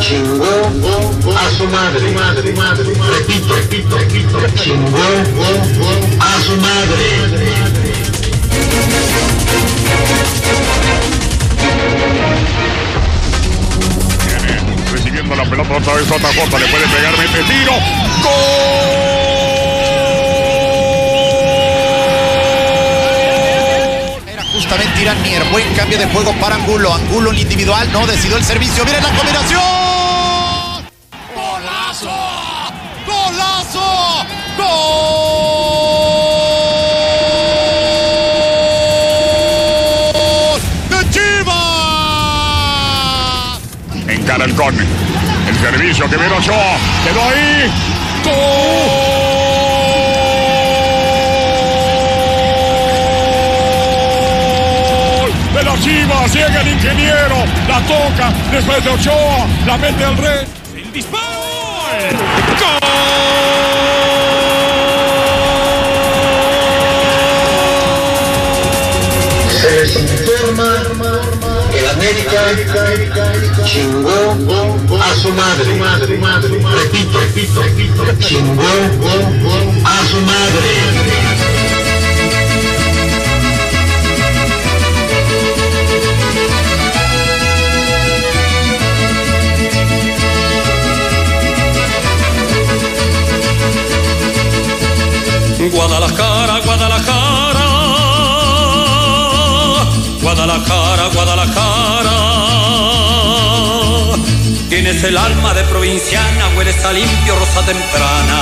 Chingó a su madre, madre, madre, repito, repito, repito, chingó a su madre. recibiendo la pelota otra vez JJ, le puede pegar, mete tiro. Justamente Irán Mier. Buen cambio de juego para Angulo. Angulo en individual, no decidió el servicio. ¡Miren la combinación! ¡Golazo! ¡Golazo! ¡Gol! ¡De Chivas! Encara el con el servicio que viene Ochoa. Quedó ahí. ¡Gol! Las Chivas llega el ingeniero, la toca después de Ochoa, la mete al red. El disparo. Se les informa que el América chingó a su madre, madre, madre, repito, repito, repito, chingó a su madre. Guadalajara, Guadalajara, Guadalajara, Guadalajara. Tienes el alma de provinciana, hueles a limpio rosa temprana.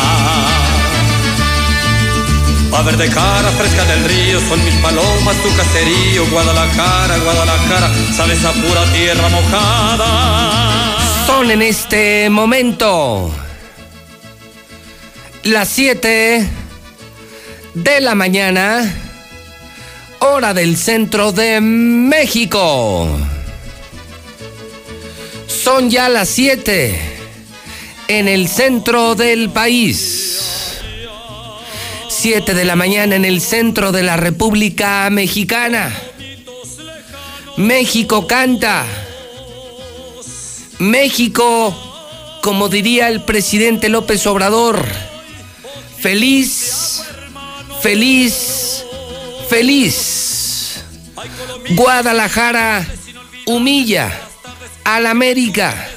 A verde cara fresca del río, son mis palomas, tu caserío, Guadalajara, Guadalajara, sabes a pura tierra mojada. Son en este momento las 7 de la mañana, hora del centro de México. Son ya las 7 en el centro del país. 7 de la mañana en el centro de la República Mexicana. México canta. México, como diría el presidente López Obrador, feliz, feliz, feliz. Guadalajara humilla al América.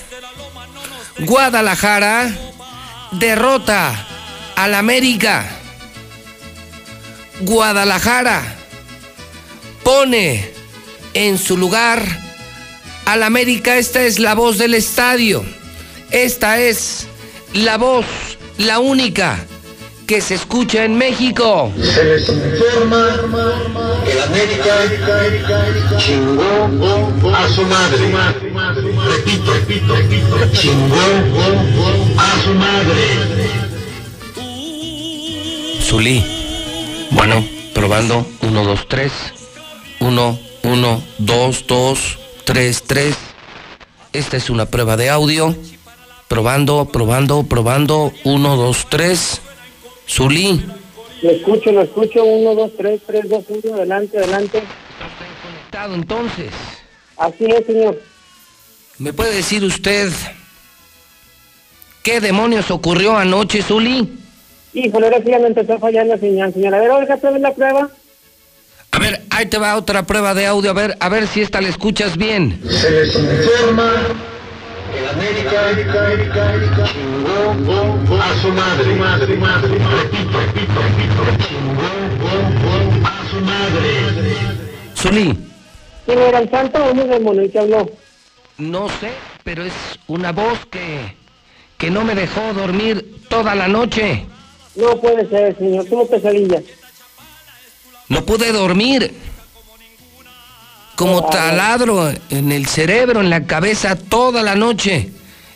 Guadalajara derrota al América. Guadalajara pone en su lugar al América. Esta es la voz del estadio. Esta es la voz, la única que se escucha en México. Se les informa que el América chingó a su madre, repito, repito, repito, chingó a su madre. Zulí. Bueno, probando. 1, 2, 3. 1, 1, 2, 2, 3, 3. Esta es una prueba de audio. Probando, probando, probando. 1, 2, 3. Zulí. Lo escucho, lo escucho. Uno, dos, tres, tres, dos, uno. Adelante, adelante. Conectado entonces. Así es, señor. ¿Me puede decir usted qué demonios ocurrió anoche, Zulí? Híjole, ahora sí ya me empezó a fallar la señal, señora. A ver, oiga, ¿sabes la prueba? A ver, ahí te va otra prueba de audio. A ver, a ver si esta la escuchas bien. Se les informa que el América chingó a su madre, madre, madre, repito, repito, repito, chingó a su madre. Zulí. ¿Quién era el santo o un demonio que habló? No sé, pero es una voz que, que no me dejó dormir toda la noche. No puede ser, señor. Tuvo pesadillas. No pude dormir. Como taladro en el cerebro, en la cabeza, toda la noche.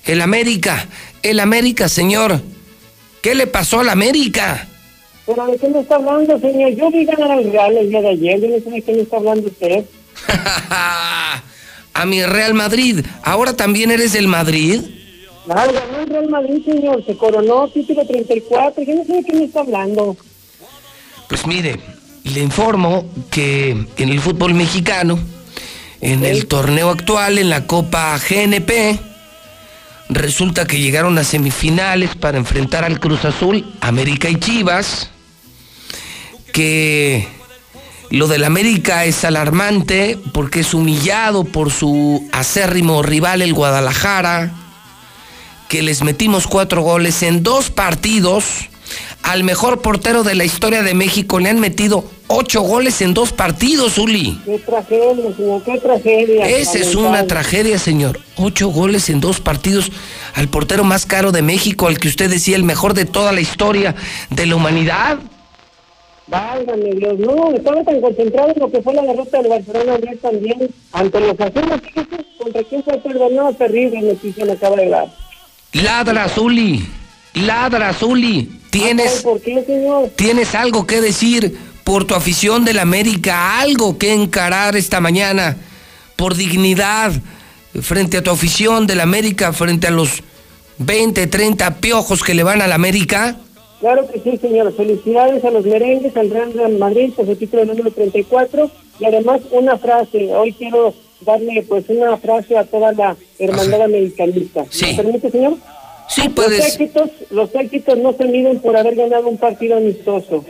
El América, el América, señor. ¿Qué le pasó al América? ¿Pero de qué me está hablando, señor? Yo vi ganar al Real el día de ayer. Yo no sé de qué me está hablando usted. a mi Real Madrid. ¿Ahora también eres del Madrid? Claro, ganó el Real Madrid, señor. Se coronó título 34. Yo no sé de qué me está hablando. Pues mire, le informo que en el fútbol mexicano en el torneo actual, en la Copa GNP. Resulta que llegaron a semifinales para enfrentar al Cruz Azul, América y Chivas. Que lo del América es alarmante porque es humillado por su acérrimo rival, el Guadalajara. Que les metimos cuatro goles en dos partidos. Al mejor portero de la historia de México le han metido ocho goles en dos partidos, Uli. Qué tragedia, señor, qué tragedia. Esa es una tragedia, señor. Ocho goles en dos partidos al portero más caro de México, al que usted decía el mejor de toda la historia de la humanidad. Válgame Dios, no, estaba tan concentrado en lo que fue la derrota del Barcelona ayer también, ante los azules, fíjese, contra quién fue perdonado, terrible noticia me acaba de dar. Ladra, Zuli. Ladra, Zuli. Tienes, ¿Por qué, señor? tienes algo que decir por tu afición del América, algo que encarar esta mañana, por dignidad, frente a tu afición del América, frente a los 20, 30 piojos que le van al América. Claro que sí, señor. Felicidades a los merengues, al Real Madrid por su título número 34 y además una frase. Hoy quiero darle pues una frase a toda la hermandad americanista. Sí. ¿Me permite, señor? Sí, Los éxitos, los éxitos no se miden por haber ganado un partido amistoso.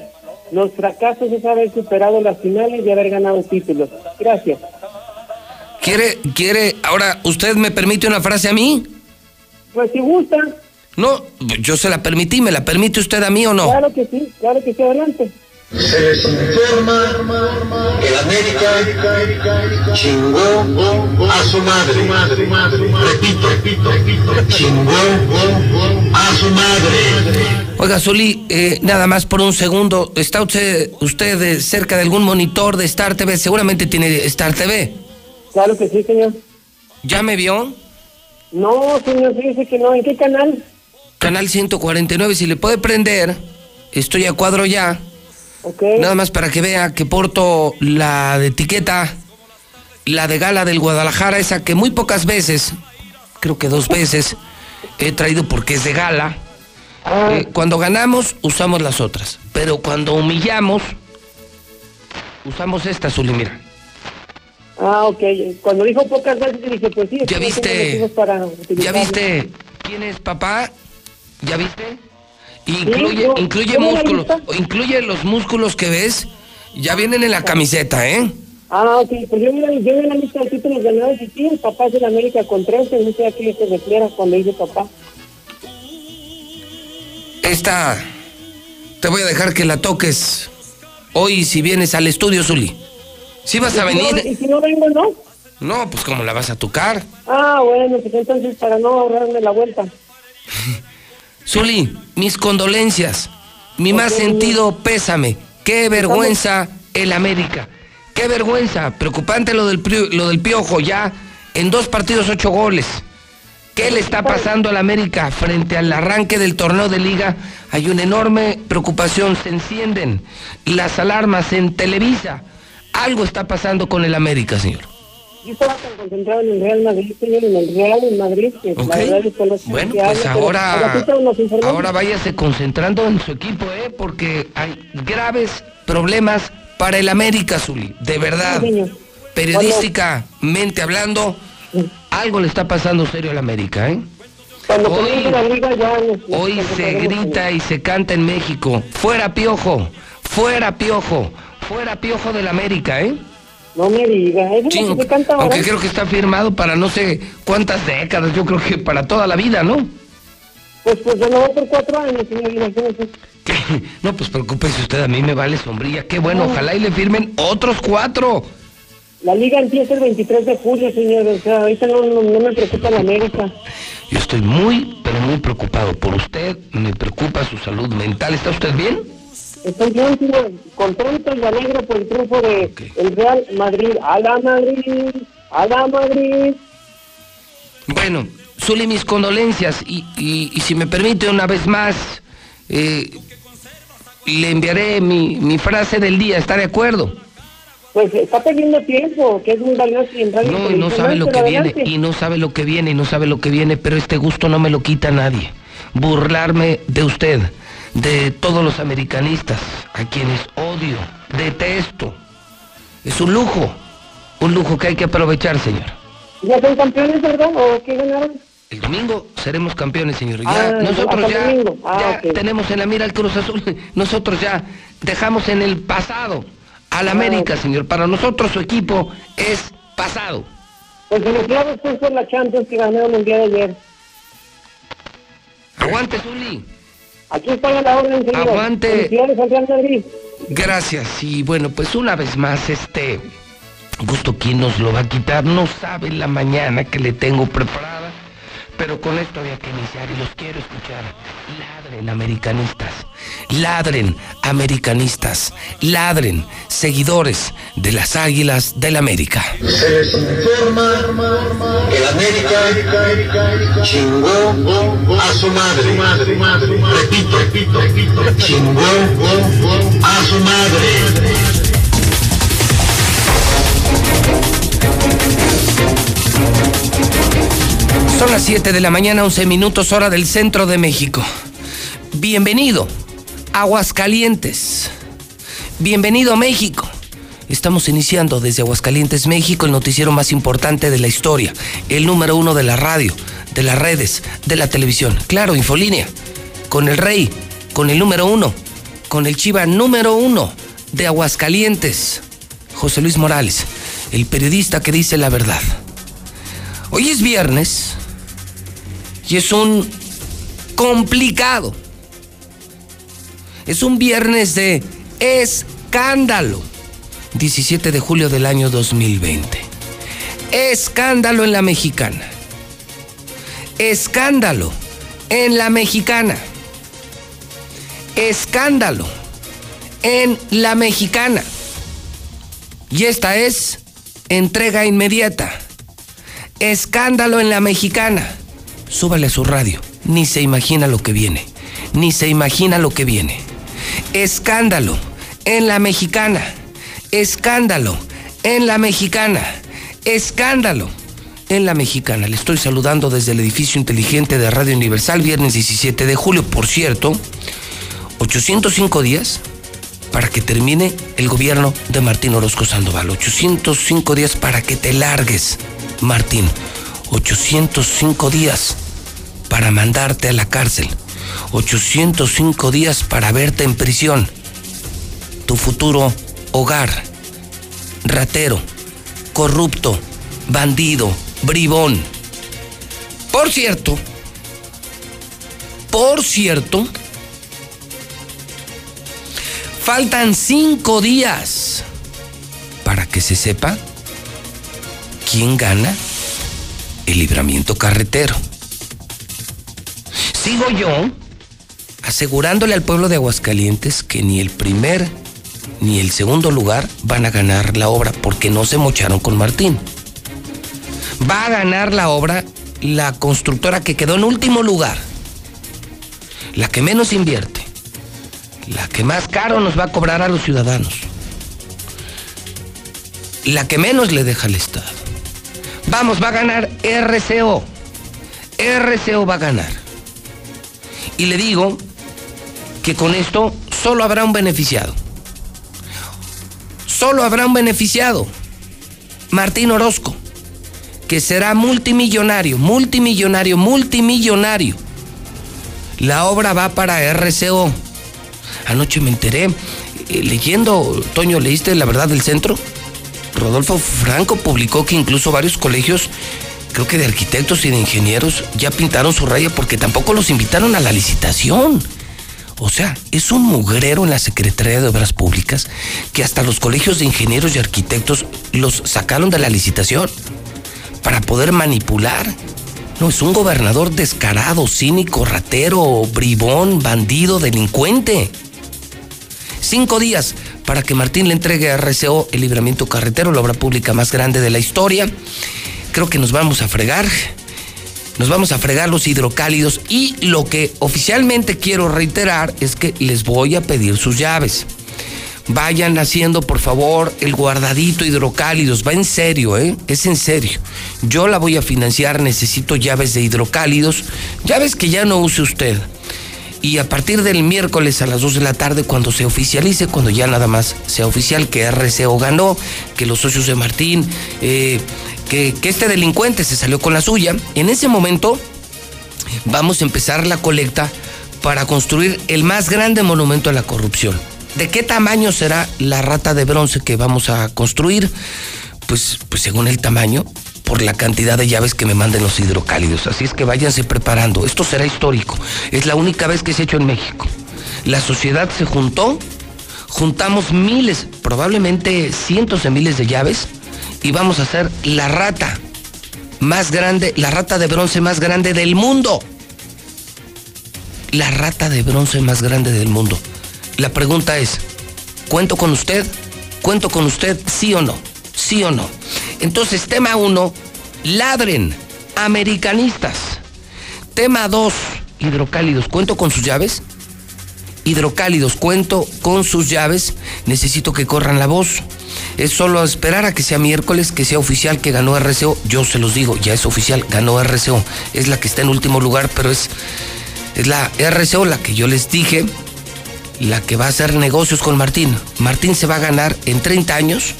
Los fracasos es haber superado las finales y haber ganado títulos. Gracias. ¿Quiere, quiere, ahora, usted me permite una frase a mí? Pues si gusta, No, yo se la permití, ¿me la permite usted a mí o no? claro que sí, claro que sí, adelante. Se les informa que el América chingó a su madre. Repito, repito, repito. Chingó a su madre. Oiga, Zuli, eh, nada más por un segundo. ¿Está usted, usted eh, cerca de algún monitor de Star TV? Seguramente tiene Star TV. Claro que sí, señor. ¿Ya me vio? No, señor, dice que no. ¿En qué canal? Canal 149, si le puede prender, estoy a cuadro ya. Ok. Nada más para que vea que porto la de etiqueta, la de gala del Guadalajara, esa que muy pocas veces, creo que dos veces, he traído porque es de gala. Ah, Eh, cuando ganamos, usamos las otras. Pero cuando humillamos, usamos esta, Zuli, mira. ah, ok. Cuando dijo pocas veces, dije, pues sí. ¿Ya viste? para ¿Ya viste quién es papá? ¿Ya viste? Incluye, incluye músculos, incluye los músculos que ves, ya vienen en la camiseta, ¿eh? Ah, ok. Pues yo mira, yo vi la lista de títulos ganados y sí, el papá es del América con 13. No sé a qué se refiere cuando dice papá. Esta te voy a dejar que la toques hoy si vienes al estudio, Zuli. ¿Sí vas a ¿Y si no- ¿Y venir? si no vengo, no? No, pues ¿cómo la vas a tocar? Ah, bueno, pues entonces para no ahorrarme la vuelta. Zuli, mis condolencias, mi más sentido pésame. Qué vergüenza el América. Qué vergüenza. Preocupante lo del, lo del piojo, ya en dos partidos ocho goles. ¿Qué le está pasando al América frente al arranque del torneo de liga? Hay una enorme preocupación, se encienden las alarmas en Televisa. Algo está pasando con el América, señor. Yo estaba tan concentrado en el Real Madrid, señor, en el Real Madrid, que ¿Ok? la verdad es que no sé Bueno, pues ahora, ahora váyase concentrando en su equipo, ¿eh? Porque hay graves problemas para el América, Zuli. De verdad. Sí. Periodísticamente hablando, algo le está pasando serio al América, ¿eh? Cuando Hoy- la liga ya nos- nos Hoy se grita señor. y se canta en México. Fuera piojo, fuera piojo, fuera piojo del América, ¿eh? No me diga, eso Sí, es lo que canta ahora. aunque creo que está firmado para no sé cuántas décadas, yo creo que para toda la vida, ¿no? Pues, pues renovó por cuatro años, señor, imagínese. ¿Qué? No, pues preocúpese usted, a mí me vale sombrilla. Qué bueno, ojalá y le firmen otros cuatro. La liga empieza el 23 de julio, señor, o sea, ahorita no, no, no me preocupa la América. Yo estoy muy, pero muy preocupado por usted. Me preocupa su salud mental. ¿Está usted bien? Estoy bien, contento y alegre por el triunfo de el Real Madrid. ¡A la Madrid! ¡A la Madrid! Bueno, Zuli, mis condolencias. Y, y- y si me permite una vez más, eh, le enviaré mi, mi frase del día. ¿Está de acuerdo? Pues está perdiendo tiempo, que es muy valioso y en No, y no sabe lo que viene, y no sabe lo que viene, y no sabe lo que viene, pero este gusto no me lo quita nadie. Burlarme de usted, de todos los americanistas, a quienes odio, detesto. Es un lujo, Un lujo que hay que aprovechar, señor. ¿Ya son campeones, verdad? ¿O qué ganaron? El domingo seremos campeones, señor. Ya, Ah, nosotros ya. Ah, ya tenemos en la mira al Cruz Azul. Nosotros ya dejamos en el pasado al Ah. América, señor. Para nosotros su equipo es pasado. Pues felicidades pues, por la Champions que ganaron el día de ayer. Aguante, Zuli. Aquí estoy a la orden, señor. Aguante. Gracias. Y bueno, pues una vez más, este gusto, ¿quién nos lo va a quitar? No sabe la mañana que le tengo preparada. Pero con esto había que iniciar y los quiero escuchar. Ladren, americanistas. Ladren, americanistas. Ladren, seguidores de las Águilas del América. Se les informa que el América chingó a su madre. Repito, repito, repito. Chingó a su madre. Son las 7 de la mañana, 11 minutos hora del centro de México. Bienvenido, Aguascalientes. Bienvenido a México. Estamos iniciando desde Aguascalientes, México, el noticiero más importante de la historia, el número uno de la radio, de las redes, de la televisión. Claro, Infolínea, con el rey, con el número uno, con el chiva número uno de Aguascalientes, José Luis Morales, el periodista que dice la verdad. Hoy es viernes y es un complicado. Es un viernes de escándalo. 17 de julio del año 2020. Escándalo en la mexicana. Escándalo en la mexicana. Escándalo en la mexicana. Y esta es entrega inmediata. Escándalo en la mexicana. Súbale a su radio. Ni se imagina lo que viene. Ni se imagina lo que viene. Escándalo en la mexicana. Escándalo en la mexicana. Escándalo en la mexicana. Le estoy saludando desde el edificio inteligente de Radio Universal, viernes 17 de julio. Por cierto, 805 días para que termine el gobierno de Martín Orozco Sandoval. 805 días para que te largues, Martín. 805 días para mandarte a la cárcel. 805 días para verte en prisión. Tu futuro hogar. Ratero, corrupto, bandido, bribón. Por cierto, por cierto, faltan cinco días para que se sepa quién gana el libramiento carretero. Sigo yo asegurándole al pueblo de Aguascalientes que ni el primer ni el segundo lugar van a ganar la obra porque no se mocharon con Martín. Va a ganar la obra la constructora que quedó en último lugar, la que menos invierte, la que más caro nos va a cobrar a los ciudadanos, la que menos le deja al Estado. Vamos, va a ganar RCO. RCO va a ganar. Y le digo que con esto solo habrá un beneficiado. Solo habrá un beneficiado. Martín Orozco, que será multimillonario, multimillonario, multimillonario. La obra va para RCO. Anoche me enteré, eh, leyendo, Toño, ¿leíste La Verdad del Centro? Rodolfo Franco publicó que incluso varios colegios, creo que de arquitectos y de ingenieros, ya pintaron su raya porque tampoco los invitaron a la licitación. O sea, es un mugrero en la Secretaría de Obras Públicas que hasta los colegios de ingenieros y arquitectos los sacaron de la licitación para poder manipular. No, es un gobernador descarado, cínico, ratero, bribón, bandido, delincuente. Cinco días para que Martín le entregue a RCO el libramiento carretero, la obra pública más grande de la historia. Creo que nos vamos a fregar. Nos vamos a fregar los hidrocálidos y lo que oficialmente quiero reiterar es que les voy a pedir sus llaves. Vayan haciendo, por favor, el guardadito hidrocálidos. Va en serio, ¿eh? Es en serio. Yo la voy a financiar, necesito llaves de hidrocálidos. Llaves que ya no use usted. Y a partir del miércoles a las 2 de la tarde, cuando se oficialice, cuando ya nada más sea oficial que RCO ganó, que los socios de Martín, eh, que, que este delincuente se salió con la suya, en ese momento vamos a empezar la colecta para construir el más grande monumento a la corrupción. ¿De qué tamaño será la rata de bronce que vamos a construir? Pues, pues según el tamaño, por la cantidad de llaves que me manden los hidrocálidos. Así es que váyanse preparando. Esto será histórico. Es la única vez que se ha hecho en México. La sociedad se juntó, juntamos miles, probablemente cientos de miles de llaves y vamos a hacer la rata más grande, la rata de bronce más grande del mundo. La rata de bronce más grande del mundo. La pregunta es, ¿cuento con usted? ¿Cuento con usted? ¿Sí o no? ¿Sí o no? Entonces, tema uno, ladren, americanistas. Tema dos, hidrocálidos, ¿cuento con sus llaves? Hidrocálidos, cuento con sus llaves, necesito que corran la voz. Es solo esperar a que sea miércoles, que sea oficial que ganó RCO. Yo se los digo, ya es oficial, ganó RCO. Es la que está en último lugar, pero es, es la RCO la que yo les dije, la que va a hacer negocios con Martín. Martín se va a ganar en 30 años.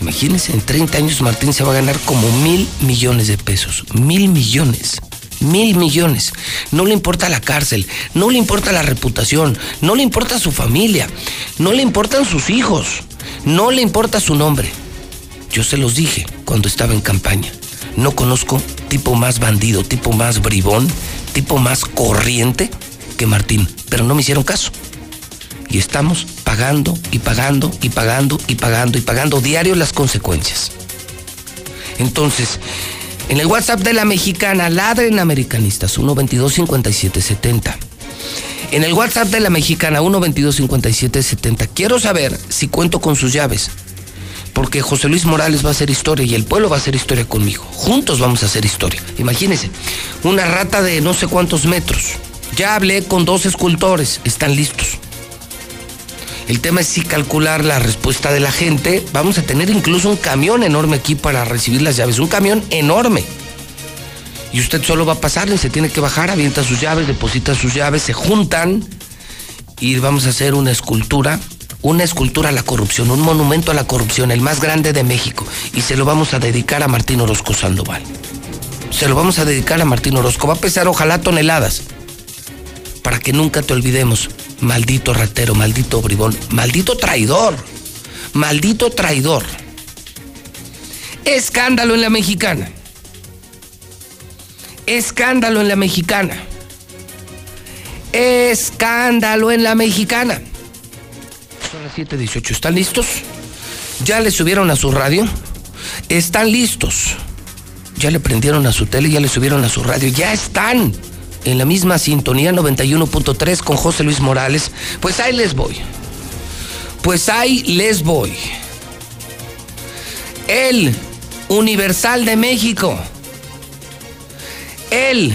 Imagínense, en 30 años Martín se va a ganar como mil millones de pesos. Mil millones. Mil millones. No le importa la cárcel, no le importa la reputación, no le importa su familia, no le importan sus hijos, no le importa su nombre. Yo se los dije cuando estaba en campaña. No conozco tipo más bandido, tipo más bribón, tipo más corriente que Martín, pero no me hicieron caso. Y estamos pagando y pagando y pagando y pagando y pagando diario las consecuencias. Entonces, en el WhatsApp de la mexicana, ladren americanistas, 122-5770. En el WhatsApp de la mexicana, 122-5770. Quiero saber si cuento con sus llaves. Porque José Luis Morales va a hacer historia y el pueblo va a hacer historia conmigo. Juntos vamos a hacer historia. Imagínense, una rata de no sé cuántos metros. Ya hablé con dos escultores, están listos. El tema es si calcular la respuesta de la gente. Vamos a tener incluso un camión enorme aquí para recibir las llaves. Un camión enorme. Y usted solo va a pasarle, se tiene que bajar, avienta sus llaves, deposita sus llaves, se juntan y vamos a hacer una escultura, una escultura a la corrupción, un monumento a la corrupción, el más grande de México. Y se lo vamos a dedicar a Martín Orozco Sandoval. Se lo vamos a dedicar a Martín Orozco. Va a pesar ojalá toneladas. Para que nunca te olvidemos Maldito ratero, maldito bribón, maldito traidor, maldito traidor. Escándalo en la mexicana. Escándalo en la mexicana. Escándalo en la mexicana. Son las 7:18. ¿Están listos? ¿Ya le subieron a su radio? ¿Están listos? ¿Ya le prendieron a su tele? ¿Ya le subieron a su radio? ¡Ya están! En la misma sintonía 91.3 con José Luis Morales. Pues ahí les voy. Pues ahí les voy. El Universal de México. El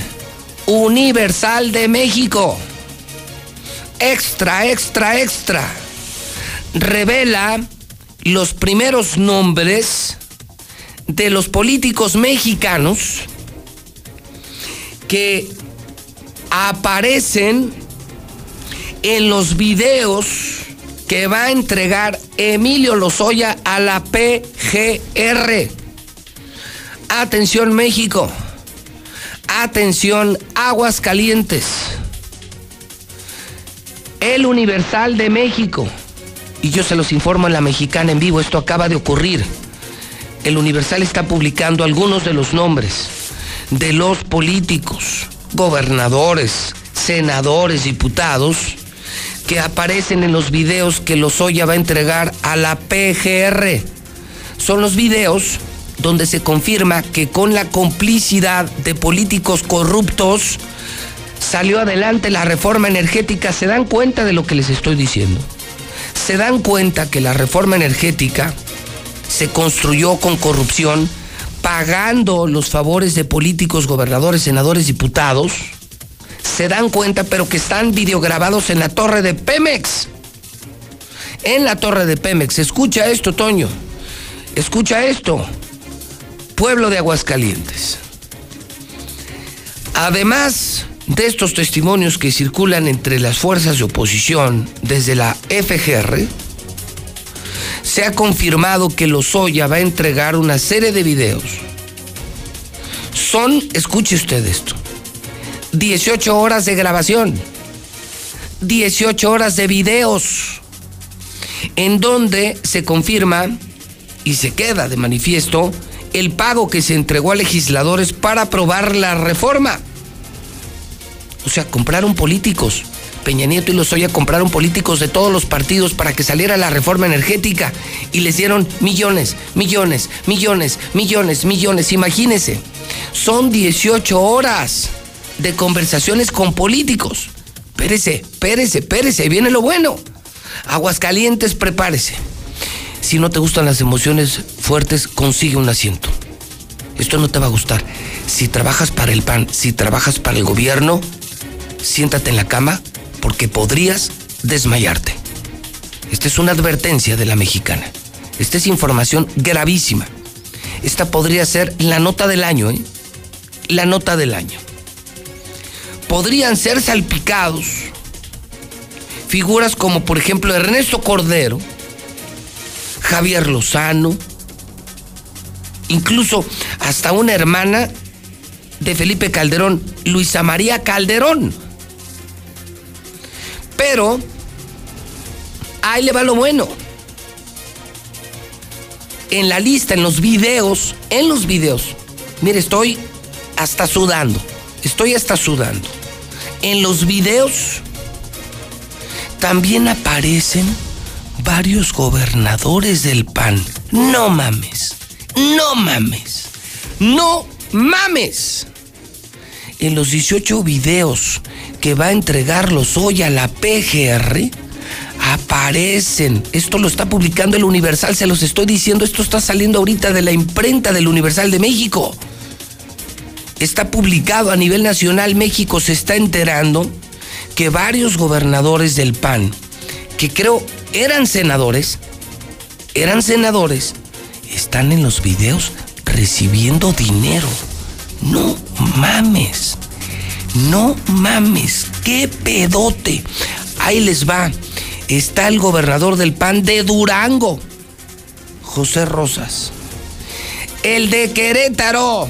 Universal de México. Extra, extra, extra. Revela los primeros nombres de los políticos mexicanos que aparecen en los videos que va a entregar Emilio Lozoya a la PGR. Atención México. Atención Aguas Calientes. El Universal de México. Y yo se los informo en la mexicana en vivo, esto acaba de ocurrir. El Universal está publicando algunos de los nombres de los políticos gobernadores, senadores, diputados, que aparecen en los videos que Lozoya va a entregar a la PGR. Son los videos donde se confirma que con la complicidad de políticos corruptos salió adelante la reforma energética. ¿Se dan cuenta de lo que les estoy diciendo? ¿Se dan cuenta que la reforma energética se construyó con corrupción? Pagando los favores de políticos, gobernadores, senadores, diputados, se dan cuenta, pero que están videograbados en la torre de Pemex. En la torre de Pemex. Escucha esto, Toño. Escucha esto. Pueblo de Aguascalientes. Además de estos testimonios que circulan entre las fuerzas de oposición desde la FGR, se ha confirmado que Lozoya va a entregar una serie de videos. Son, escuche usted esto, 18 horas de grabación, 18 horas de videos, en donde se confirma y se queda de manifiesto el pago que se entregó a legisladores para aprobar la reforma. O sea, compraron políticos. Peña Nieto y Lozoya compraron políticos de todos los partidos para que saliera la reforma energética y les dieron millones, millones, millones, millones, millones. Imagínense, son 18 horas de conversaciones con políticos. Pérese, pérese, pérese, viene lo bueno. Aguascalientes, prepárese. Si no te gustan las emociones fuertes, consigue un asiento. Esto no te va a gustar. Si trabajas para el PAN, si trabajas para el gobierno, siéntate en la cama porque podrías desmayarte. Esta es una advertencia de la mexicana. Esta es información gravísima. Esta podría ser la nota del año, ¿eh? La nota del año. Podrían ser salpicados figuras como por ejemplo Ernesto Cordero, Javier Lozano, incluso hasta una hermana de Felipe Calderón, Luisa María Calderón. Pero ahí le va lo bueno. En la lista, en los videos, en los videos, mire, estoy hasta sudando, estoy hasta sudando. En los videos también aparecen varios gobernadores del PAN. No mames, no mames, no mames. En los 18 videos que va a entregarlos hoy a la PGR, aparecen. Esto lo está publicando el Universal, se los estoy diciendo, esto está saliendo ahorita de la imprenta del Universal de México. Está publicado a nivel nacional, México se está enterando que varios gobernadores del PAN, que creo eran senadores, eran senadores, están en los videos recibiendo dinero. No mames. No mames. Qué pedote. Ahí les va. Está el gobernador del PAN de Durango, José Rosas. El de Querétaro,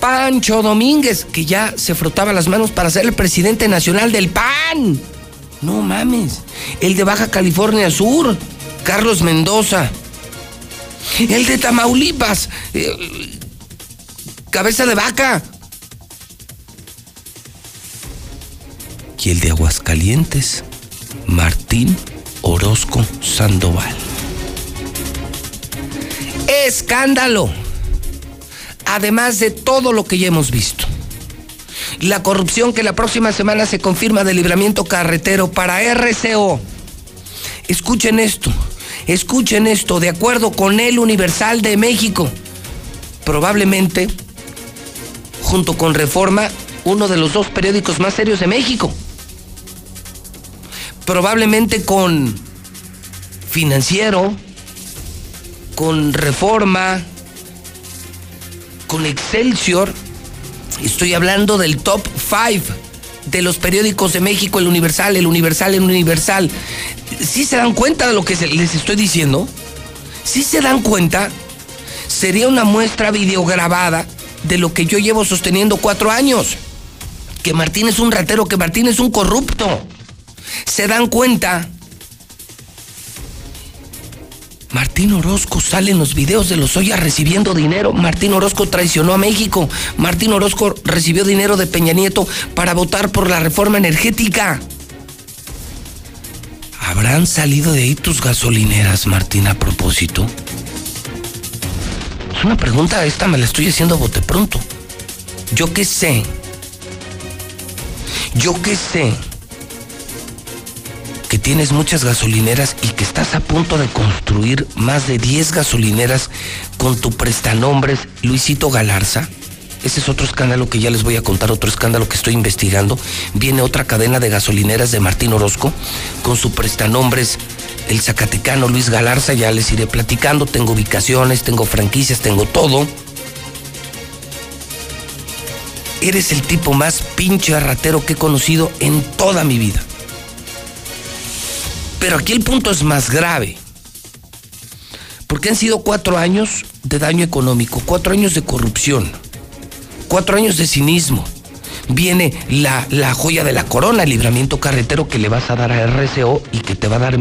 Pancho Domínguez, que ya se frotaba las manos para ser el presidente nacional del PAN. No mames. El de Baja California Sur, Carlos Mendoza. El de Tamaulipas, eh, cabeza de vaca. Y el de Aguascalientes, Martín Orozco Sandoval. Escándalo además de todo lo que ya hemos visto. La corrupción que la próxima semana se confirma de libramiento carretero para RCO. Escuchen esto, escuchen esto, de acuerdo con el Universal de México. Probablemente, junto con Reforma, uno de los dos periódicos más serios de México. Probablemente con Financiero, con Reforma, con Excelsior. Estoy hablando del top 5 de los periódicos de México, el Universal, el Universal, el Universal. ¿Sí se dan cuenta de lo que les estoy diciendo? ¿Sí se dan cuenta? Sería una muestra videograbada de lo que yo llevo sosteniendo cuatro años. Que Martín es un ratero, que Martín es un corrupto. ¿Se dan cuenta? Martín Orozco sale en los videos de los Oya recibiendo dinero. Martín Orozco traicionó a México. Martín Orozco recibió dinero de Peña Nieto para votar por la reforma energética. ¿Habrán salido de ahí tus gasolineras, Martín, a propósito? Es una pregunta, esta me la estoy haciendo a bote pronto. Yo qué sé. Yo qué sé que tienes muchas gasolineras y que estás a punto de construir más de 10 gasolineras con tu prestanombres Luisito Galarza. Ese es otro escándalo que ya les voy a contar, otro escándalo que estoy investigando. Viene otra cadena de gasolineras de Martín Orozco con su prestanombres el Zacatecano Luis Galarza, ya les iré platicando. Tengo ubicaciones, tengo franquicias, tengo todo. eres el tipo más pinche ratero que he conocido en toda mi vida. Pero aquí el punto es más grave. Porque han sido cuatro años de daño económico, cuatro años de corrupción, cuatro años de cinismo. Viene la, la joya de la corona, el libramiento carretero que le vas a dar a RCO y que te va a dar,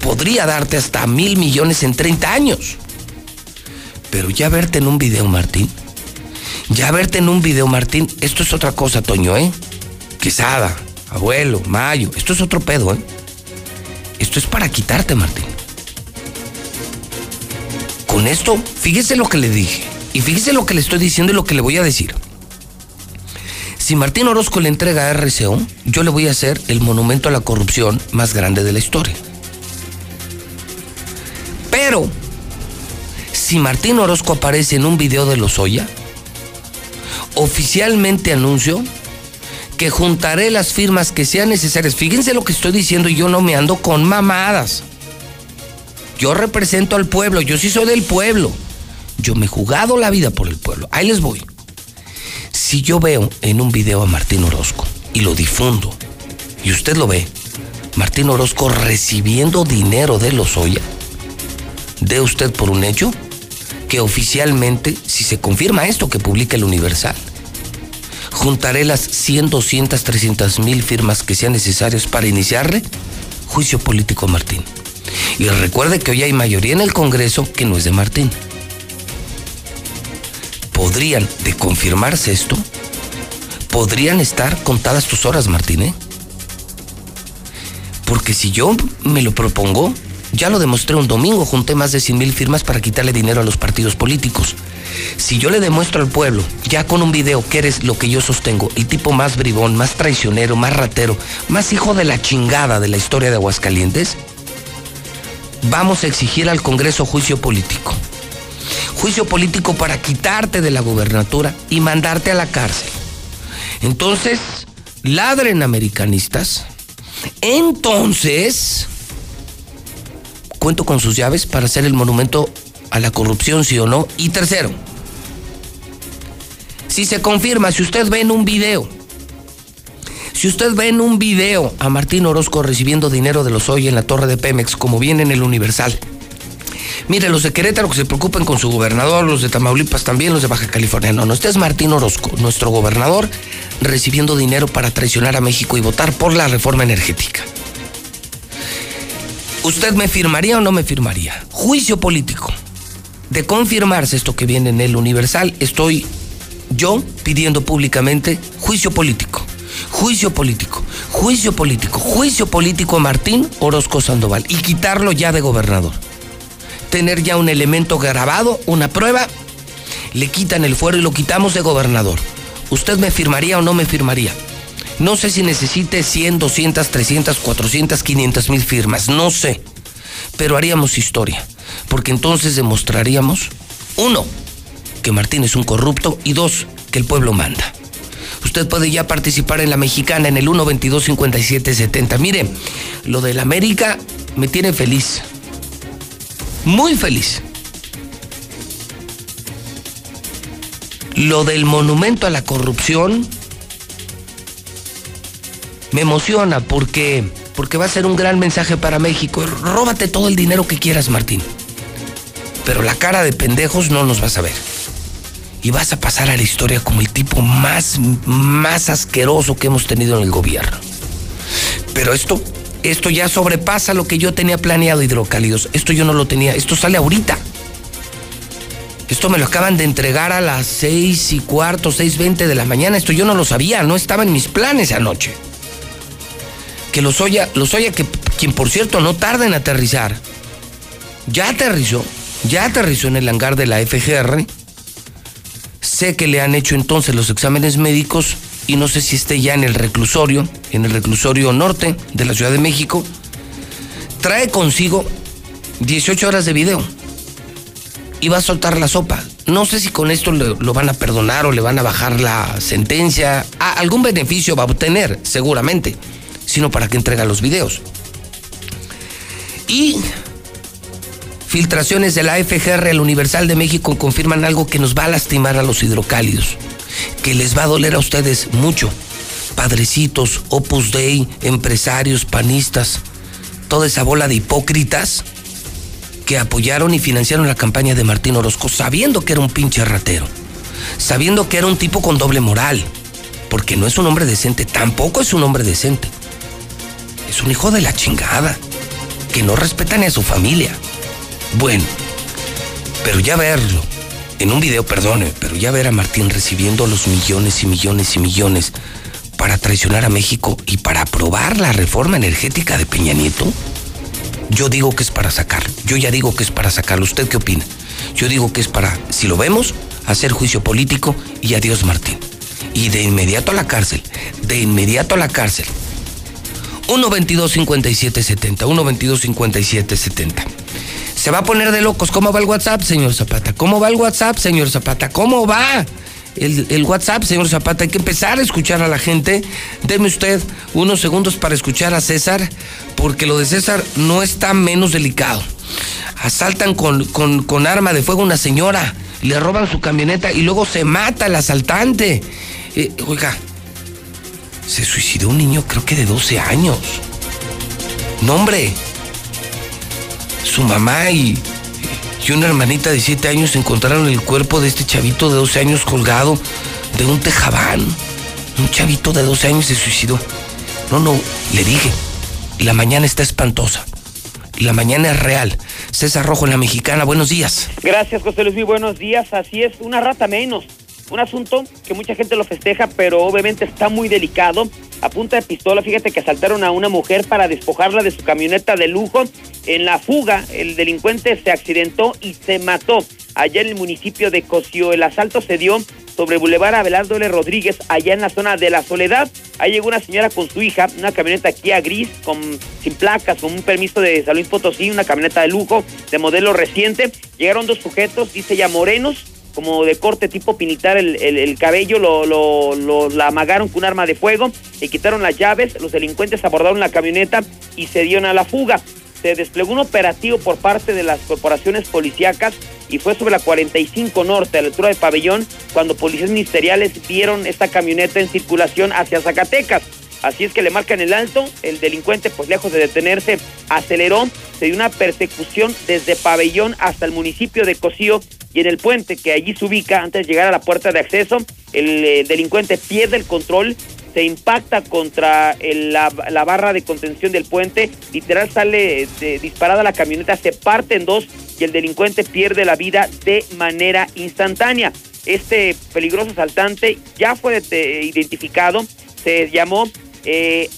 podría darte hasta mil millones en 30 años. Pero ya verte en un video, Martín, ya verte en un video, Martín, esto es otra cosa, Toño, ¿eh? Quesada, abuelo, Mayo, esto es otro pedo, ¿eh? Esto es para quitarte, Martín. Con esto, fíjese lo que le dije. Y fíjese lo que le estoy diciendo y lo que le voy a decir. Si Martín Orozco le entrega a RCO, yo le voy a hacer el monumento a la corrupción más grande de la historia. Pero, si Martín Orozco aparece en un video de Lozoya, oficialmente anuncio que juntaré las firmas que sean necesarias. Fíjense lo que estoy diciendo yo no me ando con mamadas. Yo represento al pueblo, yo sí soy del pueblo. Yo me he jugado la vida por el pueblo. Ahí les voy. Si yo veo en un video a Martín Orozco y lo difundo, y usted lo ve, Martín Orozco recibiendo dinero de Lozoya, de usted por un hecho que oficialmente, si se confirma esto que publica el Universal, juntaré las 100, 200, 300 mil firmas que sean necesarias para iniciarle juicio político Martín. Y recuerde que hoy hay mayoría en el Congreso que no es de Martín. Podrían, de confirmarse esto, podrían estar contadas tus horas, Martín, ¿eh? Porque si yo me lo propongo, ya lo demostré un domingo, junté más de 100 mil firmas para quitarle dinero a los partidos políticos. Si yo le demuestro al pueblo, ya con un video, que eres lo que yo sostengo, el tipo más bribón, más traicionero, más ratero, más hijo de la chingada de la historia de Aguascalientes, vamos a exigir al Congreso juicio político. Juicio político para quitarte de la gobernatura y mandarte a la cárcel. Entonces, ladren americanistas. Entonces, cuento con sus llaves para hacer el monumento a la corrupción, sí o no. Y tercero, si se confirma, si usted ve en un video, si usted ve en un video a Martín Orozco recibiendo dinero de los hoy en la torre de Pemex, como viene en el Universal, mire, los de Querétaro que se preocupen con su gobernador, los de Tamaulipas también, los de Baja California. No, no, este es Martín Orozco, nuestro gobernador, recibiendo dinero para traicionar a México y votar por la reforma energética. ¿Usted me firmaría o no me firmaría? Juicio político. De confirmarse esto que viene en el Universal, estoy yo pidiendo públicamente juicio político. Juicio político, juicio político, juicio político a Martín Orozco Sandoval y quitarlo ya de gobernador. Tener ya un elemento grabado, una prueba, le quitan el fuero y lo quitamos de gobernador. ¿Usted me firmaría o no me firmaría? No sé si necesite 100, 200, 300, 400, 500 mil firmas, no sé. Pero haríamos historia, porque entonces demostraríamos, uno, que Martín es un corrupto y dos, que el pueblo manda. Usted puede ya participar en la mexicana en el 122 57 70. Mire, lo del América me tiene feliz. Muy feliz. Lo del monumento a la corrupción me emociona porque porque va a ser un gran mensaje para México. Róbate todo el dinero que quieras, Martín. Pero la cara de pendejos no nos vas a ver. Y vas a pasar a la historia como el tipo más, más asqueroso que hemos tenido en el gobierno. Pero esto, esto ya sobrepasa lo que yo tenía planeado, hidrocálidos. Esto yo no lo tenía, esto sale ahorita. Esto me lo acaban de entregar a las seis y cuarto, seis veinte de la mañana. Esto yo no lo sabía, no estaba en mis planes anoche que Lozoya, Lozoya que quien por cierto no tarda en aterrizar, ya aterrizó, ya aterrizó en el hangar de la FGR. Sé que le han hecho entonces los exámenes médicos y no sé si esté ya en el reclusorio, en el reclusorio norte de la Ciudad de México. Trae consigo 18 horas de video y va a soltar la sopa. No sé si con esto lo, van a perdonar o le van a bajar la sentencia. Algún beneficio va a obtener, seguramente sino para que entrega los videos. Y filtraciones de la FGR, el Universal de México, confirman algo que nos va a lastimar a los hidrocálidos. que les va a doler a ustedes mucho. Padrecitos, Opus Dei, empresarios, panistas, toda esa bola de hipócritas que apoyaron y financiaron la campaña de Martín Orozco sabiendo que era un pinche ratero, sabiendo que era un tipo con doble moral, porque no es un hombre decente, tampoco es un hombre decente. Es un hijo de la chingada, que no respeta ni a su familia. Bueno, pero ya verlo, en un video, perdone, pero ya ver a Martín recibiendo los millones y millones y millones para traicionar a México y para aprobar la reforma energética de Peña Nieto, yo digo que es para sacarlo. Yo ya digo que es para sacarlo. ¿Usted qué opina? Yo digo que es para, si lo vemos, hacer juicio político y adiós Martín. Y de inmediato a la cárcel. De inmediato a la cárcel. 1-22-57-70. 1-22-57-70. Se va a poner de locos. ¿Cómo va el WhatsApp, señor Zapata? ¿Cómo va el WhatsApp, señor Zapata? ¿Cómo va? El, el, WhatsApp, señor Zapata. Hay que empezar a escuchar a la gente. Deme usted unos segundos para escuchar a César, porque lo de César no está menos delicado. Asaltan con, con, con arma de fuego a una señora, le roban su camioneta y luego se mata el asaltante. Eh, oiga, se suicidó un niño creo que de 12 años. No, hombre. Su mamá y, y una hermanita de 7 años encontraron el cuerpo de este chavito de 12 años colgado de un tejabán. Un chavito de 12 años se suicidó. No, no, le dije. La mañana está espantosa. La mañana es real. César Rojo en la Mexicana, buenos días. Gracias, José Luis, muy buenos días. Así es, una rata menos. Un asunto que mucha gente lo festeja, pero obviamente está muy delicado. A punta de pistola, fíjate que asaltaron a una mujer para despojarla de su camioneta de lujo. En la fuga, el delincuente se accidentó y se mató allá en el municipio de Cosío. El asalto se dio sobre Boulevard Abelardo L. Rodríguez, allá en la zona de La Soledad. Ahí llegó una señora con su hija, una camioneta Kia gris, con, sin placas, con un permiso de San Potosí, una camioneta de lujo, de modelo reciente. Llegaron dos sujetos, dice ya morenos, como de corte tipo pinitar el, el, el cabello, lo, lo, lo, la amagaron con un arma de fuego, le quitaron las llaves, los delincuentes abordaron la camioneta y se dieron a la fuga. Se desplegó un operativo por parte de las corporaciones policíacas y fue sobre la 45 Norte, a la altura de Pabellón, cuando policías ministeriales vieron esta camioneta en circulación hacia Zacatecas. Así es que le marcan el alto, el delincuente, pues lejos de detenerse, aceleró, se dio una persecución desde Pabellón hasta el municipio de Cocío y en el puente que allí se ubica antes de llegar a la puerta de acceso, el eh, delincuente pierde el control, se impacta contra la, barra de contención del puente, literal sale de, disparada la camioneta, se parte en dos y el delincuente pierde la vida de manera instantánea. Este peligroso asaltante ya fue de, identificado, se llamó eh,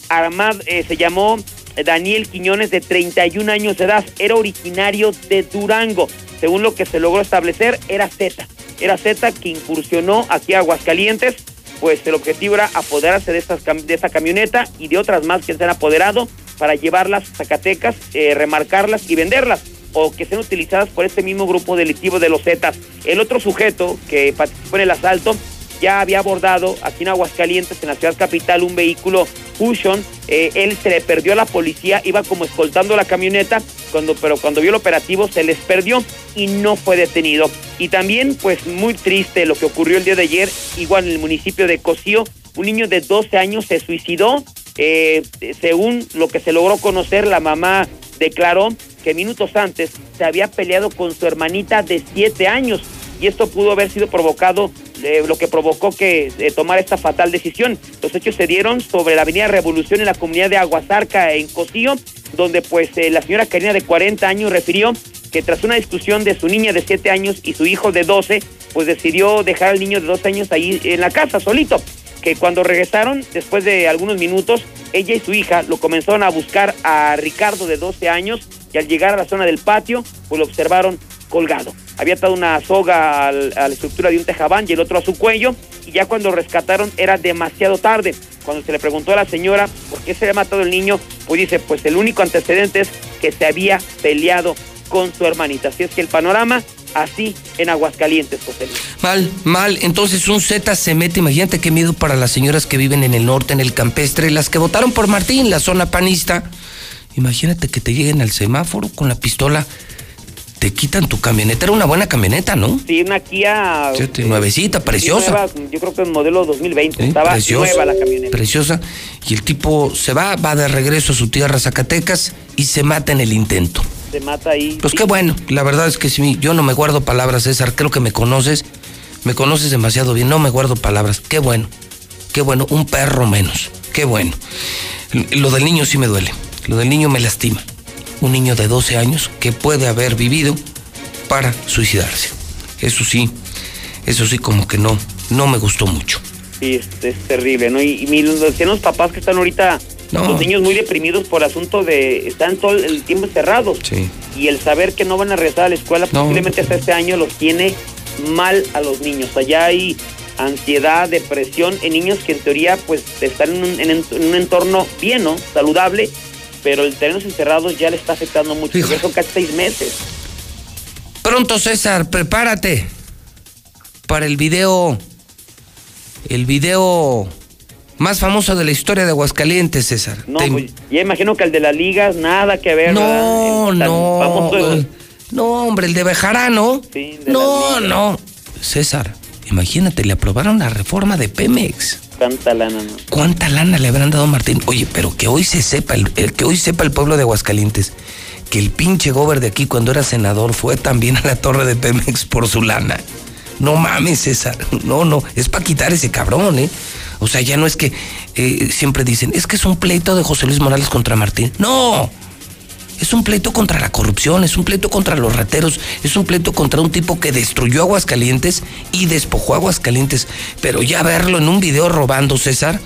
eh, se llamó Daniel Quiñones de 31 años de edad, era originario de Durango. Según lo que se logró establecer, era Z. Era Z que incursionó aquí a Aguascalientes, pues el objetivo era apoderarse de, de esta camioneta y de otras más que se han apoderado para llevarlas a Zacatecas, eh, remarcarlas y venderlas o que sean utilizadas por este mismo grupo delictivo de los Zetas. El otro sujeto que participó en el asalto ya había abordado aquí en Aguascalientes, en la ciudad capital, un vehículo Fusion. Eh, él se le perdió a la policía, iba como escoltando la camioneta, cuando, pero cuando vio el operativo se les perdió y no fue detenido. Y también, pues muy triste lo que ocurrió el día de ayer, igual en el municipio de Cocío, un niño de 12 años se suicidó. Eh, según lo que se logró conocer, la mamá declaró que minutos antes se había peleado con su hermanita de 7 años y esto pudo haber sido provocado eh, lo que provocó que eh, tomara esta fatal decisión. Los hechos se dieron sobre la avenida Revolución en la comunidad de Aguasarca, en Cocío, donde pues eh, la señora Karina de 40 años refirió que tras una discusión de su niña de 7 años y su hijo de 12, pues decidió dejar al niño de 12 años ahí en la casa solito. Que cuando regresaron, después de algunos minutos, ella y su hija lo comenzaron a buscar a Ricardo de 12 años y al llegar a la zona del patio, pues lo observaron colgado. Había atado una soga a la estructura de un tejabán y el otro a su cuello, y ya cuando rescataron era demasiado tarde. Cuando se le preguntó a la señora por qué se había matado el niño, pues dice, pues el único antecedente es que se había peleado con su hermanita. Así es que el panorama así en Aguascalientes, José Luis. Mal, mal. Entonces un Z se mete, imagínate qué miedo para las señoras que viven en el norte, en el campestre, las que votaron por Martín, la zona panista. Imagínate que te lleguen al semáforo con la pistola te quitan tu camioneta. Era una buena camioneta, ¿no? Sí, una Kia. Sí, sí, nuevecita, preciosa. nueva, yo creo que es modelo 2020. Sí, Estaba preciosa, nueva la camioneta. Preciosa. Y el tipo se va, va de regreso a su tierra Zacatecas y se mata en el intento. Se mata ahí. Pues Sí. qué bueno, la verdad es que sí, yo no me guardo palabras, César, creo que me conoces, me conoces demasiado bien, no me guardo palabras, qué bueno, qué bueno, un perro menos, qué bueno. Lo del niño sí me duele, lo del niño me lastima, un niño de 12 años que puede haber vivido para suicidarse, eso sí, eso sí como que no, no me gustó mucho. Sí, es, es terrible, ¿no? Y, y mi- lo decían los papás que están ahorita, No. los niños muy deprimidos por asunto de. Están todo el tiempo encerrados. Sí. Y el saber que no van a regresar a la escuela No. posiblemente hasta este año los tiene mal a los niños. Allá hay ansiedad, depresión en niños que en teoría pues están en un, en un entorno bien, ¿no? Saludable, pero el tenerlos encerrados ya le está afectando mucho. Ya son casi seis meses. Pronto, César, prepárate para el video, el video más famoso de la historia de Aguascalientes, César. No, Te- pues, ya imagino que el de las ligas, nada que ver, no, no, famoso- no, hombre, el de Bejarano. Sí, de no, no. César, imagínate, le aprobaron la reforma de Pemex. Lana. ¿Cuánta lana le habrán dado a Martín? Oye, pero que hoy se sepa, el, el que hoy sepa el pueblo de Aguascalientes, que el pinche gober de aquí cuando era senador fue también a la torre de Pemex por su lana. No mames, César. No, no, es para quitar ese cabrón, ¿eh? O sea, ya no es que eh, siempre dicen, es que es un pleito de José Luis Morales contra Martín. No, es un pleito contra la corrupción, es un pleito contra los rateros, es un pleito contra un tipo que destruyó Aguascalientes y despojó Aguascalientes. Pero ya verlo en un video robando, César,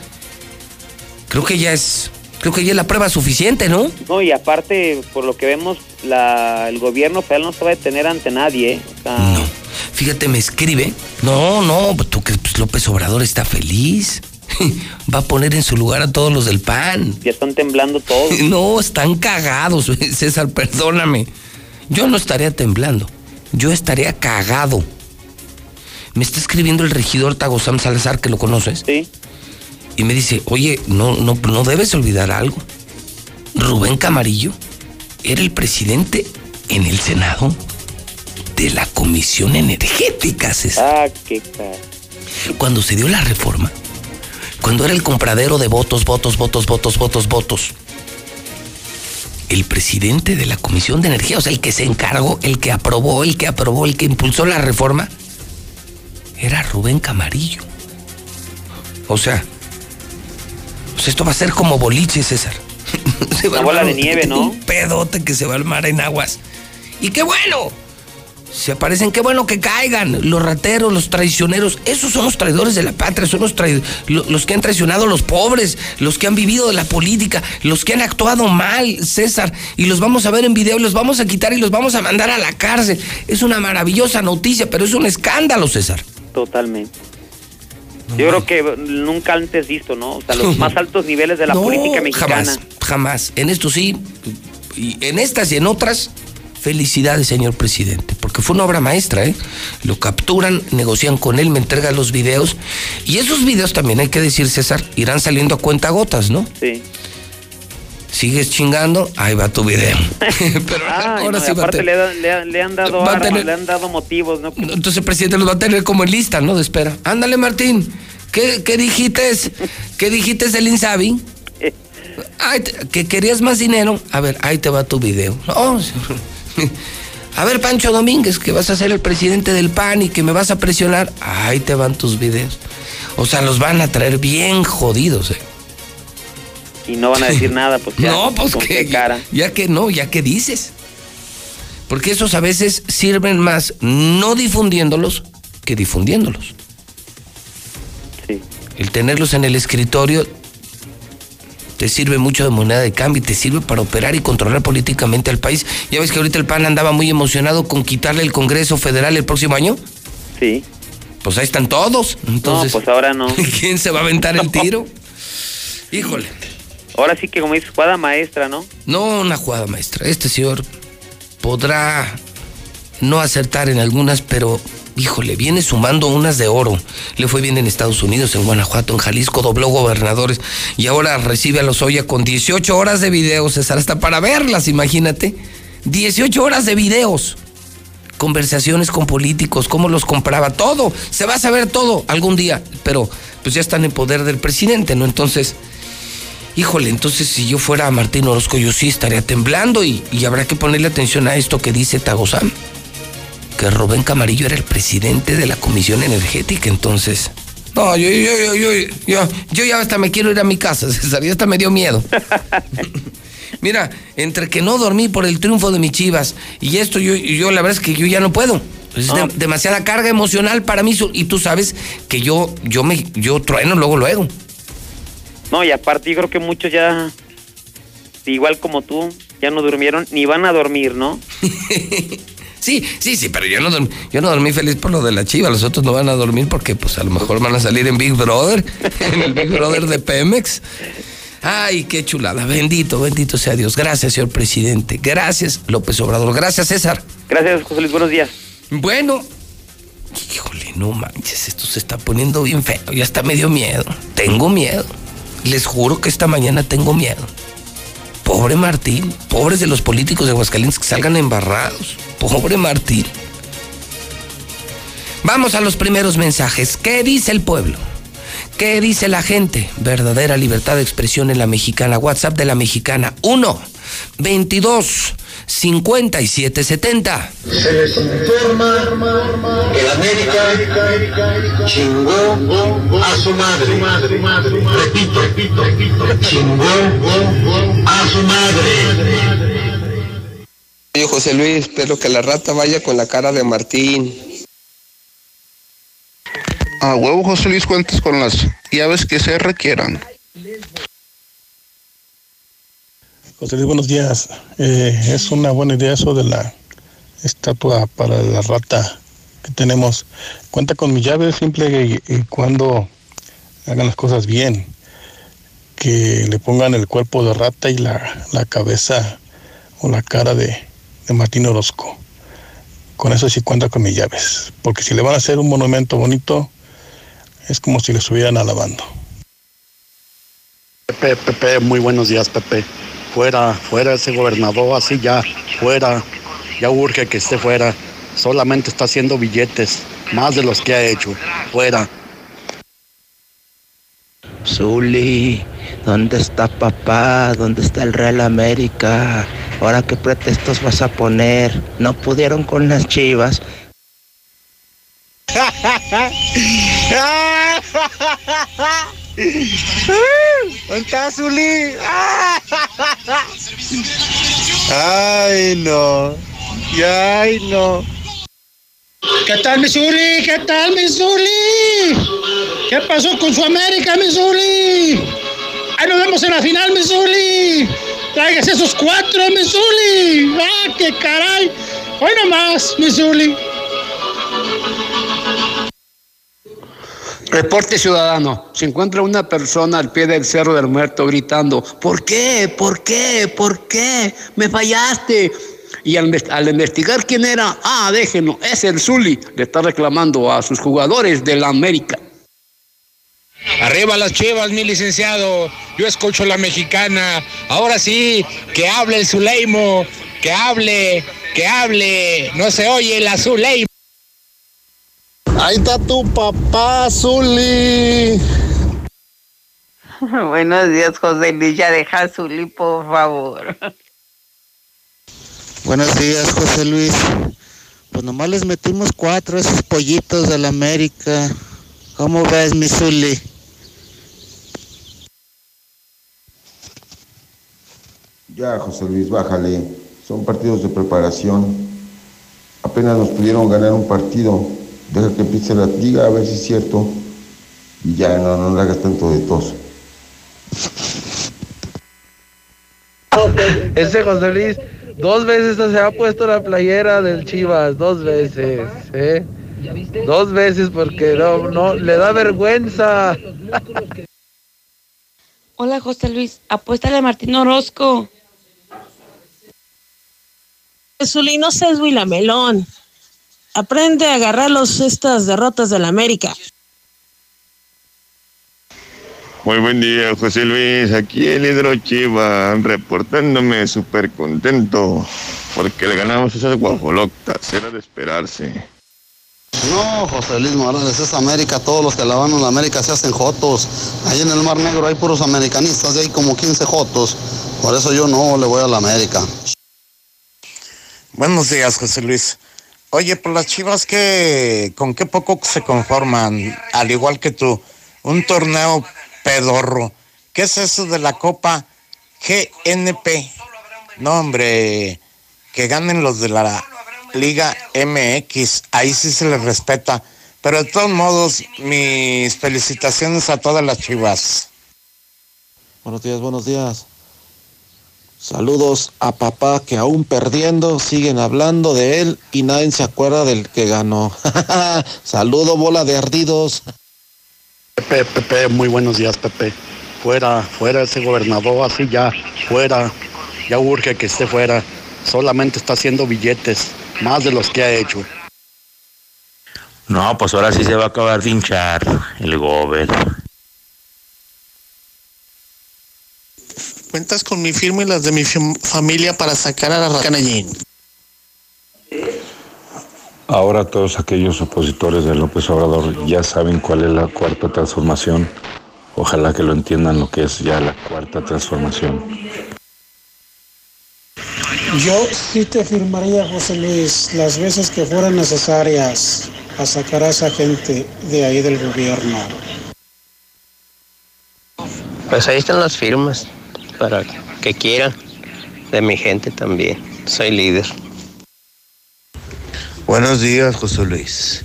creo que ya es, creo que ya es la prueba suficiente, ¿no? No, y aparte, por lo que vemos, la, el gobierno federal no se va a detener ante nadie, ¿eh? O sea, No. Fíjate, me escribe. No, no, tú que pues, López Obrador está feliz. Va a poner en su lugar a todos los del PAN. ya están temblando todos. No, están cagados, César, perdóname. Yo no estaría temblando, yo estaría cagado. Me está escribiendo el regidor Tagosam Salazar, que lo conoces, Sí, y me dice, oye, no, no, no debes olvidar algo. Rubén Camarillo era el presidente en el Senado de la Comisión Energética, César. ah, qué cara. Cuando se dio la reforma, cuando era el compradero de votos, votos, votos, votos, votos, votos, el presidente de la Comisión de Energía, o sea, el que se encargó, el que aprobó, el que aprobó, el que impulsó la reforma, era Rubén Camarillo. O sea, pues esto va a ser como boliche, César. Se va a Una bola de nieve, ¿no? Un pedote que se va a armar en aguas. Y qué bueno. Se aparecen, qué bueno que caigan los rateros, los traicioneros. Esos son los traidores de la patria, son los, los que han traicionado a los pobres, los que han vivido de la política, los que han actuado mal, César. Y los vamos a ver en video, los vamos a quitar y los vamos a mandar a la cárcel. Es una maravillosa noticia, pero es un escándalo, César. Totalmente. Yo creo que nunca antes visto, ¿no? O sea, los más altos niveles de la No, política mexicana. Jamás, jamás. En esto sí, y en estas y en otras, felicidades, señor presidente, porque fue una obra maestra, ¿eh? Lo capturan, negocian con él, me entrega los videos, y esos videos también, hay que decir, César, irán saliendo a cuenta gotas, ¿no? Sí. Sigues chingando, ahí va tu video. Pero Ah, ahora no, sí va a aparte tener- le, han- le han dado armas, tener- le han dado motivos, ¿no? Entonces el presidente los va a tener como en lista, ¿no? De espera. Ándale, Martín. ¿Qué, qué dijiste? ¿Qué dijiste del Insabi? Ay, te- que querías más dinero. A ver, ahí te va tu video. No, a ver, Pancho Domínguez, que vas a ser el presidente del PAN y que me vas a presionar. Ahí te van tus videos. O sea, los van a traer bien jodidos, ¿eh? Y no van a decir nada, pues ya. no, pues que. qué cara. Ya que no, ya que dices. Porque esos a veces sirven más no difundiéndolos que difundiéndolos. Sí. El tenerlos en el escritorio te sirve mucho de moneda de cambio y te sirve para operar y controlar políticamente al país. Ya ves que ahorita el PAN andaba muy emocionado con quitarle el Congreso Federal el próximo año. Sí. Pues ahí están todos. Entonces, no, pues ahora no. ¿quién se va a aventar el tiro? Híjole. Ahora sí que como dices, jugada maestra, ¿no? No una jugada maestra. Este señor podrá no acertar en algunas, pero híjole, viene sumando unas de oro. Le fue bien en Estados Unidos, en Guanajuato, en Jalisco, dobló gobernadores y ahora recibe a los Oya con 18 horas de videos, César, hasta para verlas, imagínate. 18 horas de videos. conversaciones con políticos, cómo los compraba, todo. Se va a saber todo algún día, pero pues ya están en poder del presidente, ¿no? Entonces, híjole, entonces si yo fuera Martín Orozco, yo sí estaría temblando y, y habrá que ponerle atención a esto que dice Tagozán, que Rubén Camarillo era el presidente de la Comisión Energética, entonces... No, yo, yo, yo, yo, yo, yo ya hasta me quiero ir a mi casa, César, ya hasta me dio miedo. Mira, entre que no dormí por el triunfo de mis chivas y esto, yo, yo la verdad es que yo ya no puedo. Es de- demasiada carga emocional para mí y tú sabes que yo, yo me, yo trueno luego, luego. No, y aparte yo creo que muchos ya, igual como tú, ya no durmieron ni van a dormir, ¿no? Sí, sí, sí, pero yo no, dormí, yo no dormí feliz por lo de la chiva. Los otros no van a dormir porque, pues, a lo mejor van a salir en Big Brother, en el Big Brother de Pemex. Ay, qué chulada. Bendito, bendito sea Dios. Gracias, señor presidente. Gracias, López Obrador. Gracias, César. Gracias, José Luis, buenos días. Bueno, híjole, no manches, esto se está poniendo bien feo. Ya está medio miedo. Tengo miedo. Les juro que esta mañana tengo miedo. Pobre Martín, pobres de los políticos de Aguascalientes que salgan embarrados. Pobre Martín. Vamos a los primeros mensajes. ¿Qué dice el pueblo? ¿Qué dice la gente? Verdadera libertad de expresión en la mexicana. WhatsApp de la mexicana. 1 22 57 70. Se les informa que la América chingó a su madre. Repito, repito, repito, chingó a su madre. Oye, José Luis, espero que la rata vaya con la cara de Martín. A huevo, José Luis, cuentes con las llaves que se requieran. José Luis, buenos días. Eh, es una buena idea eso de la estatua para la rata que tenemos. Cuenta con mi llave simple y, y cuando hagan las cosas bien. Que le pongan el cuerpo de rata y la, la cabeza o la cara de, de Martín Orozco. Con eso sí cuenta con mis llaves. Porque si le van a hacer un monumento bonito, es como si le estuvieran alabando. Pepe, Pepe, muy buenos días, Pepe. Fuera, fuera ese gobernador, así ya, fuera. Ya urge que esté fuera. Solamente está haciendo billetes, más de los que ha hecho. Fuera. Zuli, ¿dónde está papá? ¿Dónde está el Real América? Ahora qué pretextos vas a poner? No pudieron con las chivas. ¿Dónde está Zuli? Ay, no. Ay, no. ¿Qué tal, Missouri? ¿Qué tal, Missouri? ¿Qué pasó con su América, Missouri? Ahí nos vemos en la final, Missouri. Tráigase esos cuatro, Missouri. ¡Ah, qué caray! Hoy nomás, Missouri. Reporte ciudadano. Se encuentra una persona al pie del Cerro del Muerto gritando, ¿por qué? ¿Por qué? ¿Por qué? Me fallaste. Y al, investigar quién era, ah, déjenlo, es el Zuli. Le está reclamando a sus jugadores de la América. Arriba las chivas, mi licenciado. Yo escucho la mexicana. Ahora sí, que hable el Zuleimo. Que hable, que hable. No se oye la Zuleimo. Ahí está tu papá, Zuli. Buenos días, José Luis. Ya deja a Zuli, por favor. Buenos días, José Luis. Pues nomás les metimos cuatro a esos pollitos de la América. ¿Cómo ves, mi Zuli? Ya, José Luis, bájale. Son partidos de preparación. Apenas nos pudieron ganar un partido. Deja que empiece la liga a ver si es cierto. Y ya, no, no le hagas tanto de tos. Ese José Luis, dos veces se ha puesto la playera del Chivas, dos veces, ¿eh? Dos veces porque no, no, le da vergüenza. Hola José Luis, apuéstale a Martín Orozco. Zuli, no seas Melón. Aprende a agarrar los, estas derrotas del América. Muy buen día, José Luis. Aquí el Hidro Chiva, reportándome súper contento. porque le ganamos esas guajolotas, era de esperarse. No, José Luis Morales, es América. Todos los que la van a la América se hacen jotos. Ahí en el Mar Negro hay puros americanistas y hay como 15 jotos. Por eso yo no le voy a la América. Buenos días, José Luis. Oye, por las chivas, que ¿con qué poco se conforman? Al igual que tú, un torneo pedorro. ¿Qué es eso de la Copa GNP? No, hombre, que ganen los de la Liga MX, ahí sí se les respeta. Pero de todos modos, mis felicitaciones a todas las chivas. Buenos días, buenos días. Saludos a papá que aún perdiendo siguen hablando de él y nadie se acuerda del que ganó. Saludo bola de ardidos. Pepe, Pepe, muy buenos días, Pepe. Fuera, fuera ese gobernador, así ya, fuera. Ya urge que esté fuera. Solamente está haciendo billetes, más de los que ha hecho. No, pues ahora sí se va a acabar de hinchar el gober. Cuentas con mi firma y las de mi fam- familia para sacar a la Canallín. Ahora todos aquellos opositores de López Obrador ya saben cuál es la cuarta transformación. Ojalá que lo entiendan lo que es ya la cuarta transformación. Yo sí te firmaría, José Luis, las veces que fueran necesarias a sacar a esa gente de ahí del gobierno. Pues ahí están las firmas para que quieran de mi gente también. Soy líder. Buenos días, José Luis.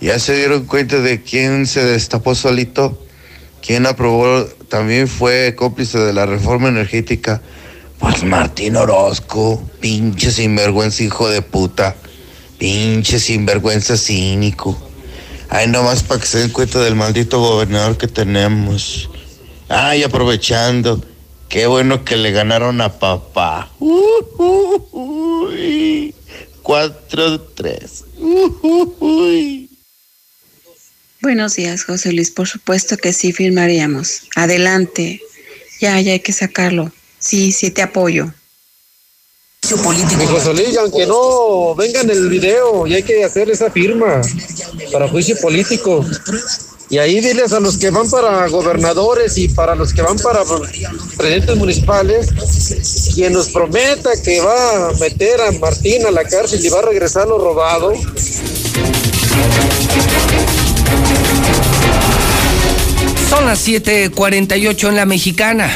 ¿Ya se dieron cuenta de quién se destapó solito? ¿Quién aprobó? También fue cómplice de la reforma energética. Pues Martín Orozco, pinche sinvergüenza hijo de puta. Pinche sinvergüenza cínico. Ay, nomás para que se den cuenta del maldito gobernador que tenemos. Ay, aprovechando. Qué bueno que le ganaron a papá. Uh, uh, uy. 4-3. Uh, uy. Buenos días, José Luis. Por supuesto que sí firmaríamos. Adelante. Ya, ya hay que sacarlo. Sí, sí te apoyo. Mi José Luis, aunque no venga en el video, y hay que hacer esa firma para juicio político. Y ahí diles a los que van para gobernadores y para los que van para presidentes municipales, quien nos prometa que va a meter a Martín a la cárcel y va a regresar lo robado. Son las 7:48 en la mexicana.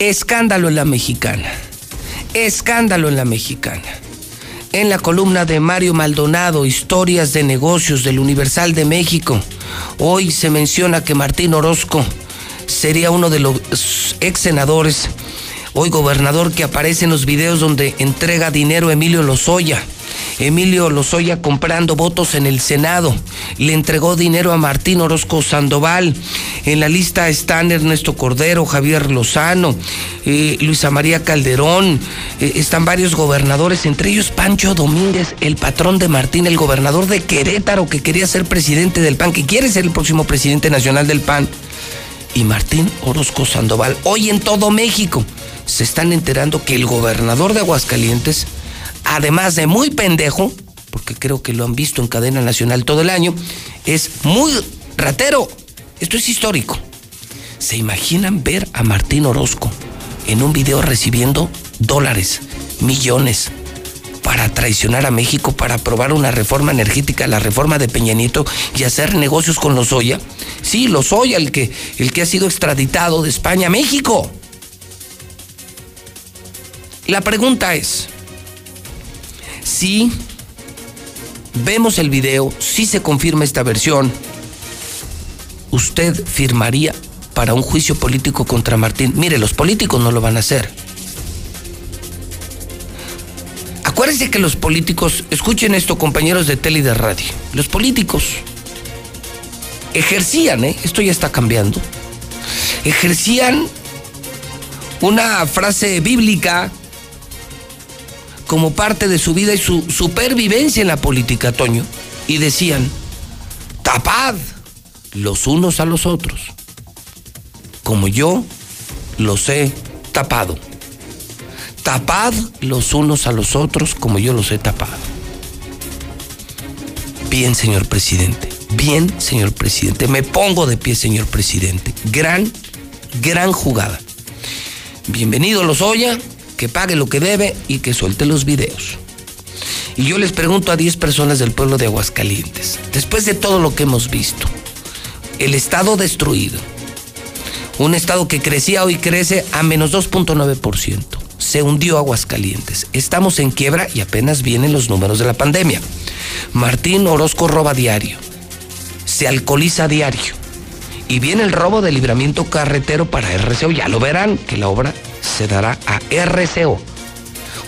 Escándalo en la mexicana. Escándalo en la mexicana. En la columna de Mario Maldonado, Historias de Negocios del Universal de México, hoy se menciona que Martín Orozco sería uno de los ex senadores, hoy gobernador que aparece en los videos donde entrega dinero a Emilio Lozoya. Emilio Lozoya comprando votos en el Senado. Le entregó dinero a Martín Orozco Sandoval. En la lista están Ernesto Cordero, Javier Lozano, eh, Luisa María Calderón. eh, están varios gobernadores, entre ellos Pancho Domínguez, el patrón de Martín, el gobernador de Querétaro, que quería ser presidente del PAN, que quiere ser el próximo presidente nacional del PAN. Y Martín Orozco Sandoval. Hoy en todo México se están enterando que el gobernador de Aguascalientes además de muy pendejo, porque creo que lo han visto en cadena nacional todo el año, es muy ratero. Esto es histórico. ¿Se imaginan ver a Martín Orozco en un video recibiendo dólares, millones, para traicionar a México, para aprobar una reforma energética, la reforma de Peña Nieto y hacer negocios con Lozoya? Sí, Lozoya, el que, el que ha sido extraditado de España a México. La pregunta es, si vemos el video, si se confirma esta versión, ¿usted firmaría para un juicio político contra Martín? Mire, los políticos no lo van a hacer. Acuérdense que los políticos, escuchen esto compañeros de tele y de radio, los políticos ejercían, ¿eh? esto ya está cambiando, ejercían una frase bíblica como parte de su vida y su supervivencia en la política, Toño. Y decían, tapad los unos a los otros, como yo los he tapado. Tapad los unos a los otros como yo los he tapado. Bien, señor presidente. Bien, señor presidente. Me pongo de pie, señor presidente. Gran, gran jugada. Bienvenido Lozoya, que pague lo que debe y que suelte los videos. Y yo les pregunto a 10 personas del pueblo de Aguascalientes, después de todo lo que hemos visto, el Estado destruido, un Estado que crecía hoy crece a menos 2.9%, se hundió Aguascalientes, estamos en quiebra y apenas vienen los números de la pandemia. Martín Orozco roba diario, se alcoholiza diario y viene el robo de libramiento carretero para RCO, ya lo verán que la obra se dará a RCO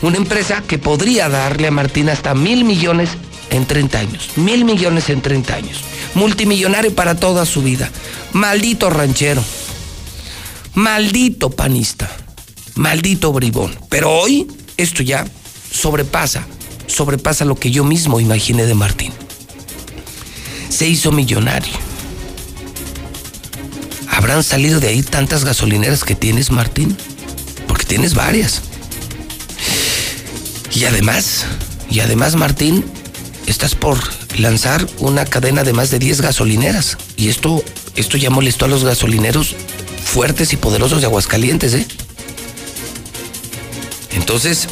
una empresa que podría darle a Martín hasta mil millones en 30 años. Mil millones en 30 años. Multimillonario para toda su vida. Maldito ranchero. Maldito panista. Maldito bribón. Pero hoy esto ya sobrepasa, sobrepasa lo que yo mismo imaginé de Martín. Se hizo millonario. ¿Habrán salido de ahí tantas gasolineras que tienes, Martín? Porque tienes varias. Y además, y además Martín, estás por lanzar una cadena de más de 10 gasolineras. Y esto, esto ya molestó a los gasolineros fuertes y poderosos de Aguascalientes, ¿eh? Entonces,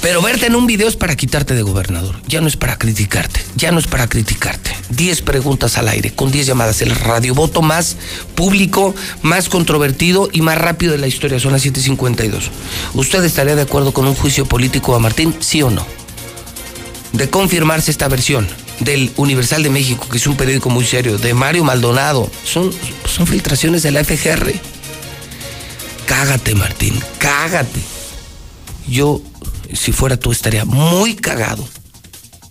pero verte en un video es para quitarte de gobernador, ya no es para criticarte, ya no es para criticarte. 10 preguntas al aire, con 10 llamadas, el radiovoto más público, más controvertido y más rápido de la historia, son las 7.52. ¿Usted estaría de acuerdo con un juicio político a Martín, sí o no? De confirmarse esta versión del Universal de México, que es un periódico muy serio, de Mario Maldonado, son, son filtraciones de la FGR. Cágate, Martín, cágate. Yo si fuera tú estaría muy cagado,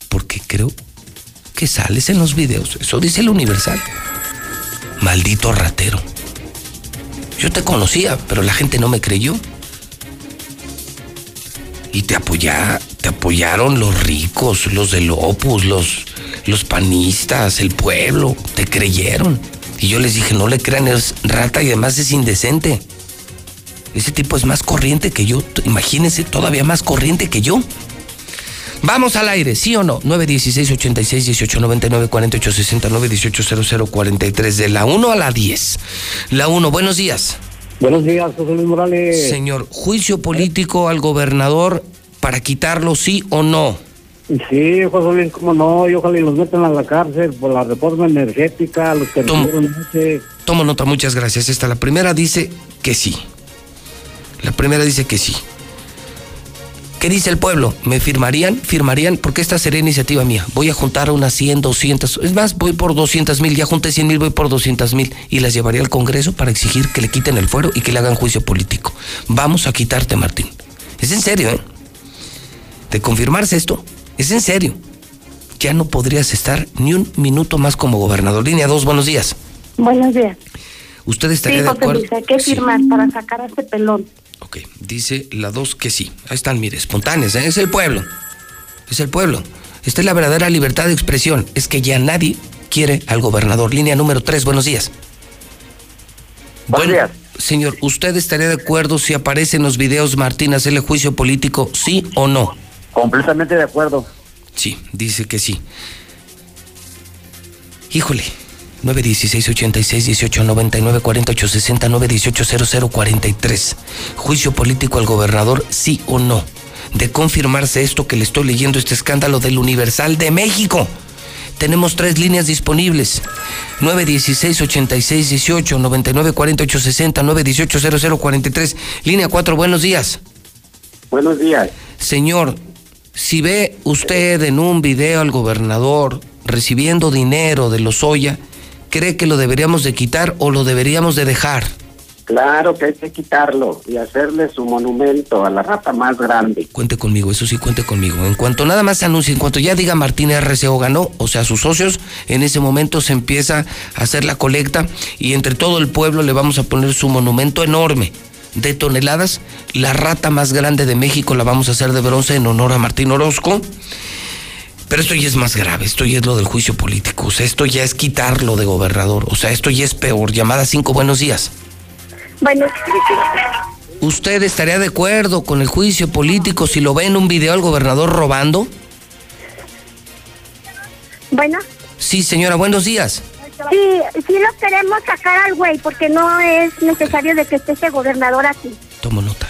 porque creo que sales en los videos. Eso dice el Universal. Maldito ratero. Yo te conocía, pero la gente no me creyó. Y te apoya, te apoyaron los ricos, los del Opus, los, los panistas, el pueblo, te creyeron. Y yo les dije, no le crean, es rata y además es indecente. Ese tipo es más corriente que yo. Imagínense, todavía más corriente que yo. Vamos al aire, ¿sí o no? 916 86 18 99 48 69 18 00 43 de la 1 a la 10. La 1, buenos días. Buenos días, José Luis Morales. Señor, juicio político al gobernador para quitarlo, sí o no. Sí, José Luis, cómo no, y ojalá y los metan a la cárcel por la reforma energética, los que Tomo, tomo nota, muchas gracias. Esta, la primera dice que sí. La primera dice que sí. ¿Qué dice el pueblo? ¿Me firmarían? ¿Firmarían? Porque esta sería iniciativa mía. Voy a juntar unas 100, 200. Es más, voy por 200 mil. Ya junté 100 mil, voy por 200 mil. Y las llevaría al Congreso para exigir que le quiten el fuero y que le hagan juicio político. Vamos a quitarte, Martín. Es en serio, ¿eh? De confirmarse esto, es en serio. Ya no podrías estar ni un minuto más como gobernador. Línea 2, buenos días. Buenos días. ¿Usted estaría Sí, de José acuerdo? Luis, hay que firmar para sacar a este pelón. Ok, dice la 2 que sí. Ahí están, mire, espontáneas, ¿eh? es el pueblo. Es el pueblo. Esta es la verdadera libertad de expresión. Es que ya nadie quiere al gobernador. Línea número 3, buenos días. Buenos días. Señor, ¿usted estaría de acuerdo si aparece en los videos Martín hacerle juicio político, sí o no? Completamente de acuerdo. Sí, dice que sí. Híjole. 916 86 18 99 48 60 918 00 43. Juicio político al gobernador, sí o no. De confirmarse esto que le estoy leyendo, este escándalo del Universal de México. Tenemos tres líneas disponibles. 916 86 18 99 48 60 918 00 43. Línea 4, buenos días. Buenos días. Señor, si ve usted en un video al gobernador recibiendo dinero de Lozoya, ¿cree que lo deberíamos de quitar o lo deberíamos de dejar? Claro que hay que quitarlo y hacerle su monumento a la rata más grande. Cuente conmigo, eso sí, cuente conmigo. En cuanto nada más se anuncie, en cuanto ya diga Martín RCO ganó, o sea, sus socios, en ese momento se empieza a hacer la colecta y entre todo el pueblo le vamos a poner su monumento enorme de toneladas. La rata más grande de México la vamos a hacer de bronce en honor a Martín Orozco. Pero esto ya es más grave, esto ya es lo del juicio político, o sea, esto ya es quitarlo de gobernador, o sea, esto ya es peor. Llamada 5, buenos días. Bueno, ¿Usted estaría de acuerdo con el juicio político si lo ve en un video al gobernador robando? Bueno, Sí, señora, buenos días. sí, sí lo queremos sacar al güey porque no es necesario de que esté ese gobernador aquí. Tomo nota.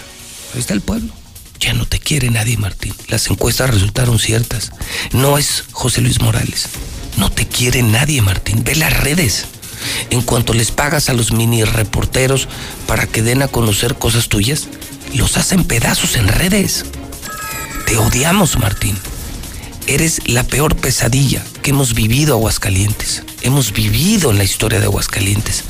Ahí está el pueblo. Ya no te quiere nadie, Martín. Las encuestas resultaron ciertas. No es José Luis Morales. No te quiere nadie, Martín. Ve las redes. En cuanto les pagas a los mini reporteros para que den a conocer cosas tuyas, los hacen pedazos en redes. Te odiamos, Martín. Eres la peor pesadilla que hemos vivido Aguascalientes. Hemos vivido en la historia de Aguascalientes.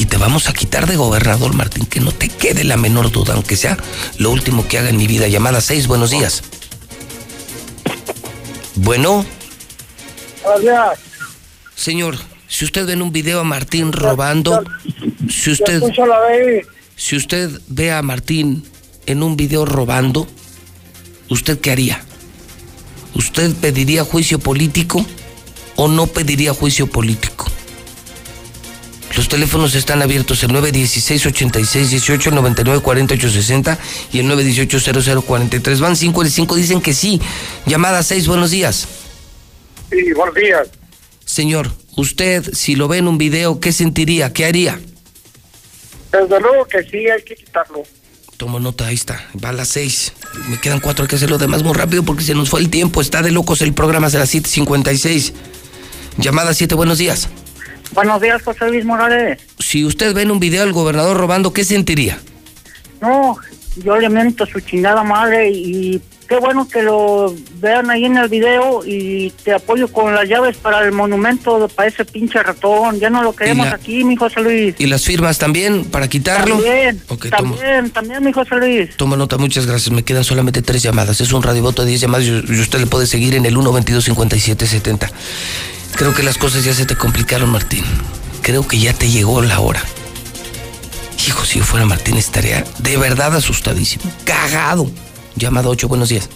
Y te vamos a quitar de gobernador, Martín, que no te quede la menor duda, aunque sea lo último que haga en mi vida. Llamada 6, buenos días. Bueno, Gracias. señor, si usted ve en un video a Martín robando, si usted, si usted ve a Martín en un video robando, ¿usted qué haría? ¿Usted pediría juicio político o no pediría juicio político? Los teléfonos están abiertos el 916-8618, 994860 y el 918-0043. Van 5 y 5 dicen que sí. Llamada 6, buenos días. Sí, buenos días. Señor, usted si lo ve en un video, ¿qué sentiría? ¿Qué haría? Desde luego que sí, hay que quitarlo. Tomo nota, ahí está. Va a las 6. Me quedan cuatro, hay que hacerlo demás muy rápido porque se nos fue el tiempo. Está de locos el programa de las 7.56. Llamada 7, buenos días. Buenos días, José Luis Morales. Si usted ve en un video al gobernador robando, ¿qué sentiría? No, yo le miento a su chingada madre y qué bueno que lo vean ahí en el video y te apoyo con las llaves para el monumento para ese pinche ratón. Ya no lo queremos la- aquí, mi José Luis. ¿Y las firmas también para quitarlo? También, tomo, también, también, mi José Luis. toma nota, muchas gracias. Me quedan solamente tres llamadas. Es un radiovoto de 10 llamadas y y usted le puede seguir en el 122-5770. Creo que las cosas ya se te complicaron, Martín. Creo que ya te llegó la hora. Hijo, si yo fuera Martín estaría de verdad asustadísimo. Cagado. Llamada 8, buenos días.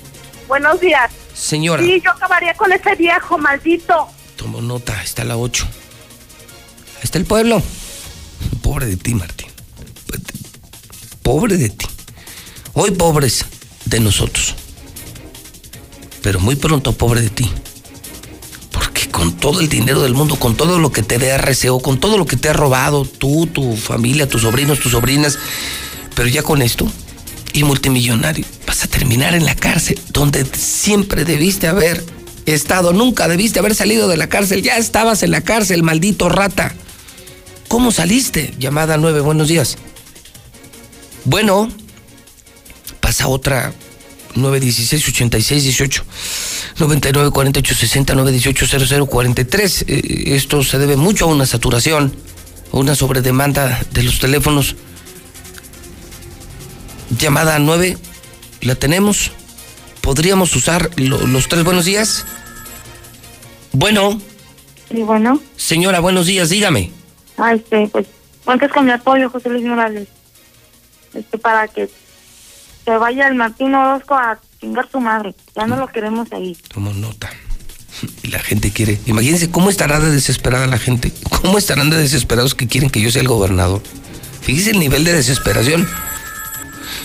Buenos días. Señora. Sí, yo acabaría con ese viejo maldito. Tomo nota, está la 8. Ahí está el pueblo. Pobre de ti, Martín. Pobre de ti. Hoy pobres de nosotros. Pero muy pronto pobre de ti. Con todo el dinero del mundo, con todo lo que te dé RCO, con todo lo que te ha robado tú, tu familia, tus sobrinos, tus sobrinas, pero ya con esto, y multimillonario, vas a terminar en la cárcel, donde siempre debiste haber estado, nunca debiste haber salido de la cárcel, ya estabas en la cárcel, maldito rata. ¿Cómo saliste? Llamada 9, buenos días. Bueno, pasa otra 916 86 18 99 48 60 918 00 43. Eh, Esto se debe mucho a una saturación, a una sobredemanda de los teléfonos. Llamada 9, la tenemos. ¿Podríamos usar lo- los tres buenos días? Bueno, Sí, bueno. señora, buenos días, dígame. Ah, este, pues, cuentas con mi apoyo, José Luis Morales. Este, para que se vaya el Martín Orozco a chingar su madre. Ya no lo queremos ahí. Tomo nota. Y la gente quiere. Imagínense cómo estará de desesperada la gente. ¿Cómo estarán de desesperados que quieren que yo sea el gobernador? Fíjese el nivel de desesperación.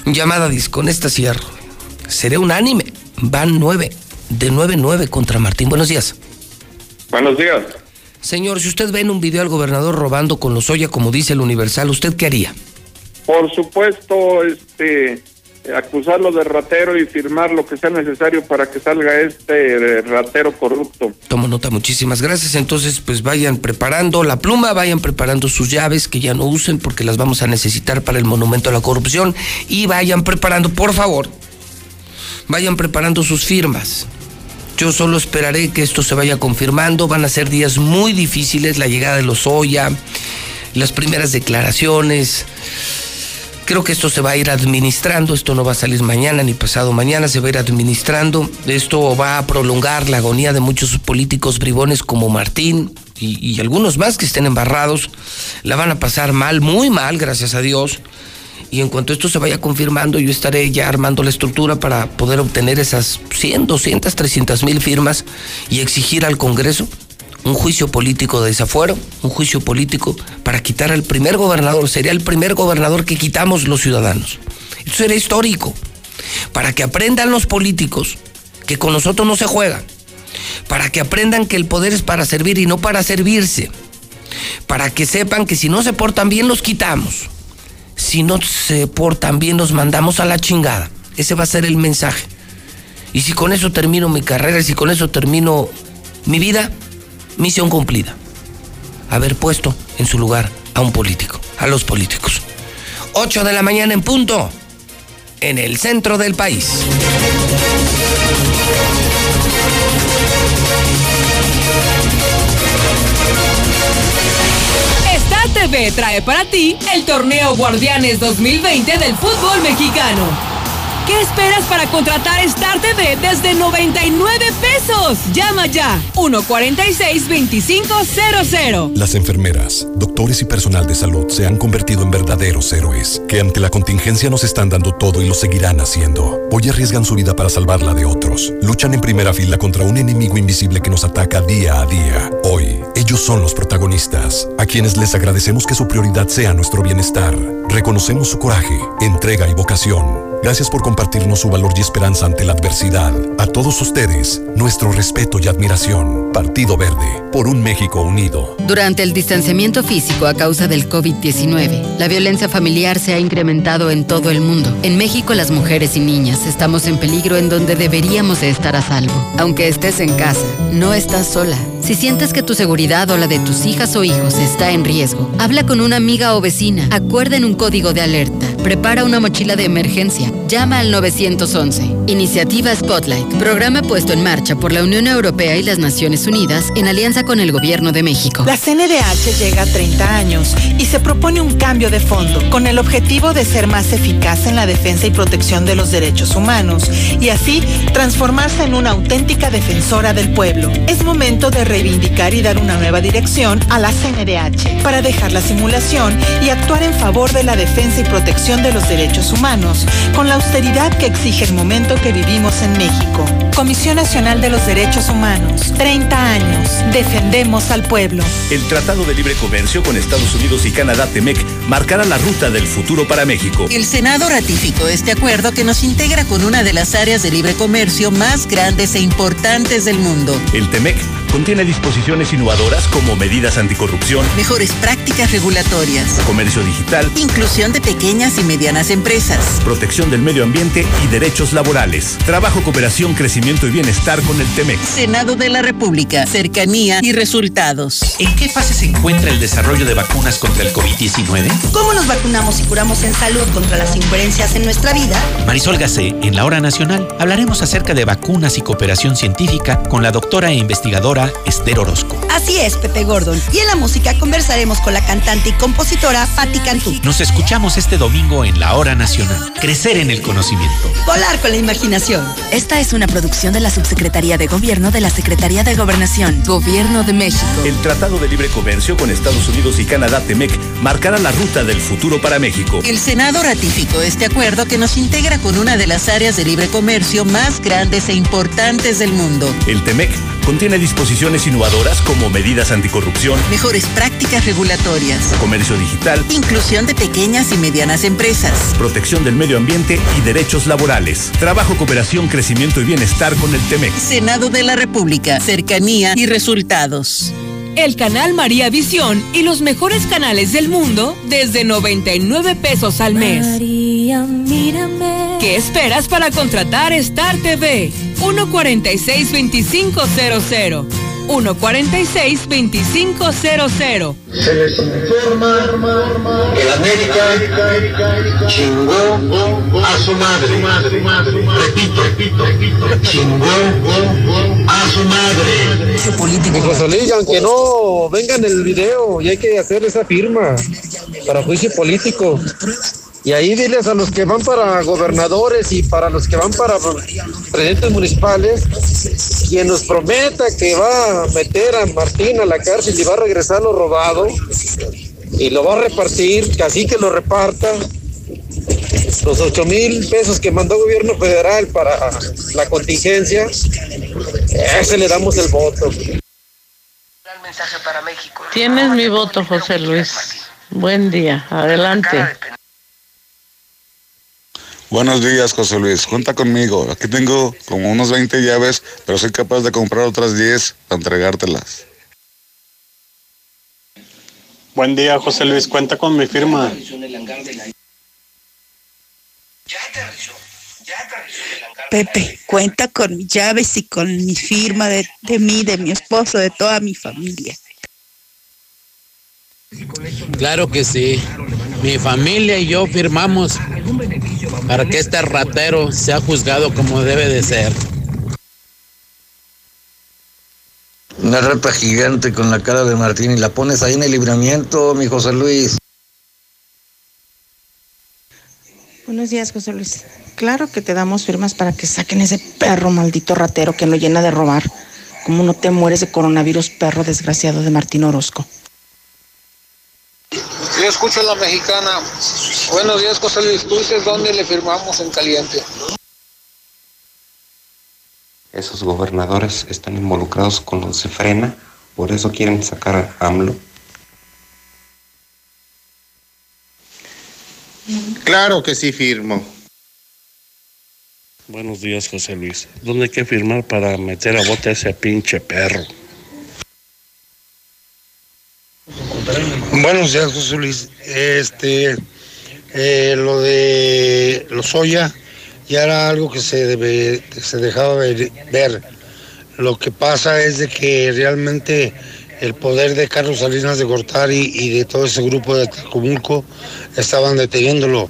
Llamada dis, con esta cierro. Seré unánime. Van nueve. De nueve, nueve contra Martín. Buenos días. Buenos días. Señor, si usted ve en un video al gobernador robando con los Oya, como dice el Universal, ¿usted qué haría? Por supuesto, este, acusarlo de ratero y firmar lo que sea necesario para que salga este eh, ratero corrupto. Tomo nota, muchísimas gracias. Entonces, pues vayan preparando la pluma, vayan preparando sus llaves que ya no usen porque las vamos a necesitar para el monumento a la corrupción y vayan preparando, por favor, vayan preparando sus firmas. Yo solo esperaré que esto se vaya confirmando. Van a ser días muy difíciles, la llegada de los Oya, las primeras declaraciones. Creo que esto se va a ir administrando, esto no va a salir mañana ni pasado mañana, se va a ir administrando. Esto va a prolongar la agonía de muchos políticos bribones como Martín y, algunos más que estén embarrados. La van a pasar mal, muy mal, gracias a Dios. Y en cuanto esto se vaya confirmando, yo estaré ya armando la estructura para poder obtener esas 100, 200, 300 mil firmas y exigir al Congreso un juicio político de desafuero, un juicio político para quitar al primer gobernador. Sería el primer gobernador que quitamos los ciudadanos. Eso era histórico. Para que aprendan los políticos que con nosotros no se juegan. Para que aprendan que el poder es para servir y no para servirse. Para que sepan que si no se portan bien los quitamos. Si no se portan bien los mandamos a la chingada. Ese va a ser el mensaje. Y si con eso termino mi carrera, y si con eso termino mi vida, misión cumplida. Haber puesto en su lugar a un político, a los políticos. 8 de la mañana en punto, en el centro del país. Star TV trae para ti el torneo Guardianes 2020 del fútbol mexicano. ¿Qué esperas para contratar Star TV desde 99 pesos? Llama ya 146-2500. Las enfermeras, doctores y personal de salud se han convertido en verdaderos héroes que ante la contingencia nos están dando todo y lo seguirán haciendo. Hoy arriesgan su vida para salvarla de otros. Luchan en primera fila contra un enemigo invisible que nos ataca día a día. Hoy, ellos son los protagonistas, a quienes les agradecemos que su prioridad sea nuestro bienestar. Reconocemos su coraje, entrega y vocación. Gracias por compartirnos su valor y esperanza ante la adversidad. A todos ustedes, nuestro respeto y admiración. Partido Verde, por un México unido. Durante el distanciamiento físico a causa del COVID-19, la violencia familiar se ha incrementado en todo el mundo. En México, las mujeres y niñas estamos en peligro en donde deberíamos de estar a salvo. Aunque estés en casa, no estás sola. Si sientes que tu seguridad o la de tus hijas o hijos está en riesgo, habla con una amiga o vecina. Acuerden un código de alerta. Prepara una mochila de emergencia. Llama al 911. Iniciativa Spotlight. Programa puesto en marcha por la Unión Europea y las Naciones Unidas en alianza con el Gobierno de México. La CNDH llega a 30 años y se propone un cambio de fondo con el objetivo de ser más eficaz en la defensa y protección de los derechos humanos y así transformarse en una auténtica defensora del pueblo. Es momento de reivindicar y dar una nueva dirección a la CNDH para dejar la simulación y actuar en favor de la defensa y protección de los derechos humanos con la austeridad que exige el momento que vivimos en México. Comisión Nacional de los Derechos Humanos. 30 años. Defendemos al pueblo. El Tratado de Libre Comercio con Estados Unidos y Canadá, TEMEC, marcará la ruta del futuro para México. El Senado ratificó este acuerdo que nos integra con una de las áreas de libre comercio más grandes e importantes del mundo. El TEMEC contiene disposiciones innovadoras como medidas anticorrupción, mejores prácticas regulatorias, comercio digital, inclusión de pequeñas y medianas empresas, protección del medio ambiente y derechos laborales, trabajo, cooperación, crecimiento y bienestar con el TEMEC. Senado de la República, cercanía y resultados. ¿En qué fase se encuentra el desarrollo de vacunas contra el COVID-19? ¿Cómo nos vacunamos y curamos en salud contra las incoherencias en nuestra vida? Marisol Gacé, en la hora nacional, hablaremos acerca de vacunas y cooperación científica con la doctora e investigadora Esther Orozco. Así es, Pepe Gordon. Y en la música conversaremos con la cantante y compositora Patti Cantú. Nos escuchamos este domingo en la Hora Nacional. Crecer en el conocimiento. Volar con la imaginación. Esta es una producción de la Subsecretaría de Gobierno de la Secretaría de Gobernación, Gobierno de México. El Tratado de Libre Comercio con Estados Unidos y Canadá, TEMEC, marcará la ruta del futuro para México. El Senado ratificó este acuerdo que nos integra con una de las áreas de libre comercio más grandes e importantes del mundo. El TEMEC contiene disposiciones innovadoras como medidas anticorrupción, mejores prácticas regulatorias, comercio digital, inclusión de pequeñas y medianas empresas, protección del medio ambiente y derechos laborales, trabajo, cooperación, crecimiento y bienestar con el TEMEC. Senado de la República, cercanía y resultados. El canal María Visión y los mejores canales del mundo desde 99 pesos al mes. María, mírame. ¿Qué esperas para contratar Star TV? 146-2500. 146-2500. Se les informa que la América chingó a su madre. Repito, repito, repito. Chingó a su madre. Ese político. Luis, aunque no venga en el video, y hay que hacer esa firma para juicio político. Y ahí diles a los que van para gobernadores y para los que van para presidentes municipales, quien nos prometa que va a meter a Martín a la cárcel y va a regresar lo robado y lo va a repartir, que así que lo reparta. Los ocho mil pesos que mandó el gobierno federal para la contingencia, ese le damos el voto. Tienes mi voto, José Luis. Buen día. Adelante. Buenos días, José Luis. Cuenta conmigo. Aquí tengo como unos 20 llaves, pero soy capaz de comprar otras 10 para entregártelas. Buen día, José Luis. Cuenta con mi firma. Pepe, cuenta con mis llaves y con mi firma de, de mí, de mi esposo, de toda mi familia. Claro que sí. Mi familia y yo firmamos para que este ratero sea juzgado como debe de ser. Una rata gigante con la cara de Martín y la pones ahí en el libramiento, mi José Luis. Buenos días, José Luis. Claro que te damos firmas para que saquen ese perro maldito ratero que no llena de robar. Como no te mueres de coronavirus, perro desgraciado de Martín Orozco. Yo escucho a la mexicana. Buenos días, José Luis. Tú dices dónde le firmamos en caliente. Esos gobernadores están involucrados con los de frena, por eso quieren sacar a AMLO. Claro que sí firmo. Buenos días, José Luis. ¿Dónde hay que firmar para meter a bote a ese pinche perro? Buenos días, José Luis. Este, eh, lo de Lozoya ya era algo que se, debe, se dejaba ver, ver. Lo que pasa es de que realmente el poder de Carlos Salinas de Gortari y de todo ese grupo de Tlacomulco estaban deteniéndolo.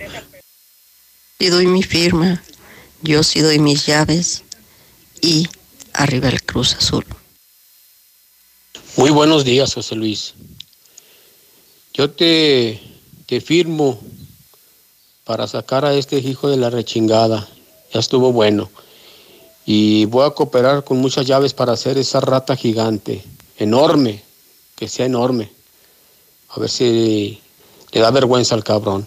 Sí doy mi firma, yo sí doy mis llaves y arriba el Cruz Azul. Muy buenos días, José Luis. Yo te, te firmo para sacar a este hijo de la rechingada. Ya estuvo bueno. Y voy a cooperar con muchas llaves para hacer esa rata gigante, enorme, que sea enorme. A ver si le da vergüenza al cabrón.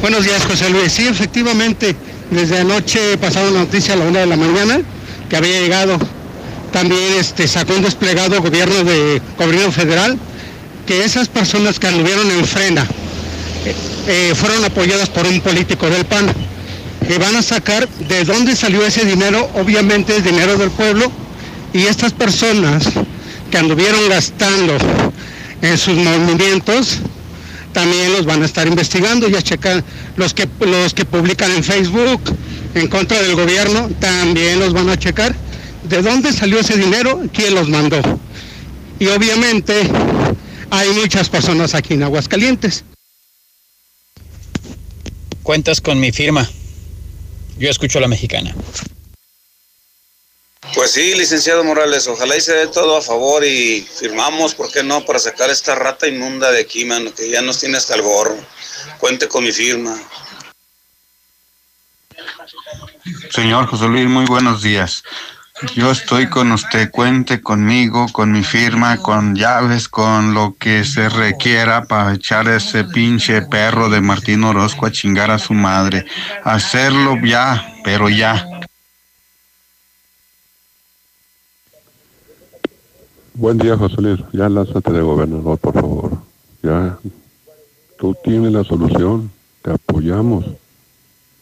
Buenos días, José Luis. Sí, efectivamente, desde anoche he pasado una noticia a la una de la mañana que había llegado. También este, sacó un desplegado gobierno de gobierno federal que esas personas que anduvieron en frena eh, eh, fueron apoyadas por un político del PAN. Que van a sacar de dónde salió ese dinero, obviamente es dinero del pueblo, y estas personas que anduvieron gastando en sus movimientos, también los van a estar investigando y a checar. Los que los que publican en Facebook en contra del gobierno, también los van a checar. De dónde salió ese dinero, quién los mandó. Y obviamente hay muchas personas aquí en Aguascalientes. Cuentas con mi firma. Yo escucho a la mexicana. Pues sí, licenciado Morales, ojalá y se dé todo a favor y firmamos, ¿por qué no? Para sacar esta rata inmunda de aquí, mano, que ya nos tiene hasta el gorro. Cuente con mi firma. Señor José Luis, muy buenos días. Yo estoy con usted, cuente conmigo, con mi firma, con llaves, con lo que se requiera para echar ese pinche perro de Martín Orozco a chingar a su madre. Hacerlo ya, pero ya. Buen día, José Luis. Ya lánzate de gobernador, por favor. Ya, tú tienes la solución. Te apoyamos.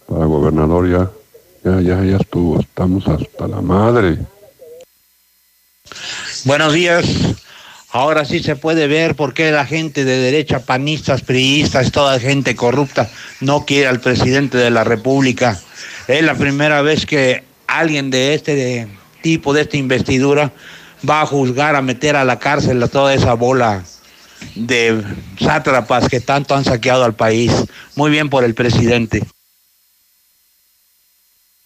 Para gobernador ya. Ya, ya, ya estuvo. Estamos hasta la madre. Buenos días. Ahora sí se puede ver por qué la gente de derecha, panistas, priistas, toda gente corrupta, no quiere al presidente de la República. Es la primera vez que alguien de este tipo, de esta investidura, va a juzgar, a meter a la cárcel a toda esa bola de sátrapas que tanto han saqueado al país. Muy bien por el presidente.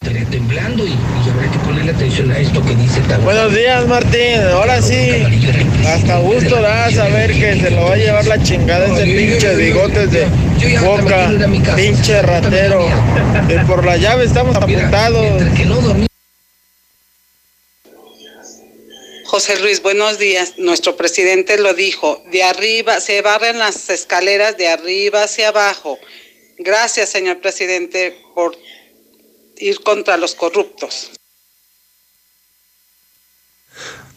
Estaría temblando y, y habrá que ponerle atención a esto que dice tal. Buenos días, Martín. Ahora sí, hasta gusto da saber que se lo va a llevar la chingada ese pinche bigotes de boca, pinche ratero. Y por la llave estamos apuntados. José Luis, buenos días. Nuestro presidente lo dijo, de arriba, se barren las escaleras de arriba hacia abajo. Gracias, señor presidente, por ir contra los corruptos.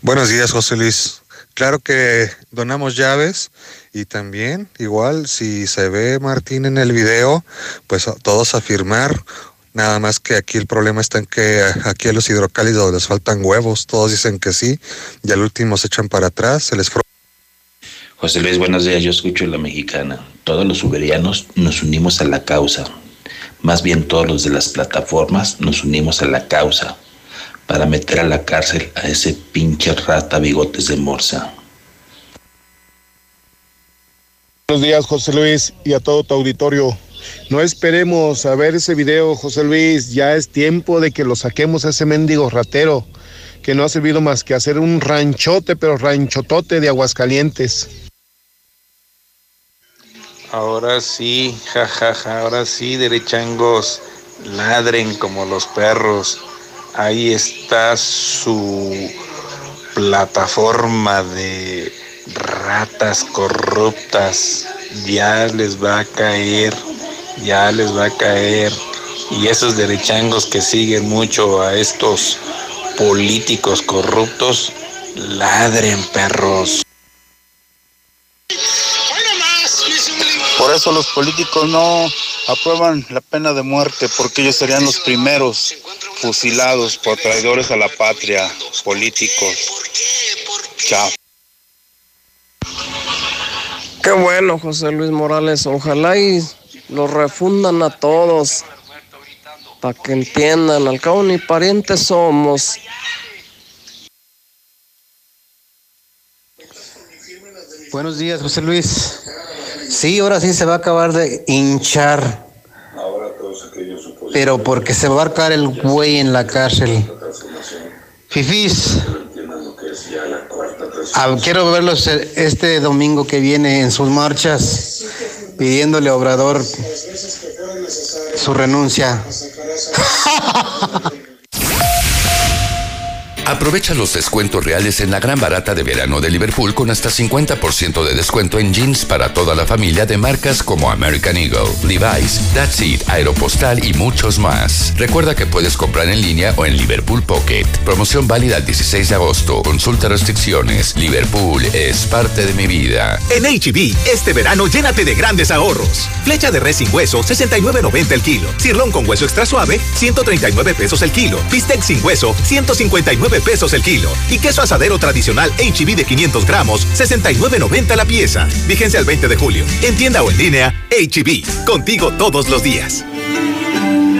Buenos días, José Luis. Claro que donamos llaves y también igual si se ve Martín en el video, pues todos a firmar. Nada más que aquí el problema está en que aquí a los hidrocálidos les faltan huevos, todos dicen que sí, y al último se echan para atrás, se les José Luis, buenos días, yo escucho la mexicana. Todos los uberianos nos unimos a la causa. Más bien todos los de las plataformas nos unimos a la causa para meter a la cárcel a ese pinche rata bigotes de morsa. Buenos días, José Luis, y a todo tu auditorio. No esperemos a ver ese video, José Luis. Ya es tiempo de que lo saquemos a ese mendigo ratero, que no ha servido más que hacer un ranchote, pero ranchotote de Aguascalientes. Ahora sí, jajaja, ahora sí, derechangos, ladren como los perros. Ahí está su plataforma de ratas corruptas. Ya les va a caer, ya les va a caer. Y esos derechangos que siguen mucho a estos políticos corruptos, ladren perros. Eso los políticos no aprueban la pena de muerte, porque ellos serían los primeros fusilados por traidores a la patria, políticos. Chao. Qué bueno, José Luis Morales. Ojalá y los refundan a todos. Para que entiendan, al cabo ni parientes somos. Buenos días, José Luis. Sí, ahora sí se va a acabar de hinchar. Pero porque se va a arcar el güey en la cárcel. Fifis. Ah, quiero verlos este domingo que viene en sus marchas pidiéndole a Obrador su renuncia. Aprovecha los descuentos reales en la gran barata de verano de Liverpool con hasta 50% de descuento en jeans para toda la familia de marcas como American Eagle, Levi's, That's It, Aeropostal y muchos más. Recuerda que puedes comprar en línea o en Liverpool Pocket. Promoción válida el 16 de agosto. Consulta restricciones. Liverpool es parte de mi vida. En HB, este verano llénate de grandes ahorros. Flecha de res sin hueso, 69.90 el kilo. Cirlón con hueso extra suave, 139 pesos el kilo. Bistec sin hueso, 159 pesos el kilo. Y queso asadero tradicional HB de 500 gramos, 69.90 la pieza. Vigencia el 20 de julio. En tienda o en línea, HB. Contigo todos los días.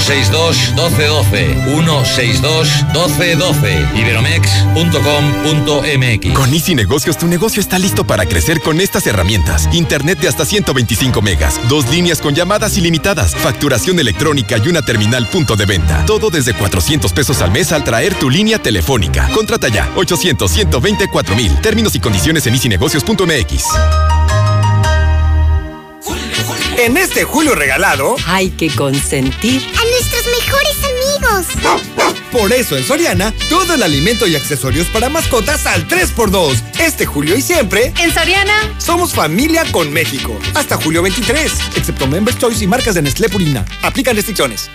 162-1212. 162-1212. Iberomex.com.mx. Con Easy Negocios, tu negocio está listo para crecer con estas herramientas. Internet de hasta 125 megas, dos líneas con llamadas ilimitadas, facturación electrónica y una terminal punto de venta. Todo desde 400 pesos al mes al traer tu línea telefónica. Contrata ya 800-124 mil. Términos y condiciones en easynegocios.mx. En este julio regalado, hay que consentir a nuestros mejores amigos. Por eso en Soriana, todo el alimento y accesorios para mascotas al 3x2. Este julio y siempre, en Soriana, somos familia con México. Hasta julio 23, excepto Members Choice y marcas de Nestlé Purina. Aplican restricciones.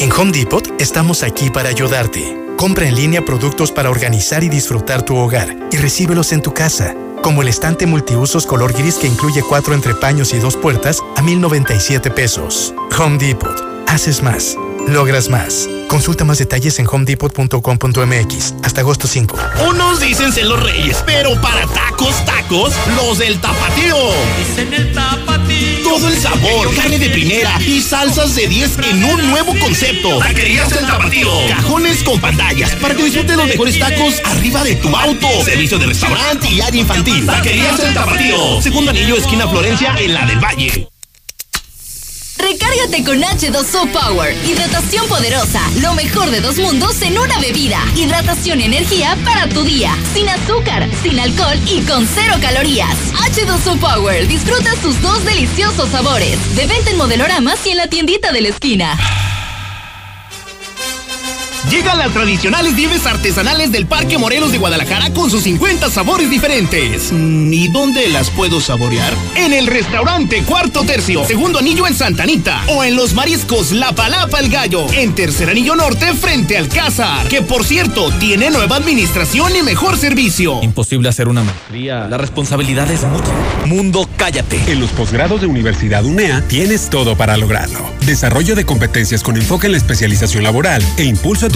En Home Depot estamos aquí para ayudarte. Compra en línea productos para organizar y disfrutar tu hogar y recíbelos en tu casa como el estante multiusos color gris que incluye cuatro entrepaños y dos puertas a 1,097 pesos. Home Depot. Haces más. Logras más. Consulta más detalles en homedepot.com.mx hasta agosto 5. Unos dicen ser los reyes, pero para tacos, tacos, los del tapatío. Dicen el tapatío. Todo el sabor, carne de primera y salsas de 10 en un nuevo concepto. Taquerías del tapatío. Cajones con pantallas para que disfrutes los mejores tacos arriba de tu auto. Servicio de restaurante y área infantil. Taquerías del tapatío. Segundo anillo, esquina Florencia, en la del Valle. Recárgate con H2O Power. Hidratación poderosa. Lo mejor de dos mundos en una bebida. Hidratación y energía para tu día. Sin azúcar, sin alcohol y con cero calorías. H2O Power. Disfruta sus dos deliciosos sabores. De venta en modeloramas y en la tiendita de la esquina. Llegan las tradicionales nieves artesanales del Parque Morelos de Guadalajara con sus 50 sabores diferentes. Mm, ¿Y dónde las puedo saborear? En el restaurante Cuarto Tercio, segundo anillo en Santanita. O en los mariscos La Palapa el Gallo, en tercer anillo norte frente al Cázar. Que por cierto, tiene nueva administración y mejor servicio. Imposible hacer una maestría. La responsabilidad es mucha. Mundo, cállate. En los posgrados de Universidad UNEA tienes todo para lograrlo. Desarrollo de competencias con enfoque en la especialización laboral e impulso a tu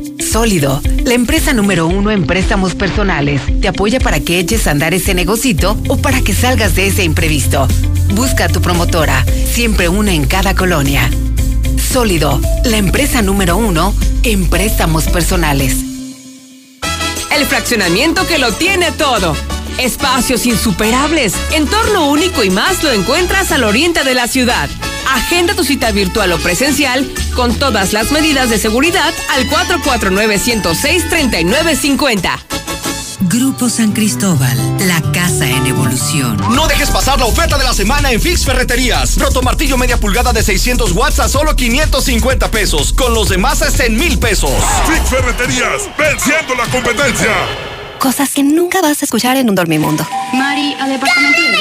Sólido, la empresa número uno en préstamos personales, te apoya para que eches a andar ese negocito o para que salgas de ese imprevisto. Busca a tu promotora, siempre una en cada colonia. Sólido, la empresa número uno en préstamos personales. El fraccionamiento que lo tiene todo. Espacios insuperables, entorno único y más lo encuentras al oriente de la ciudad. Agenda tu cita virtual o presencial con todas las medidas de seguridad al 449-106-3950. Grupo San Cristóbal, la casa en evolución. No dejes pasar la oferta de la semana en Fix Ferreterías. Roto martillo media pulgada de 600 watts a solo 550 pesos. Con los demás hasta en mil pesos. Fix Ferreterías, venciendo la competencia. Cosas que nunca vas a escuchar en un dormimundo. Mari, al departamento de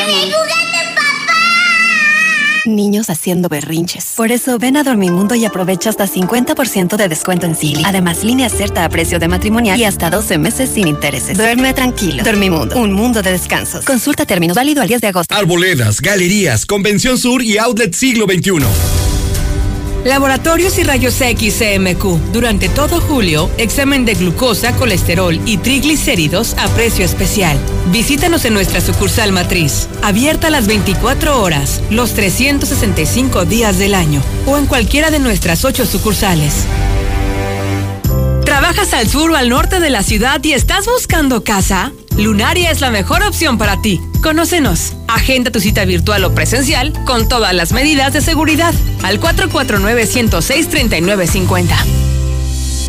Niños haciendo berrinches. Por eso ven a Dormimundo y aprovecha hasta 50% de descuento en Silly. Además, línea cierta a precio de matrimonial y hasta 12 meses sin intereses. Duerme tranquilo. Dormimundo, un mundo de descansos. Consulta términos válido al 10 de agosto. Arboledas, galerías, Convención Sur y Outlet Siglo XXI. Laboratorios y Rayos X CMQ. Durante todo julio, examen de glucosa, colesterol y triglicéridos a precio especial. Visítanos en nuestra sucursal matriz, abierta las 24 horas, los 365 días del año, o en cualquiera de nuestras ocho sucursales. ¿Trabajas al sur o al norte de la ciudad y estás buscando casa? Lunaria es la mejor opción para ti. Conócenos. Agenda tu cita virtual o presencial con todas las medidas de seguridad al 449-106-3950.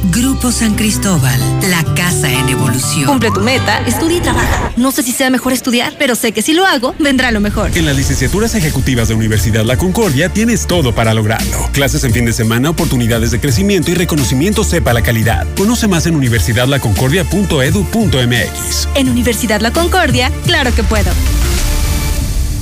Grupo San Cristóbal, la casa en evolución. Cumple tu meta, estudia y trabaja. No sé si sea mejor estudiar, pero sé que si lo hago, vendrá lo mejor. En las licenciaturas ejecutivas de Universidad La Concordia tienes todo para lograrlo. Clases en fin de semana, oportunidades de crecimiento y reconocimiento sepa la calidad. Conoce más en universidadlaconcordia.edu.mx. En Universidad La Concordia, claro que puedo.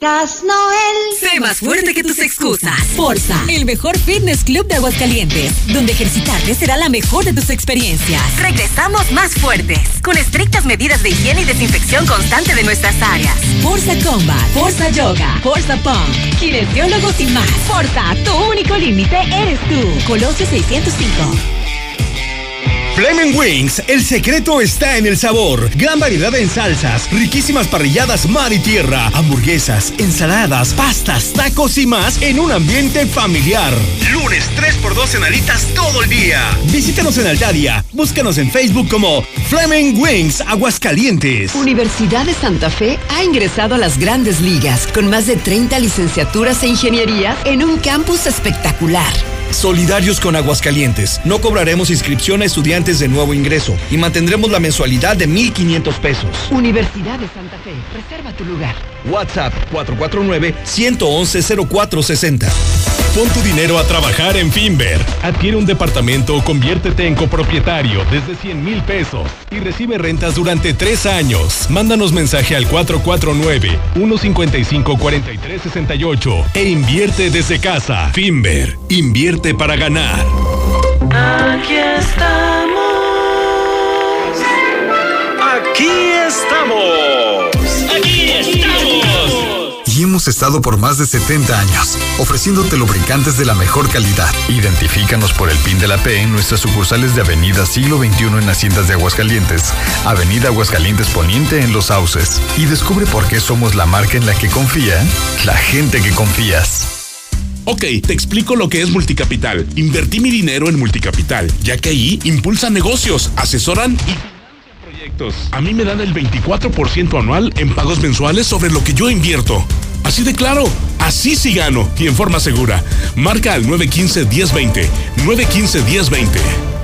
Gas Noel. Sé más fuerte que tus excusas. Forza, el mejor fitness club de Aguascalientes, donde ejercitarte será la mejor de tus experiencias. Regresamos más fuertes, con estrictas medidas de higiene y desinfección constante de nuestras áreas. Forza Combat, Forza Yoga, Forza Pump, kinesiólogos y más. Forza, tu único límite eres tú. Colosio 605. Flamen Wings, el secreto está en el sabor. Gran variedad en salsas, riquísimas parrilladas mar y tierra, hamburguesas, ensaladas, pastas, tacos y más en un ambiente familiar. Lunes 3x2 en alitas todo el día. Visítanos en Altadia. Búscanos en Facebook como Flamen Wings Aguascalientes. Universidad de Santa Fe ha ingresado a las grandes ligas con más de 30 licenciaturas e ingenierías en un campus espectacular. Solidarios con Aguascalientes. No cobraremos inscripción a estudiantes de nuevo ingreso y mantendremos la mensualidad de 1,500 pesos. Universidad de Santa Fe. Reserva tu lugar. WhatsApp 449-111-0460. Pon tu dinero a trabajar en Finver. Adquiere un departamento o conviértete en copropietario desde 100 mil pesos y recibe rentas durante tres años. Mándanos mensaje al 449-155-4368 e invierte desde casa. Finver, invierte para ganar. Aquí estamos. Aquí estamos. Hemos estado por más de 70 años, ofreciéndote lubricantes de la mejor calidad. Identifícanos por el PIN de la P en nuestras sucursales de Avenida Siglo XXI en Haciendas de Aguascalientes, Avenida Aguascalientes Poniente en Los Sauces. Y descubre por qué somos la marca en la que confía la gente que confías. Ok, te explico lo que es Multicapital. Invertí mi dinero en Multicapital, ya que ahí impulsan negocios, asesoran y. A mí me dan el 24% anual en pagos mensuales sobre lo que yo invierto. Así de claro, así sí gano y en forma segura. Marca al 915-1020. 915-1020.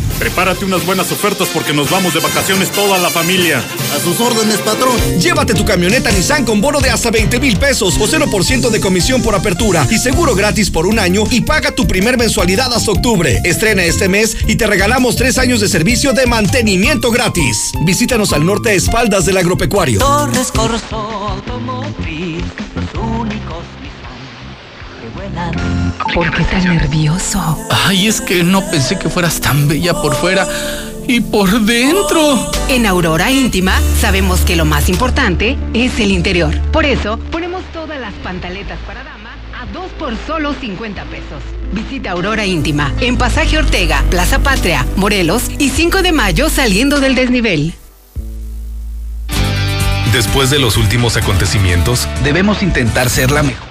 Prepárate unas buenas ofertas porque nos vamos de vacaciones toda la familia. A sus órdenes, patrón. Llévate tu camioneta Nissan con bono de hasta 20 mil pesos o 0% de comisión por apertura y seguro gratis por un año y paga tu primer mensualidad hasta octubre. Estrena este mes y te regalamos tres años de servicio de mantenimiento gratis. Visítanos al norte a espaldas del agropecuario. Torres Corso Automotriz, los únicos que vuelan. ¿Por qué tan nervioso? Ay, es que no pensé que fueras tan bella por fuera y por dentro. En Aurora Íntima sabemos que lo más importante es el interior. Por eso ponemos todas las pantaletas para dama a dos por solo 50 pesos. Visita Aurora Íntima en Pasaje Ortega, Plaza Patria, Morelos y 5 de mayo saliendo del desnivel. Después de los últimos acontecimientos, debemos intentar ser la mejor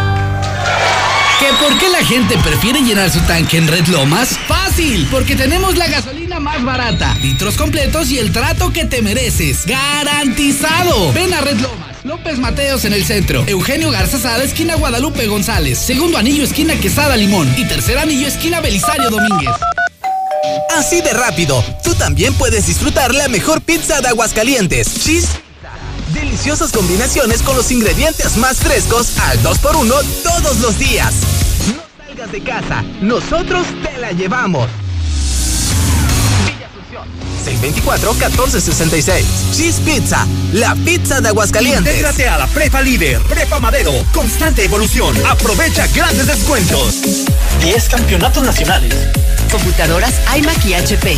¿Que por qué la gente prefiere llenar su tanque en Red Lomas? Fácil, porque tenemos la gasolina más barata, litros completos y el trato que te mereces. ¡Garantizado! Ven a Red Lomas. López Mateos en el centro, Eugenio Garza Sada, esquina Guadalupe González, segundo anillo, esquina Quesada Limón y tercer anillo, esquina Belisario Domínguez. Así de rápido, tú también puedes disfrutar la mejor pizza de Aguascalientes. Cheese Deliciosas combinaciones con los ingredientes más frescos al 2x1 todos los días. No salgas de casa, nosotros te la llevamos. Villa Asunción, 624-1466. Cheese Pizza, la pizza de Aguascalientes. Intégrate a la Prepa Líder, Prepa Madero, constante evolución. Aprovecha grandes descuentos. 10 campeonatos nacionales. Computadoras iMac y HP.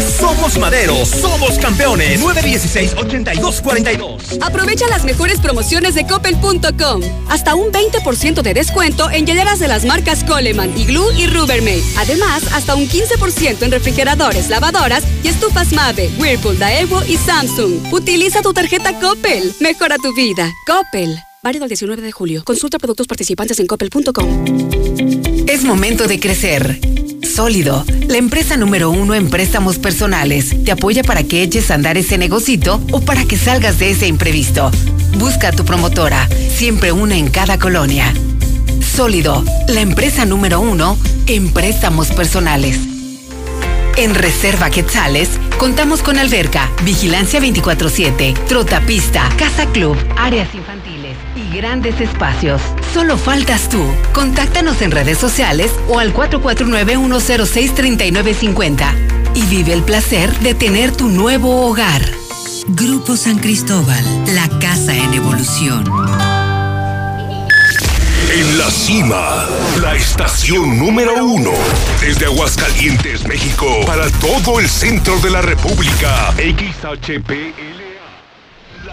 Somos Madero, somos campeones. 916-8242. Aprovecha las mejores promociones de coppel.com. Hasta un 20% de descuento en hieleras de las marcas Coleman, Igloo y Rubbermaid. Además, hasta un 15% en refrigeradores, lavadoras y estufas Mave, Whirlpool, Daewoo y Samsung. Utiliza tu tarjeta Coppel. Mejora tu vida. Coppel. Válido el 19 de julio. Consulta productos participantes en coppel.com. Es momento de crecer. Sólido, la empresa número uno en préstamos personales, te apoya para que eches a andar ese negocito o para que salgas de ese imprevisto. Busca a tu promotora, siempre una en cada colonia. Sólido, la empresa número uno en préstamos personales. En Reserva Quetzales contamos con alberca, vigilancia 24/7, trotapista, casa club, áreas infantiles grandes espacios. Solo faltas tú. Contáctanos en redes sociales o al 449-106-3950 y vive el placer de tener tu nuevo hogar. Grupo San Cristóbal, la casa en evolución. En la cima, la estación número uno. Desde Aguascalientes, México, para todo el centro de la República. XHPLA.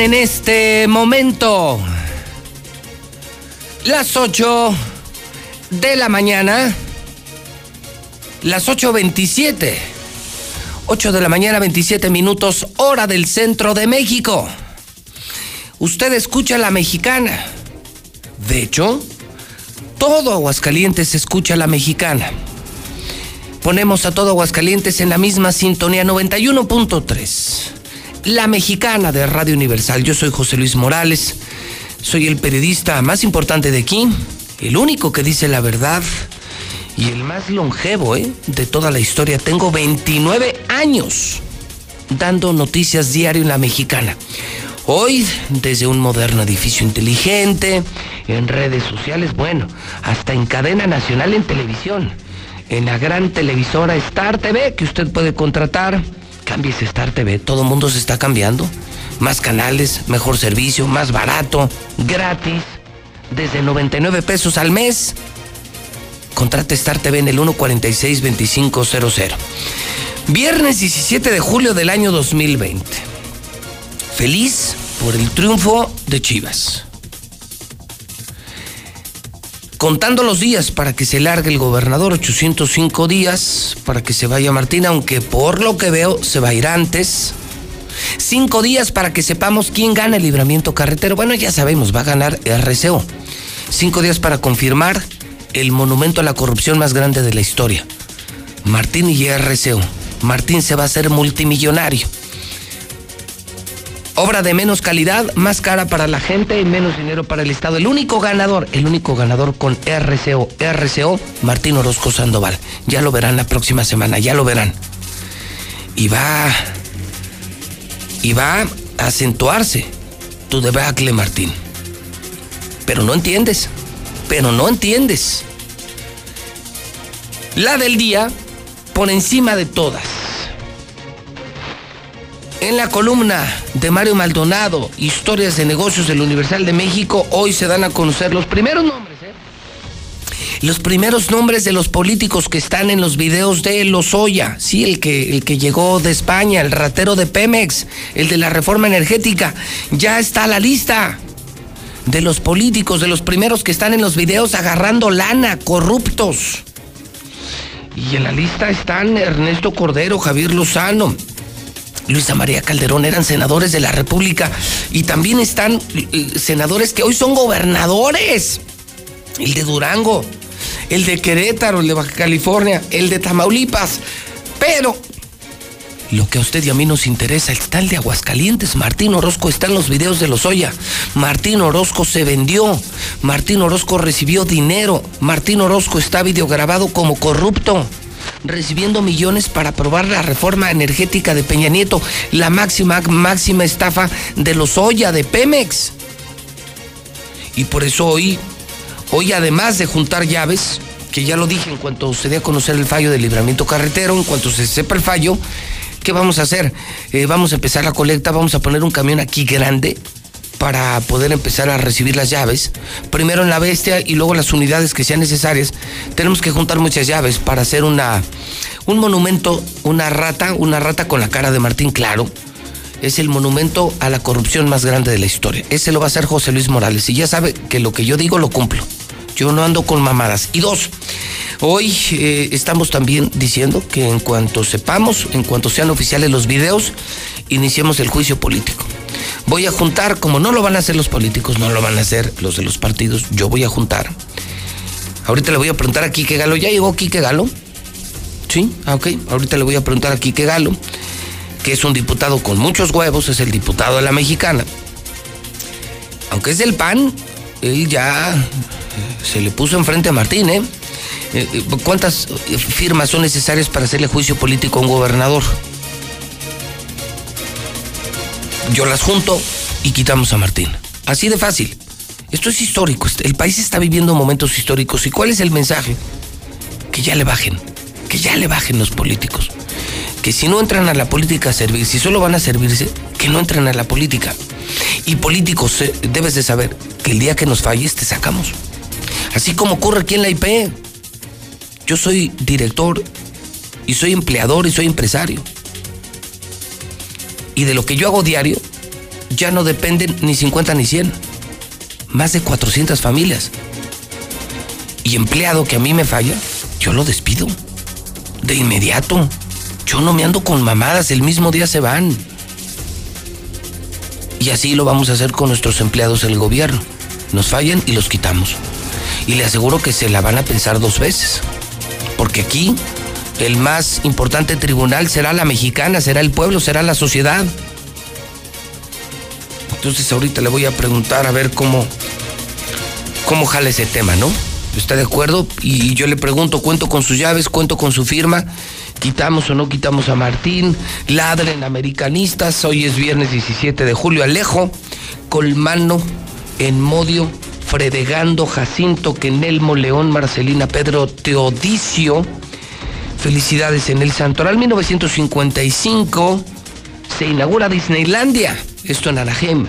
En este momento las 8 de la mañana, las 8.27, 8 de la mañana 27 minutos, hora del centro de México. Usted escucha la mexicana. De hecho, todo Aguascalientes escucha la mexicana. Ponemos a todo Aguascalientes en la misma sintonía 91.3. La mexicana de Radio Universal. Yo soy José Luis Morales. Soy el periodista más importante de aquí, el único que dice la verdad y el más longevo ¿eh? de toda la historia. Tengo 29 años dando noticias diario en la mexicana. Hoy, desde un moderno edificio inteligente, en redes sociales, bueno, hasta en cadena nacional en televisión, en la gran televisora Star TV que usted puede contratar. Cámbiese Star TV, todo el mundo se está cambiando. Más canales, mejor servicio, más barato, gratis, desde 99 pesos al mes. Contrate Star TV en el 146-2500. Viernes 17 de julio del año 2020. Feliz por el triunfo de Chivas. Contando los días para que se largue el gobernador, 805 días para que se vaya Martín, aunque por lo que veo se va a ir antes. Cinco días para que sepamos quién gana el libramiento carretero. Bueno, ya sabemos, va a ganar RCO. Cinco días para confirmar el monumento a la corrupción más grande de la historia. Martín y RCO. Martín se va a hacer multimillonario. Obra de menos calidad, más cara para la gente y menos dinero para el Estado. El único ganador, el único ganador con RCO, RCO, Martín Orozco Sandoval. Ya lo verán la próxima semana, ya lo verán. Y va y va a acentuarse tu debacle, Martín. Pero no entiendes, pero no entiendes. La del día por encima de todas. En la columna de Mario Maldonado, Historias de Negocios del Universal de México, hoy se dan a conocer los primeros nombres, ¿eh? Los primeros nombres de los políticos que están en los videos de Lozoya, sí, el que, el que llegó de España, el ratero de Pemex, el de la reforma energética, ya está la lista de los políticos, de los primeros que están en los videos agarrando lana, corruptos. Y en la lista están Ernesto Cordero, Javier Lozano, Luisa María Calderón eran senadores de la República y también están eh, senadores que hoy son gobernadores. El de Durango, el de Querétaro, el de Baja California, el de Tamaulipas. Pero lo que a usted y a mí nos interesa. El de Aguascalientes. Martín Orozco está en los videos de los Oya. Martín Orozco se vendió. Martín Orozco recibió dinero. Martín Orozco está videograbado como corrupto. Recibiendo millones para aprobar la reforma energética de Peña Nieto, la máxima, máxima estafa de los Oya, de Pemex. Y por eso hoy, hoy además de juntar llaves, que ya lo dije en cuanto se dé a conocer el fallo del libramiento carretero, en cuanto se sepa el fallo, ¿qué vamos a hacer? Eh, vamos a empezar la colecta, vamos a poner un camión aquí grande para poder empezar a recibir las llaves. Primero en la bestia y luego las unidades que sean necesarias. Tenemos que juntar muchas llaves para hacer una, un monumento, una rata, una rata con la cara de Martín Claro. Es el monumento a la corrupción más grande de la historia. Ese lo va a hacer José Luis Morales. Y ya sabe que lo que yo digo lo cumplo. Yo no ando con mamadas. Y dos, hoy eh, estamos también diciendo que en cuanto sepamos, en cuanto sean oficiales los videos, iniciemos el juicio político. Voy a juntar, como no lo van a hacer los políticos, no lo van a hacer los de los partidos, yo voy a juntar. Ahorita le voy a preguntar a Quique Galo, ¿ya llegó Quique Galo? Sí, ah, ok. Ahorita le voy a preguntar a Quique Galo, que es un diputado con muchos huevos, es el diputado de la mexicana. Aunque es del PAN, él ya se le puso enfrente a Martín, ¿eh? Eh, ¿Cuántas firmas son necesarias para hacerle juicio político a un gobernador? Yo las junto y quitamos a Martín. Así de fácil. Esto es histórico. El país está viviendo momentos históricos. ¿Y cuál es el mensaje? Que ya le bajen. Que ya le bajen los políticos. Que si no entran a la política a servir, si solo van a servirse, que no entren a la política. Y políticos, eh, debes de saber que el día que nos falles te sacamos. Así como ocurre aquí en la IP. Yo soy director y soy empleador y soy empresario. Y de lo que yo hago diario, ya no dependen ni 50 ni 100. Más de 400 familias. Y empleado que a mí me falla, yo lo despido. De inmediato. Yo no me ando con mamadas, el mismo día se van. Y así lo vamos a hacer con nuestros empleados del gobierno. Nos fallan y los quitamos. Y le aseguro que se la van a pensar dos veces. Porque aquí el más importante tribunal será la mexicana, será el pueblo, será la sociedad. Entonces ahorita le voy a preguntar a ver cómo, cómo jala ese tema, ¿no? ¿Está de acuerdo? Y yo le pregunto, cuento con sus llaves, cuento con su firma, quitamos o no quitamos a Martín, ladren americanistas, hoy es viernes 17 de julio, Alejo, Colmano, Enmodio, Fredegando, Jacinto, Kenelmo, León, Marcelina, Pedro, Teodicio, Felicidades en el Santoral 1955 se inaugura Disneylandia, esto en Anaheim,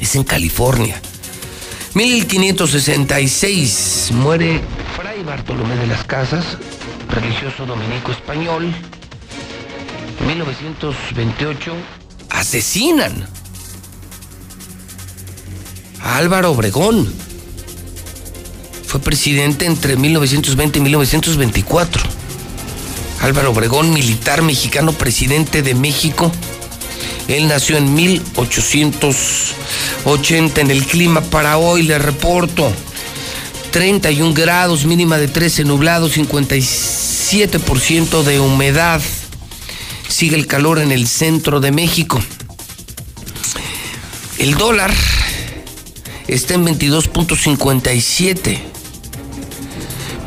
es en California. 1566 muere Fray Bartolomé de las Casas, religioso dominico español. 1928 asesinan a Álvaro Obregón. Fue presidente entre 1920 y 1924. Álvaro Obregón, militar mexicano, presidente de México. Él nació en 1880 en el clima para hoy, le reporto. 31 grados, mínima de 13 nublado, 57% de humedad. Sigue el calor en el centro de México. El dólar está en 22.57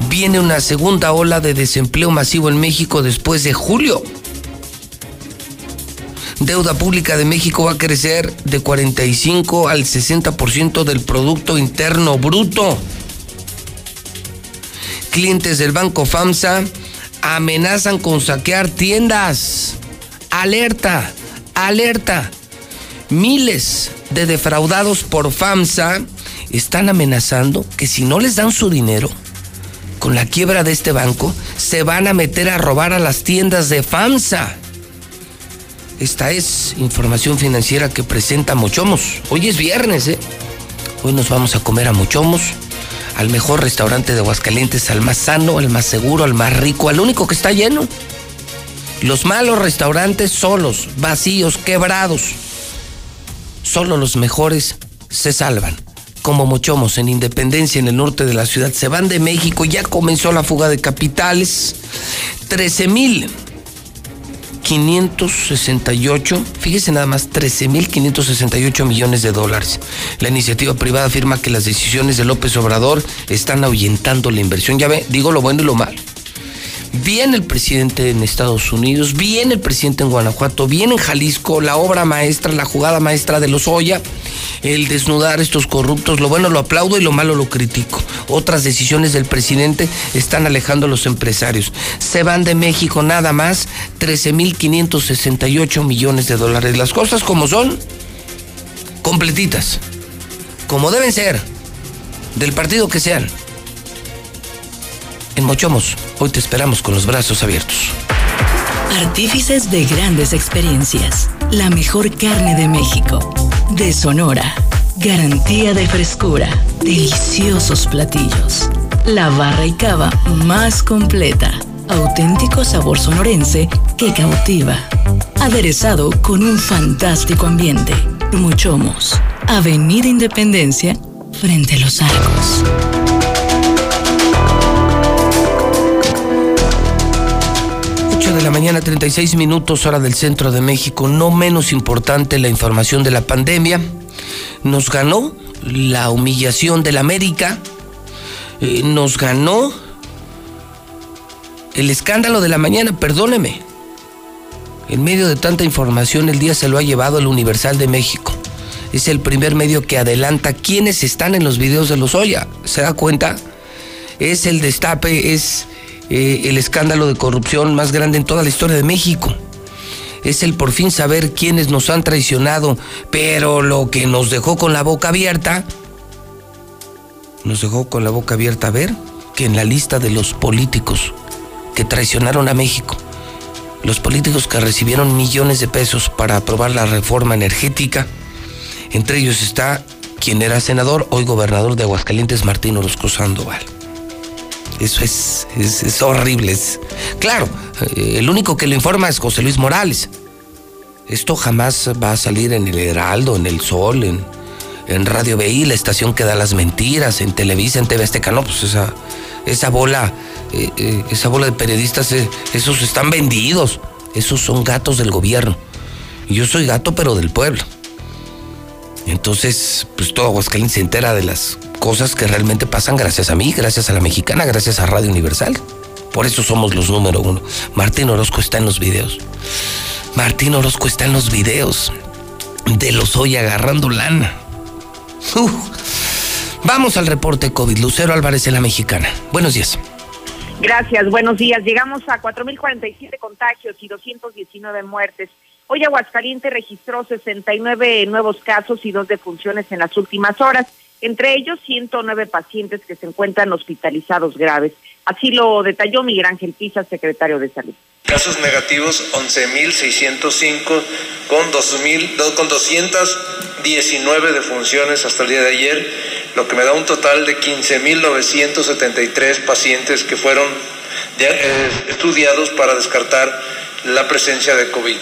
viene una segunda ola de desempleo masivo en México después de julio. Deuda pública de México va a crecer de 45 al 60% del Producto Interno Bruto. Clientes del Banco FAMSA amenazan con saquear tiendas. Alerta, alerta. Miles de defraudados por FAMSA están amenazando que si no les dan su dinero, con la quiebra de este banco, se van a meter a robar a las tiendas de FAMSA. Esta es información financiera que presenta Mochomos. Hoy es viernes, ¿eh? Hoy nos vamos a comer a Mochomos, al mejor restaurante de Aguascalientes, al más sano, al más seguro, al más rico, al único que está lleno. Los malos restaurantes solos, vacíos, quebrados. Solo los mejores se salvan como Mochomos en Independencia, en el norte de la ciudad, se van de México, ya comenzó la fuga de capitales. 13 mil 13.568, fíjese nada más, 13.568 millones de dólares. La iniciativa privada afirma que las decisiones de López Obrador están ahuyentando la inversión. Ya ve, digo lo bueno y lo malo. Viene el presidente en Estados Unidos, viene el presidente en Guanajuato, viene en Jalisco, la obra maestra, la jugada maestra de los Oya, el desnudar estos corruptos, lo bueno lo aplaudo y lo malo lo critico. Otras decisiones del presidente están alejando a los empresarios. Se van de México nada más 13.568 millones de dólares. Las cosas como son, completitas, como deben ser, del partido que sean. En Mochomos, hoy te esperamos con los brazos abiertos. Artífices de grandes experiencias. La mejor carne de México. De Sonora. Garantía de frescura. Deliciosos platillos. La barra y cava más completa. Auténtico sabor sonorense que cautiva. Aderezado con un fantástico ambiente. Muchomos. Avenida Independencia, frente a los arcos. De la mañana, 36 minutos, hora del centro de México. No menos importante la información de la pandemia. Nos ganó la humillación del América. Eh, nos ganó el escándalo de la mañana, perdóneme. En medio de tanta información, el día se lo ha llevado el Universal de México. Es el primer medio que adelanta quiénes están en los videos de los Oya. ¿Se da cuenta? Es el destape, es eh, el escándalo de corrupción más grande en toda la historia de México. Es el por fin saber quiénes nos han traicionado, pero lo que nos dejó con la boca abierta, nos dejó con la boca abierta a ver que en la lista de los políticos que traicionaron a México, los políticos que recibieron millones de pesos para aprobar la reforma energética, entre ellos está quien era senador, hoy gobernador de Aguascalientes, Martín Orozco Sandoval. Eso es, es, es horrible. Es, claro, eh, el único que lo informa es José Luis Morales. Esto jamás va a salir en el Heraldo, en el Sol, en, en Radio BI, la estación que da las mentiras, en Televisa, en TV Azteca. No, pues esa, esa bola, eh, eh, esa bola de periodistas, esos están vendidos. Esos son gatos del gobierno. Yo soy gato, pero del pueblo. Entonces, pues todo Aguascalientes se entera de las cosas que realmente pasan gracias a mí, gracias a la mexicana, gracias a Radio Universal. Por eso somos los número uno. Martín Orozco está en los videos. Martín Orozco está en los videos de los hoy agarrando lana. Vamos al reporte COVID. Lucero Álvarez en la mexicana. Buenos días. Gracias, buenos días. Llegamos a 4.047 contagios y 219 muertes. Hoy Aguascalientes registró 69 nuevos casos y dos defunciones en las últimas horas, entre ellos 109 pacientes que se encuentran hospitalizados graves. Así lo detalló Miguel Ángel Pisa, secretario de Salud. Casos negativos 11.605 con, 2000, do- con 219 defunciones hasta el día de ayer, lo que me da un total de 15.973 pacientes que fueron eh, estudiados para descartar la presencia de COVID.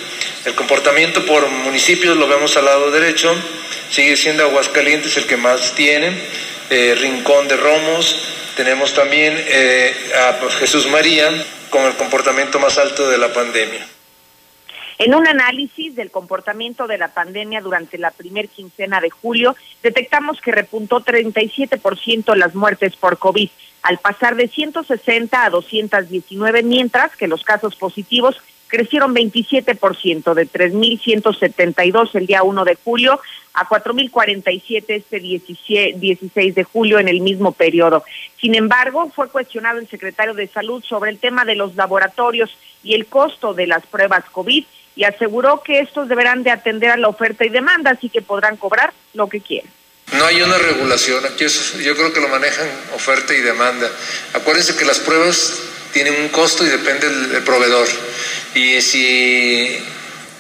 El comportamiento por municipios lo vemos al lado derecho, sigue siendo Aguascalientes el que más tiene, eh, Rincón de Romos, tenemos también eh, a Jesús María con el comportamiento más alto de la pandemia. En un análisis del comportamiento de la pandemia durante la primer quincena de julio, detectamos que repuntó 37% las muertes por COVID, al pasar de 160 a 219, mientras que los casos positivos crecieron 27%, de 3.172 el día 1 de julio a 4.047 este 17 16 de julio en el mismo periodo. Sin embargo, fue cuestionado el secretario de Salud sobre el tema de los laboratorios y el costo de las pruebas COVID y aseguró que estos deberán de atender a la oferta y demanda, así que podrán cobrar lo que quieran. No hay una regulación, aquí yo creo que lo manejan oferta y demanda. Acuérdense que las pruebas tienen un costo y depende del, proveedor. Y si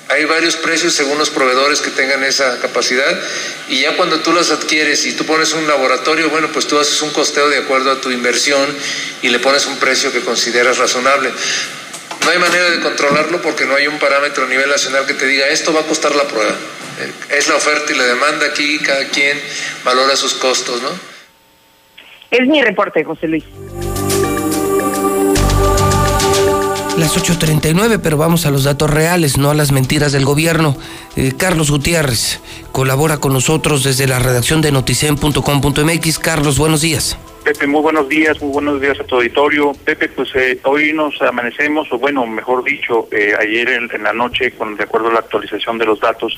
hay varios precios según los proveedores que tengan esa capacidad y ya cuando tú las adquieres y tú pones un laboratorio, bueno, pues tú haces un costeo de acuerdo a tu inversión y le pones un precio que consideras razonable. No hay manera de controlarlo porque no hay un parámetro a nivel nacional que te diga esto va a costar la prueba. Es la oferta y la demanda aquí, cada quien valora sus costos, ¿no? Es mi reporte, José Luis. Las 8.39, pero vamos a los datos reales, no a las mentiras del gobierno. Eh, Carlos Gutiérrez colabora con nosotros desde la redacción de noticen.com.mx. Carlos, buenos días. Pepe, muy buenos días, muy buenos días a tu auditorio. Pepe, pues eh, hoy nos amanecemos, o bueno, mejor dicho, eh, ayer en, en la noche, con de acuerdo a la actualización de los datos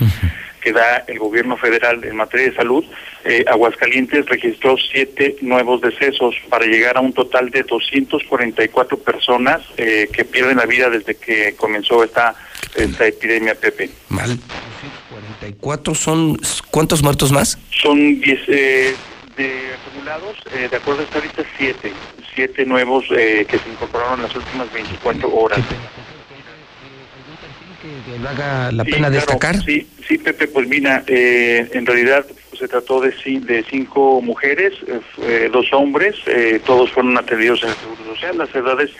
que da el gobierno federal en materia de salud, eh, Aguascalientes registró siete nuevos decesos para llegar a un total de 244 personas eh, que pierden la vida desde que comenzó esta, esta epidemia, Pepe. Mal. 244 son. ¿Cuántos muertos más? Son 10 eh, de acumulados, eh, de acuerdo a esta lista, siete. Siete nuevos eh, que se incorporaron en las últimas 24 horas. Que valga la Sí, pena claro, destacar. Sí, sí, Pepe, pues mira, eh, en realidad pues, se trató de, de cinco mujeres, eh, eh, dos hombres, eh, todos fueron atendidos en el Seguro Social. Las edades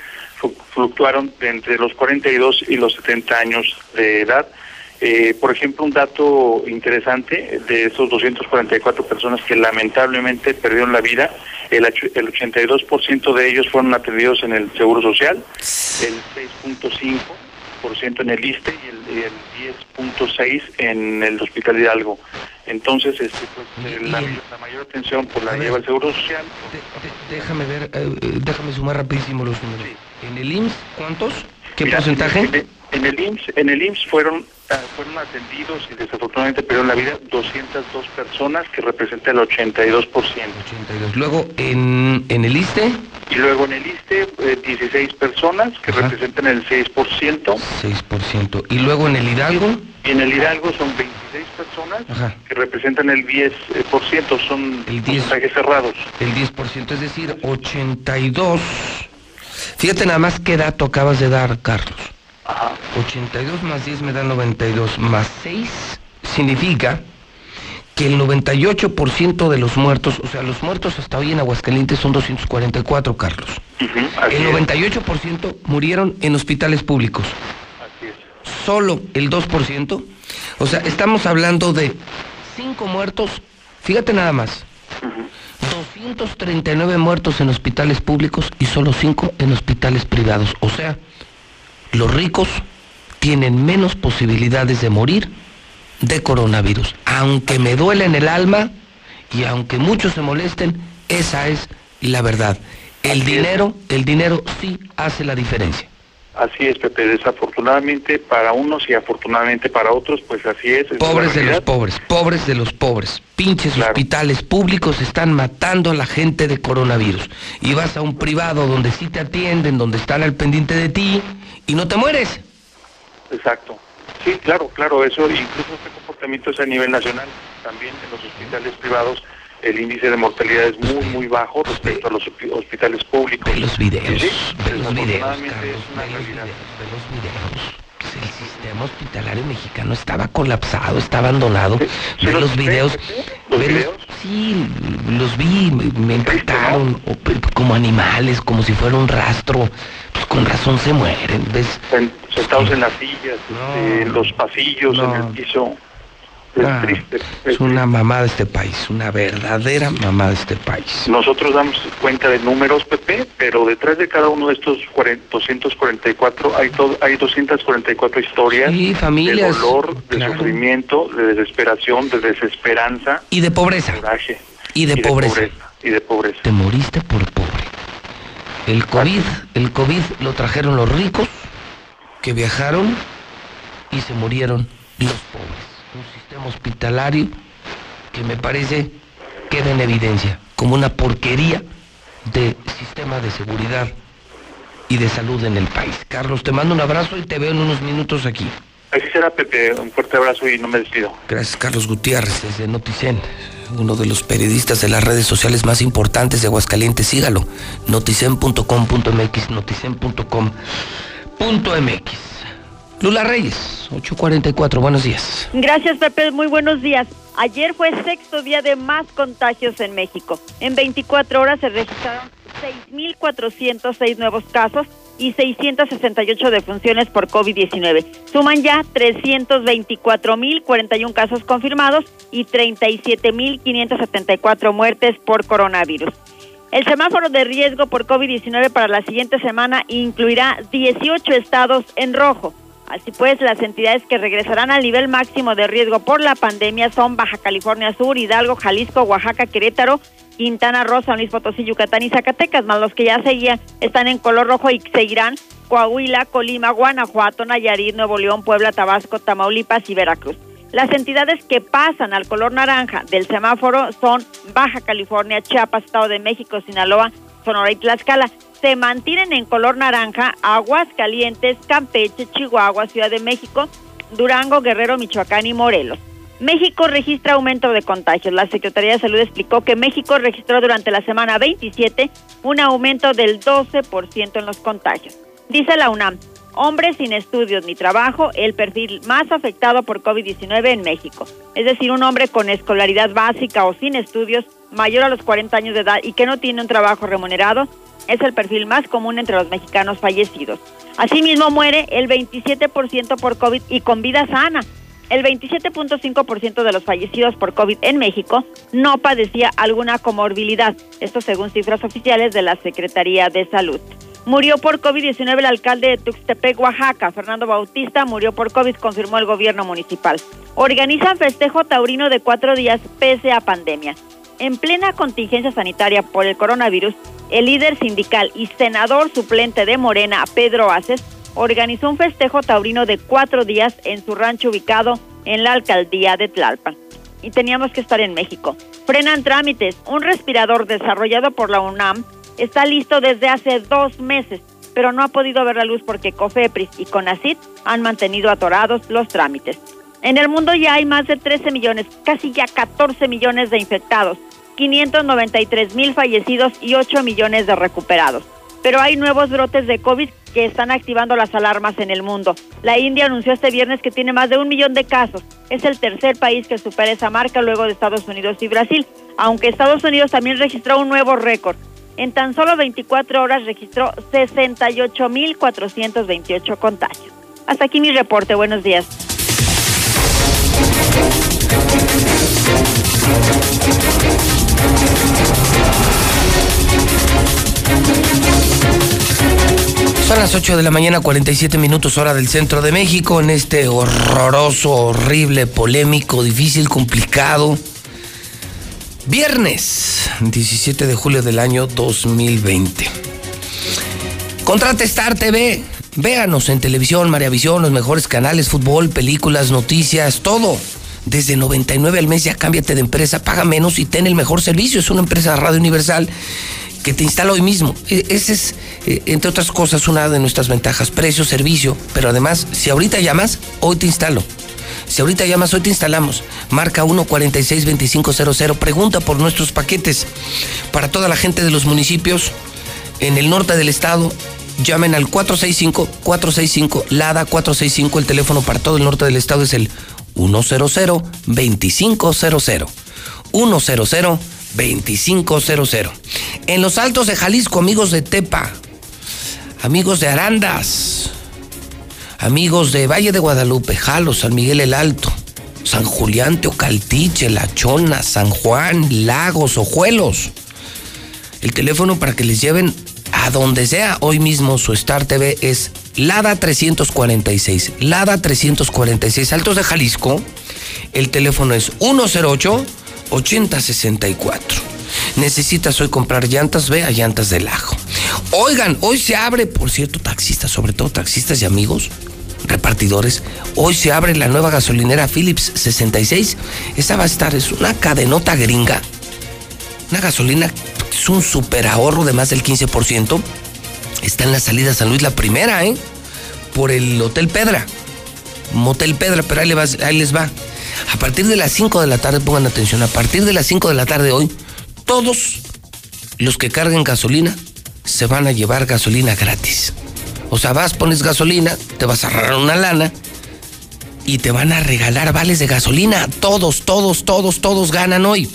flu- fluctuaron de entre los 42 y los 70 años de edad. Eh, por ejemplo, un dato interesante de esos 244 personas que lamentablemente perdieron la vida, el, el 82% de ellos fueron atendidos en el Seguro Social, el 6.5% en el ISTE y el, el 10.6% en el Hospital Hidalgo. Entonces, este, pues, eh, la, la mayor atención por la lleva el Seguro Social. Déjame ver, eh, eh, déjame sumar rapidísimo los números. En el IMSS, ¿cuántos? ¿Qué Mira, porcentaje? En el, en el IMSS, en el IMSS fueron, ah, fueron atendidos y desafortunadamente perdieron la vida 202 personas, que representa el 82%. 82. Luego, en, en el ISTE, Y luego en el ISTE, eh, 16 personas, que representan el 6%. 6%. Y luego en el Hidalgo, Y en el Hidalgo son 26 personas, Ajá. que representan el 10%. Son porcentajes cerrados. el 10%, es decir, 82. Fíjate nada más qué dato acabas de dar, Carlos. 82 más 10 me da 92, más 6 significa que el 98% de los muertos, o sea, los muertos hasta hoy en Aguascalientes son 244, Carlos. El 98% murieron en hospitales públicos. Solo el 2%. O sea, estamos hablando de 5 muertos. Fíjate nada más. 239 muertos en hospitales públicos y solo 5 en hospitales privados. O sea, los ricos tienen menos posibilidades de morir de coronavirus. Aunque me duele en el alma y aunque muchos se molesten, esa es la verdad. El dinero, el dinero sí hace la diferencia. Así es, Pepe. Desafortunadamente para unos y afortunadamente para otros, pues así es. Pobres de los pobres, pobres de los pobres. Pinches hospitales públicos están matando a la gente de coronavirus. Y vas a un privado donde sí te atienden, donde están al pendiente de ti y no te mueres. Exacto. Sí, claro, claro, eso, incluso este comportamiento es a nivel nacional. También en los hospitales privados el índice de mortalidad es muy, muy bajo respecto a los hospi- hospitales públicos. los videos, Sí, ve los videos. Pues el sistema hospitalario mexicano estaba colapsado, está abandonado. Ve los videos. ve los- sí, los vi, me, me impactaron pe- como animales, como si fuera un rastro. Pues con razón se mueren, ¿ves? Sen- Sentados en las sillas, este, en los pasillos, en el piso. Es Ah, triste. es una mamada este país, una verdadera mamada este país. Nosotros damos cuenta de números, Pepe, pero detrás de cada uno de estos 40 244 hay, to- hay 244 historias Sí, familias, de dolor, de claro. sufrimiento, de desesperación, de desesperanza. Y de pobreza. coraje, Y de pobreza. Y de pobreza. Te moriste por pobre. El COVID, el COVID lo trajeron los ricos que viajaron y se murieron los pobres. Hospitalario que me parece queda en evidencia como una porquería de sistema de seguridad y de salud en el país. Carlos, te mando un abrazo y te veo en unos minutos aquí. Así será, Pepe. Un fuerte abrazo y no me despido. Gracias, Carlos Gutiérrez, desde Noticen, uno de los periodistas de las redes sociales más importantes de Aguascalientes. Sígalo, noticen.com.mx, noticen.com.mx. Lula Reyes, 844, buenos días. Gracias, Pepe. Muy buenos días. Ayer fue sexto día de más contagios en México. En 24 horas se registraron 6.406 nuevos casos y 668 defunciones por COVID-19. Suman ya 324.041 casos confirmados y 37.574 muertes por coronavirus. El semáforo de riesgo por COVID-19 para la siguiente semana incluirá 18 estados en rojo. Así pues, las entidades que regresarán al nivel máximo de riesgo por la pandemia son Baja California Sur, Hidalgo, Jalisco, Oaxaca, Querétaro, Quintana Roo, San Luis Potosí, Yucatán y Zacatecas, más los que ya seguían están en color rojo y seguirán Coahuila, Colima, Guanajuato, Nayarit, Nuevo León, Puebla, Tabasco, Tamaulipas y Veracruz. Las entidades que pasan al color naranja del semáforo son Baja California, Chiapas, Estado de México, Sinaloa, Sonora y Tlaxcala. Se mantienen en color naranja Aguas Calientes, Campeche, Chihuahua, Ciudad de México, Durango, Guerrero, Michoacán y Morelos. México registra aumento de contagios. La Secretaría de Salud explicó que México registró durante la semana 27 un aumento del 12% en los contagios. Dice la UNAM, hombres sin estudios ni trabajo, el perfil más afectado por COVID-19 en México. Es decir, un hombre con escolaridad básica o sin estudios mayor a los 40 años de edad y que no tiene un trabajo remunerado es el perfil más común entre los mexicanos fallecidos. Asimismo, muere el 27% por COVID y con vida sana. El 27.5% de los fallecidos por COVID en México no padecía alguna comorbilidad, esto según cifras oficiales de la Secretaría de Salud. Murió por COVID-19 el alcalde de Tuxtepec, Oaxaca. Fernando Bautista murió por COVID, confirmó el gobierno municipal. Organizan festejo taurino de cuatro días pese a pandemia. En plena contingencia sanitaria por el coronavirus, el líder sindical y senador suplente de Morena, Pedro Aces, organizó un festejo taurino de cuatro días en su rancho ubicado en la alcaldía de Tlalpan. Y teníamos que estar en México. Frenan trámites. Un respirador desarrollado por la UNAM está listo desde hace dos meses, pero no ha podido ver la luz porque COFEPRIS y CONACIT han mantenido atorados los trámites. En el mundo ya hay más de 13 millones, casi ya 14 millones de infectados, 593 mil fallecidos y 8 millones de recuperados. Pero hay nuevos brotes de COVID que están activando las alarmas en el mundo. La India anunció este viernes que tiene más de un millón de casos. Es el tercer país que supera esa marca luego de Estados Unidos y Brasil, aunque Estados Unidos también registró un nuevo récord. En tan solo 24 horas registró 68.428 contagios. Hasta aquí mi reporte. Buenos días. Son las 8 de la mañana, 47 minutos hora del centro de México, en este horroroso, horrible, polémico, difícil, complicado. Viernes 17 de julio del año 2020. Contrate Star TV. Véanos en televisión, María Visión, los mejores canales, fútbol, películas, noticias, todo. Desde 99 al mes ya cámbiate de empresa, paga menos y ten el mejor servicio. Es una empresa de Radio Universal que te instala hoy mismo. E, ese es, eh, entre otras cosas, una de nuestras ventajas. Precio, servicio, pero además, si ahorita llamas, hoy te instalo. Si ahorita llamas, hoy te instalamos. Marca 146-2500. Pregunta por nuestros paquetes. Para toda la gente de los municipios en el norte del estado, llamen al 465-465, LADA 465. El teléfono para todo el norte del estado es el 100-2500. 100-2500. En los altos de Jalisco, amigos de Tepa, amigos de Arandas, amigos de Valle de Guadalupe, Jalo, San Miguel el Alto, San Julián, Teocaltiche, La Chona, San Juan, Lagos, Ojuelos. El teléfono para que les lleven a donde sea hoy mismo su Star TV es Lada 346. Lada 346, Altos de Jalisco. El teléfono es 108 8064. Necesitas hoy comprar llantas, ve a Llantas del Ajo. Oigan, hoy se abre, por cierto, taxistas, sobre todo taxistas y amigos, repartidores. Hoy se abre la nueva gasolinera Philips 66. Esa va a estar, es una cadenota gringa. Una gasolina, es un super ahorro de más del 15%. Está en la salida San Luis, la primera, ¿eh? Por el Hotel Pedra. Motel Pedra, pero ahí les va. Ahí les va. A partir de las 5 de la tarde, pongan atención, a partir de las 5 de la tarde hoy, todos los que carguen gasolina se van a llevar gasolina gratis. O sea, vas, pones gasolina, te vas a agarrar una lana y te van a regalar vales de gasolina. Todos, todos, todos, todos ganan hoy.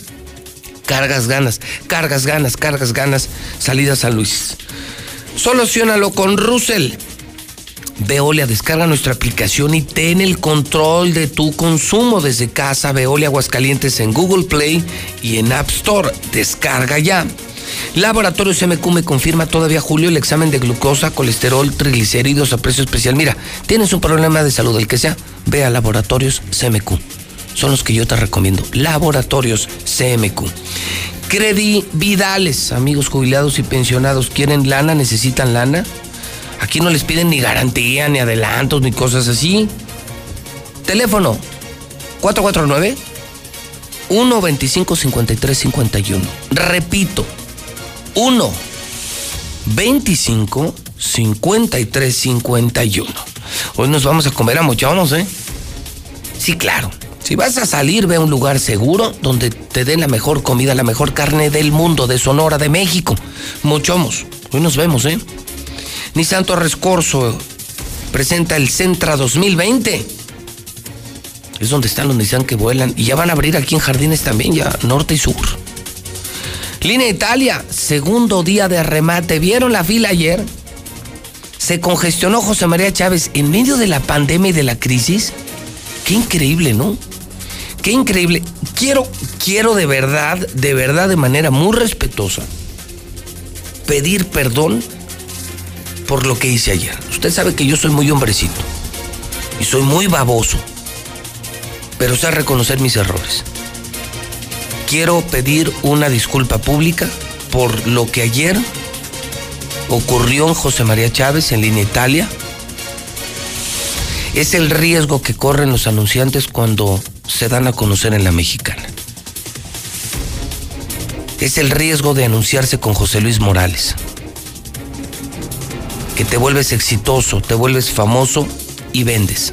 Cargas ganas, cargas ganas, cargas ganas, salida a San Luis. Solucionalo con Russell. Veolia, descarga nuestra aplicación y ten el control de tu consumo desde casa. Veolia Aguascalientes en Google Play y en App Store. Descarga ya. Laboratorios MQ me confirma todavía Julio el examen de glucosa, colesterol, triglicéridos a precio especial. Mira, tienes un problema de salud, el que sea, ve a Laboratorios CMQ. Son los que yo te recomiendo. Laboratorios CMQ. Credividales, amigos jubilados y pensionados, ¿quieren lana? ¿Necesitan lana? Aquí no les piden ni garantía, ni adelantos, ni cosas así. Teléfono 449 125 53 51. Repito, 1 25 53 51. Hoy nos vamos a comer a mochonos, ¿eh? Sí, claro. Si vas a salir, ve a un lugar seguro donde te den la mejor comida, la mejor carne del mundo, de Sonora, de México. Mochomos. Hoy nos vemos, ¿eh? Nissan Torres Corso presenta el Centra 2020. Es donde están los Nissan que vuelan. Y ya van a abrir aquí en Jardines también, ya norte y sur. Línea Italia, segundo día de remate. ¿Vieron la fila ayer? Se congestionó José María Chávez en medio de la pandemia y de la crisis. Qué increíble, ¿no? Qué increíble. Quiero, quiero de verdad, de verdad, de manera muy respetuosa, pedir perdón por lo que hice ayer. Usted sabe que yo soy muy hombrecito y soy muy baboso, pero sé reconocer mis errores. Quiero pedir una disculpa pública por lo que ayer ocurrió en José María Chávez en línea Italia. Es el riesgo que corren los anunciantes cuando se dan a conocer en la mexicana. Es el riesgo de anunciarse con José Luis Morales. Que te vuelves exitoso, te vuelves famoso y vendes.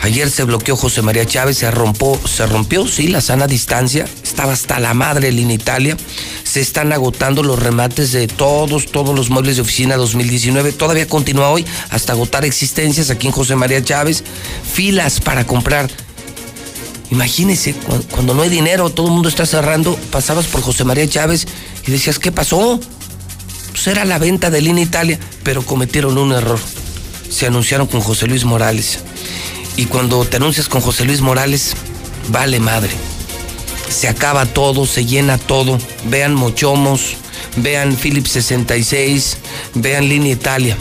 Ayer se bloqueó José María Chávez, se rompió, se rompió, sí, la sana distancia. Estaba hasta la madre en Italia. Se están agotando los remates de todos, todos los muebles de oficina 2019. Todavía continúa hoy hasta agotar existencias aquí en José María Chávez. Filas para comprar. Imagínese, cuando no hay dinero, todo el mundo está cerrando, pasabas por José María Chávez y decías, ¿qué pasó? Pues era la venta de Línea Italia, pero cometieron un error. Se anunciaron con José Luis Morales. Y cuando te anuncias con José Luis Morales, vale madre. Se acaba todo, se llena todo. Vean Mochomos, vean Philips 66, vean Línea Italia.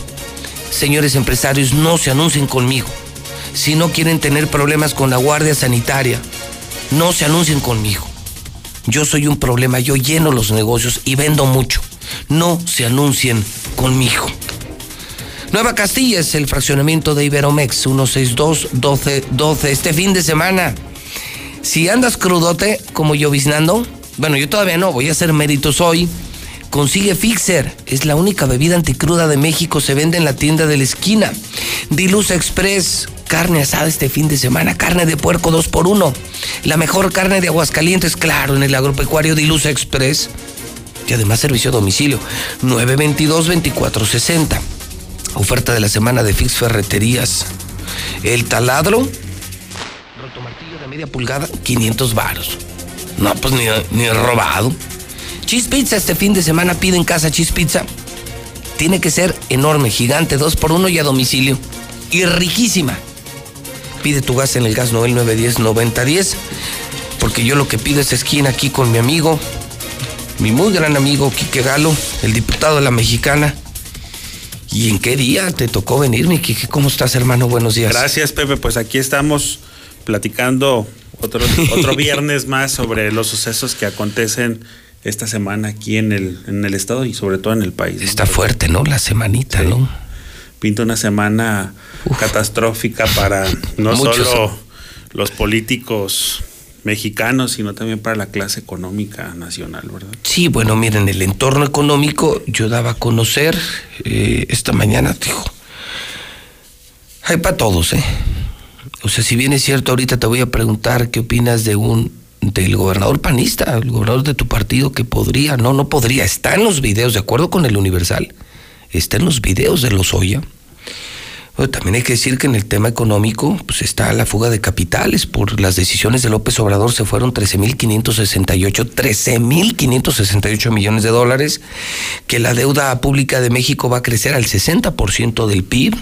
Señores empresarios, no se anuncien conmigo. Si no quieren tener problemas con la Guardia Sanitaria, no se anuncien conmigo. Yo soy un problema, yo lleno los negocios y vendo mucho. No se anuncien conmigo. Nueva Castilla es el fraccionamiento de Iberomex 162-1212. Este fin de semana, si andas crudote como lloviznando, bueno, yo todavía no, voy a hacer méritos hoy. Consigue Fixer, es la única bebida anticruda de México, se vende en la tienda de la esquina. Diluz Express, carne asada este fin de semana, carne de puerco 2 por 1 La mejor carne de Aguascalientes, claro, en el agropecuario Diluz Express. Y además servicio a domicilio, 922-2460. Oferta de la semana de Fix Ferreterías. El taladro, rotomartillo de media pulgada, 500 varos. No, pues ni, ni robado. Cheese Pizza este fin de semana pide en casa Cheese Pizza. Tiene que ser enorme, gigante, dos por uno y a domicilio. Y riquísima. Pide tu gas en el gas Noel 910-9010. Porque yo lo que pido es esquina aquí con mi amigo, mi muy gran amigo Quique Galo, el diputado de la Mexicana. ¿Y en qué día te tocó venir, mi Quique? ¿Cómo estás, hermano? Buenos días. Gracias, Pepe. Pues aquí estamos platicando otro, otro viernes más sobre los sucesos que acontecen esta semana aquí en el, en el estado y sobre todo en el país. Está fuerte, ¿no? La semanita, sí. ¿no? Pinta una semana Uf. catastrófica para no solo los políticos mexicanos, sino también para la clase económica nacional, ¿verdad? Sí, bueno, miren, el entorno económico yo daba a conocer eh, esta mañana, dijo, hay para todos, ¿eh? O sea, si bien es cierto, ahorita te voy a preguntar qué opinas de un del gobernador panista, el gobernador de tu partido que podría, no, no podría, está en los videos, de acuerdo con el Universal, está en los videos de los Oya. Bueno, también hay que decir que en el tema económico pues está la fuga de capitales por las decisiones de López Obrador se fueron 13.568 13.568 millones de dólares que la deuda pública de México va a crecer al 60% del PIB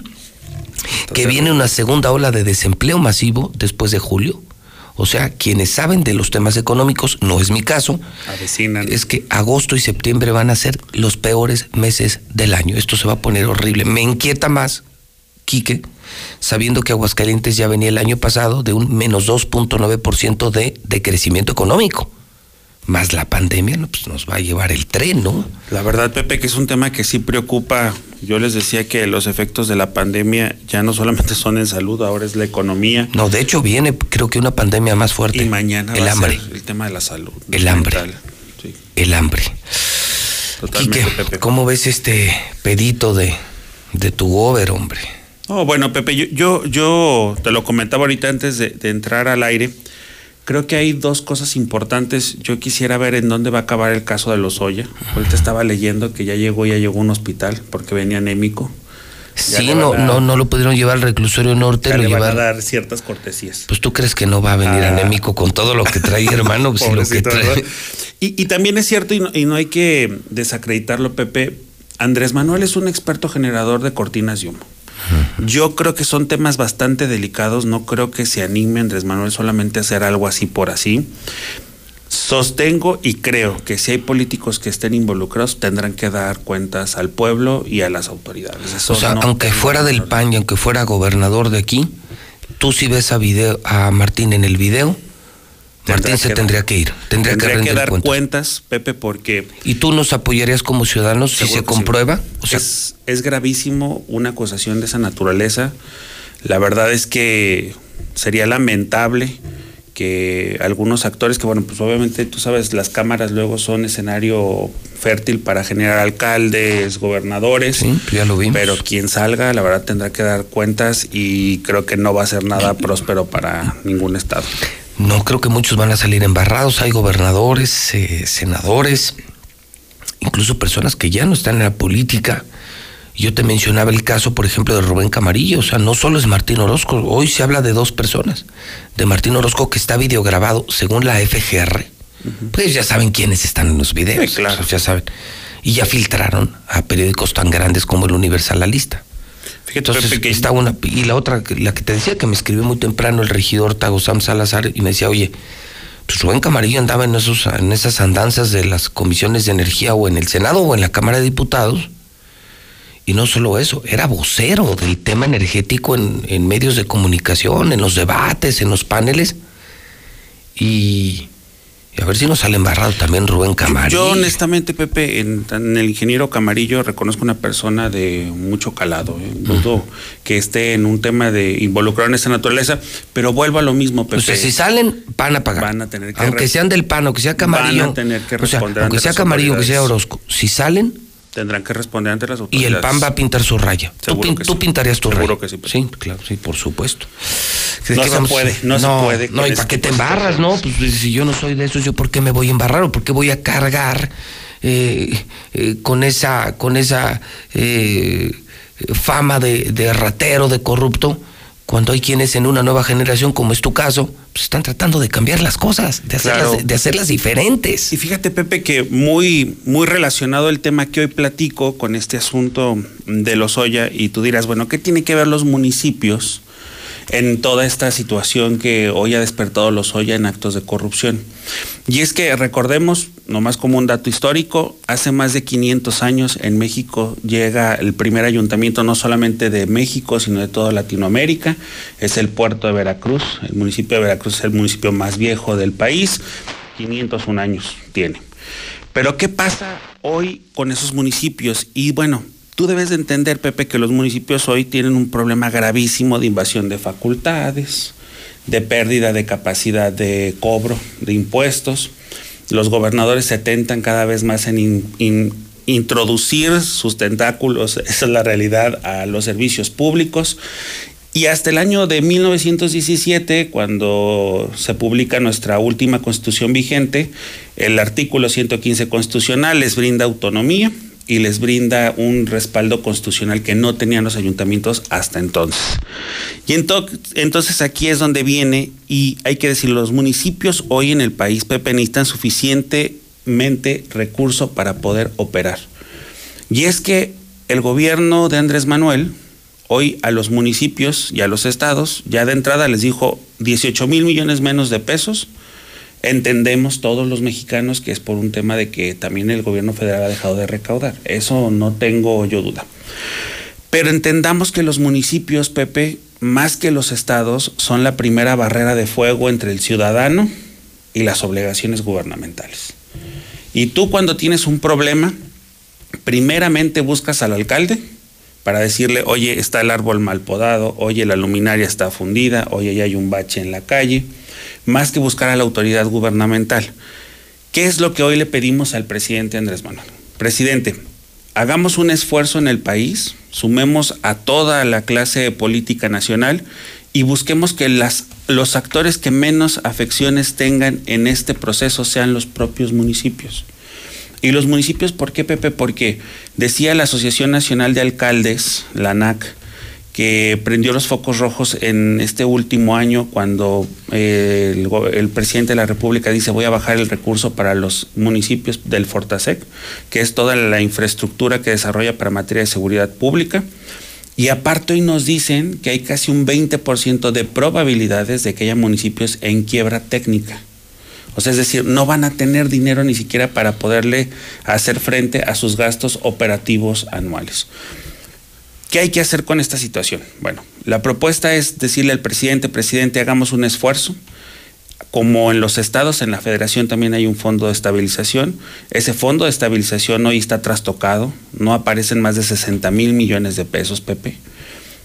que viene una segunda ola de desempleo masivo después de julio O sea, quienes saben de los temas económicos, no es mi caso, Avecinan. es que agosto y septiembre van a ser los peores meses del año. Esto se va a poner horrible. Me inquieta más, Quique, sabiendo que Aguascalientes ya venía el año pasado de un menos 2.9% de, de crecimiento económico. Más la pandemia, no, pues nos va a llevar el tren, ¿no? La verdad, Pepe, que es un tema que sí preocupa. Yo les decía que los efectos de la pandemia ya no solamente son en salud, ahora es la economía. No, de hecho viene, creo que una pandemia más fuerte. Y mañana el va hambre. a ser el tema de la salud. El hambre. Sí, El hambre. totalmente, Quique, Pepe. ¿cómo ves este pedito de, de tu gober, hombre? Oh, bueno, Pepe, yo, yo, yo te lo comentaba ahorita antes de, de entrar al aire. Creo que hay dos cosas importantes. Yo quisiera ver en dónde va a acabar el caso de Lozoya. Ahorita estaba leyendo que ya llegó, ya llegó a un hospital porque venía anémico. Ya Sí, no, a- no, no lo pudieron llevar al reclusorio norte, ya lo le van a llevaron. dar ciertas cortesías. Pues tú crees que no va a venir Ah. anémico con todo lo que trae, hermano. Si lo que Pobrecito, trae- ¿verdad? Y, y también es cierto, y no, y no hay que desacreditarlo, Pepe, Andrés Manuel es un experto generador de cortinas de humo. Yo creo que son temas bastante delicados, no creo que se anime Andrés Manuel solamente a hacer algo así por así. Sostengo y creo que si hay políticos que estén involucrados tendrán que dar cuentas al pueblo y a las autoridades. Eso O sea, no aunque fuera del PAN y aunque fuera gobernador de aquí, tú si ves a, video, a Martín en el video, Martín se que tendría que ir, tendría, que rendir dar cuentas. cuentas, Pepe, porque ¿Y tú nos apoyarías como ciudadanos si se que sí. comprueba? O sea, es, es gravísimo una acusación de esa naturaleza. La verdad es que sería lamentable que algunos actores, que bueno, pues obviamente tú sabes, las cámaras luego son escenario fértil para generar alcaldes, gobernadores. Sí, pues ya lo vimos. Pero quien salga, la verdad, tendrá que dar cuentas y creo que no va a ser nada próspero para ningún estado. No creo que muchos van a salir embarrados. Hay gobernadores, eh, senadores, incluso personas que ya no están en la política. Yo te mencionaba el caso, por ejemplo, de Rubén Camarillo. O sea, no solo es Martín Orozco. Hoy se habla de dos personas. De Martín Orozco que está videograbado según la FGR. Pues ya saben quiénes están en los videos. Sí, claro. o sea, ya saben. Y ya filtraron a periódicos tan grandes como el Universal la lista. Fíjate, Entonces Pepe, que- está una y la otra, la que te decía que me escribió muy temprano el regidor Tagosam Salazar y me decía, oye, pues Rubén Camarillo andaba en esos, en esas andanzas de las comisiones de energía o en el Senado o en la Cámara de Diputados. Y no solo eso, era vocero del tema energético en, en medios de comunicación, en los debates, en los paneles. Y, y a ver si nos sale embarrado también Rubén Camarillo. Yo honestamente, Pepe, en, en el ingeniero Camarillo reconozco una persona de mucho calado. ¿eh? Dudo que esté en un tema de involucrado en esa naturaleza, pero vuelvo a lo mismo, Pepe. O sea, si salen, van a pagar. Van a tener que aunque sean del PAN, aunque sea Camarillo. Van a tener que o sea, responder aunque sea Camarillo, aunque sea. Orozco. Si salen Tendrán que responder ante las y autoridades. el PAN va a pintar su raya. Tú, Seguro pin- que tú sí. pintarías tu Seguro raya. que sí, Pepe. Sí, claro, sí, por supuesto. ¿De No se puede, no se puede No, ¿y este para qué te embarras, no? Pues si yo no soy de esos, ¿yo por qué me voy a embarrar o por qué voy a cargar eh, eh, con esa, con esa eh, fama de, de ratero, de corrupto? Cuando hay quienes en una nueva generación, como es tu caso, pues están tratando de cambiar las cosas, de hacerlas, Claro. de hacerlas diferentes. Y fíjate, Pepe, que muy, muy relacionado el tema que hoy platico con este asunto de Lozoya, y tú dirás, bueno, ¿qué tiene que ver los municipios en toda esta situación que hoy ha despertado Lozoya en actos de corrupción? Y es que recordemos, nomás como un dato histórico, hace más de 500 años en México llega el primer ayuntamiento no solamente de México, sino de toda Latinoamérica, es el puerto de Veracruz, el municipio de Veracruz es el municipio más viejo del país, 501 años tiene. Pero ¿qué pasa hoy con esos municipios? Y bueno, tú debes de entender, Pepe, que los municipios hoy tienen un problema gravísimo de invasión de facultades, de pérdida de capacidad de cobro de impuestos. Los gobernadores se tentan cada vez más en in- in- introducir sus tentáculos, esa es la realidad, a los servicios públicos. Y hasta el año de 1917, cuando se publica nuestra última constitución vigente, el artículo 115 constitucional les brinda autonomía y les brinda un respaldo constitucional que no tenían los ayuntamientos hasta entonces. Y ento- entonces aquí es donde viene, y hay que decir, los municipios hoy en el país, Pepe, necesitan suficientemente recurso para poder operar. Y es que el gobierno de Andrés Manuel, Hoy a los municipios y a los estados, ya de entrada les dijo 18 mil millones menos de pesos. Entendemos todos los mexicanos que es por un tema de que también el gobierno federal ha dejado de recaudar. Eso no tengo yo duda. Pero entendamos que los municipios, Pepe, más que los estados, son la primera barrera de fuego entre el ciudadano y las obligaciones gubernamentales. Y tú cuando tienes un problema, primeramente buscas al alcalde para decirle, oye, está el árbol mal podado, oye, la luminaria está fundida, oye, ya hay un bache en la calle, más que buscar a la autoridad gubernamental. ¿Qué es lo que hoy le pedimos al presidente Andrés Manuel? Presidente, hagamos un esfuerzo en el país, sumemos a toda la clase política nacional y busquemos que los actores que menos afecciones tengan en este proceso sean los propios municipios. ¿Y los municipios por qué, Pepe? Porque decía la Asociación Nacional de Alcaldes, la ANAC, que prendió los focos rojos en este último año cuando eh, el, el, presidente de la República dice voy a bajar el recurso para los municipios del Fortasec, que es toda la infraestructura que desarrolla para materia de seguridad pública. Y aparte hoy nos dicen que hay casi un 20% de probabilidades de que haya municipios en quiebra técnica. O sea, es decir, no van a tener dinero ni siquiera para poderle hacer frente a sus gastos operativos anuales. ¿Qué hay que hacer con esta situación? Bueno, la propuesta es decirle al presidente, presidente, hagamos un esfuerzo. Como en los estados, en la federación también hay un fondo de estabilización. Ese fondo de estabilización hoy está trastocado, no aparecen más de 60 mil millones de pesos, Pepe.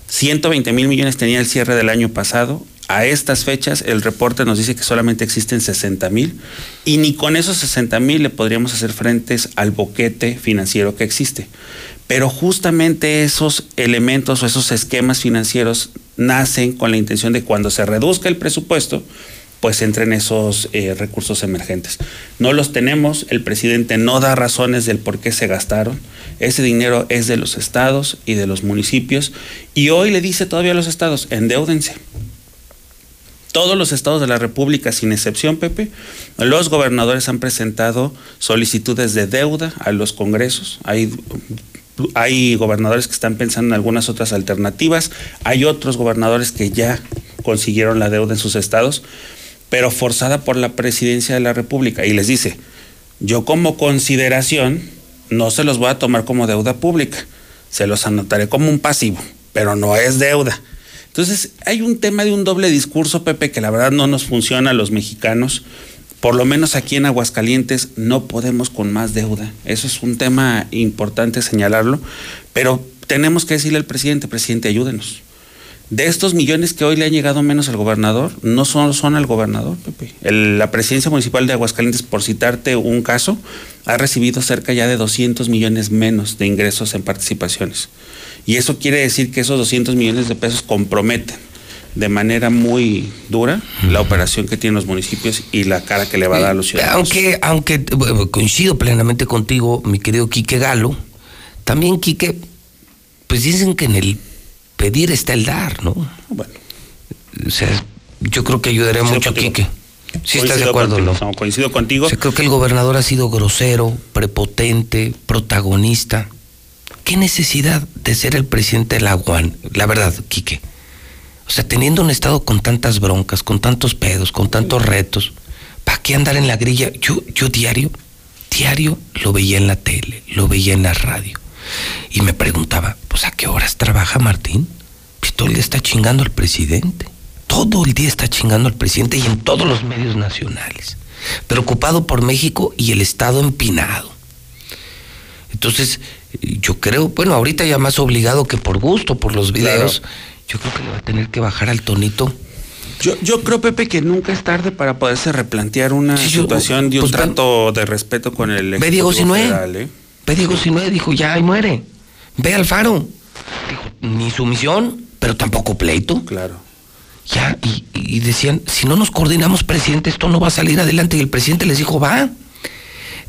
120 mil millones tenía el cierre del año pasado. A estas fechas el reporte nos dice que solamente existen 60 mil y ni con esos 60 mil le podríamos hacer frentes al boquete financiero que existe. Pero justamente esos elementos o esos esquemas financieros nacen con la intención de cuando se reduzca el presupuesto, pues entren esos eh, recursos emergentes. No los tenemos, el presidente no da razones del por qué se gastaron. Ese dinero es de los estados y de los municipios y hoy le dice todavía a los estados, endeúdense. Todos los estados de la República, sin excepción, Pepe, los gobernadores han presentado solicitudes de deuda a los congresos. Hay hay gobernadores que están pensando en algunas otras alternativas, hay otros gobernadores que ya consiguieron la deuda en sus estados, pero forzada por la presidencia de la República. Y les dice, yo como consideración no se los voy a tomar como deuda pública, se los anotaré como un pasivo, pero no es deuda. Entonces hay un tema de un doble discurso, Pepe, que la verdad no nos funciona a los mexicanos por lo menos aquí en Aguascalientes no podemos con más deuda. Eso es un tema importante señalarlo, pero tenemos que decirle al presidente, presidente, ayúdenos. De estos millones que hoy le han llegado menos al gobernador, no solo son al gobernador, Pepe. El, la presidencia municipal de Aguascalientes, por citarte un caso, ha recibido cerca ya de 200 millones menos de ingresos en participaciones. Y eso quiere decir que esos 200 millones de pesos comprometen de manera muy dura la operación que tienen los municipios y la cara que le va a dar a los ciudadanos. Aunque, aunque coincido plenamente contigo, mi querido Quique Galo, también Quique, pues dicen que en el pedir está el dar, ¿no? Bueno. O sea, yo creo que ayudaría mucho a Quique. Sí, estás de acuerdo, contigo, ¿no? Coincido contigo. O sea, creo que el gobernador ha sido grosero, prepotente, protagonista. ¿Qué necesidad de ser el presidente de la UAN? La verdad, Quique. O sea, teniendo un estado con tantas broncas, con tantos pedos, con tantos retos, ¿para qué andar en la grilla? Yo, yo diario, diario lo veía en la tele, lo veía en la radio. Y me preguntaba, pues ¿a qué horas trabaja Martín? Pues todo el día está chingando al presidente. Todo el día está chingando al presidente y en todos los medios nacionales. Preocupado por México y el Estado empinado. Entonces, yo creo, bueno, ahorita ya más obligado que por gusto, por los videos. Claro yo creo que le va a tener que bajar al tonito. Yo, yo creo, Pepe, que nunca es tarde para poderse replantear una sí, situación de un pues, trato de respeto con el Ve Diego Sinue. ¿eh? Ve Diego Sinue, dijo, ya, ahí muere. Ve Alfaro. Dijo, ni sumisión, pero tampoco pleito. Claro. Ya, y, y decían, si no nos coordinamos, presidente, esto no va a salir adelante. Y el presidente les dijo, va.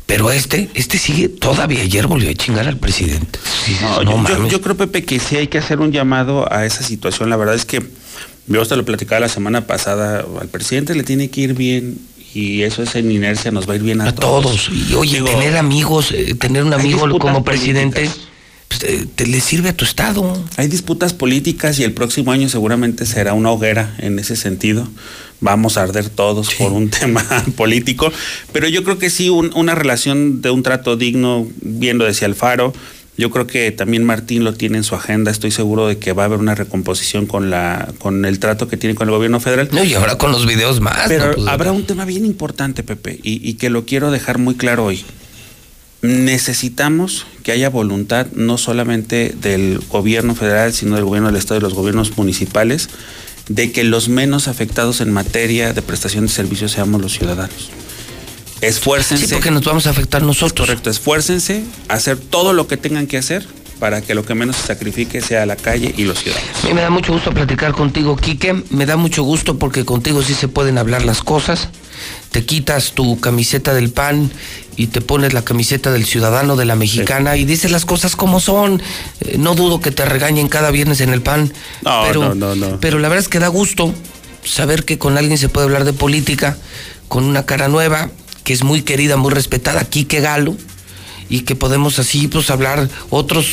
Pero este, este sigue, todavía ayer volvió a chingar al presidente. Sí, no, no yo, yo, creo, Pepe, que sí hay que hacer un llamado a esa situación. La verdad es que yo hasta lo platicaba la semana pasada, al presidente le tiene que ir bien y eso es en inercia, nos va a ir bien a, a todos. todos. Y oye, Digo, tener amigos, eh, tener un amigo como presidente, pues eh, te le sirve a tu estado. Hay disputas políticas y el próximo año seguramente será una hoguera en ese sentido. Vamos a arder todos por un tema político, pero yo creo que sí, un- una relación de un trato digno, viendo decía Alfaro. Yo creo que también Martín lo tiene en su agenda. Estoy seguro de que va a haber una recomposición con la con el trato que tiene con el gobierno federal. No, y ahora con los videos más. Pero ¿no? Pues, habrá un tema bien importante, Pepe, y, y que lo quiero dejar muy claro hoy. Necesitamos que haya voluntad no solamente del gobierno federal, sino del gobierno del Estado y los gobiernos municipales, de que los menos afectados en materia de prestación de servicios seamos los ciudadanos. Esfuércense. Sí, porque nos vamos a afectar nosotros. Correcto, esfuércense a hacer todo lo que tengan que hacer para que lo que menos se sacrifique sea la calle y los ciudadanos. A mí me da mucho gusto platicar contigo, Quique. Me da mucho gusto porque contigo sí se pueden hablar las cosas. Te quitas tu camiseta del PAN y te pones la camiseta del ciudadano de la mexicana y dices las cosas como son. Eh, no dudo que te regañen cada viernes en el PAN. No, pero, no, no, no. Pero la verdad es que da gusto saber que con alguien se puede hablar de política, con una cara nueva, que es muy querida, muy respetada, Quique Galo y que podemos así pues hablar, otros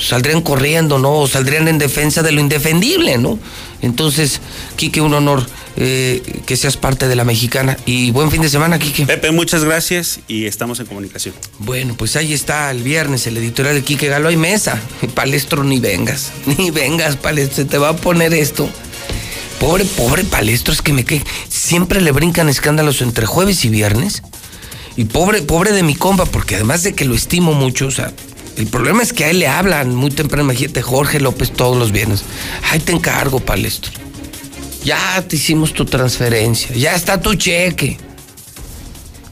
saldrían corriendo, ¿no? O saldrían en defensa de lo indefendible, ¿no? Entonces, Quique, un honor eh, que seas parte de la mexicana y buen fin de semana, Quique. Pepe, muchas gracias y estamos en comunicación. Bueno, pues ahí está el viernes el editorial de Quique Galo, hay mesa. Palestro, ni vengas, ni vengas, Palestro, se te va a poner esto. Pobre, pobre Palestro, es que me que siempre le brincan escándalos entre jueves y viernes. Y pobre, pobre de mi compa, porque además de que lo estimo mucho, o sea, el problema es que a él le hablan muy temprano, imagínate, Jorge López todos los viernes. Ay, te encargo, Palestro. Ya te hicimos tu transferencia, ya está tu cheque.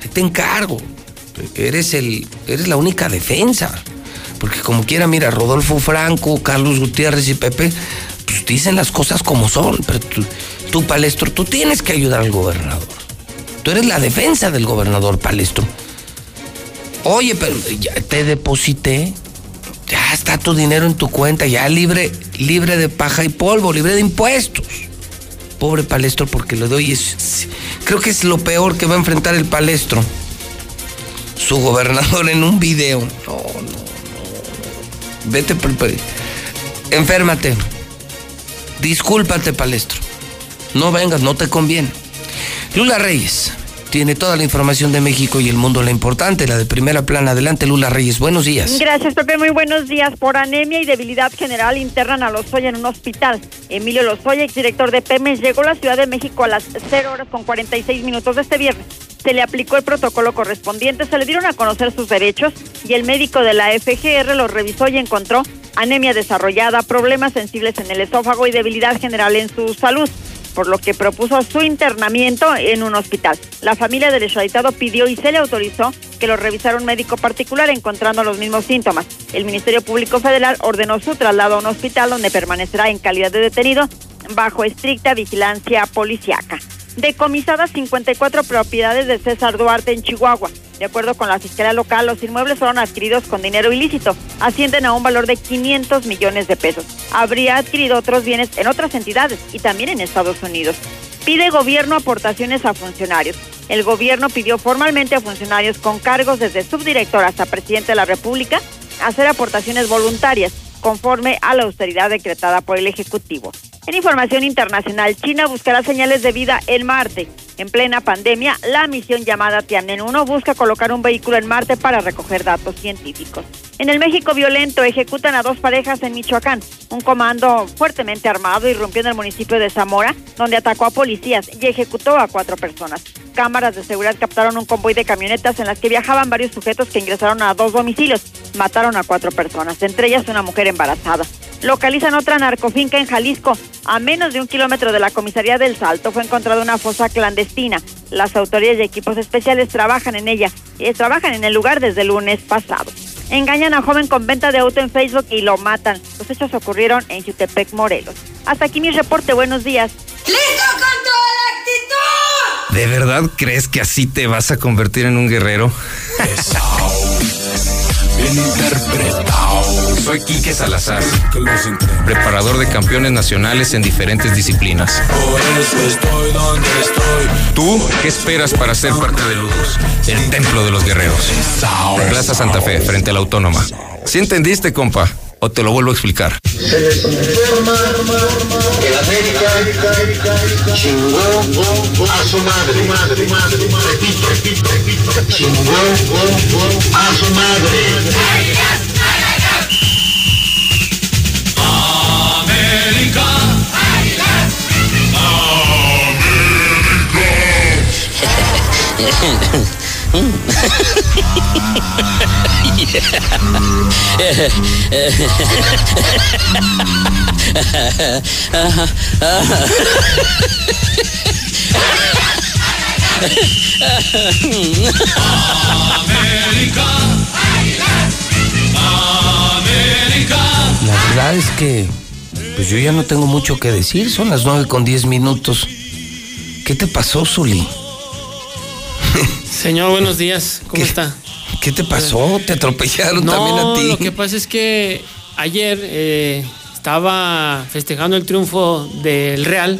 Ahí te encargo. Eres el, eres la única defensa. Porque como quiera, mira, Rodolfo Franco, Carlos Gutiérrez y Pepe, pues dicen las cosas como son. Pero tú, tú, Palestro, tú tienes que ayudar al gobernador. Tú eres la defensa del gobernador Palestro. Oye, pero ya te deposité. Ya está tu dinero en tu cuenta, ya libre, libre de paja y polvo, libre de impuestos. Pobre Palestro, porque le doy. Es, creo que es lo peor que va a enfrentar el Palestro. Su gobernador en un video. No, no, no. Vete, enférmate. Discúlpate, Palestro. No vengas, no te conviene. Lula Reyes tiene toda la información de México y el mundo, la importante, la de primera plana. Adelante, Lula Reyes. Buenos días. Gracias, Pepe. Muy buenos días. Por anemia y debilidad general internan a Lozoya en un hospital. Emilio Lozoya, exdirector de Pemex, llegó a la Ciudad de México a las 0 horas con 46 minutos de este viernes. Se le aplicó el protocolo correspondiente, se le dieron a conocer sus derechos y el médico de la FGR lo revisó y encontró anemia desarrollada, problemas sensibles en el esófago y debilidad general en su salud por lo que propuso su internamiento en un hospital. La familia del extraditado pidió y se le autorizó que lo revisara un médico particular encontrando los mismos síntomas. El Ministerio Público Federal ordenó su traslado a un hospital donde permanecerá en calidad de detenido bajo estricta vigilancia policiaca. Decomisadas 54 propiedades de César Duarte en Chihuahua. De acuerdo con la Fiscalía Local, los inmuebles fueron adquiridos con dinero ilícito. Ascienden a un valor de 500 millones de pesos. Habría adquirido otros bienes en otras entidades y también en Estados Unidos. Pide gobierno aportaciones a funcionarios. El gobierno pidió formalmente a funcionarios con cargos desde subdirector hasta presidente de la República hacer aportaciones voluntarias conforme a la austeridad decretada por el Ejecutivo. En información internacional, China buscará señales de vida en Marte. En plena pandemia, la misión llamada Tianmen-1 busca colocar un vehículo en Marte para recoger datos científicos. En el México violento ejecutan a dos parejas en Michoacán. Un comando fuertemente armado irrumpió en el municipio de Zamora, donde atacó a policías y ejecutó a cuatro personas. Cámaras de seguridad captaron un convoy de camionetas en las que viajaban varios sujetos que ingresaron a dos domicilios. Mataron a cuatro personas, entre ellas una mujer embarazada. Localizan otra narcofinca en Jalisco. A menos de un kilómetro de la comisaría del Salto fue encontrada una fosa clandestina. Las autoridades y equipos especiales trabajan en ella. Eh, trabajan en el lugar desde el lunes pasado. Engañan a joven con venta de auto en Facebook y lo matan. Los hechos ocurrieron en Jutepec, Morelos. Hasta aquí mi reporte. Buenos días. ¡Listo con toda la actitud! ¿De verdad crees que así te vas a convertir en un guerrero? Bien interpretado. Soy Quique Salazar, preparador de campeones nacionales en diferentes disciplinas. Por eso estoy donde estoy. ¿Tú qué esperas para ser parte de Ludus, el templo de los guerreros? Plaza Santa Fe, frente a la Autónoma. ¿Sí entendiste, compa? o te lo vuelvo a explicar. Se les informa que el América chingó a su madre. madre, madre, repito, repito, repito, chingó a su madre. La verdad es que pues yo ya no tengo mucho que decir. Son las nueve con 10 minutos. ¿Qué te pasó, Zuli? Señor, buenos días. ¿Cómo está? ¿Qué te pasó? ¿Te atropellaron también a ti? Lo que pasa es que ayer eh, estaba festejando el triunfo del Real.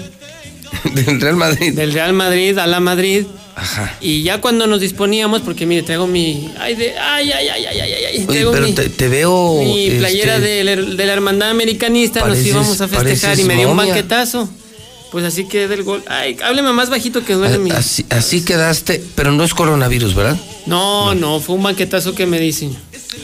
Del Real Madrid. Del Real Madrid a la Madrid. Ajá. Y ya cuando nos disponíamos, porque mire, traigo mi. Ay, de, ay, ay, ay, ay, ay, ay. Oye, pero mi, te, te veo. mi playera este, de, la- de la hermandad americanista, nos íbamos a festejar y me dio un banquetazo. Pues así que del gol. Ay, hábleme más bajito que duele mi. Así, así quedaste, pero no es coronavirus, ¿verdad? No, no, fue un banquetazo que me dicen.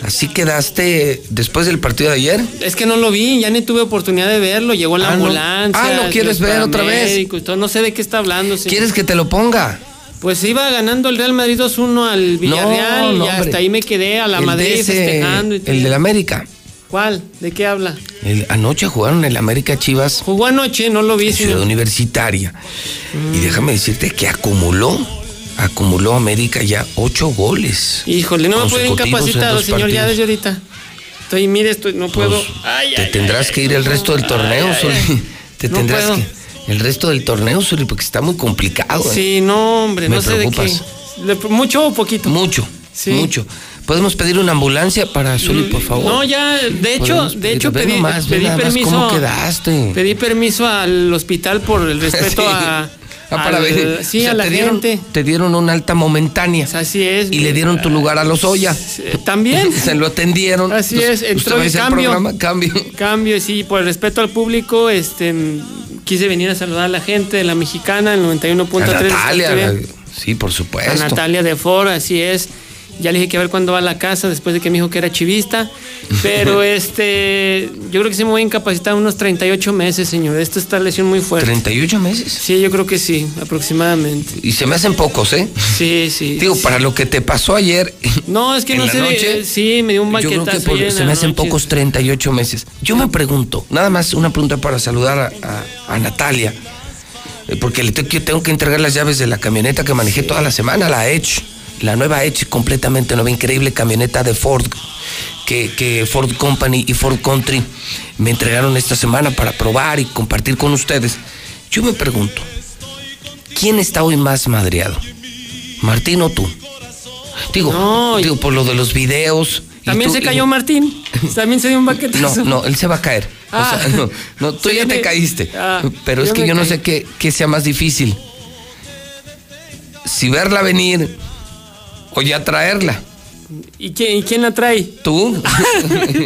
Así quedaste después del partido de ayer. Es que no lo vi, ya ni tuve oportunidad de verlo. Llegó la Ah, no. ambulancia. Ah, ¿lo quieres ver otra vez? todo. No sé de qué está hablando. señor. ¿Quieres que te lo ponga? Pues iba ganando el Real Madrid 2-1 al Villarreal no, y hombre. hasta ahí me quedé a la El Madrid ese- festejando. Y todo. el del América. ¿Cuál? ¿De qué habla? El- anoche jugaron el América Chivas. Jugó anoche, no lo vi. en Ciudad. Universitaria. Mm. Y déjame decirte que acumuló, acumuló América ya ocho goles. Híjole, no me puedo dos señor, ya desde ahorita. Estoy, mire, estoy, no puedo. Ay, Te ay, tendrás ay, que ir el resto del torneo, ay. Te No tendrás puedo. que. El resto del torneo, Zuli, porque está muy complicado. ¿eh? Sí, no, hombre, Me no sé preocupas. de qué. Le- ¿Mucho o poquito? Mucho, Sí. mucho. ¿Podemos pedir una ambulancia para Zuli, por favor? No, ya, de hecho, de hecho pedí, nomás, pedí permiso. ¿Cómo quedaste? Pedí permiso al hospital por el respeto Sí. a. Ah, para al- venir. Sí, O sea, a la te dieron, gente. Te dieron una alta momentánea. Así es. Y le dieron tu lugar a los Oya. También. Se lo atendieron. Así es, entró a hacer cambio. programa, cambio. Cambio, sí, por el respeto al público, este quise venir a saludar a la gente de la mexicana, el 91.3. A de Natalia. Sí, por A supuesto. Natalia de Ford, así es. Ya le dije que a ver cuándo va a la casa después de que me dijo que era chivista. Pero este, yo creo que sí me voy a incapacitar unos 38 meses, señor. Esta esta lesión muy fuerte. ¿38 meses? Sí, yo creo que sí, aproximadamente. Y se me hacen pocos, ¿eh? Sí, sí. Digo, para lo que te pasó ayer. No, es que en no la sé. noche, sí, me dio un Yo creo que por- se me hacen noche. pocos 38 meses. Yo me pregunto, nada más una pregunta para saludar a, a- a Natalia, eh, porque le tengo que, tengo que entregar las llaves de la camioneta que manejé toda la semana, la Edge, la nueva Edge, completamente nueva, increíble camioneta de Ford, que, que Ford Company y Ford Country me entregaron esta semana para probar y compartir con ustedes. Yo me pregunto, ¿quién está hoy más madreado? ¿Martín o tú? Digo, digo por lo de los videos. También tú- se y- cayó Martín. También se dio un no, banquetazo. no, él se va a caer. Ah. o sea, no, no, tú ya te caíste. Ah, pero es que yo no sé qué, qué sea más difícil. Si verla venir o ya traerla. ¿Y quién, y quién la trae? Tú.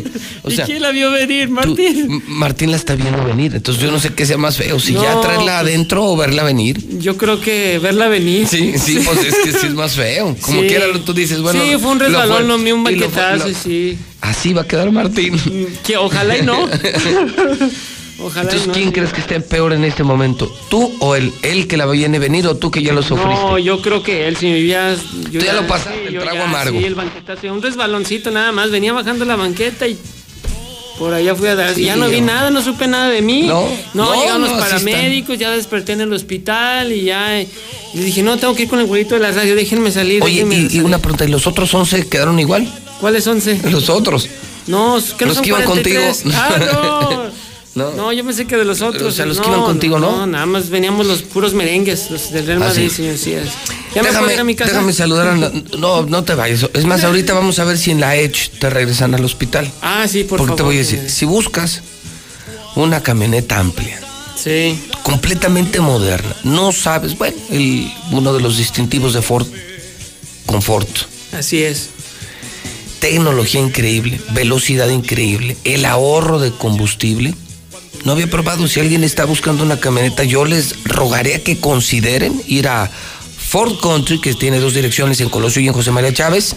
o ¿Y quién la vio venir, Martín? Martín la está viendo venir. Entonces yo no sé qué sea más feo. Si ya traerla pues- adentro o verla venir. Yo creo que verla venir. Sí, sí, pues es que sí es más feo. Como Sí. quiera tú dices, bueno. Sí, fue un resbalón, no me un y lo banquetazo, lo- sí. Así va a quedar Martín. Que ojalá y no. ojalá Entonces, y no. ¿quién crees que esté peor en este momento? ¿Tú o él? ¿Él que la viene venir o tú que ya lo sufriste? No, yo creo que él, si me vivías. Tú ya lo pasaste, el yo trago ya, amargo. Sí, el banquetazo. Un resbaloncito nada más. Venía bajando la banqueta y. Por allá fui a dar. Sí, ya no vi nada, no supe nada de mí. No, no, no, llegaron los paramédicos, ya desperté en el hospital y ya. Y dije, no, tengo que ir con el güerito de la radio, déjenme salir. Oye, déjenme y, y salir". una pregunta, ¿y los otros 11 quedaron igual? ¿Cuáles 11? Los otros. No, que no Los son que iban 43. contigo. Ah, no. No. No, yo pensé que de los otros. O sea, los que iban contigo, ¿no? No, nada más veníamos los puros merengues, los del Real Ah, Madrid, sí. señor Cías. ¿Ya me déjame, ir a mi casa? déjame saludar a... la- no, no te vayas. Es más, ahorita vamos a ver si en la Edge te regresan al hospital. Ah, sí, por Porque favor. te voy a decir, señor. si buscas una camioneta amplia, Sí. completamente moderna, no sabes, bueno, el, uno de los distintivos de Ford, Confort. Así es. tecnología increíble, velocidad increíble, el ahorro de combustible. No había probado, si alguien está buscando una camioneta, yo les rogaría que consideren ir a Ford Country, que tiene dos direcciones en Colosio y en José María Chávez.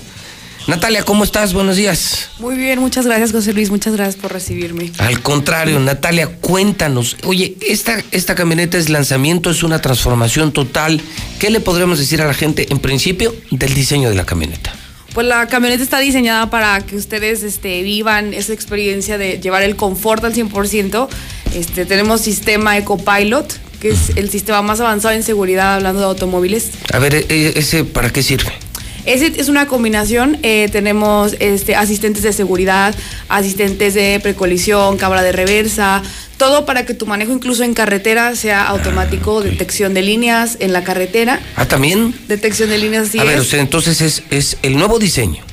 Natalia, ¿cómo estás? Buenos días. Muy bien, muchas gracias José Luis, muchas gracias por recibirme. Al contrario, Natalia, cuéntanos. Oye, esta, esta camioneta es lanzamiento, es una transformación total. ¿Qué le podríamos decir a la gente, en principio, del diseño de la camioneta? Pues la camioneta está diseñada para que ustedes este, vivan esa experiencia de llevar el confort al 100%. Este, tenemos sistema EcoPilot, que es el sistema más avanzado en seguridad hablando de automóviles. A ver, eh, ¿ese para qué sirve? Ese es una combinación. eh, tenemos este, asistentes de seguridad, asistentes de precolisión, cámara de reversa, todo para que tu manejo incluso en carretera sea automático, detección de líneas en la carretera, Ah, también. detección de líneas así a ver, es. o sea, entonces es, es el nuevo diseño.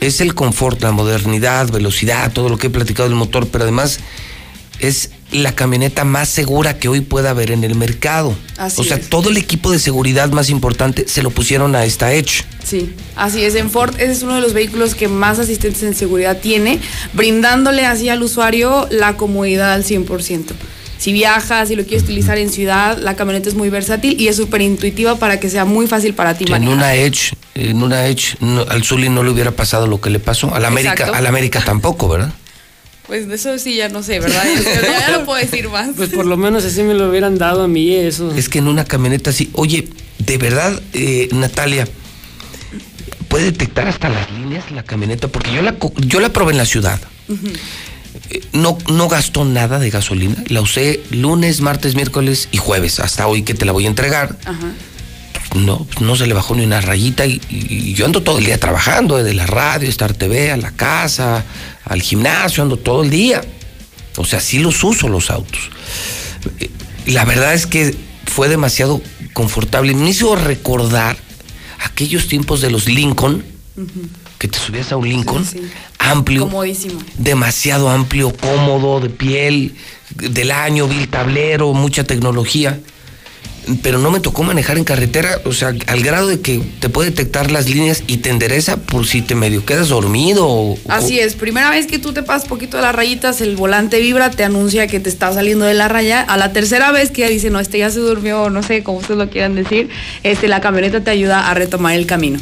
Es el confort, la modernidad, velocidad, todo lo que he platicado del motor, pero además es la camioneta más segura que hoy pueda haber en el mercado. Así o sea, es. todo el equipo de seguridad más importante se lo pusieron a esta Edge. Sí, así es. En Ford ese es uno de los vehículos que más asistentes en seguridad tiene, brindándole así al usuario la comodidad al 100%. Si viajas, si lo quieres utilizar en ciudad, la camioneta es muy versátil y es súper intuitiva para que sea muy fácil para ti en manejar. una Edge, en una Edge, no- al Zully no le hubiera pasado lo que le pasó. A la América, Exacto. a la América tampoco, ¿verdad? Pues de eso sí ya no sé, ¿verdad? ya, ya no puedo decir más. Pues por lo menos así me lo hubieran dado a mí eso. Es que en una camioneta así, oye, de verdad, eh, Natalia, puede detectar hasta las líneas la camioneta, porque yo la, yo la probé en la ciudad. Eh, No, no gastó nada de gasolina. La usé lunes, martes, miércoles y jueves, hasta hoy que te la voy a entregar. Ajá. No, no se le bajó ni una rayita y, y yo ando todo el día trabajando, desde la radio, Star TV, a la casa, al gimnasio, ando todo el día. O sea, sí los uso los autos. Eh, La verdad es que fue demasiado confortable. Me hizo recordar aquellos tiempos de los Lincoln, que te subías a un Lincoln amplio, Comodísimo. demasiado amplio, cómodo, de piel, del año, vi el tablero, mucha tecnología. Pero no me tocó manejar en carretera, o sea, al grado de que te puede detectar las líneas y te endereza por si te medio quedas dormido. o- Así es, primera vez que tú te pasas poquito de las rayitas, el volante vibra, te anuncia que te está saliendo de la raya. A la tercera vez que ya dice, no, este ya se durmió, no sé cómo ustedes lo quieran decir, este, la camioneta te ayuda a retomar el camino.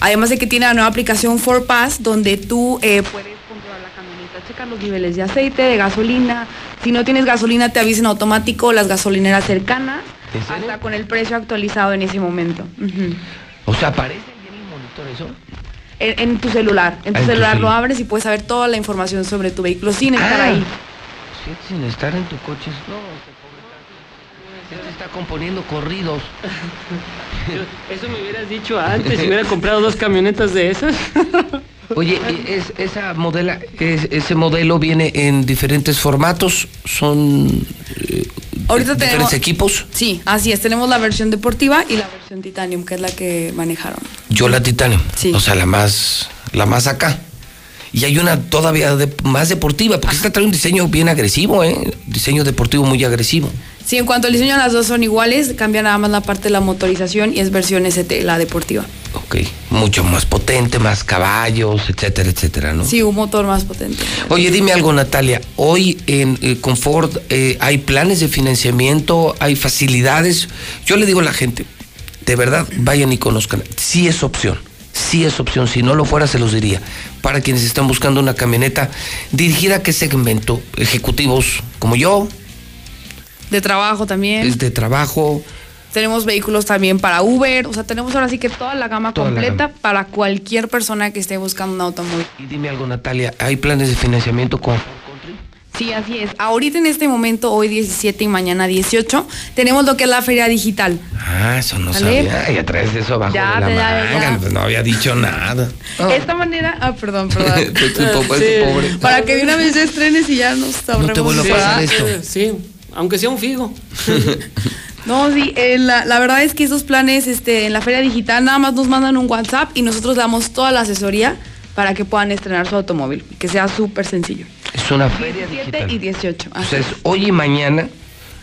Además de que tiene la nueva aplicación 4Pass, donde tú eh, puedes controlar la camioneta, checar los niveles de aceite, de gasolina. Si no tienes gasolina, te avisen automático las gasolineras cercanas, hasta con el precio actualizado en ese momento. O sea, aparece ahí en el monitor eso. En, en tu celular. En tu Ah, en tu celular lo celular. abres y puedes saber toda la información sobre tu vehículo sin estar Ah. ahí. Sí, sin estar en tu coche. No, este pobre Ya te está componiendo corridos. Eso me hubieras dicho antes, si hubiera comprado dos camionetas de esas. Oye, es, esa modela, es- ese modelo viene en diferentes formatos, son eh, Ahorita diferentes tenemos- equipos. Sí, así es. Tenemos la versión deportiva y la versión Titanium, que es la que manejaron. Yo la Titanium, Sí. o sea, la más, la más acá. Y hay una todavía de- más deportiva, porque esta trae un diseño bien agresivo, ¿eh? Diseño deportivo muy agresivo. Sí, en cuanto al diseño, las dos son iguales. Cambia nada más la parte de la motorización y es versión ST, la deportiva. Ok, mucho más potente, más caballos, etcétera, etcétera, ¿no? Sí, un motor más potente. Oye, dime algo, Natalia. Hoy en eh, Confort eh, hay planes de financiamiento, hay facilidades. Yo le digo a la gente, de verdad, vayan y conozcan. Sí es opción, sí es opción. Si no lo fuera, se los diría. Para quienes están buscando una camioneta dirigida a qué segmento, ejecutivos como yo, De trabajo también. es de trabajo. Tenemos vehículos también para Uber. O sea, tenemos ahora sí que toda la gama Toda la completa para cualquier persona que esté buscando un automóvil. Y dime algo, Natalia, ¿hay planes de financiamiento con Sí, así es. Ahorita en este momento, hoy 17 y mañana 18, tenemos lo que es la feria digital. Ah, eso no sabía. Ya traes eso abajo Ya, de la ya, manga. ya. Pues no había dicho nada. Esta manera, ah, perdón, perdón. Tu- tu papá es pobre. Para que de una vez ya estrenes y ya nos sabremos. te vuelva a pasar esto. Sí, aunque sea un figo. No, sí, eh, la, la verdad es que esos planes este, en la feria digital nada más nos mandan un WhatsApp y nosotros damos toda la asesoría para que puedan estrenar su automóvil, que sea súper sencillo. Es una feria 17 digital. y 18. O así sea, es es. hoy y mañana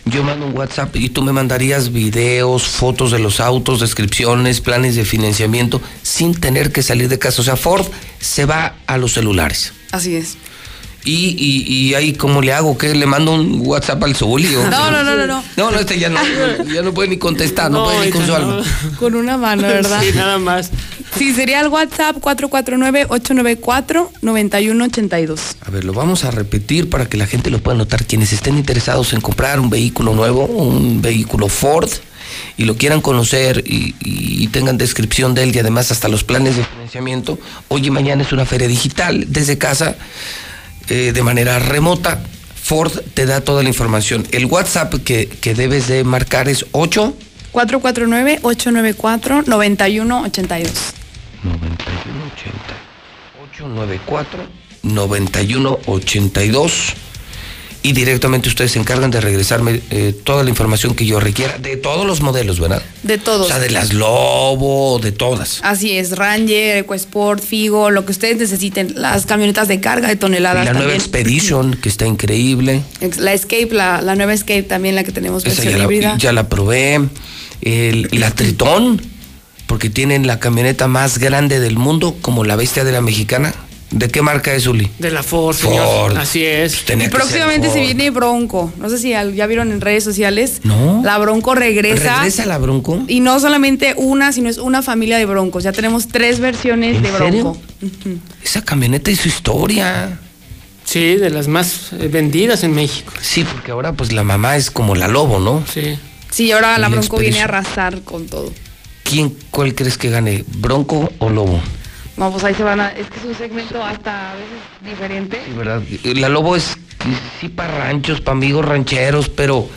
yo mando un WhatsApp y tú me mandarías videos, fotos de los autos, descripciones, planes de financiamiento, sin tener que salir de casa. O sea, Ford se va a los celulares. Así es. Y, y, y ahí, ¿cómo le hago? ¿Qué? ¿Le mando un WhatsApp al Zuli? No, no, no, no, no. No, no, este ya no, ya no puede ni contestar, no, puede ni con su alma. Con una mano, ¿verdad? Sí, nada más. Sí, sería el WhatsApp 449-894-9182. A ver, lo vamos a repetir para que la gente lo pueda notar. Quienes estén interesados en comprar un vehículo nuevo, un vehículo Ford, y lo quieran conocer y, y tengan descripción de él y además hasta los planes de financiamiento, hoy y mañana es una feria digital desde casa, eh, de manera remota. Ford te da toda la información. El WhatsApp que, que debes de marcar es 8 449-894-9182. 894 9182 y directamente ustedes se encargan de regresarme eh, toda la información que yo requiera de todos los modelos, ¿verdad? De todos. O sea, de las Lobo, de todas. Así es, Ranger, EcoSport, Figo, lo que ustedes necesiten, las camionetas de carga de Y toneladas la nueva. Expedition, que está increíble. La Escape, la, la nueva Escape también, la que tenemos Esa ya la, ya la probé. El- la Tritón, porque tienen la camioneta más grande del mundo, como la bestia de la mexicana. ¿De qué marca es, Uli? De la Ford, señor. Ford. Así es. Tenía Y próximamente se viene Bronco. No sé si ya vieron en redes sociales. No. La Bronco regresa. ¿Regresa la Bronco? Y no solamente una, sino es una familia de Broncos. Ya tenemos tres versiones ¿En de serio? Bronco. Esa camioneta y su historia. Sí, de las más eh, vendidas en México. Sí, porque ahora pues la mamá es como la lobo, ¿no? Sí. Sí, ahora la la Bronco viene a arrasar con todo. ¿Quién, cuál crees que gane? ¿Bronco o lobo? No, pues ahí se van a. Es que es un segmento hasta a veces diferente. Sí, ¿verdad? La lobo es sí para ranchos, para amigos rancheros, pero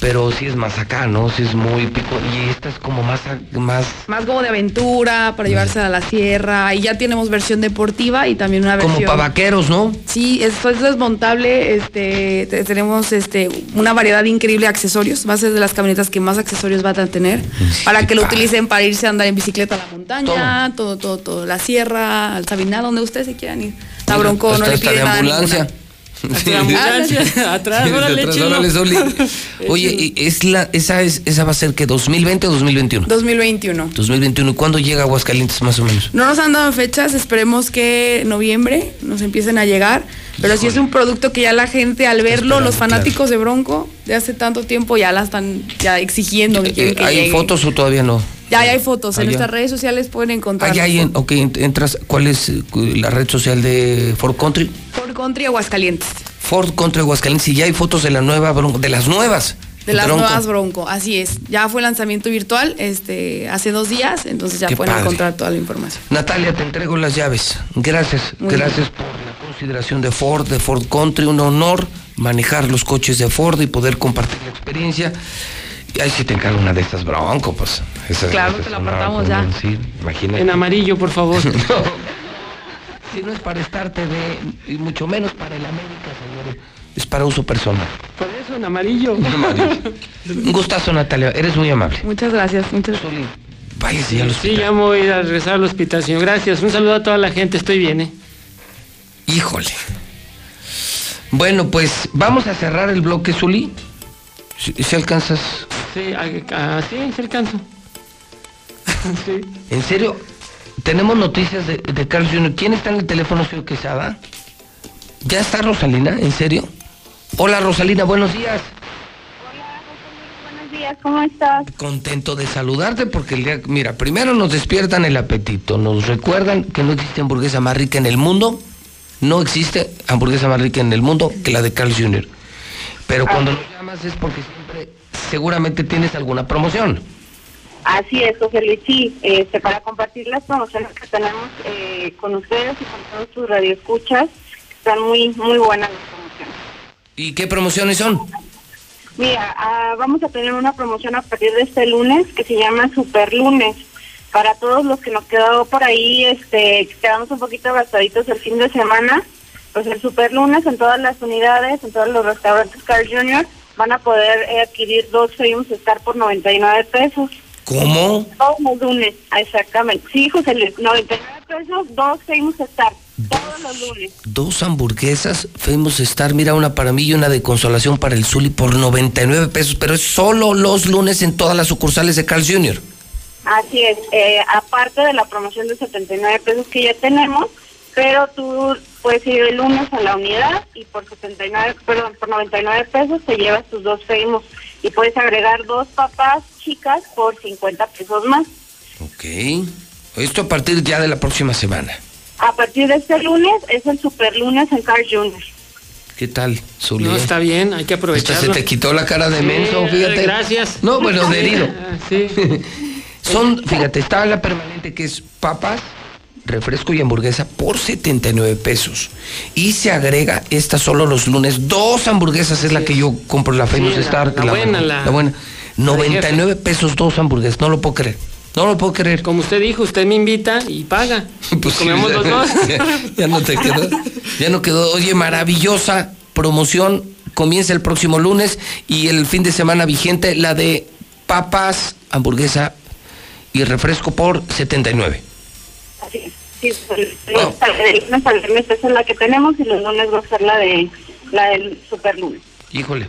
pero sí es más acá, ¿no? Sí es muy pico. Y esta es como más, más Más como de aventura, para llevarse a la sierra. Y ya tenemos versión deportiva y también una versión. como para vaqueros, ¿no? Sí, esto es desmontable. Este, te- tenemos este, una variedad increíble de accesorios. Va a ser de las camionetas que más accesorios van a tener. Para que lo utilicen para irse a andar en bicicleta a la montaña, todo, todo, todo. La sierra, al Sabinar, donde ustedes se quieran ir. La Bronco no le esta pide de nada. ambulancia. ninguna. Ambulancia. Atrás, Sí, órale. Oye, ¿y es la, esa, es, ¿esa va a ser que 2020 o 2021? 2021. 2021. ¿Y cuándo llega Aguascalientes más o menos? No nos han dado fechas, esperemos que noviembre nos empiecen a llegar. Pero si es un producto que ya la gente al verlo, los fanáticos de Bronco de hace tanto tiempo ya la están ya exigiendo que Eh, que ¿Hay llegue. fotos o todavía no? Ya, hay fotos, Ah, en ya. nuestras redes sociales pueden encontrar. Ah, hay, en- ok, ent- entras, ¿cuál es la red social de Ford Country? Ford Country Aguascalientes. Ford Country Aguascalientes y ya hay fotos de la nueva Bronco, de las nuevas. De las Bronco. nuevas Bronco, así es. Ya fue lanzamiento virtual este hace dos días, entonces ya Qué pueden padre. encontrar toda la información. Natalia, te entrego las llaves. Gracias, Muy gracias por la consideración de Ford, de Ford Country. Un honor manejar los coches de Ford y poder compartir la experiencia. Y ahí sí te encargo una de estas Bronco, pues. Esa- Claro, esa te la apartamos ya. Sí, imagínate. En amarillo, por favor. Si no es para estarte de, y mucho menos para el América, señores. Es para uso personal. Por eso, en amarillo. Un gustazo, Natalia. Eres muy amable. Muchas gracias. Muchas Váyase ya al Sí, ya me voy a ir a regresar al hospital, señor. Gracias. Un saludo a toda la gente. Estoy bien, ¿eh? Híjole. Bueno, pues vamos a cerrar el bloque, Zuli. Si, si alcanzas. Sí, ah, sí, se alcanzo. sí. ¿En serio? Tenemos noticias de, de Carlos Jr. ¿Quién está en el teléfono, señor Quesada? ¿Ya está Rosalina? ¿En serio? Hola, Rosalina, buenos días. Buenos días, ¿cómo estás? Contento de saludarte porque el día... Mira, primero nos despiertan el apetito, nos recuerdan que no existe hamburguesa más rica en el mundo. No existe hamburguesa más rica en el mundo que la de Carl Jr. Pero cuando nos llamas es porque seguramente tienes alguna promoción. Así es, José Luis, sí, este, para compartir las promociones que tenemos eh, con ustedes y con todos tus radioescuchas, están muy, muy buenas las promociones. ¿Y qué promociones son? Mira, ah, vamos a tener una promoción a partir de este lunes que se llama Super Lunes. Para todos los que nos quedó por ahí, este, quedamos un poquito gastaditos el fin de semana, pues el Super Lunes en todas las unidades, en todos los restaurantes Carl Jr. van a poder eh, adquirir dos Famous Star por 99 pesos. ¿Cómo? Todos los lunes, exactamente. Sí, José Luis, 99 pesos, dos Famous Star. Todos los lunes. Dos hamburguesas, Famous Star, mira, una para mí y una de consolación para el Zuli por 99 pesos, pero es solo los lunes en todas las sucursales de Carl Jr. Así es, eh, aparte de la promoción de 79 pesos que ya tenemos, pero tú puedes ir el lunes a la unidad y por 79, perdón, por 99 pesos te llevas tus dos Famous y puedes agregar dos papas chicas por 50 pesos más. Ok. Esto a partir ya de la próxima semana. A partir de este lunes es el super lunes en Carl Jr. ¿Qué tal, Zuli? No, está bien, hay que aprovecharlo. se te quitó la cara de Sí, menso, fíjate. gracias. No, bueno, de herido. Sí. Son, fíjate, está la permanente que es papas, refresco y hamburguesa por 79 pesos. Y se agrega esta solo los lunes. Dos hamburguesas es la que yo compro, la Famous la- Star. la buena, la- buena. de 99 pesos dos hamburguesas, no lo puedo creer. No lo puedo creer. Como usted dijo, usted me invita y paga. Pues comemos los dos. ya, ya no te quedó. Ya no quedó. Oye, maravillosa promoción. Comienza el próximo lunes y el fin de semana vigente la de papas, hamburguesa y refresco por 79. Así es. Sí, al- el lunes al viernes esa es la que tenemos y los lunes va a ser la de la del super lunes. Híjole.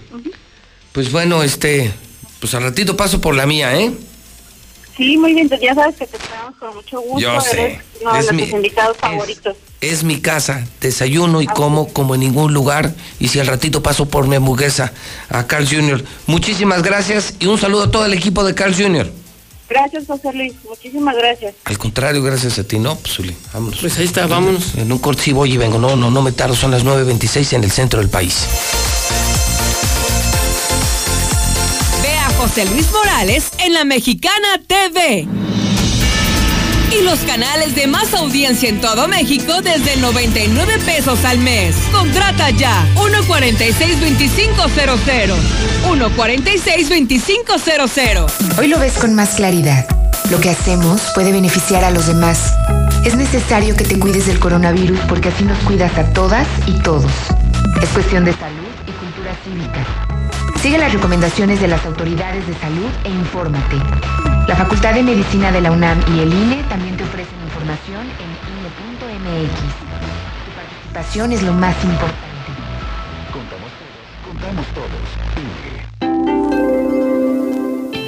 Pues bueno, este, pues al ratito paso por la mía, ¿eh? Sí, muy bien, pues ya sabes que te esperamos con mucho gusto. Yo sé. Eres uno de Es nuestros mi- invitados favoritos. Es mi casa, desayuno y como como en ningún lugar. Y si al ratito paso por mi hamburguesa a Carl Jr. Muchísimas gracias y un saludo a todo el equipo de Carl Jr. Gracias, José Luis. Muchísimas gracias. Al contrario, gracias a ti. No, pues Zuli, vámonos. Pues ahí está, vámonos. En un corte sí voy y vengo. No, no, no me tardo. Son las 9.26 en el centro del país. Ve a José Luis Morales en la Mexicana TV. Y los canales de más audiencia en todo México desde 99 pesos al mes. Contrata ya 146-2500. 146-2500. Hoy lo ves con más claridad. Lo que hacemos puede beneficiar a los demás. Es necesario que te cuides del coronavirus porque así nos cuidas a todas y todos. Es cuestión de salud y cultura cívica. Sigue las recomendaciones de las autoridades de salud e infórmate. La Facultad de Medicina de la UNAM y el INE Tu participación es lo más importante. Contamos todos,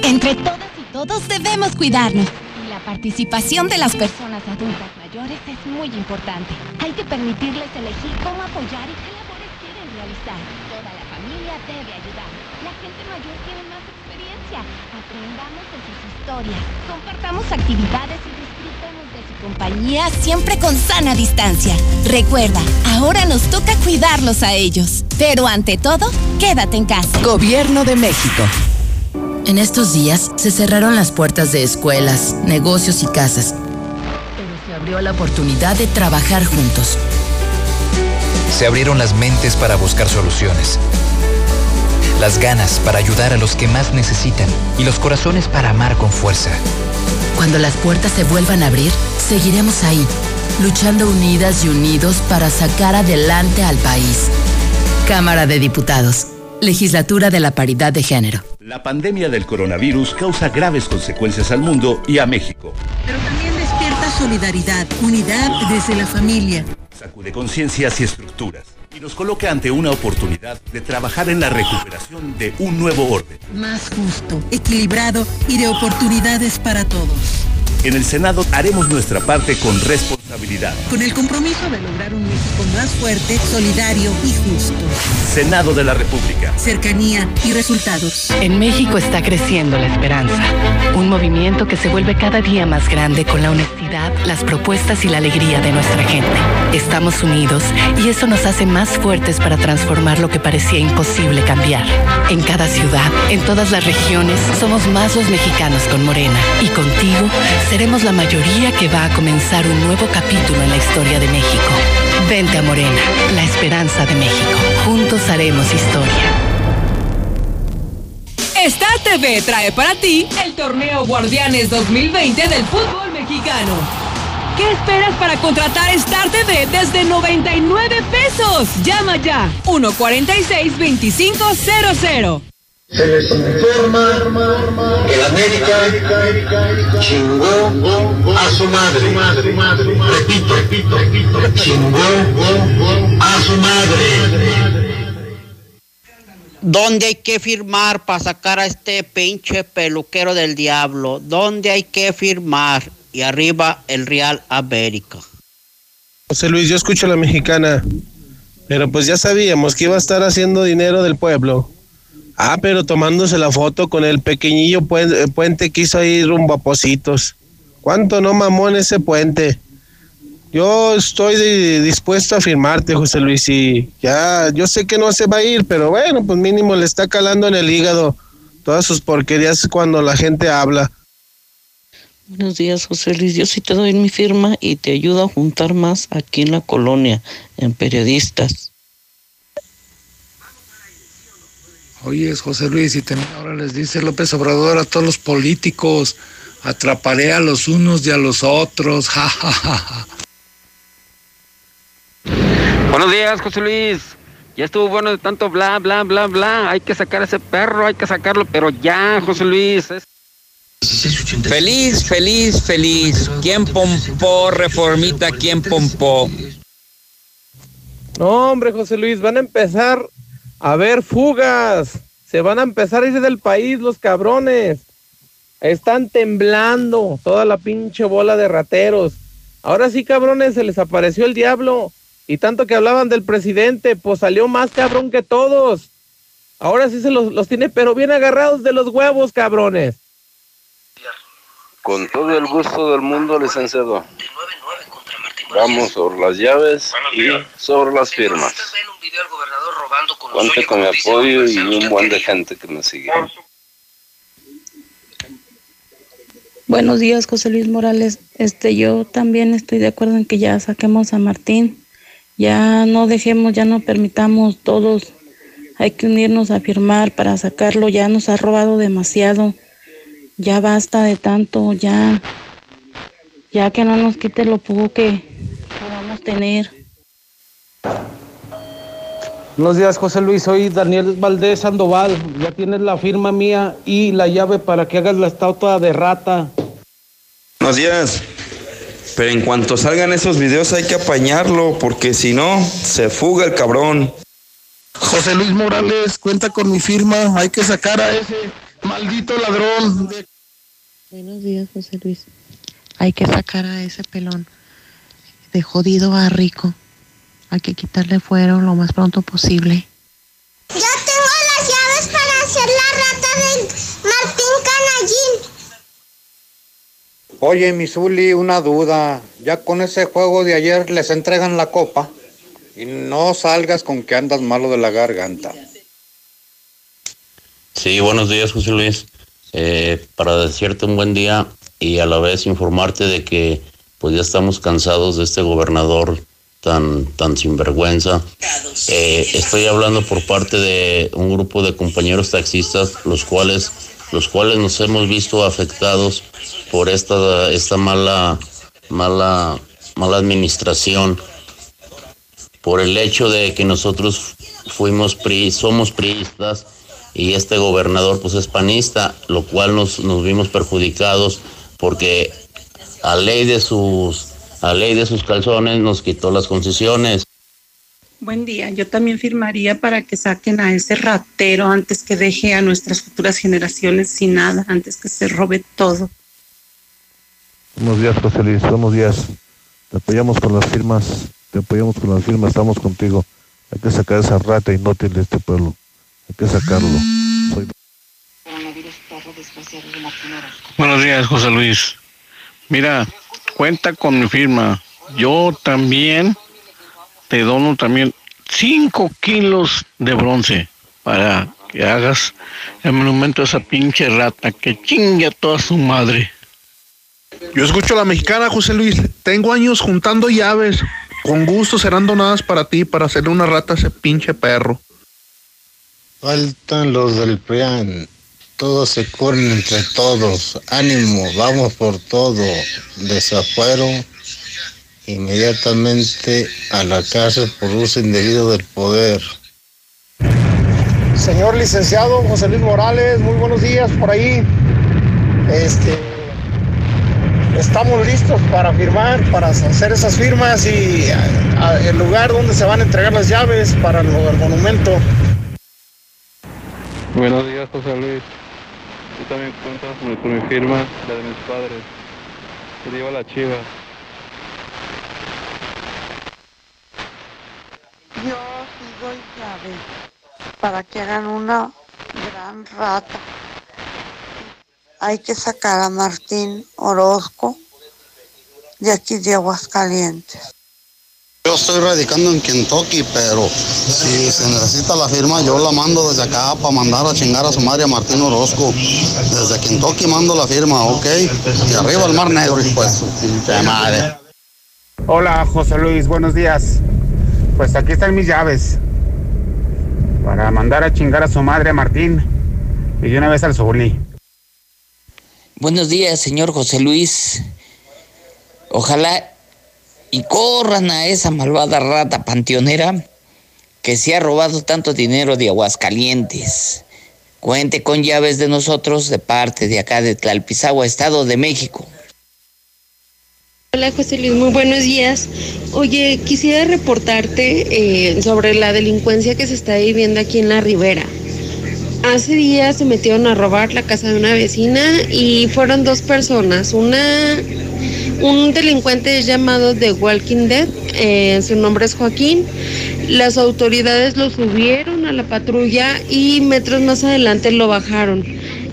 Entre todas y todos debemos cuidarnos. Y la participación de las personas adultas mayores es muy importante. Hay que permitirles elegir cómo apoyar y qué labores quieren realizar. Toda la familia debe ayudar. La gente mayor tiene más experiencia. Aprendamos de sus historias. Compartamos actividades y disfrutemos de su compañía siempre con sana distancia. Recuerda, ahora nos toca cuidarlos a ellos. Pero ante todo, quédate en casa. Gobierno de México. En estos días se cerraron las puertas de escuelas, negocios y casas. Pero se abrió la oportunidad de trabajar juntos. Se abrieron las mentes para buscar soluciones. Las ganas para ayudar a los que más necesitan y los corazones para amar con fuerza. Cuando las puertas se vuelvan a abrir, seguiremos ahí, luchando unidas y unidos para sacar adelante al país. Cámara de Diputados. Legislatura de la Paridad de Género. La pandemia del coronavirus causa graves consecuencias al mundo y a México. Pero también despierta solidaridad, unidad desde la familia. Sacude conciencias y estructuras y nos coloca ante una oportunidad de trabajar en la recuperación de un nuevo orden. Más justo, equilibrado y de oportunidades para todos. En el Senado haremos nuestra parte con responsabilidad. Con el compromiso de lograr un México más fuerte, solidario y justo. Senado de la República. Cercanía y resultados. En México está creciendo la esperanza, un movimiento que se vuelve cada día más grande con la honestidad, las propuestas y la alegría de nuestra gente. Estamos unidos y eso nos hace más fuertes para transformar lo que parecía imposible cambiar. En cada ciudad, en todas las regiones, somos más los mexicanos con Morena y contigo seremos la mayoría que va a comenzar un nuevo capítulo en la historia de México. Vente a Morena, la esperanza de México. Juntos haremos historia. Star TV trae para ti el torneo Guardianes 2020 del fútbol mexicano. ¿Qué esperas para contratar Star TV desde 99 pesos? Llama ya 146-2500. Se les informa que la América chingó a su madre. Repito, repito, repito, chingó a su madre. ¿Dónde hay que firmar para sacar a este pinche peluquero del diablo? ¿Dónde hay que firmar? Y arriba el Real América. José Luis, yo escucho a la mexicana, pero pues ya sabíamos que iba a estar haciendo dinero del pueblo. Ah, pero tomándose la foto con el pequeñillo puen- eh, puente que ahí rumbo a Positos. ¿Cuánto no mamó en ese puente? Yo estoy di- dispuesto a firmarte, José Luis, y ya, yo sé que no se va a ir, pero bueno, pues mínimo le está calando en el hígado todas sus porquerías cuando la gente habla. Buenos días, José Luis. Yo sí te doy mi firma y te ayudo a juntar más aquí en la colonia, en periodistas. Oye, José Luis, y también ahora les dice López Obrador a todos los políticos, atraparé a los unos y a los otros, ja, ja, ja, ja. Buenos días, José Luis. Ya estuvo bueno de tanto bla, bla, bla, bla. Hay que sacar a ese perro, hay que sacarlo, pero ya, José Luis. es- Feliz, feliz, feliz. ¿Quién pompó, reformita? ¿Quién pompó? No, hombre, José Luis, van a empezar a ver fugas. Se van a empezar a ir del país los cabrones. Están temblando toda la pinche bola de rateros. Ahora sí, cabrones, se les apareció el diablo. Y tanto que hablaban del presidente, pues salió más cabrón que todos. Ahora sí se los, los tiene, pero bien agarrados de los huevos, cabrones. Con todo el gusto del mundo, licenciado. Vamos sobre las llaves y sobre las firmas. Cuente con mi apoyo y un buen de gente que me sigue. Buenos días, José Luis Morales. Este, yo también estoy de acuerdo en que ya saquemos a Martín. Ya no dejemos, ya no permitamos todos. Hay que unirnos a firmar para sacarlo. Ya nos ha robado demasiado. Ya basta de tanto, ya. Ya que no nos quite lo poco que podamos tener. Buenos días, José Luis. Soy Daniel Valdés Sandoval. Ya tienes la firma mía y la llave para que hagas la estatua de rata. Buenos días. Pero en cuanto salgan esos videos hay que apañarlo, porque si no, se fuga el cabrón. José Luis Morales, cuenta con mi firma. Hay que sacar a ese maldito ladrón. de- Buenos días, José Luis. Hay que sacar a ese pelón de jodido a rico. Hay que quitarle fuero lo más pronto posible. Yo tengo las llaves para hacer la rata de Martín Canallín. Oye, Misuli, una duda. Ya con ese juego de ayer les entregan la copa. Y no salgas con que andas malo de la garganta. Sí, buenos días, José Luis. Eh, para decirte un buen día y a la vez informarte de que pues ya estamos cansados de este gobernador tan, tan sinvergüenza. Eh, estoy hablando por parte de un grupo de compañeros taxistas, los cuales, los cuales nos hemos visto afectados por esta, esta mala, mala, mala administración por el hecho de que nosotros fuimos PRI, somos priistas y este gobernador pues es panista, lo cual nos, nos vimos perjudicados porque a ley de sus a ley de sus calzones nos quitó las concesiones. Buen día, yo también firmaría para que saquen a ese ratero antes que deje a nuestras futuras generaciones sin nada, antes que se robe todo. Buenos días, José Luis. Buenos días. Te apoyamos con las firmas. Te apoyamos con las firmas. Estamos contigo. Hay que sacar esa rata inútil de este pueblo. Hay que sacarlo. Soy... Buenos días, José Luis. Mira, cuenta con mi firma. Yo también te dono también 5 kilos de bronce para que hagas el monumento a esa pinche rata que chingue a toda su madre. Yo escucho a la mexicana, José Luis. Tengo años juntando llaves. Con gusto serán donadas para ti, para hacerle una rata a ese pinche perro. Faltan los del PRIAN. Todos se corren entre todos. Ánimo, vamos por todo. Desafuero inmediatamente a la cárcel por uso indebido del poder. señor licenciado José Luis Morales, muy buenos días por ahí. Este, estamos listos para firmar, para hacer esas firmas y a- a- el lugar donde se van a entregar las llaves para el, el monumento. Buenos días, José Luis. Tú también cuentas con, mi firma, la de mis padres. Te digo la chiva. Yo pido llave para que hagan una gran rata. Hay que sacar a Martín Orozco de aquí de Aguascalientes. Yo estoy radicando en Kentucky, pero si se necesita la firma, yo la mando desde acá para mandar a chingar a su madre a Martín Orozco. Desde Kentucky mando la firma, ¿ok? Y arriba el Mar Negro, hijo de su pinche madre. Hola José Luis, buenos días. Pues aquí están mis llaves. Para mandar a chingar a su madre a Martín. Y de una vez al Zuli. Buenos días, señor José Luis. Ojalá y corran a esa malvada rata panteonera que se ha robado tanto dinero de Aguascalientes. Cuente con llaves de nosotros de parte de acá de Tlalpizagua, Estado de México. Hola José Luis, muy buenos días. Oye, quisiera reportarte eh, sobre la delincuencia que se está viviendo aquí en la Ribera. Hace días se metieron a robar la casa de una vecina y fueron dos personas. Una, un delincuente llamado The Walking Dead, eh, su nombre es Joaquín. Las autoridades lo subieron a la patrulla y metros más adelante lo bajaron.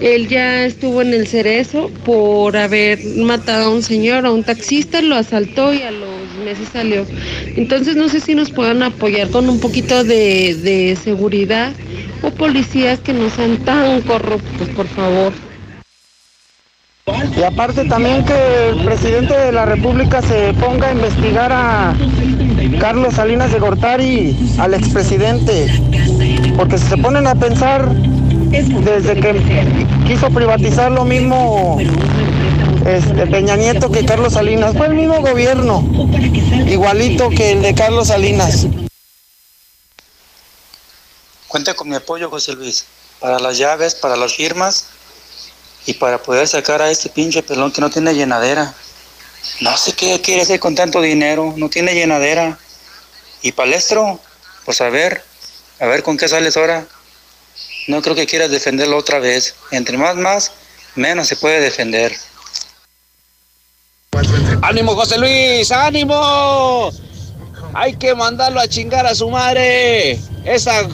Él ya estuvo en el cerezo por haber matado a un señor, a un taxista, lo asaltó y a los meses salió. Entonces no sé si nos puedan apoyar con un poquito de, de seguridad o policías que no sean tan corruptos, por favor. Y aparte también que el presidente de la República se ponga a investigar a Carlos Salinas de Gortari, al expresidente. Porque si se ponen a pensar, desde que quiso privatizar lo mismo este, Peña Nieto que Carlos Salinas, fue el mismo gobierno, igualito que el de Carlos Salinas. Cuenta con mi apoyo, José Luis, para las llaves, para las firmas y para poder sacar a este pinche pelón que no tiene llenadera. No sé qué quiere hacer con tanto dinero, no tiene llenadera. Y palestro, pues a ver, a ver con qué sales ahora. No creo que quieras defenderlo otra vez. Entre más, más, menos se puede defender. ¡Ánimo, José Luis! ¡Ánimo! Hay que mandarlo a chingar a su madre. Esa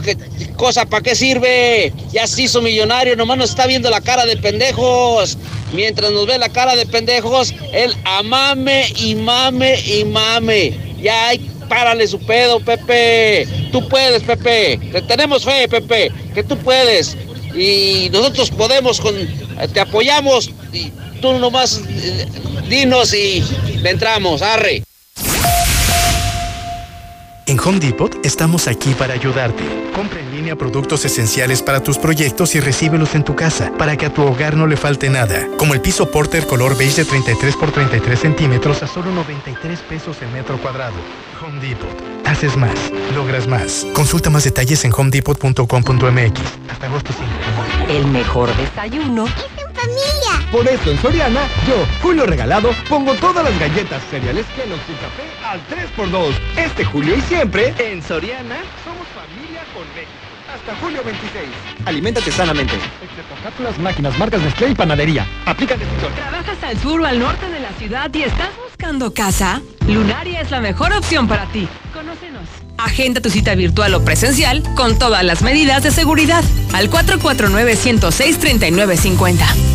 cosa, ¿para qué sirve? Ya se hizo millonario, nomás nos está viendo la cara de pendejos. Mientras nos ve la cara de pendejos, él amame y mame y mame. Ya hay, párale su pedo, Pepe. Tú puedes, Pepe. Te tenemos fe, Pepe, que tú puedes. Y nosotros podemos, con, te apoyamos. Y tú nomás eh, dinos y le entramos, arre. En Home Depot estamos aquí para ayudarte. Compra en línea productos esenciales para tus proyectos y recíbelos en tu casa para que a tu hogar no le falte nada. Como el piso Porter color beige de 33 por 33 centímetros a solo 93 pesos el metro cuadrado. Home Depot. Haces más, logras más. Consulta más detalles en homedepot.com.mx. Hasta agosto 5. El mejor desayuno. Familia. Por eso en Soriana, yo, Julio Regalado, pongo todas las galletas cereales Kellogg's y café al 3x2. Este julio y siempre, en Soriana, somos familia con México. Hasta julio 26. Aliméntate sanamente. Excepto cápsulas, máquinas, marcas Nestlé y panadería. Aplica restricción. ¿Trabajas al sur o al norte de la ciudad y estás buscando casa? Lunaria es la mejor opción para ti. Conócenos. Agenda tu cita virtual o presencial con todas las medidas de seguridad al 449-106-3950.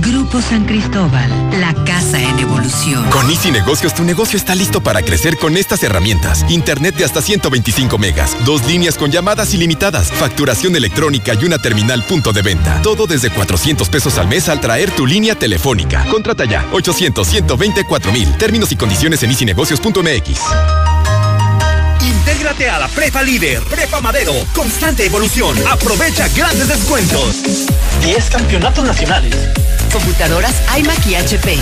Grupo San Cristóbal, la casa en evolución. Con Easy Negocios, tu negocio está listo para crecer con estas herramientas. Internet de hasta 125 megas, dos líneas con llamadas ilimitadas, facturación electrónica y una terminal punto de venta. Todo desde 400 pesos al mes al traer tu línea telefónica. Contrata ya, 800-124 mil. Términos y condiciones en easynegocios.mx. Intégrate a la Prepa Líder, Prepa Madero, constante evolución. Aprovecha grandes descuentos. 10 campeonatos nacionales. Computadoras iMac y HP.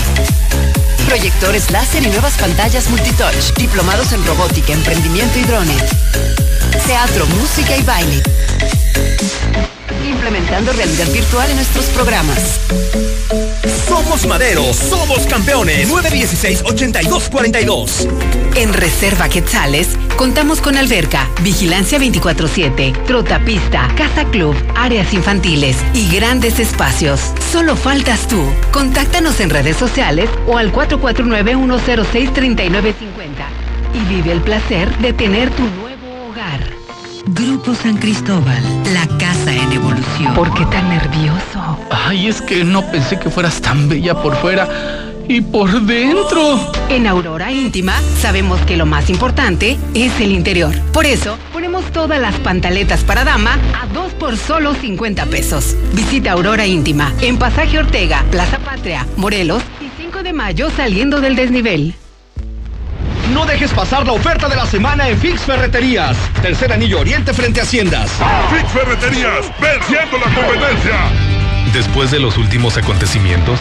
Proyectores láser y nuevas pantallas multitouch. Diplomados en robótica, emprendimiento y drones. teatro, música y baile. Implementando realidad virtual en nuestros programas. Somos Madero, somos campeones. 916-8242. En Reserva Quetzales, contamos con alberca, vigilancia 24-7, trotapista, casa club, áreas infantiles y grandes espacios. Solo faltas tú. Contáctanos en redes sociales o al 449-106-3950 y vive el placer de tener tu nuevo hogar. Grupo San Cristóbal, la casa en evolución. ¿Por qué tan nervioso? Ay, es que no pensé que fueras tan bella por fuera y por dentro. En Aurora Íntima sabemos que lo más importante es el interior. Por eso, ponemos todas las pantaletas para dama a dos por solo 50 pesos. Visita Aurora Íntima en Pasaje Ortega, Plaza Patria, Morelos y 5 de mayo saliendo del desnivel. No dejes pasar la oferta de la semana en Fix Ferreterías. Tercer anillo oriente frente a Haciendas. Fix Ferreterías, venciendo la competencia. Después de los últimos acontecimientos,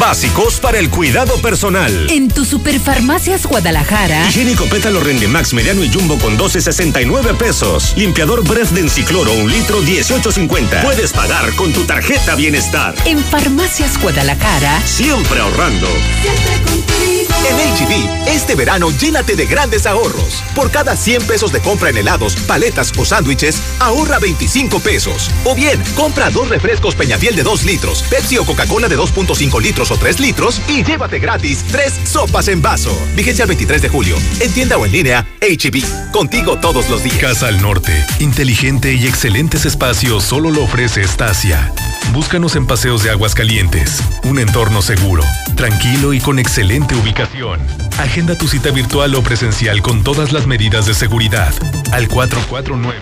Básicos para el cuidado personal. En tu Superfarmacias Guadalajara. Higiénico pétalo Rendemax mediano y jumbo con 12.69 pesos. Limpiador Bref de Encicloro un litro 18.50. Puedes pagar con tu tarjeta Bienestar. En Farmacias Guadalajara. Siempre ahorrando. Siempre contigo. En HB, este verano llénate de grandes ahorros. Por cada 100 pesos de compra en helados, paletas o sándwiches, ahorra 25 pesos. O bien, compra dos refrescos Peñafiel de 2 litros, Pepsi o Coca-Cola de 2.5 litros o 3 litros y llévate gratis 3 sopas en vaso. Vigencia el 23 de julio. En tienda o en línea, HB. Contigo todos los días. Casa al Norte. Inteligente y excelentes espacios solo lo ofrece Estacia. Búscanos en Paseos de Aguas Calientes. Un entorno seguro, tranquilo y con excelente ubicación. Agenda tu cita virtual o presencial con todas las medidas de seguridad al 449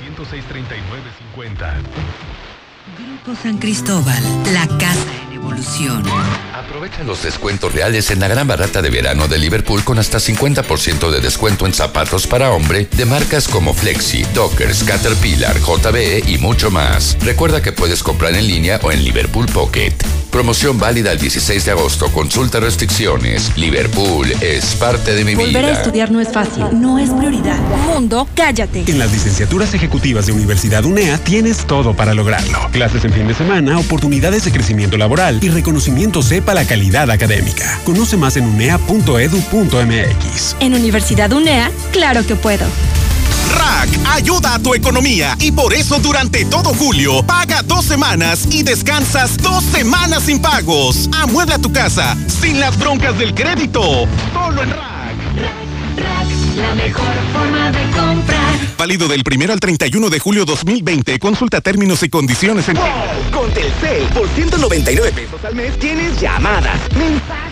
106 3950. Grupo San Cristóbal, la casa evolución. Aprovecha los descuentos reales en la gran barata de verano de Liverpool con hasta 50% de descuento en zapatos para hombre de marcas como Flexi, Dockers, Caterpillar, JBE y mucho más. Recuerda que puedes comprar en línea o en Liverpool Pocket. Promoción válida el 16 de agosto. Consulta restricciones. Liverpool es parte de mi Volver vida. a estudiar no es fácil, no es prioridad. Mundo, cállate. En las licenciaturas ejecutivas de Universidad UNEA tienes todo para lograrlo. Clases en fin de semana, oportunidades de crecimiento laboral y reconocimiento sepa la calidad académica. Conoce más en unea.edu.mx. En Universidad UNEA, claro que puedo. Rack ayuda a tu economía y por eso durante todo julio paga dos semanas y descansas dos semanas sin pagos. Amuebla tu casa sin las broncas del crédito. Solo en Rack. La mejor forma de comprar. Válido del 1 al 31 de julio 2020. Consulta términos y condiciones en. Con Telcel, por 199 pesos al mes tienes llamadas, mensajes,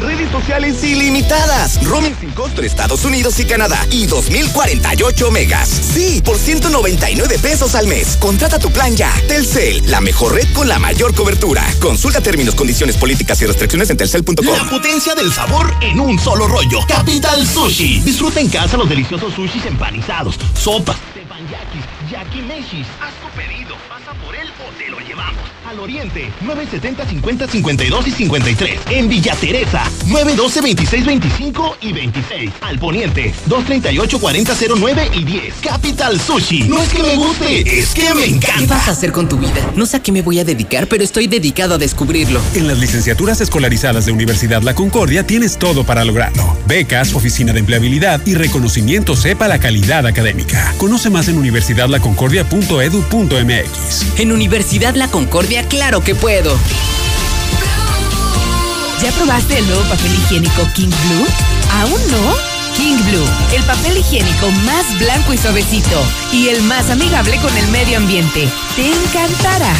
redes sociales ilimitadas, roaming sin costo Estados Unidos y Canadá y 2048 megas. Sí, por 199 pesos al mes. Contrata tu plan ya. Telcel, la mejor red con la mayor cobertura. Consulta términos, condiciones, políticas y restricciones en telcel.com. La potencia del sabor en un solo rollo. Capital Sushi. Disfruta en casa los deliciosos sushis empanizados, sopas, tepanyakis, yakimeshis. Haz tu pedido, Al Oriente, 970 50 52 y 53. En Villa Teresa, 912 26 25 y 26. Al Poniente, 238 40 09 y 10. Capital Sushi. No es que me guste, es que me ¿Qué encanta. vas a hacer con tu vida? No sé a qué me voy a dedicar, pero estoy dedicado a descubrirlo. En las licenciaturas escolarizadas de Universidad La Concordia tienes todo para lograrlo. Becas, oficina de empleabilidad y reconocimiento sepa la calidad académica. Conoce más en universidadlaconcordia.edu.mx. En Universidad La Concordia, claro que puedo. ¿Ya probaste el nuevo papel higiénico King Blue? ¿Aún no? King Blue, el papel higiénico más blanco y suavecito y el más amigable con el medio ambiente. Te encantará.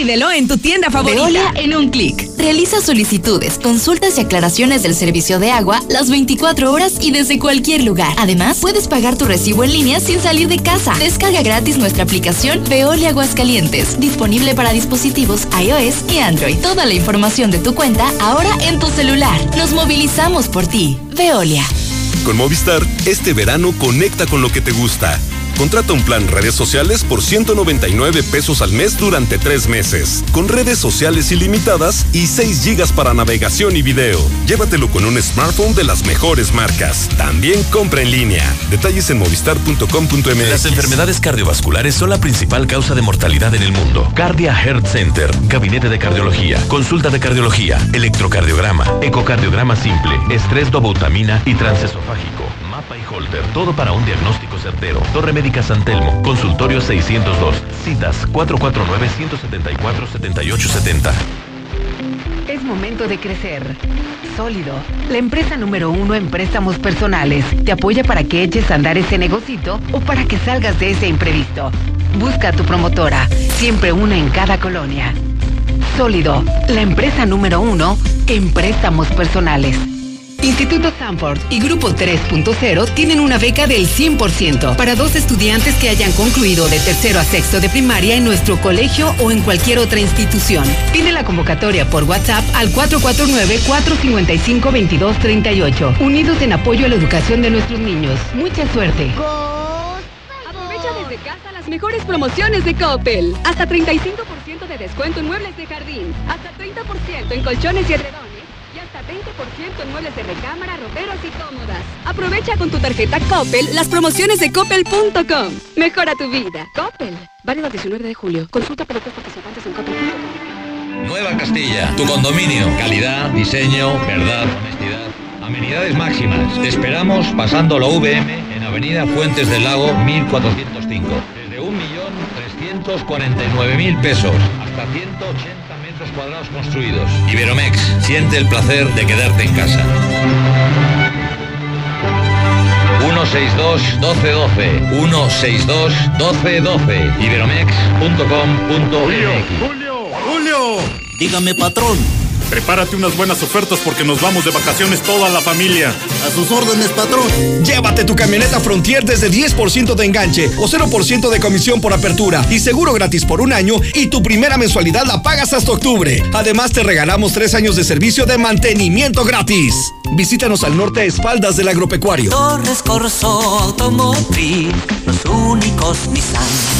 Pídelo en tu tienda favorita. Veolia en un clic. Realiza solicitudes, consultas y aclaraciones del servicio de agua las 24 horas y desde cualquier lugar. Además, puedes pagar tu recibo en línea sin salir de casa. Descarga gratis nuestra aplicación Veolia Aguascalientes, disponible para dispositivos iOS y Android. Toda la información de tu cuenta ahora en tu celular. Nos movilizamos por ti. Veolia. Con Movistar, este verano conecta con lo que te gusta. Contrata un plan redes sociales por 199 pesos al mes durante tres meses, con redes sociales ilimitadas y 6 gigas para navegación y video. Llévatelo con un smartphone de las mejores marcas. También compra en línea. Detalles en movistar.com.mx. Las enfermedades cardiovasculares son la principal causa de mortalidad en el mundo. Cardia Heart Center, gabinete de cardiología, consulta de cardiología, electrocardiograma, ecocardiograma simple, estrés dobutamina y transesofágico. Mapa y todo para un diagnóstico certero. Torre Médica San Telmo, consultorio 602, citas 449-174-7870. Es momento de crecer. Sólido, la empresa número uno en préstamos personales, te apoya para que eches a andar ese negocito o para que salgas de ese imprevisto. Busca a tu promotora, siempre una en cada colonia. Sólido, la empresa número uno en préstamos personales. Instituto Sanford y Grupo 3.0 tienen una beca del 100% para dos estudiantes que hayan concluido de tercero a sexto de primaria en nuestro colegio o en cualquier otra institución. Pide la convocatoria por WhatsApp al 449-455-2238. Unidos en apoyo a la educación de nuestros niños. Mucha suerte. Aprovecha desde casa las mejores promociones de Coppel. Hasta 35% de descuento en muebles de jardín. Hasta 30% en colchones y edredones. Y hasta 20% en muebles de recámara, roperos y cómodas. Aprovecha con tu tarjeta Coppel las promociones de coppel.com. Mejora tu vida. Coppel. Válido el 19 de julio. Consulta productos participantes en coppel.com. Nueva Castilla, tu condominio. Calidad, diseño, verdad, honestidad. Amenidades máximas. Te esperamos pasando la VM en Avenida Fuentes del Lago 1405. Desde 1.349.000 pesos hasta 180 metros cuadrados construidos. Iberomex, siente el placer de quedarte en casa. 162 1212 162 1212 iberomex.com.mx ¡Julio! Dígame, patrón. Prepárate unas buenas ofertas porque nos vamos de vacaciones toda la familia. A sus órdenes, patrón. Llévate tu camioneta Frontier desde 10% de enganche o 0% de comisión por apertura y seguro gratis por un año y tu primera mensualidad la pagas hasta octubre. Además te regalamos tres años de servicio de mantenimiento gratis. Visítanos al norte a espaldas del agropecuario. Torres Corso Automotriz, los únicos Nissan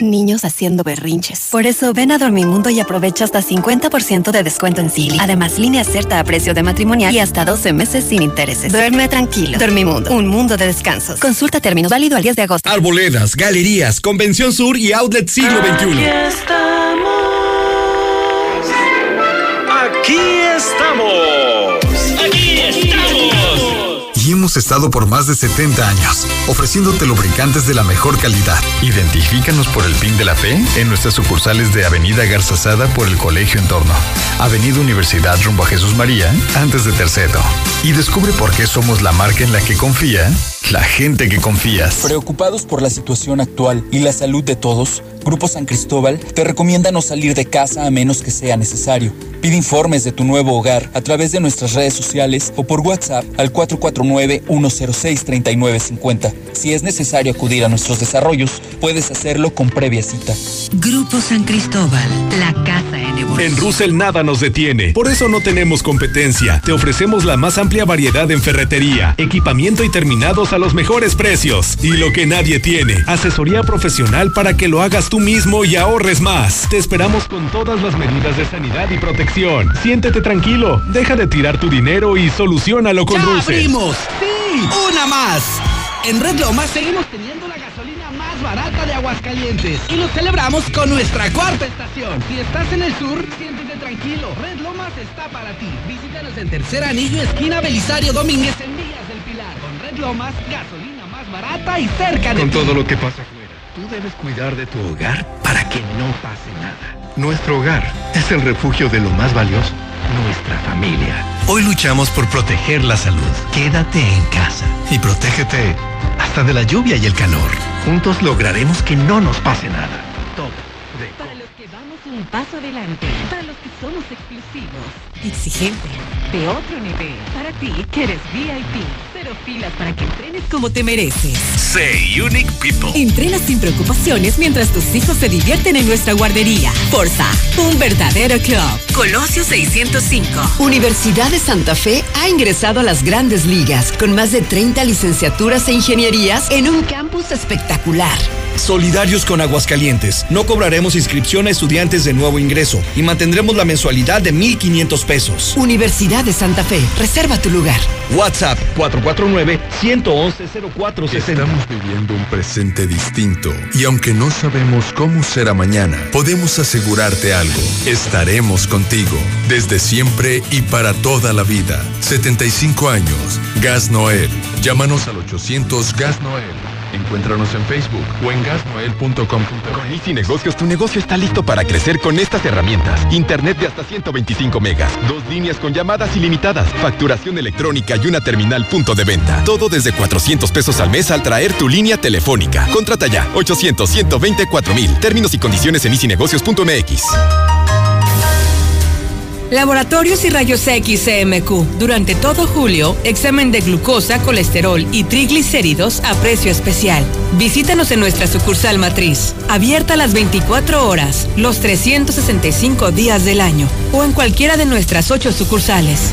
Niños haciendo berrinches. Por eso ven a Dormimundo y aprovecha hasta 50% de descuento en Silly. Además, línea cierta a precio de matrimonial y hasta 12 meses sin intereses. Duerme tranquilo. Dormimundo, un mundo de descansos. Consulta términos válido al 10 de agosto. Arboledas, galerías, Convención Sur y Outlet Siglo XXI. Aquí estamos. Aquí estamos. Hemos estado por más de 70 años, ofreciéndote lubricantes de la mejor calidad. Identifícanos por el PIN de la fe en nuestras sucursales de Avenida Garzazada por el Colegio Entorno, Avenida Universidad rumbo a Jesús María, antes de Terceto. Y descubre por qué somos la marca en la que confía la gente que confías. Preocupados por la situación actual y la salud de todos, Grupo San Cristóbal te recomienda no salir de casa a menos que sea necesario. Pide informes de tu nuevo hogar a través de nuestras redes sociales o por WhatsApp al 449-106-3950. Si es necesario acudir a nuestros desarrollos, puedes hacerlo con previa cita. Grupo San Cristóbal, la casa en evolución. En Russell nada nos detiene, por eso no tenemos competencia. Te ofrecemos la más amplia variedad en ferretería, equipamiento y terminados a los mejores precios. Y lo que nadie tiene, asesoría profesional para que lo hagas tú mismo y ahorres más. Te esperamos con todas las medidas de sanidad y protección. Siéntete tranquilo, deja de tirar tu dinero y solucionalo con ¡Ya abrimos! ¡Sí! ¡Una más! En Red Lomas seguimos teniendo la gasolina más barata de Aguascalientes y lo celebramos con nuestra cuarta estación. Si estás en el sur, siéntete tranquilo. Red Lomas está para ti. Visítanos en Tercer Anillo, esquina Belisario Domínguez en Villas del Pilar. Con Red Lomas, gasolina más barata y cerca de Con ti. todo lo que pasa afuera, tú debes cuidar de tu hogar para que no pase nada. Nuestro hogar es el refugio de lo más valioso, nuestra familia. Hoy luchamos por proteger la salud. Quédate en casa y protégete hasta de la lluvia y el calor. Juntos lograremos que no nos pase nada. Un paso adelante, para los que somos exclusivos, exigentes, de otro nivel, para ti que eres VIP, cero filas para que entrenes como te mereces. Say Unique People. Entrena sin preocupaciones mientras tus hijos se divierten en nuestra guardería. Forza, un verdadero club. Colosio 605. Universidad de Santa Fe ha ingresado a las grandes ligas con más de 30 licenciaturas e ingenierías en un campus espectacular. Solidarios con Aguascalientes. No cobraremos inscripción a estudiantes de nuevo ingreso y mantendremos la mensualidad de 1,500 pesos. Universidad de Santa Fe, reserva tu lugar. WhatsApp 449-111-0460. Estamos viviendo un presente distinto y aunque no sabemos cómo será mañana, podemos asegurarte algo. Estaremos contigo desde siempre y para toda la vida. 75 años. Gas Noel. Llámanos al 800 Gas Noel. Encuéntranos en Facebook o en gasnoel.com. Con Easy Negocios, tu negocio está listo para crecer con estas herramientas. Internet de hasta 125 megas, dos líneas con llamadas ilimitadas, facturación electrónica y una terminal punto de venta. Todo desde 400 pesos al mes al traer tu línea telefónica. Contrata ya, 800 124 mil. Términos y condiciones en easynegocios.mx. Laboratorios y Rayos X CMQ. Durante todo julio, examen de glucosa, colesterol y triglicéridos a precio especial. Visítanos en nuestra sucursal matriz, abierta las 24 horas, los 365 días del año, o en cualquiera de nuestras ocho sucursales.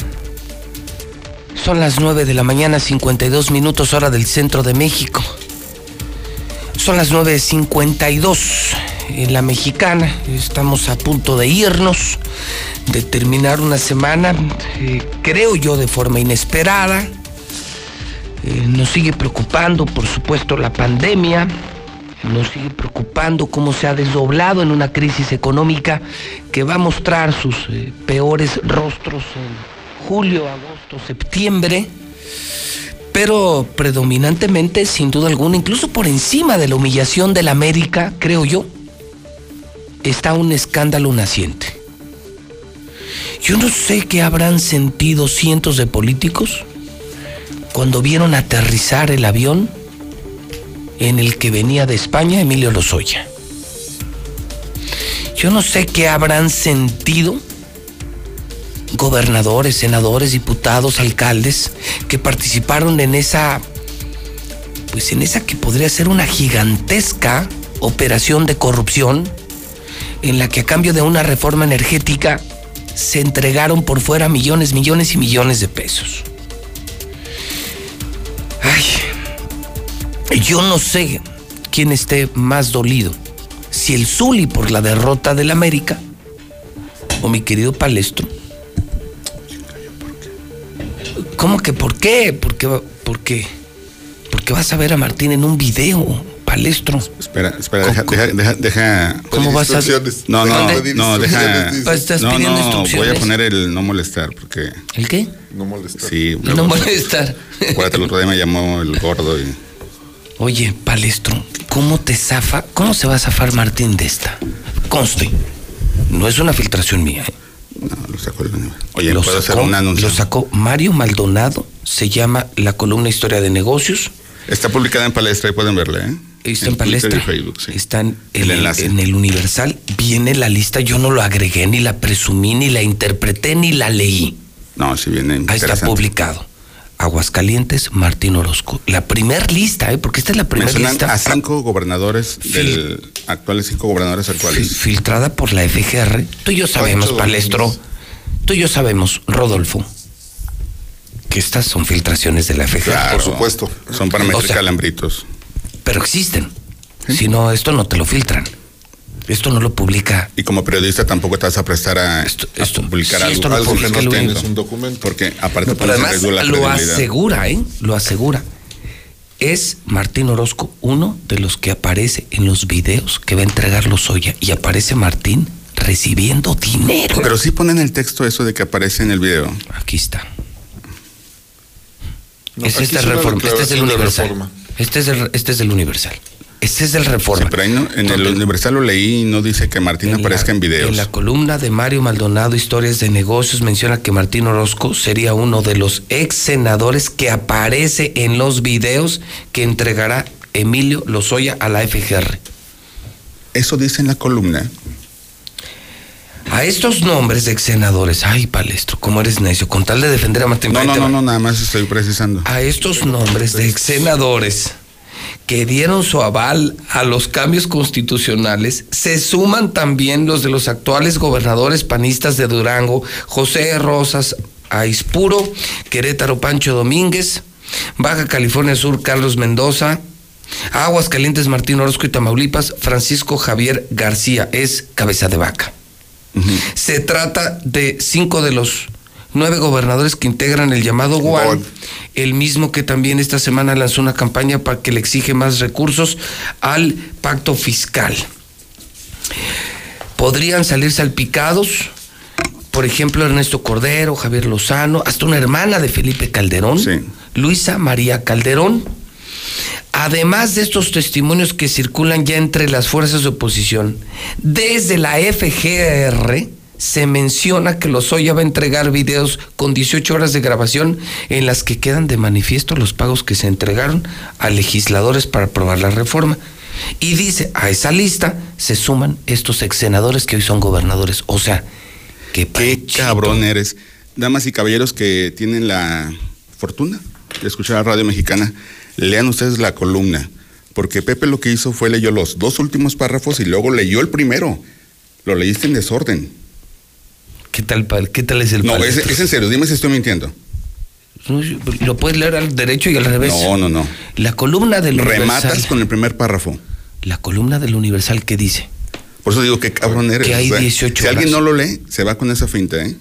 Son las 9 de la mañana, 52 minutos hora del centro de México. Son las 9.52 en la mexicana. Estamos a punto de irnos, de terminar una semana, eh, creo yo, de forma inesperada. Eh, nos sigue preocupando, por supuesto, la pandemia. Nos sigue preocupando cómo se ha desdoblado en una crisis económica que va a mostrar sus eh, peores rostros en julio, agosto, septiembre, pero predominantemente, sin duda alguna, incluso por encima de la humillación de la América, creo yo, está un escándalo naciente. Yo no sé qué habrán sentido cientos de políticos cuando vieron aterrizar el avión en el que venía de España Emilio Lozoya. Yo no sé qué habrán sentido gobernadores, senadores, diputados, alcaldes que participaron en esa, pues en esa que podría ser una gigantesca operación de corrupción en la que a cambio de una reforma energética se entregaron por fuera millones, millones y millones de pesos. Ay, yo no sé quién esté más dolido, si el Zuli por la derrota del América o mi querido Palestro. ¿Cómo que por qué? Porque, porque, porque vas a ver a Martín en un video, Palestro. Espera, espera, deja, deja, deja, ¿Cómo vas a No, no, no, deja. Estás no, pidiendo no, voy a poner el no molestar porque. ¿El qué? No molestar. Sí, No molestar. Acuérdate, el otro día me llamó el gordo y. Oye, Palestro, ¿cómo te zafa? ¿Cómo se va a zafar Martín de esta? Conste. No es una filtración mía. ¿eh? No, lo sacó el. Oye, lo ¿puedo sacó, hacer un anuncio? Lo sacó Mario Maldonado. Se llama La columna Historia de Negocios. Está publicada en palestra y pueden verla, ¿eh? Está en, palestra. y Facebook, sí. Está en El en el, enlace. en el Universal. Viene la lista. Yo no lo agregué, ni la presumí, ni la interpreté, ni la leí. No, si viene. Ahí está publicado. Aguascalientes, Martín Orozco. La primer lista, ¿eh? Porque esta es la primera lista a cinco gobernadores del actuales cinco gobernadores fil- actuales. filtrada por la FGR. Tú y yo sabemos, Palestro. Tú y yo sabemos, Rodolfo, que estas son filtraciones de la FGR. Claro, por supuesto. Son para meter O sea, calambritos. Pero existen. Si no, esto no te lo filtran. Esto no lo publica. Y como periodista tampoco te vas a prestar a, a publicar sí, algo, esto lo algo que no el tienes un documento. Porque aparte No, pero además la lo asegura, ¿eh? Lo asegura. Es Martín Orozco uno de los que aparece en los videos que va a entregar Lozoya. Y aparece Martín recibiendo dinero. Pero sí ponen el texto eso de que aparece en el video. Aquí está. No, este, aquí es es del una Reforma. Este es de Universal. Reforma. Este es este es del Universal. Este es del Reforma. Sí, pero ahí no- en el Universal lo leí y no dice que Martín aparezca la- en videos. En la columna de Mario Maldonado, Historias de Negocios, menciona que Martín Orozco sería uno de los ex senadores que aparece en los videos que entregará Emilio Lozoya a la FGR. Eso dice en la columna. A estos nombres de ex senadores, ay Palestro, cómo eres necio, con tal de defender a Martín No, no, no, no, nada más estoy precisando. a estos nombres de ex senadores que dieron su aval a los cambios constitucionales, se suman también los de los actuales gobernadores panistas de Durango, José Rosas Aispuro, Querétaro Pancho Domínguez, Baja California Sur Carlos Mendoza, Aguas Calientes Martín Orozco y Tamaulipas, Francisco Javier García, es cabeza de vaca. Se trata de cinco de los nueve gobernadores que integran el llamado GUAN, el mismo que también esta semana lanzó una campaña para que le exige más recursos al pacto fiscal. Podrían salir salpicados, por ejemplo, Ernesto Cordero, Javier Lozano, hasta una hermana de Felipe Calderón, Luisa María Calderón. Además de estos testimonios que circulan ya entre las fuerzas de oposición, desde la FGR se menciona que Lozoya va a entregar videos con 18 horas de grabación en las que quedan de manifiesto los pagos que se entregaron a legisladores para aprobar la reforma. Y dice, a esa lista se suman estos ex senadores que hoy son gobernadores. O sea, que Qué cabrón eres. Damas y caballeros que tienen la fortuna de escuchar a Radio Mexicana, lean ustedes la columna. Porque Pepe lo que hizo fue leyó los dos últimos párrafos y luego leyó el primero. Lo leíste en desorden. ¿Qué tal, qué tal es el No, es, en serio, dime si estoy mintiendo. Lo puedes leer al derecho y al revés. No, no, no. La columna del Rematas Universal. con el primer párrafo. La columna del Universal que dice. Por eso digo que cabrón eres. Que hay O sea, 18 Si alguien no lo lee, se va con esa finta, ¿eh?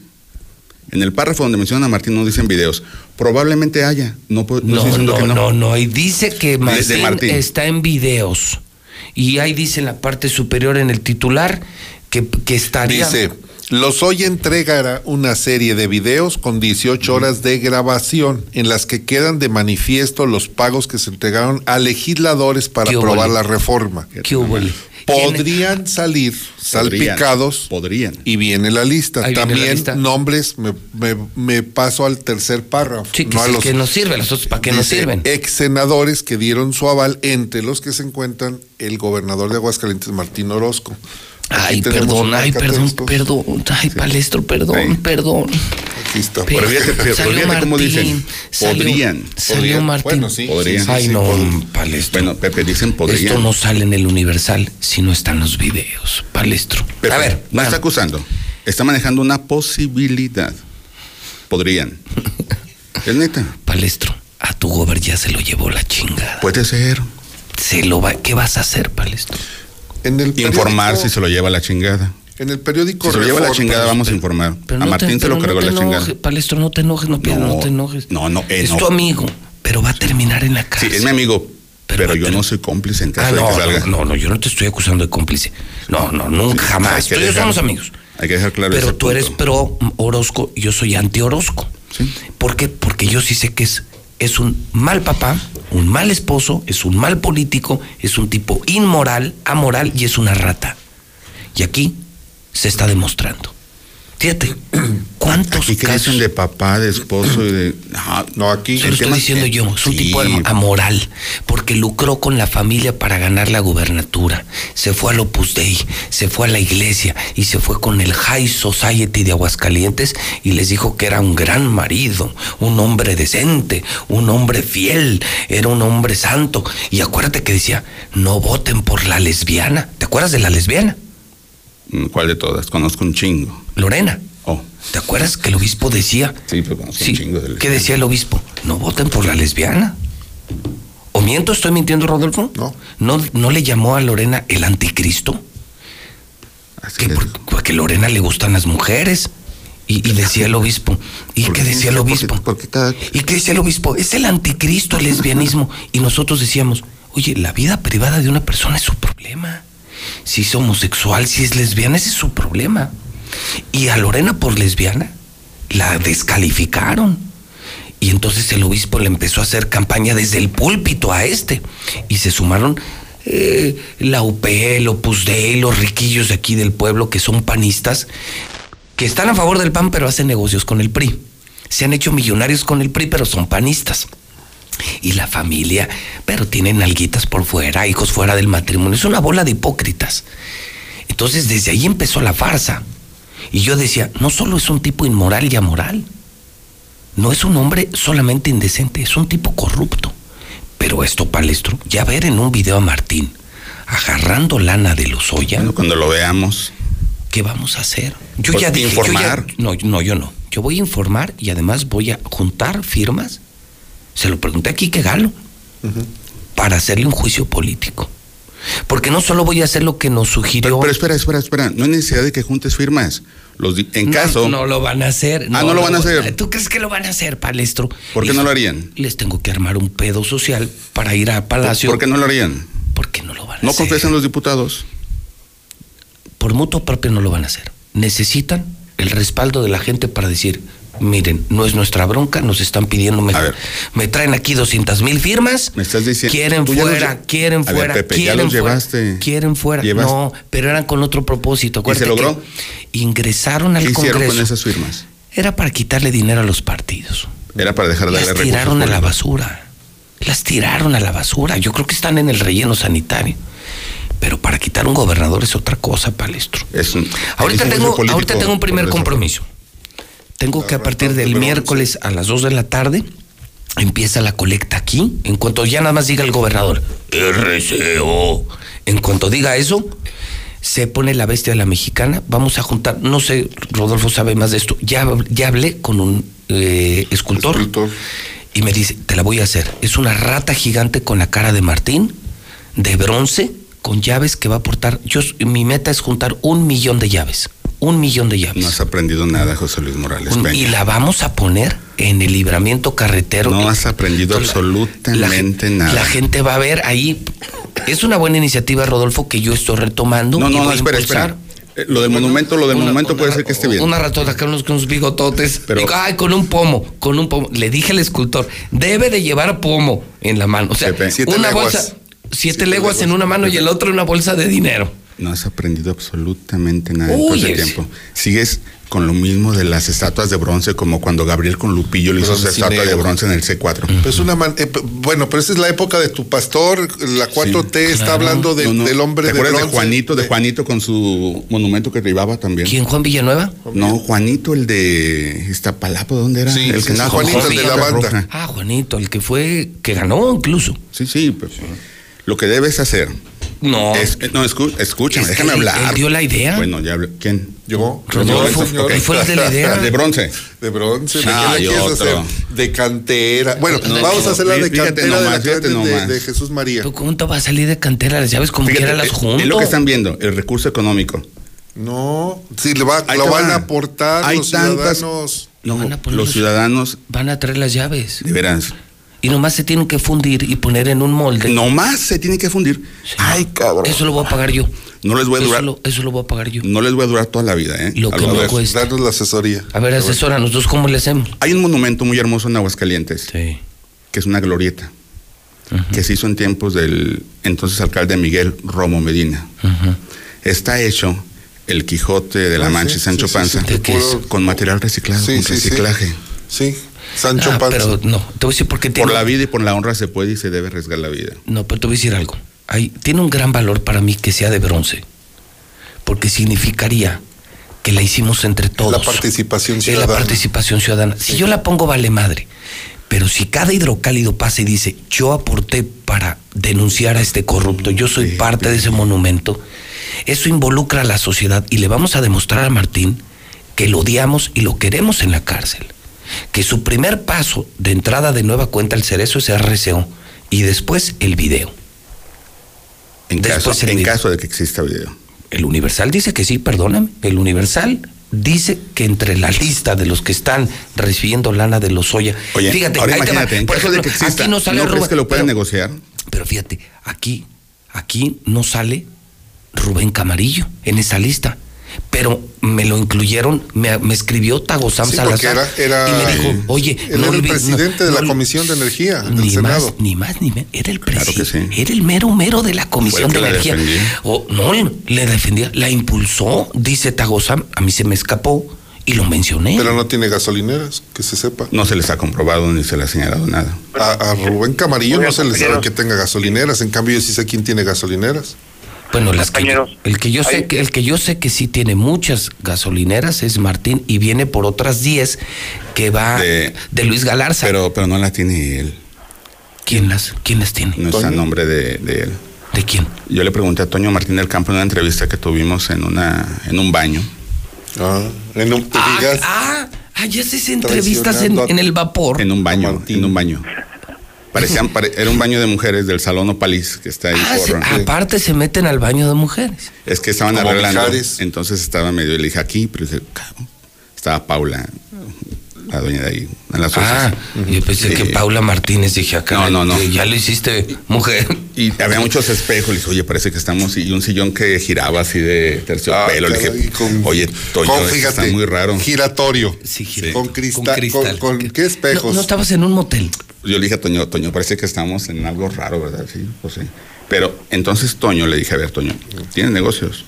En el párrafo donde mencionan a Martín no dicen videos. Probablemente haya. No, no No, no, que no. no, no. Y dice que Martín. está en videos. Y ahí dice en la parte superior en el titular que, que estaría. Dice, Lozoya entregará una serie de videos con 18 horas de grabación en las que quedan de manifiesto los pagos que se entregaron a legisladores para ¿Qué aprobar la reforma. ¿Qué hubo? Podrían salir salpicados Podrían. y viene la lista. Ahí viene la También lista. nombres, me, me- me paso al tercer párrafo. Sí, que, no a los- que nos sirve, los otros para qué nos sirven. Ex senadores que dieron su aval, entre los que se encuentran el gobernador de Aguascalientes, Martín Orozco. Ay, perdón, ay, perdón, perdón, ay, palestro, perdón, perdón. Aquí está. Pero cómo dicen. salió- Podrían. Salió Podrían. Martín. Bueno, sí, Podrían. Ay, no, palestro. Bueno, Pepe, dicen podrían. Esto no sale en el Universal si no están los videos, palestro. Pepe, A ver, no está acusando. Está manejando una posibilidad. Podrían. es neta. palestro, a tu gober ya se lo llevó la chingada. Puede ser. Se lo va, ¿Qué vas a hacer, palestro? En el Informar si se lo lleva la chingada. En el periódico Si se lo lleva la chingada, vamos a informar. Pero a no Martín te, se lo pero cargó no la chingada. Palestro, no te enojes, no pierdas, no, te enojes. No, no, eh, es no. tu amigo, pero va a terminar en la Sí, cárcel. es mi amigo, pero, yo no soy cómplice en caso Ah, de que salga. no, no, no, yo no te estoy acusando de cómplice. No, no, nunca, jamás. Hay que Tú y yo somos amigos. Hay que dejar claro Pero ese tú eres pro Orozco y yo soy anti Orozco. ¿Por qué? Porque yo sí sé que es, es un mal papá, un mal esposo, es un mal político, es un tipo inmoral, amoral y es una rata. Y aquí se está demostrando. Fíjate, ¿cuántos Aquí casos? dicen de papá, de esposo y de. No, no aquí. Se lo estoy diciendo yo, es un Sí. tipo am- amoral, porque lucró con la familia para ganar la gubernatura. Se fue al Opus Dei, se fue a la iglesia y se fue con el High Society de Aguascalientes y les dijo que era un gran marido, un hombre decente, un hombre fiel, era un hombre santo. Y acuérdate que decía, no voten por la lesbiana. ¿Te acuerdas de la lesbiana? ¿Cuál de todas? Conozco un chingo. Lorena. Oh. ¿Te acuerdas que el obispo decía? Sí, pero conozco Sí, un chingo de ¿Qué decía el obispo? No voten por la lesbiana. ¿O miento? ¿Estoy mintiendo, Rodolfo? No. ¿No, no le llamó a Lorena el anticristo? Que por- porque Lorena le gustan las mujeres. Y, y decía el obispo. ¿Y qué decía el obispo? ¿Y qué decía el obispo? Es el anticristo, el lesbianismo. Y nosotros decíamos, oye, la vida privada de una persona es su problema. Si es homosexual, si es lesbiana, ese es su problema. Y a Lorena por lesbiana la descalificaron. Y entonces el obispo le empezó a hacer campaña desde el púlpito a este. Y se sumaron eh, la UP, el Opus Dei, los riquillos de aquí del pueblo que son panistas, que están a favor del PAN pero hacen negocios con el PRI. Se han hecho millonarios con el PRI pero son panistas. Y la familia, pero tienen alguitas por fuera, hijos fuera del matrimonio. Es una bola de hipócritas. Entonces desde ahí empezó la farsa. Y yo decía, no solo es un tipo inmoral y amoral, no es un hombre solamente indecente, es un tipo corrupto. Pero esto, palestro, ya ver en un video a Martín agarrando lana de los Oya. cuando lo veamos. ¿Qué vamos a hacer? Yo Pues, ya dije. yo ya- informar. no, no, yo no. Yo voy a informar y además voy a juntar firmas. Se lo pregunté a Quique Galo. Para hacerle un juicio político. Porque no solo voy a hacer lo que nos sugirió. Pero, pero espera, espera, espera. No hay necesidad de que juntes firmas. Los en No, caso. No lo van a hacer. Ah, no lo van a hacer. ¿Tú crees que lo van a hacer, palestro? ¿Por qué no lo harían? Les tengo que armar un pedo social para ir a Palacio. ¿Por qué no lo harían? ¿Por qué no lo van a ¿No hacer? confiesan los diputados? Por mutuo propio no lo van a hacer. Necesitan el respaldo de la gente para decir, miren, no es nuestra bronca, nos están pidiendo, me, me traen aquí 200 mil firmas, Me estás diciendo. quieren los fuera, quieren A ver, fuera, ya quieren los fuera, llevaste. quieren fuera. No, pero eran con otro propósito. ¿Y se Acuérdate logró? que Ingresaron al ¿Qué hicieron Congreso. con esas firmas? Era para quitarle dinero a los partidos. Era para dejar de Las tiraron a la basura. Las tiraron a la basura. Yo creo que están en el relleno sanitario. Pero para quitar un gobernador es otra cosa, palestro. Es un, Ahorita tengo, ahorita tengo un primer compromiso. Tengo que a partir del miércoles a las 2 de la tarde empieza la colecta aquí. En cuanto ya nada más diga el gobernador, RCO. En cuanto diga eso, se pone la bestia de la mexicana. Vamos a juntar, no sé, Rodolfo sabe más de esto. Ya, ya hablé con un eh, escultor, y me dice, te la voy a hacer. Es una rata gigante con la cara de Martín, de bronce, con llaves que va a aportar. Yo, mi meta es juntar un millón de llaves. Un millón de llaves. No has aprendido nada, José Luis Morales. Un- y la vamos a poner en el libramiento carretero. No has aprendido absolutamente la, nada. La gente va a ver ahí. Es una buena iniciativa, Rodolfo, que yo estoy retomando. No, y no, no, espera, espera. Eh, Lo del monumento, lo del Una- monumento una puede ser que esté bien. Una ratota acá, unos, con unos bigototes. Pero- Digo, ay, con un pomo, con un pomo. Le dije al escultor, debe de llevar pomo en la mano. O sea, una bolsa, siete, leguas en una mano y el otro una bolsa de dinero. No has aprendido absolutamente nada en todo ese es- tiempo. Sigues con lo mismo de las estatuas de bronce, como cuando Gabriel con Lupillo le hizo su estatua de bronce en el C4. Pues una man- eh, bueno, pero esa es la época de tu pastor, la 4T está Claro. hablando de- No, no. del hombre ¿Te de de. Juanito, de Juanito con su monumento que derribaba también? ¿Quién, Juan Villanueva? No, Juanito, el de Iztapalapa, ¿dónde era? Sí, el sí, que sí, nada, Juanito, el de la roja. banda. Ah, Juanito, el que fue, que ganó incluso. Sí, sí, pero lo que debes hacer. No. Es, eh, no, escu- escúchame, Es que déjame él- hablar. él dio la idea. Bueno, ya hablé. ¿Quién? Yo, Rodolfo, él fue el de la idea. De bronce. De bronce, ¿de Ah, qué le quieres otro. hacer? De cantera. Bueno, No, vamos a hacer la de cantera nomás, de, la de- de, de Jesús María. ¿Tú cómo te va a salir de cantera? Las llaves como Fíjate, quiera las eh, junto. es lo que están viendo, el recurso económico. No, si le va, lo van va. a aportar Hay los tantas- ciudadanos. No, Van a poner los los- ciudadanos, Van a traer las llaves. de veras, Y nomás se tienen que fundir y poner en un molde. nomás se tiene que fundir. Ay, cabrón. Eso lo voy a pagar yo. No les voy a Eso durar, lo, eso lo voy a pagar yo. no les voy a durar toda la vida, ¿eh? Lo A que ver, me cuesta. Danos la asesoría. A ver, asesora, nosotros cómo le hacemos. Hay un monumento muy hermoso en Aguascalientes, Sí. que es una glorieta, que se hizo en tiempos del entonces alcalde Miguel Romo Medina. Está hecho el Quijote de la Ah, Mancha sí, y Sancho sí, sí, Panza sí, ¿De qué es? con material reciclado, Sí, con sí, sí. reciclaje. Sí, Sancho Ah, Panza. pero no, te voy a decir por qué tiene. Por la vida y por la honra se puede y se debe arriesgar la vida. No, pero te voy a decir algo. Hay, tiene un gran valor para mí que sea de bronce. Porque significaría que la hicimos entre todos. La participación Es la ciudadana. participación ciudadana. Si yo la pongo, vale madre. Pero si cada hidrocálido pasa y dice, yo aporté para denunciar a este corrupto, yo soy parte de ese monumento, eso involucra a la sociedad y le vamos a demostrar a Martín que lo odiamos y lo queremos en la cárcel. Que su primer paso de entrada de nueva cuenta al cerezo es RCO y después el video. En, caso, Después el en video. caso de que exista video. El Universal dice que sí, perdóname. El Universal dice que entre la lista de los que están recibiendo lana de los Oya. Oye, fíjate, ahora imagínate, en Por caso de que exista, aquí no sale ¿no crees Rubén, que lo pueden pero- negociar? Pero fíjate, aquí, aquí no sale Rubén Camarillo en esa lista. Pero me lo incluyeron, me, me escribió Sí, porque Salazar era- era- y me dijo, oye, Él no era el presidente de la no- Comisión de Energía del ni Senado. más, ni más, ni menos. Era el Claro presidente. sí. Era el mero mero de la Comisión de Energía. O, no, le defendía, la impulsó, dice Tagosam, a mí se me escapó y lo mencioné. Pero no tiene gasolineras, que se sepa. No se les ha comprobado ni se les ha señalado nada. A, a Rubén Camarillo no se le sabe que tenga gasolineras. En cambio, yo sí sé quién tiene gasolineras. Bueno, las que, Compañeros, el que yo sé que el que yo sé que sí tiene muchas gasolineras es Martín y viene por otras 10 que va de, De- Luis Galarza. Pero, pero no la tiene él. ¿Quién las quién las tiene? No está a nombre de, de él. ¿De quién? Yo le pregunté a Toño Martín del Campo en una entrevista que tuvimos en una en un baño. Ah, en un, Ah, ah, ah, ya se entrevistas en, el vapor. En un baño, en un baño. Parecían, pare- era un baño de mujeres del Salón Opalís que está ahí Ah, por. se- aparte se meten al baño de mujeres. Es que estaban Como arreglando. Mijares. Entonces estaba medio, le dije aquí, pero dije, cabrón. estaba Paula, la dueña de ahí, en las Ah, yo pensé que Paula Martínez dije acá. No, no, no. Ya lo hiciste, mujer. Y había muchos espejos. Le dije, oye, parece que estamos. Y un sillón que giraba así de terciopelo. Ah, le dije, con- oye, Toño, con, esto fíjate, está muy raro. Giratorio. Sí, gira- Con, crista- cristal. con- con- ¿Qué espejos? No, no estabas en un motel. Yo le dije a Toño, Toño, parece que estamos en algo raro, ¿verdad? Sí, pues sí. Pero entonces Toño le dije, a ver, Toño, ¿tienes negocios?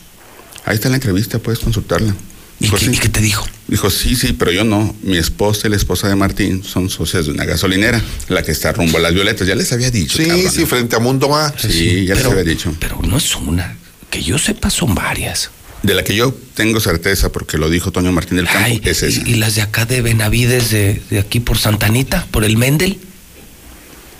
Ahí está la entrevista, puedes consultarla. ¿Y Dijo, qué, sí. y qué te dijo? Dijo, sí, sí, pero yo no. Mi esposa y la esposa de Martín son socias de una gasolinera, la que está rumbo a las violetas. Ya les había dicho. Sí, cabrón. sí, frente a Mundo A. Sí, ya les Pero- había dicho. Pero no es una. Que yo sepa, son varias. De la que yo tengo certeza, porque lo dijo Toño Martín del Campo, Ay, es esa. y, y las de acá de Benavides, de, de aquí por Santanita, por el Mendel.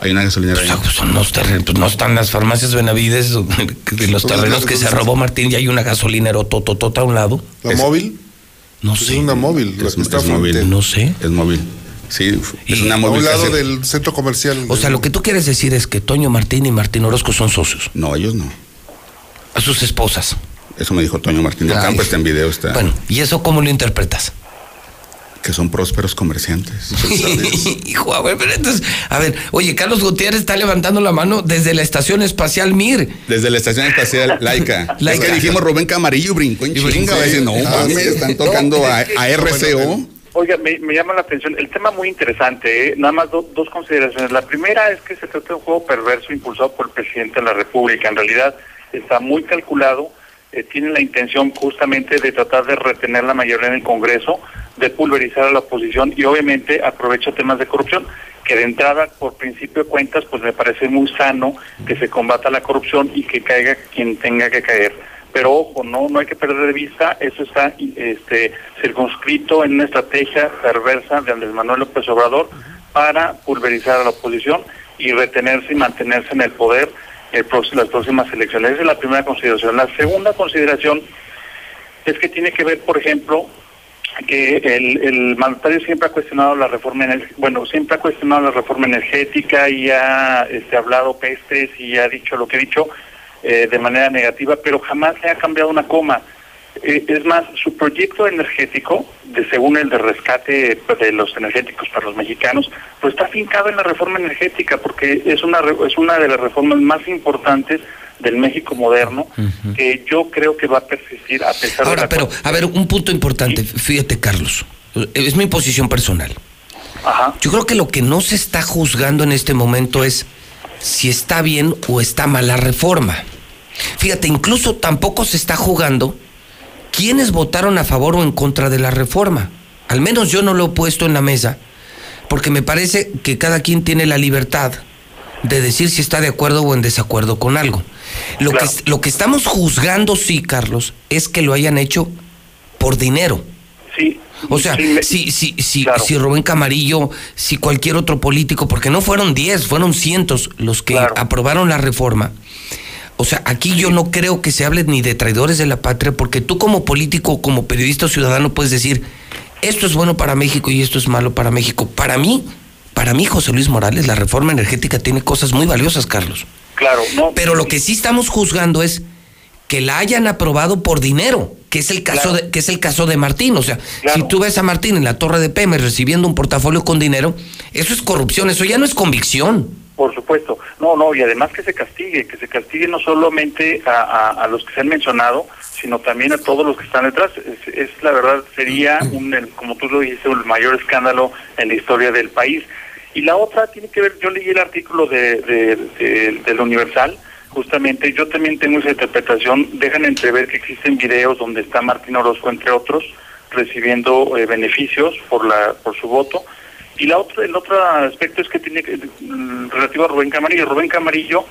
Hay una gasolinera Pues, ahí. ah, son los terrenos, pues no están las farmacias Benavides, de los ¿Dónde terrenos que se ¿Dónde robó Martín y hay una gasolinera tototota a un lado. ¿La Es- móvil? No Pues sé. es una móvil, la Es- que está es móvil. No sé. Es móvil. Sí, es Y una A móvil. un lado del centro comercial. O sea, lo que tú quieres decir es que Toño Martín y Martín Orozco son socios. No, ellos no. A sus esposas. Eso me dijo Toño Martín del. Campo, está en video, está. Bueno, ¿y eso cómo lo interpretas? Que son prósperos comerciantes. Hijo, a ver, pero entonces, a ver, oye, Carlos Gutiérrez está levantando la mano desde la Estación Espacial Mir. Desde la estación espacial Laica. Laica. Es que dijimos Rubén Camarillo brincó en chinga. No, Ah, sí. están tocando a, a RCO. Oiga, me, me llama la atención. El tema muy interesante, ¿eh? nada más do- dos consideraciones. La primera es que se trata de un juego perverso impulsado por el presidente de la República. En realidad está muy calculado, eh, tiene la intención justamente de tratar de retener la mayoría en el Congreso, de pulverizar a la oposición y obviamente aprovecha temas de corrupción que de entrada, por principio de cuentas, pues me parece muy sano que se combata la corrupción y que caiga quien tenga que caer. Pero ojo, no no hay que perder de vista, eso está este circunscrito en una estrategia perversa de Andrés Manuel López Obrador para pulverizar a la oposición y retenerse y mantenerse en el poder el las próximas elecciones. Esa es la primera consideración. La segunda consideración es que tiene que ver, por ejemplo, que el, el mandatario siempre ha cuestionado la reforma bueno, siempre ha cuestionado la reforma energética y ha este, hablado pestes y ha dicho lo que ha dicho eh, de manera negativa, pero jamás le ha cambiado una coma. Eh, es más, su proyecto energético, de según el de rescate de los energéticos para los mexicanos, pues está fincado en la reforma energética, porque es una es una de las reformas más importantes del México moderno, que yo creo que va a persistir a pesar Ahora, de la pero, a ver, un punto importante, fíjate, Carlos, es mi posición personal. Ajá. Yo creo que lo que no se está juzgando en este momento es si está bien o está mal la reforma. Fíjate, incluso tampoco se está jugando quiénes votaron a favor o en contra de la reforma. Al menos yo no lo he puesto en la mesa, porque me parece que cada quien tiene la libertad de decir si está de acuerdo o en desacuerdo con algo. Lo, que, lo que estamos juzgando, sí, Carlos, es que lo hayan hecho por dinero. Sí. O sea, si, si, si, si Rubén Camarillo, si cualquier otro político, porque no fueron 10, fueron cientos los que aprobaron la reforma. O sea, aquí yo no creo que se hable ni de traidores de la patria, porque tú como político, como periodista o ciudadano puedes decir, esto es bueno para México y esto es malo para México. Para mí, para mí, José Luis Morales, la reforma energética tiene cosas muy valiosas, Carlos. Claro, no. Pero lo que sí estamos juzgando es que la hayan aprobado por dinero, que es el caso de que es el caso de Martín, o sea, si tú ves a Martín en la Torre de Pemex recibiendo un portafolio con dinero, eso es corrupción, eso ya no es convicción. Por supuesto, no, no, y además que se castigue, que se castigue no solamente a, los que se han mencionado, sino también a todos los que están detrás. Es, la verdad, sería, un, como tú lo dijiste, el mayor escándalo en la historia del país. Y la otra tiene que ver, yo leí el artículo de, de, del Universal, justamente yo también tengo esa interpretación, dejan entrever que existen videos donde está Martín Orozco, entre otros, recibiendo eh, beneficios por, la, por su voto. Y la otra, el otro aspecto es que tiene que, mm, relativo a Rubén Camarillo. Rubén Camarillo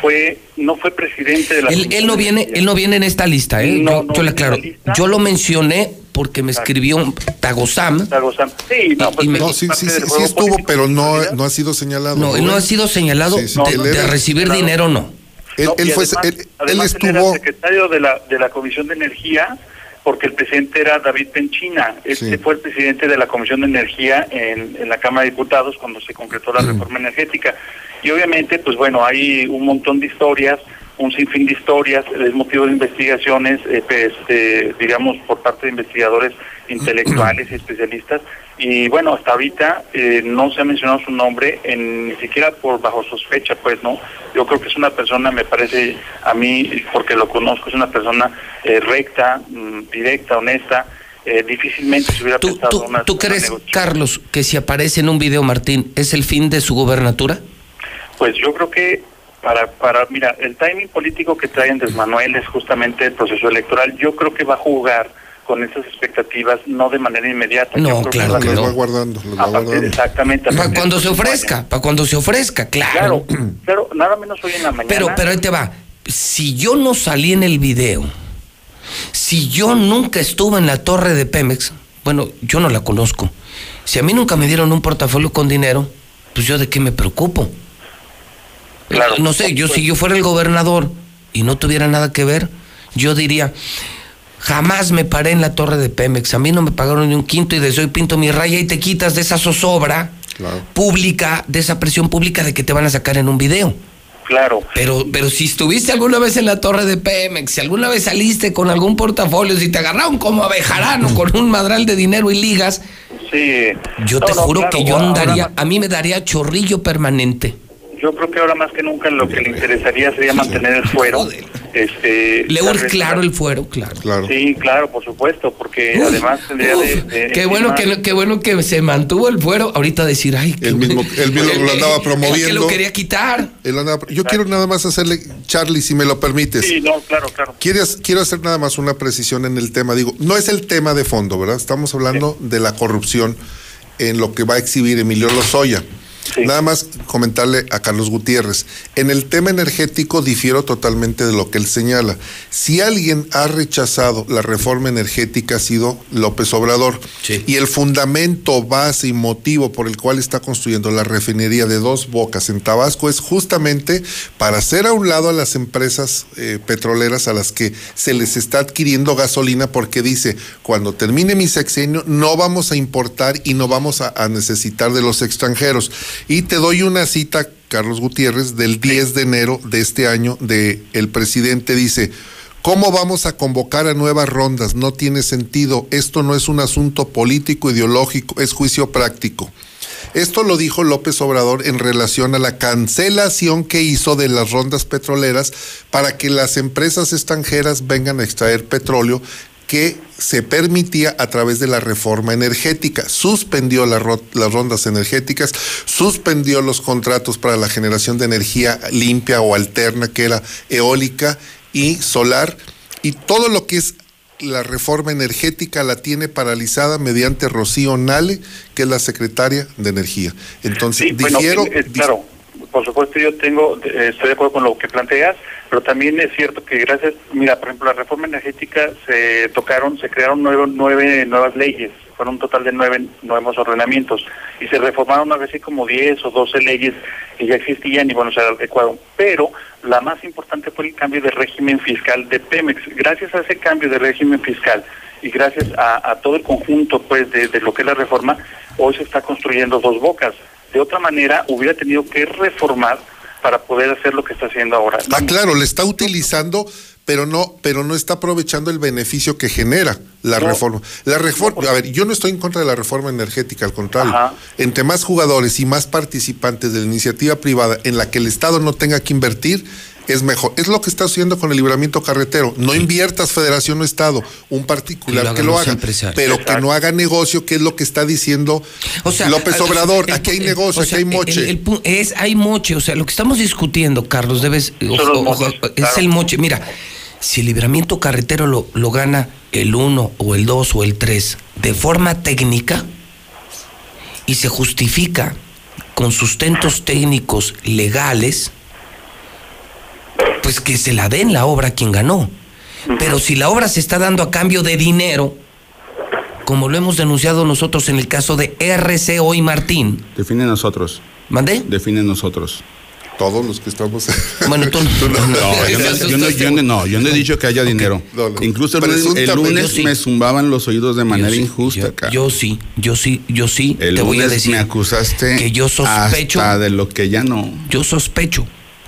fue no fue presidente de la él, él no viene él no viene en esta lista ¿eh? yo, yo le aclaro yo lo mencioné porque me escribió un Tagosam Tagosam sí no, pues, no sí, sí, sí, sí estuvo pero no no ha sido señalado no él no ha sido señalado de, de recibir dinero no. Él, él fue, él, estuvo... era secretario de la, de la Comisión de Energía porque el presidente era David Penchina. Este fue el presidente de la Comisión de Energía en, en la Cámara de Diputados cuando se concretó la reforma energética. Y obviamente, pues bueno, hay un montón de historias, un sinfín de historias, es motivo de investigaciones, eh, pues, este, digamos, por parte de investigadores intelectuales y especialistas, y bueno, hasta ahorita eh, no se ha mencionado su nombre, en, ni siquiera por bajo sospecha, pues, ¿no? Yo creo que es una persona, me parece a mí, porque lo conozco, es una persona eh, recta, mm, directa, honesta. Eh, difícilmente se hubiera ¿Tú, tú, ¿Tú crees, Carlos, que si aparece en un video Martín, es el fin de su gobernatura? Pues yo creo que para, para, mira, el timing político que trae Andrés Manuel es justamente el proceso electoral. Yo creo que va a jugar con esas expectativas, no de manera inmediata. No, claro que, no. Va guardando, Exactamente. Para cuando se ofrezca, para cuando se ofrezca, claro. Claro, nada menos hoy en la mañana. Pero, pero ahí te va. Si yo no salí en el video, si yo nunca estuve en la torre de Pemex, bueno, yo no la conozco. Si a mí nunca me dieron un portafolio con dinero, pues yo de qué me preocupo. Claro, no sé, yo si yo fuera el gobernador y no tuviera nada que ver, yo diría, Jamás me paré en la torre de Pemex. A mí no me pagaron ni un quinto y desde hoy pinto mi raya y te quitas de esa zozobra pública, de esa presión pública de que te van a sacar en un video. Claro. Pero, pero si estuviste alguna vez en la torre de Pemex, si alguna vez saliste con algún portafolio, si te agarraron como abejarano con un madral de dinero y ligas, sí. yo te juro que yo andaría, a mí me daría chorrillo permanente yo creo que ahora más que nunca lo que le interesaría sería mantener el fuero. Este, le claro el fuero, claro. Sí, claro, por supuesto, porque además tendría de, qué bueno que qué bueno que se mantuvo el fuero. Ahorita decir, ay, el mismo, el mismo lo andaba promoviendo. Que lo quería quitar. yo quiero nada más hacerle, Charlie, si me lo permites. Sí, no, claro, claro. quiero hacer nada más una precisión en el tema. Digo, no es el tema de fondo, ¿verdad? Estamos hablando de la corrupción en lo que va a exhibir Emilio Lozoya. Nada más comentarle a Carlos Gutiérrez. En el tema energético difiero totalmente de lo que él señala. Si alguien ha rechazado la reforma energética ha sido López Obrador. Y el fundamento, base y motivo por el cual está construyendo la refinería de dos bocas en Tabasco es justamente para hacer a un lado a las empresas eh, petroleras a las que se les está adquiriendo gasolina porque dice, cuando termine mi sexenio no vamos a importar y no vamos a necesitar de los extranjeros. Y te doy una cita, Carlos Gutiérrez, del 10 de enero de este año, de el presidente dice, ¿Cómo vamos a convocar a nuevas rondas? No tiene sentido. Esto no es un asunto político, ideológico, es juicio práctico. Esto lo dijo López Obrador en relación a la cancelación que hizo de las rondas petroleras para que las empresas extranjeras vengan a extraer petróleo que se permitía a través de la reforma energética. Suspendió las rondas energéticas, suspendió los contratos para la generación de energía limpia o alterna, que era eólica y solar, y todo lo que es la reforma energética la tiene paralizada mediante Rocío Nale, que es la secretaria de Energía. Entonces, sí, claro, por supuesto yo tengo, eh, estoy de acuerdo con lo que planteas, pero también es cierto que gracias, mira, por ejemplo, la reforma energética se tocaron, se crearon nueve, nueve nuevas leyes, fueron un total de nueve nuevos ordenamientos, y se reformaron a veces como diez o doce leyes que ya existían y bueno, se adecuaron, pero la más importante fue el cambio de régimen fiscal de Pemex. Gracias a ese cambio de régimen fiscal y gracias a, todo el conjunto pues de, lo que es la reforma, hoy se está construyendo dos bocas. De otra manera, hubiera tenido que reformar para poder hacer lo que está haciendo ahora. Ah, claro, le está utilizando, pero no, pero no está aprovechando el beneficio que genera la reforma. La reforma, a ver, yo no estoy en contra de la reforma energética, al contrario. Entre más jugadores y más participantes de la iniciativa privada en la que el Estado no tenga que invertir, es mejor. Es lo que está haciendo con el libramiento carretero. No inviertas federación o Estado, un particular que lo haga, pero que no haga negocio, que es lo que está diciendo López Obrador. aquí hay negocio, aquí hay moche. es, hay moche, o sea, lo que estamos discutiendo, Carlos, debes, es el moche. Mira, si el libramiento carretero lo, lo gana el 1 o el 2 o el 3 de forma técnica y se justifica con sustentos técnicos legales, pues que se la den la obra a quien ganó. Pero si la obra se está dando a cambio de dinero, como lo hemos denunciado nosotros en el caso de RCO y Martín. Define nosotros. ¿Mandé? Define nosotros. Todos los que estamos. Bueno, tú, no. yo no, he dicho que haya dinero. Incluso el lunes, me zumbaban los oídos de manera injusta. Yo, sí, yo sí, yo sí. te voy a decir. Me acusaste que yo sospecho. Hasta de lo que ya no. Yo sospecho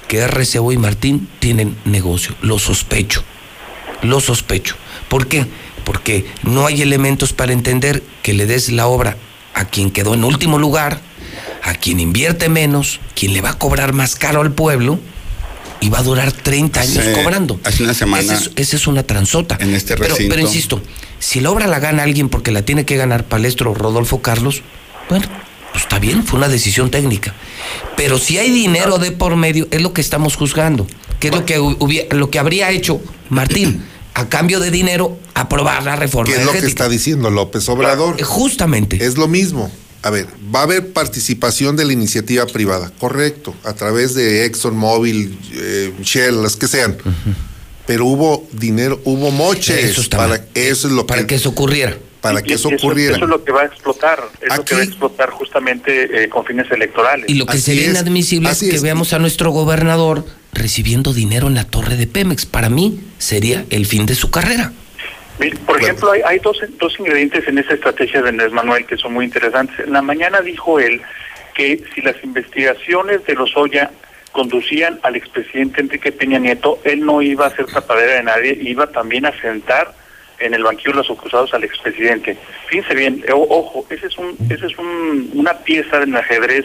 que RCO y Martín tienen negocio. Lo sospecho. Lo sospecho. ¿Por qué? Porque no hay elementos para entender que le des la obra a quien quedó en último lugar a quien invierte menos, quien le va a cobrar más caro al pueblo y va a durar 30 años cobrando. Hace una semana. Esa es, una transota. En este recinto. Pero, insisto, si la obra la gana alguien porque la tiene que ganar Palestro Rodolfo Carlos, bueno, pues está bien, fue una decisión técnica. Pero si hay dinero de por medio, es lo que estamos juzgando. ¿Qué es lo que, lo que habría hecho Martín? a cambio de dinero, aprobar la reforma. ¿Qué es lo que está diciendo López Obrador? Justamente. Es lo mismo a ver, va a haber participación de la iniciativa privada, correcto, a través de ExxonMobil, eh, Shell, las que sean. Pero hubo dinero, hubo moches para eso es lo para que, eso ocurriera. Para que eso, ocurriera. Eso es lo que va a explotar, es lo que va a explotar justamente eh, con fines electorales. Y lo que sería inadmisible es que veamos a nuestro gobernador recibiendo dinero en la torre de Pemex. Para mí sería el fin de su carrera. Por ejemplo, hay, dos, dos ingredientes en esa estrategia de Andrés Manuel que son muy interesantes. En la mañana dijo él que si las investigaciones de los Oya conducían al expresidente Enrique Peña Nieto, él no iba a ser tapadera de nadie, iba también a sentar en el banquillo los acusados al expresidente. Fíjense bien, ojo, ese es un, ese es un, una pieza del ajedrez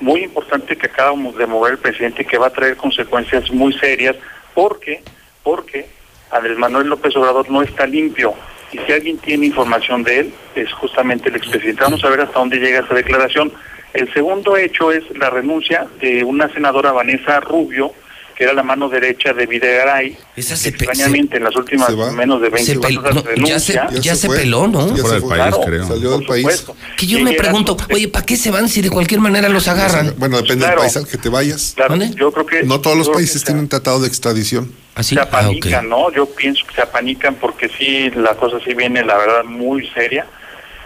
muy importante que acabamos de mover el presidente que va a traer consecuencias muy serias porque porque Andrés Manuel López Obrador no está limpio. Y si alguien tiene información de él, es justamente el expresidente. Vamos a ver hasta dónde llega esa declaración. El segundo hecho es la renuncia de una senadora Vanessa Rubio, que era la mano derecha de Videgaray. Esa se extrañamente en las últimas menos de 20 años ya se, peló, ¿no? Ya del país, creo. Salió del país. Que yo me pregunto, oye, ¿para qué se van si de cualquier manera los agarran? Bueno, depende del país al que te vayas. yo creo que no todos los países tienen tratado de extradición. Se ah, apanican, ¿no? Yo pienso que se apanican porque sí, la cosa sí viene, la verdad, muy seria.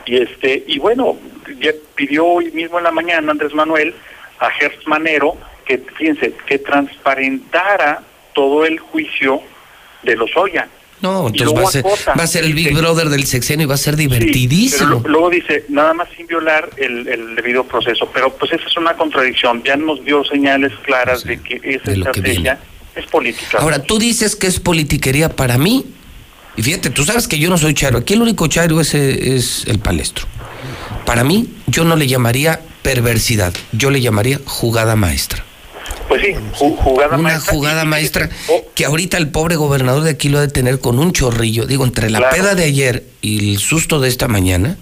Y este y bueno, ya pidió hoy mismo en la mañana Andrés Manuel a Gertz Manero que, fíjense, que transparentara todo el juicio de los Oya. No, entonces va a, ser, va a ser el Big Brother del sexenio y va a ser divertidísimo. luego dice, nada más sin violar el, el, debido proceso. Pero pues esa es una contradicción. Ya nos dio señales claras de que esa estrategia Es política. Ahora, tú dices que es politiquería para mí. Y fíjate, tú sabes que yo no soy chairo. Aquí el único chairo es, es el palestro. Para mí, yo no le llamaría perversidad. Yo le llamaría jugada maestra. Pues sí, jugada Una maestra. jugada maestra que ahorita el pobre gobernador de aquí lo ha de tener con un chorrillo. Digo, entre la Claro. peda de ayer y el susto de esta mañana.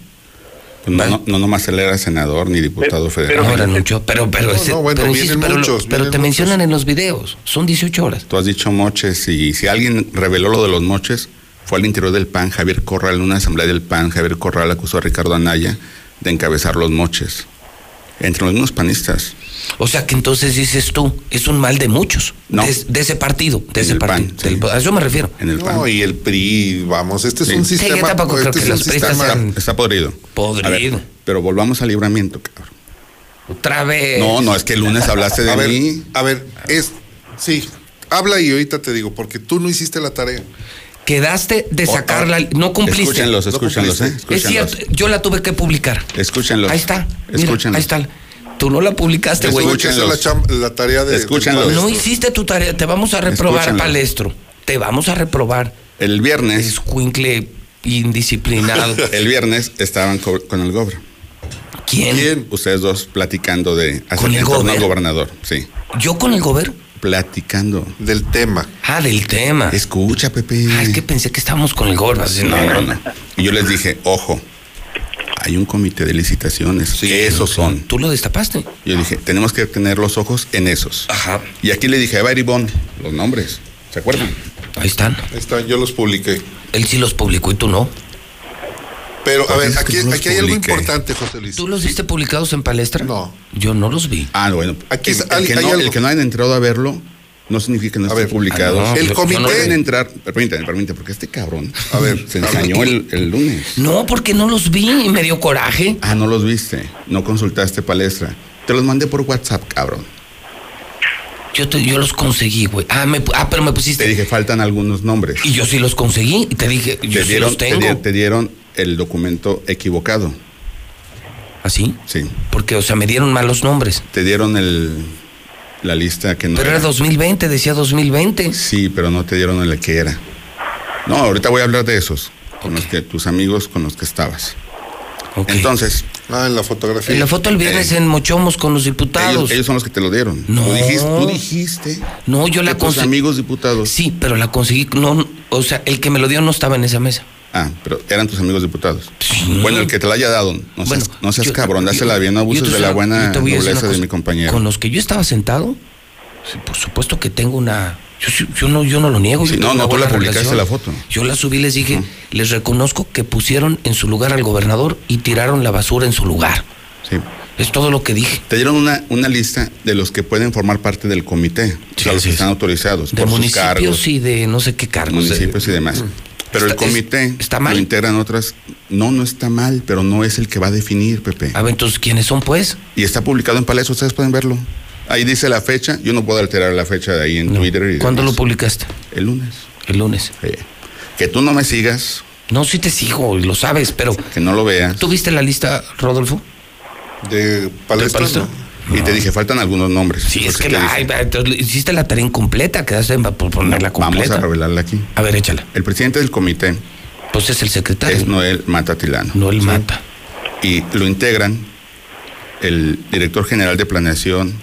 Pues no, no, no nomás él era senador ni diputado federal. No, eran mucho, pero, pero, No, ese- no, bueno, pero, pero lo- pero te muchos. mencionan en los videos. Son 18 horas. Tú has dicho moches y si alguien reveló lo de los moches, fue al interior del PAN, Javier Corral, en una asamblea del PAN, Javier Corral acusó a Ricardo Anaya de encabezar los moches. Entre los mismos panistas. O sea que entonces dices tú, es un mal de muchos. No. De, de ese partido, de ese partido. PAN, Del- a eso me refiero. En el No, y el PRI, vamos, este es Sí. un Sí, yo sistema. tampoco creo este que es un los priistas sistema- sean- Está podrido. Podrido. Ver, pero volvamos al libramiento, cabrón. Otra vez. No, no, es que el lunes hablaste de a ver, mí. A ver, es. Sí, habla y ahorita te digo, porque tú no hiciste la tarea. Quedaste de sacar la. No cumpliste. Escúchenlos, escúchenlos. ¿eh? Es cierto, yo la tuve que publicar. Escúchenlos. Ahí está. Mira, Escúchenlos. ahí está. Tú no la publicaste, güey. La, la tarea de. Escúchenlos. No hiciste tu tarea. Te vamos a reprobar, palestro. Te vamos a reprobar. El viernes. Escuincle indisciplinado. El viernes estaban co- con el gober. ¿Quién? Ustedes dos platicando de ¿Con el gober? gobernador, sí. ¿Yo con el gober? Platicando. Del tema. Ah, del tema. Escucha, Pepe. Ah, es que pensé que estábamos con el gober. así, No, no, no. Y yo les dije, ojo, hay un comité de licitaciones. esos son. Tú lo destapaste. Yo dije, tenemos que tener los ojos en esos. Ajá. Y aquí le dije a Ivonne los nombres. ¿Se acuerdan? Ahí están. Ahí están, yo los publiqué. Él sí los publicó y tú no. Pero, a ¿Por qué ver, aquí, hay algo importante, José Luis. ¿Tú los viste publicados en palestra? No. Yo no los vi. Ah, bueno. Aquí el, es- el hay- que hay no, algo. el que no hayan entrado a verlo no significa que no esté ver, publicado. ah, no, El comité- no Pueden entrar, permítame, permítame, porque este cabrón A ver, se ensañó el, el lunes. No, porque no los vi y me dio coraje. Ah, no los viste, no consultaste palestra. Te los mandé por WhatsApp, cabrón. Yo, te- yo los conseguí, güey. Ah, me- ah, pero me Te pusiste. dije, faltan algunos nombres. Y yo sí los conseguí. Y te dije, yo te sí dieron, los te, tengo. te dieron el documento equivocado. ¿Así? Sí. Porque, o sea, me dieron malos nombres. Te dieron el, la lista que no Pero era 2020, decía 2020. Sí, pero no te dieron el que era. No, ahorita voy a hablar de esos. Con los que tus amigos con los que estabas. Ok. Entonces, Ah, en la fotografía. En la foto el viernes en Mochomos con los diputados. ellos, ellos son los que te lo dieron. No. Tú dijiste, tú dijiste no, yo la tus conseguí. amigos diputados. Sí, pero la conseguí. No, o sea, el que me lo dio no estaba en esa mesa. Ah, pero eran tus amigos diputados. Sí. Bueno, el que te lo haya dado, no seas, Bueno, no seas yo- cabrón, dásela bien, no abuses de la buena nobleza de mi compañero. Con los que yo estaba sentado, sí, por supuesto que tengo una. Yo, sí- yo no, yo no lo niego. Sí, no, no, tú la publicaste relación. la foto. Yo la subí y les dije, les reconozco que pusieron en su lugar al gobernador y tiraron la basura en su lugar. Sí. Es todo lo que dije. Te dieron una, una lista de los que pueden formar parte del comité, o sea, los sí, que están sí. autorizados De por sus municipios cargos, y de no sé qué cargos. de- municipios y demás. Pero el es- comité está mal. lo integran otras. No, no está mal, pero no es el que va a definir, Pepe. A ver, entonces, ¿quiénes son, pues? Y está publicado en Palacio, ustedes pueden verlo. Ahí dice la fecha, yo no puedo alterar la fecha de ahí en Twitter. Y ¿Cuándo lo publicaste? El lunes. El lunes. Sí. Que tú no me sigas, No, sí te sigo, y lo sabes, pero que no lo veas. ¿tú viste la lista, Rodolfo? De palestra. palestra? ¿no? Y te dije, faltan algunos nombres. Sí, es que la, ay, entonces, hiciste la tarea incompleta, quedaste por ponerla Vamos completa. a revelarla aquí. A ver, échala. El presidente del comité Pues es el secretario. es Noel Mata Tilano. Noel Mata. Y lo integran el director general de planeación,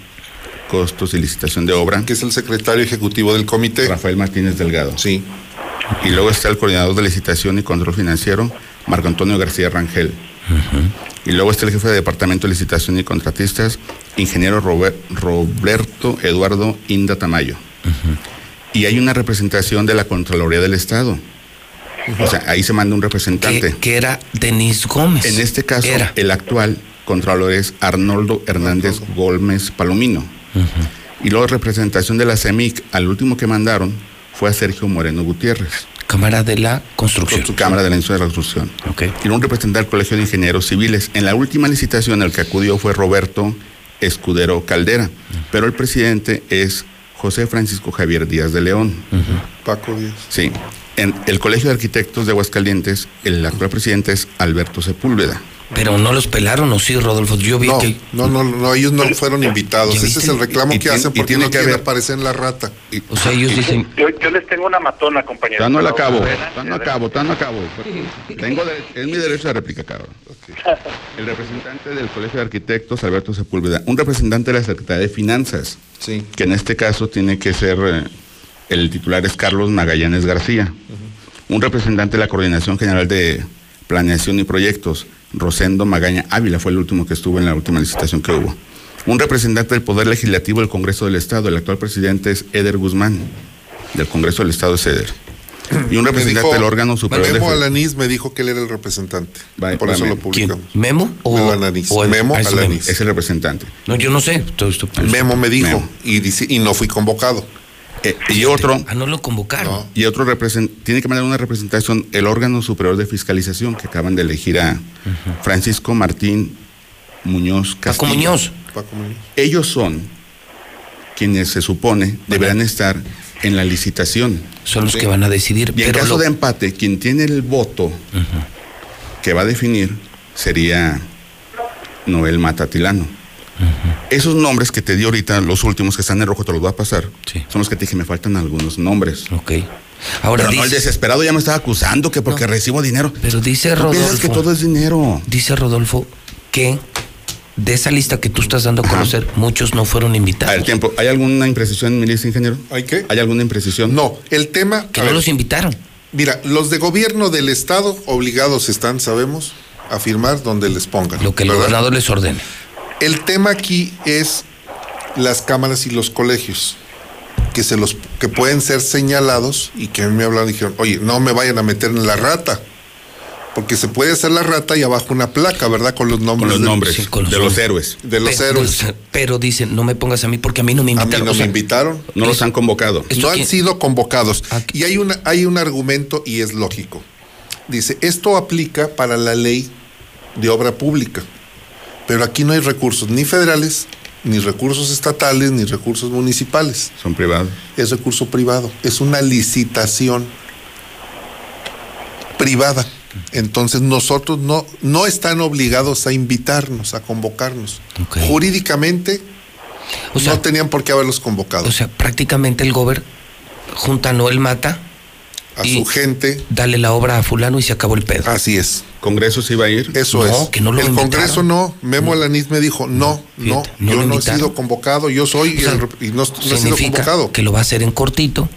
costos y licitación de obra, Que es el secretario ejecutivo del comité. Rafael Martínez Delgado. Sí. Y luego está el coordinador de licitación y control financiero, Marco Antonio García Rangel. Y luego está el jefe de departamento de licitación y contratistas, ingeniero Robert- Roberto Eduardo Inda Tamayo. Y hay una representación de la Contraloría del Estado. O sea, ahí se manda un representante. Que, que era Denis Gómez. En este caso, Era. el actual Contralor es Arnoldo Hernández Gómez Palomino. Y luego representación de la CEMIC, al último que mandaron fue a Sergio Moreno Gutiérrez, Cámara de la Construcción. con su Cámara de la Industria de la Construcción. Ok. Y un representante del Colegio de Ingenieros Civiles. En la última licitación, el que acudió fue Roberto Escudero Caldera, pero el presidente es José Francisco Javier Díaz de León. Paco Díaz. Sí. En el Colegio de Arquitectos de Aguascalientes, el actual presidente es Alberto Sepúlveda. Pero no los pelaron, ¿o sí, Rodolfo? Yo vi no, que... No, no, no, ellos no fueron invitados. Ese es el reclamo que hacen porque no quieren aparecer en la rata. O sea, ellos dicen... Yo, yo les tengo una matona, compañero. Tan no la acabo, tan no acabo, tan no acabo. Tengo de, es mi derecho de réplica, cabrón. El representante del Colegio de Arquitectos, Alberto Sepúlveda, un representante de la Secretaría de Finanzas, sí. que en este caso tiene que ser, eh, el titular es Carlos Magallanes García, un representante de la Coordinación General de Planeación y Proyectos, Rosendo Magaña Ávila, fue el último que estuvo en la última licitación que hubo. Un representante del Poder Legislativo del Congreso del Estado, el actual presidente es Eder Guzmán, del Congreso del Estado es Eder. Y un representante del órgano superior Memo de... Alanís me dijo que él era el representante. Vale, por eso Memo. lo publicamos. ¿Quién? ¿Memo? O, Memo Alanís. o el- Memo ah, es Alanís. Es el representante. No, yo no sé. Todo esto, pues, Memo me dijo Memo. Y, dice, y no fui convocado. Eh, y otro, Ah, no lo convocaron. y otro represent- tiene que mandar una representación el órgano superior de fiscalización que acaban de elegir a Francisco Martín Muñoz Castillo. Paco Muñoz. Paco Muñoz. Ellos son quienes se supone deberán estar en la licitación. Son los que van a decidir. Y en pero caso lo- de empate, quien tiene el voto que va a definir sería Noel Matatilano. Esos nombres que te di ahorita, los últimos que están en rojo, te los voy a pasar. Son los que te dije, me faltan algunos nombres. Ok. Ahora Pero no, el desesperado ya me estaba acusando que porque recibo dinero. Pero dice ¿Tú piensas Rodolfo. que todo es dinero. Dice Rodolfo que de esa lista que tú estás dando a conocer, muchos no fueron invitados. A ver, tiempo. ¿Hay alguna imprecisión en mi lista, ingeniero? ¿Hay qué? ¿Hay alguna imprecisión? No, el tema. Que no ver, los invitaron. Mira, los de gobierno del Estado obligados están, sabemos, a firmar donde les pongan. Lo que el ¿verdad? gobernador les ordene. El tema aquí es las cámaras y los colegios que se los que pueden ser señalados y que a mí me hablaron y dijeron, oye, no me vayan a meter en la rata. Porque se puede hacer la rata y abajo una placa, ¿verdad? Con los nombres. Con los de- nombres Sí, con los de los nombres. héroes. De los pero, héroes. Pero dicen, no me pongas a mí porque a mí no me A mí invitaron. no O sea, me invitaron. No los han convocado. ¿Esto No han quién? sido convocados. Aquí. Y hay, una, hay un argumento y es lógico. Dice, esto aplica para la ley de obra pública, pero aquí no hay recursos ni federales, ni recursos estatales, ni recursos municipales. Son privados. Es recurso privado, es una licitación privada. Entonces nosotros no, no están obligados a invitarnos, a convocarnos. Jurídicamente O sea, no tenían por qué haberlos convocado. o sea, prácticamente el gober junta a Noel Mata, a y- su gente, dale la obra a fulano y se acabó el pedo. así es. ¿Congreso se iba a ir? Eso No, es. que no lo el invitaron. Congreso no. Memo Alanís me dijo, no, no, Fíjate, no yo no he sido convocado, yo soy O sea, el y no, no he sido significa convocado. que lo va a hacer en cortito.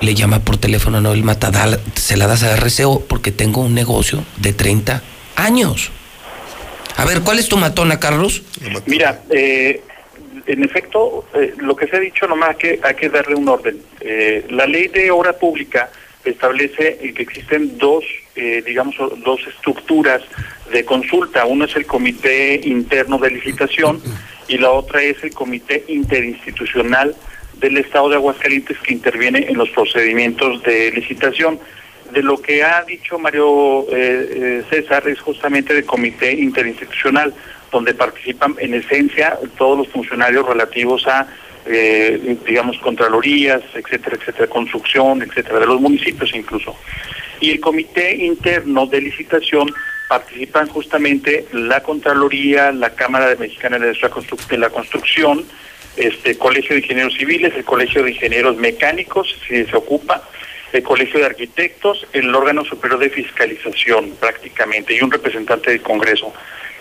Le llama por teléfono a Noel Mata, "Dala- se la das a RCO porque tengo un negocio de 30 años. A ver, ¿cuál es tu matona, Carlos? Mira, eh, en efecto, eh, lo que se ha dicho nomás que hay que darle un orden. Eh, la ley de obra pública establece eh, que existen dos, eh, digamos, dos estructuras de consulta. Uno es el comité interno de licitación y la otra es el comité interinstitucional del Estado de Aguascalientes que interviene en los procedimientos de licitación. De lo que ha dicho Mario eh, eh, César es justamente del comité interinstitucional, donde participan en esencia todos los funcionarios relativos a, eh, digamos, contralorías, etcétera, etcétera, construcción, etcétera, de los municipios incluso. Y el comité interno de licitación participan justamente la Contraloría, la Cámara de Mexicana de la, Construcción, este Colegio de Ingenieros Civiles, el Colegio de Ingenieros Mecánicos, si se ocupa, el Colegio de Arquitectos, el órgano superior de fiscalización prácticamente y un representante del Congreso.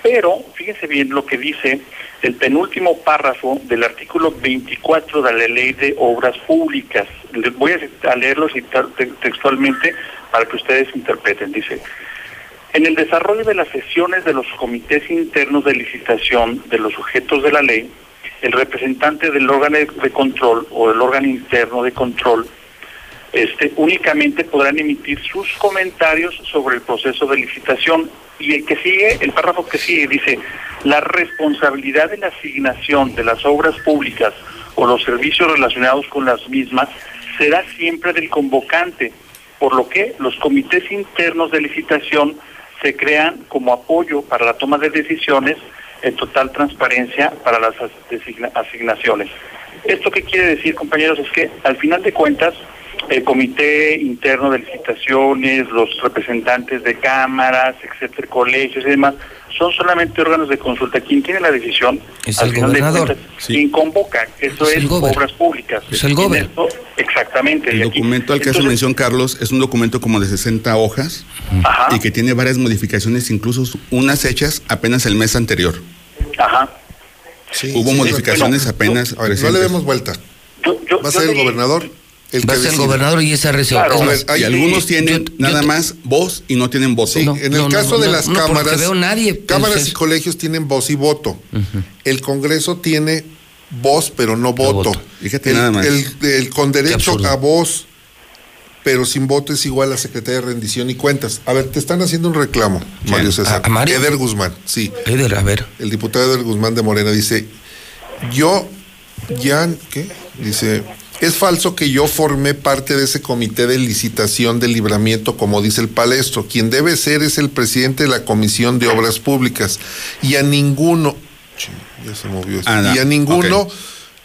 Pero fíjense bien lo que dice el penúltimo párrafo del artículo 24 de la Ley de Obras Públicas. Les voy a, leerlo textualmente para que ustedes interpreten. Dice, en el desarrollo de las sesiones de los comités internos de licitación de los sujetos de la ley, el representante del órgano de control o del órgano interno de control este, únicamente podrán emitir sus comentarios sobre el proceso de licitación. Y el que sigue, el párrafo que sigue, dice, la responsabilidad de la asignación de las obras públicas o los servicios relacionados con las mismas será siempre del convocante, por lo que los comités internos de licitación se crean como apoyo para la toma de decisiones en total transparencia para las asignaciones. ¿Esto qué quiere decir, compañeros? Es que al final de cuentas, el comité interno de licitaciones, los representantes de cámaras, etcétera, colegios y demás, son solamente órganos de consulta. Quien tiene la decisión es el gobernador. quien convoca, eso es, obras públicas. Es el gobernador. Exactamente. El documento al que hace mención Carlos es un documento como de 60 hojas y que tiene varias modificaciones, incluso unas hechas apenas el mes anterior. Ajá. Hubo modificaciones apenas. A ver, no le demos vuelta. Va a ser el gobernador el Va a ser el gobernador y ese RCO. y algunos tienen nada más voz y no tienen voto. Sí, en el caso de las cámaras, veo nadie, cámaras y colegios tienen voz y voto. El Congreso tiene voz, pero no voto. Fíjate el, nada más. El, con derecho a voz, pero sin voto es igual a Secretaría de Rendición y Cuentas. A ver, te están haciendo un reclamo, Mario César. ¿A, Mario? Eder Guzmán, sí. Eder, a ver. El diputado Eder Guzmán de Morena dice, yo, ya, ¿qué? Dice, es falso que yo formé parte de ese comité de licitación de libramiento, como dice el palestro. Quien debe ser es el presidente de la Comisión de Obras Públicas. Y a ninguno, ya se movió Ah, y a ninguno,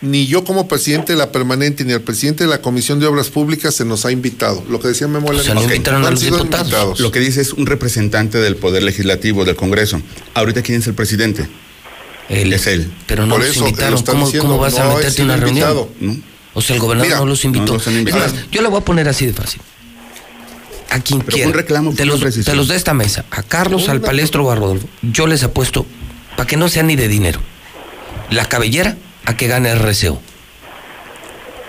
ni yo como presidente de la permanente, ni al presidente de la Comisión de Obras Públicas se nos ha invitado. Lo que decía Memo Se no invitaron a los diputados. Lo que dice es un representante del Poder Legislativo, del Congreso. Ahorita, ¿quién es el presidente? Él. Es él. Pero no Por eso, invitaron. lo están ¿Cómo, diciendo, cómo vas a no meterte una reunión? O sea, el gobernador Mira, no los invitó. no los han Es invitado. más, yo le voy a poner así de fácil. A quien Pero quiera. un reclamo, de los, de los de esta mesa, a Carlos, al palestro o a Rodolfo, yo les apuesto, para que no sea ni de dinero, la cabellera a que gane el RCO.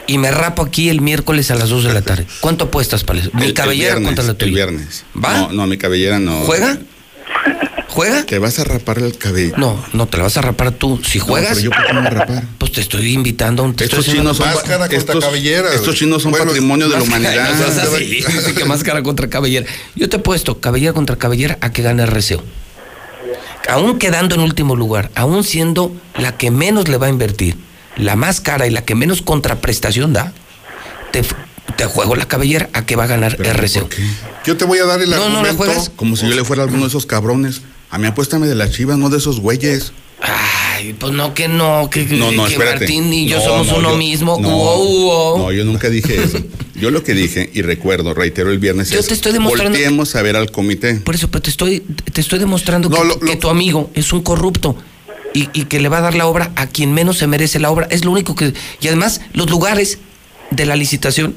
Y me rapo aquí el miércoles a las 2 de la tarde. ¿Cuánto apuestas, palestro? Mi El- el cabellera viernes, contra la tuya. El viernes. ¿Va? No, no, mi cabellera no. ¿Juega? ¿Juega? Te vas a rapar el cabello. No, no te la vas a rapar tú. Si juegas, No, pero yo por qué me voy a rapar. pues te estoy invitando a un Estos chinos son, Máscara contra cabellera, estos chinos son Bueno, patrimonio de la humanidad. no seas así. Dice que máscara contra cabellera. Yo te he puesto cabellera contra cabellera a que gane RCO. Aún quedando en último lugar, aún siendo la que menos le va a invertir, la más cara y la que menos contraprestación da, te, te juego la cabellera a que va a ganar RCO. Yo te voy a dar el No, no, ¿la argumento. Como si yo le fuera a alguno de esos cabrones. A mí apuéstame de las chivas, no de esos güeyes. Ay, pues no, que no, que, No, no, que. Martín y yo No, somos no, uno yo- mismo. Uo, uo. no, yo nunca dije eso. Yo lo que dije, y recuerdo, reitero el viernes, Yo es, te estoy demostrando- volteemos a ver al comité. Por eso, pero te estoy, te estoy demostrando que, que tu amigo es un corrupto y, y que le va a dar la obra a quien menos se merece la obra. Es lo único que. Y además, los lugares de la licitación,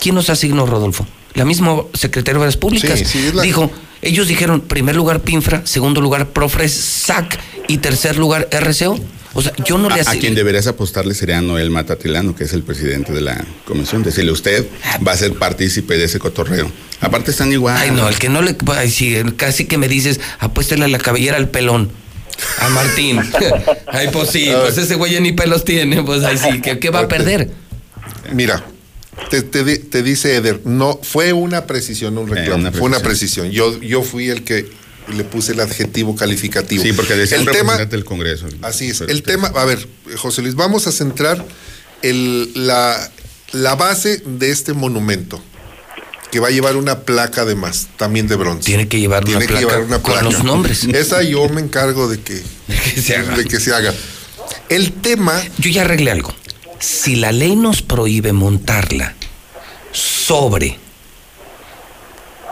¿quién nos asignó, Rodolfo? La misma Secretaría de Obras Públicas Sí, sí, es la- dijo, ellos dijeron, primer lugar PINFRA, segundo lugar Profres, SAC y tercer lugar RCO. O sea, yo no le A, a quien deberías apostarle sería Noel Matatilano, que es el presidente de la comisión. Decirle, usted va a ser partícipe de ese cotorreo. Aparte están igual. Ay, no, el que no le. Ay, sí, casi que me dices, apuéstale a la cabellera al pelón. A Martín. Ay, pues sí, pues ese güey ya ni pelos tiene. Pues ahí sí, ¿qué, qué va a perder? Mira, te, te di- te dice Eder, no, fue una precisión, no un reclamo, una fue una precisión. Yo, yo fui el que le puse el adjetivo calificativo. Sí, porque decía el un tema, representante del Congreso. Así es. Pero El usted- tema, a ver, José Luis, vamos a centrar el, la, la base de este monumento, que va a llevar una placa además, también de bronce. Tiene que llevar Tiene una que placa llevar una con placa. los nombres. Esa yo me encargo de que, que se haga. de que se haga. El tema, Yo ya arreglé algo. Si la ley nos prohíbe montarla sobre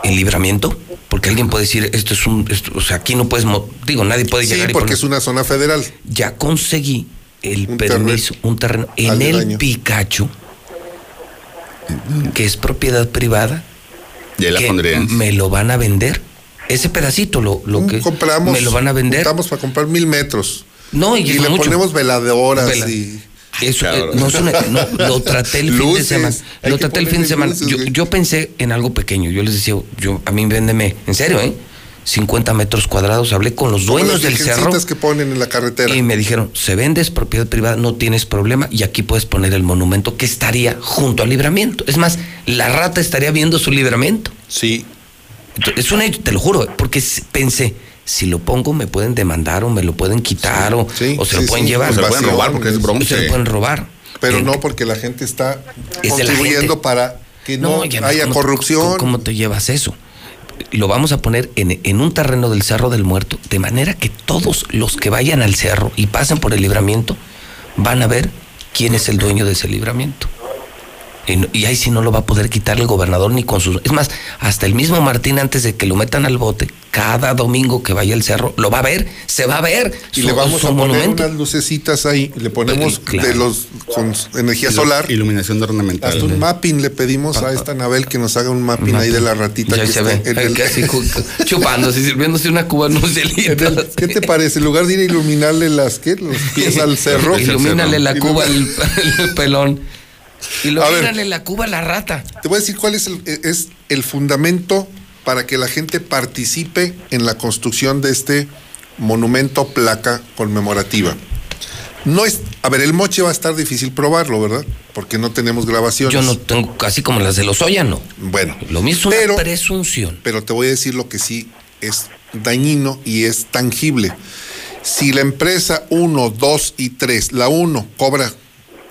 el libramiento, porque alguien puede decir, esto es un, esto- o sea, aquí no puedes, digo, nadie puede sí, llegar y porque poner- es una zona federal. ya conseguí el Un permiso, un terreno en el aledaño. Picacho, que es propiedad privada, Y ahí la que pondrías. me lo van a vender. Ese pedacito lo, lo que Mm, compramos, me lo van a vender. Estamos para comprar mil metros. No, y, le mucho. ponemos veladoras Vela. y. Eso, eh, no es una- no, lo traté el fin de semana. Lo traté el fin de semana. luces, yo, yo pensé en algo pequeño. Yo les decía, yo a mí véndeme, en serio, ¿eh? 50 metros cuadrados. Hablé con los dueños del cerro que ponen en la carretera. y me dijeron, se vende, es propiedad privada, no tienes problema y aquí puedes poner el monumento que estaría junto al libramiento. Es más, la rata estaría viendo su libramiento. Sí. Es un hecho, te lo juro, porque pensé, si lo pongo me pueden demandar o me lo pueden quitar o, sí, o se sí, lo pueden llevar. O se lo pueden robar porque es Se lo bronce. pueden robar. Pero Eh, no porque la gente está Es contribuyendo gente. para que no, haya ¿cómo- corrupción. ¿cómo, cómo te llevas eso? Lo vamos a poner en, en un terreno del Cerro del Muerto, de manera que todos los que vayan al cerro y pasen por el libramiento van a ver quién es el dueño de ese libramiento. Y, ahí sí no lo va a poder quitar el gobernador ni con sus... Es más, hasta el mismo Martín antes de que lo metan al bote, cada domingo que vaya al cerro, lo va a ver, se va a ver. Y le vamos a poner unas lucecitas ahí, le ponemos de los con energía solar. Iluminación ornamental. Hasta un mapping le pedimos a esta Nabel que nos haga un mapping, ahí de la ratita. Ya se ve, chupándose, sirviéndose una cuba no ¿Qué te parece? En lugar de ir a iluminarle las, ¿qué? los pies al cerro. Ilumínale la cuba al pelón. Y lo en la Cuba la rata. Te voy a decir cuál es el, es el fundamento para que la gente participe en la construcción de este monumento placa conmemorativa. No es, a ver, el moche va a estar difícil probarlo, ¿verdad? Porque no tenemos grabaciones. Yo no tengo, casi como las de los no. Bueno. Lo mismo es una presunción. Pero te voy a decir lo que sí es dañino y es tangible. Si la empresa 1, 2 y 3, la 1 cobra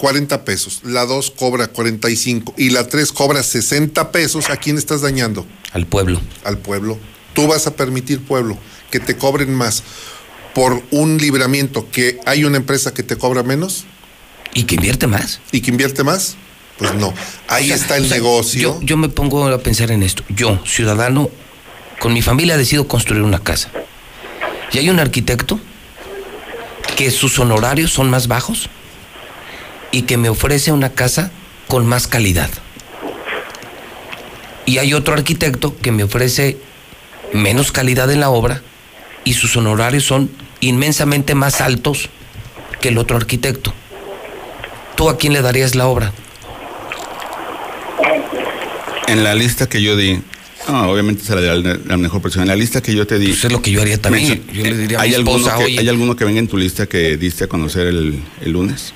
40 pesos, la 2 cobra 45 y la 3 cobra 60 pesos, ¿a quién estás dañando? Al pueblo. Al pueblo. Tú vas a permitir, pueblo, que te cobren más por un libramiento que hay una empresa que te cobra menos. ¿Y que invierte más? ¿Y que invierte más? Pues no. Ahí está el negocio. Yo, yo me pongo a pensar en esto. Yo, ciudadano, con mi familia decido construir una casa. Y hay un arquitecto que sus honorarios son más bajos y que me ofrece una casa con más calidad. Y hay otro arquitecto que me ofrece menos calidad en la obra y sus honorarios son inmensamente más altos que el otro arquitecto. ¿Tú a quién le darías la obra? En la lista que yo di, obviamente se la la mejor persona. En la lista que yo te di. Pues es lo que yo haría también. yo le diría a ¿hay, alguno que, ¿Hay alguno que venga en tu lista que diste a conocer el, el lunes?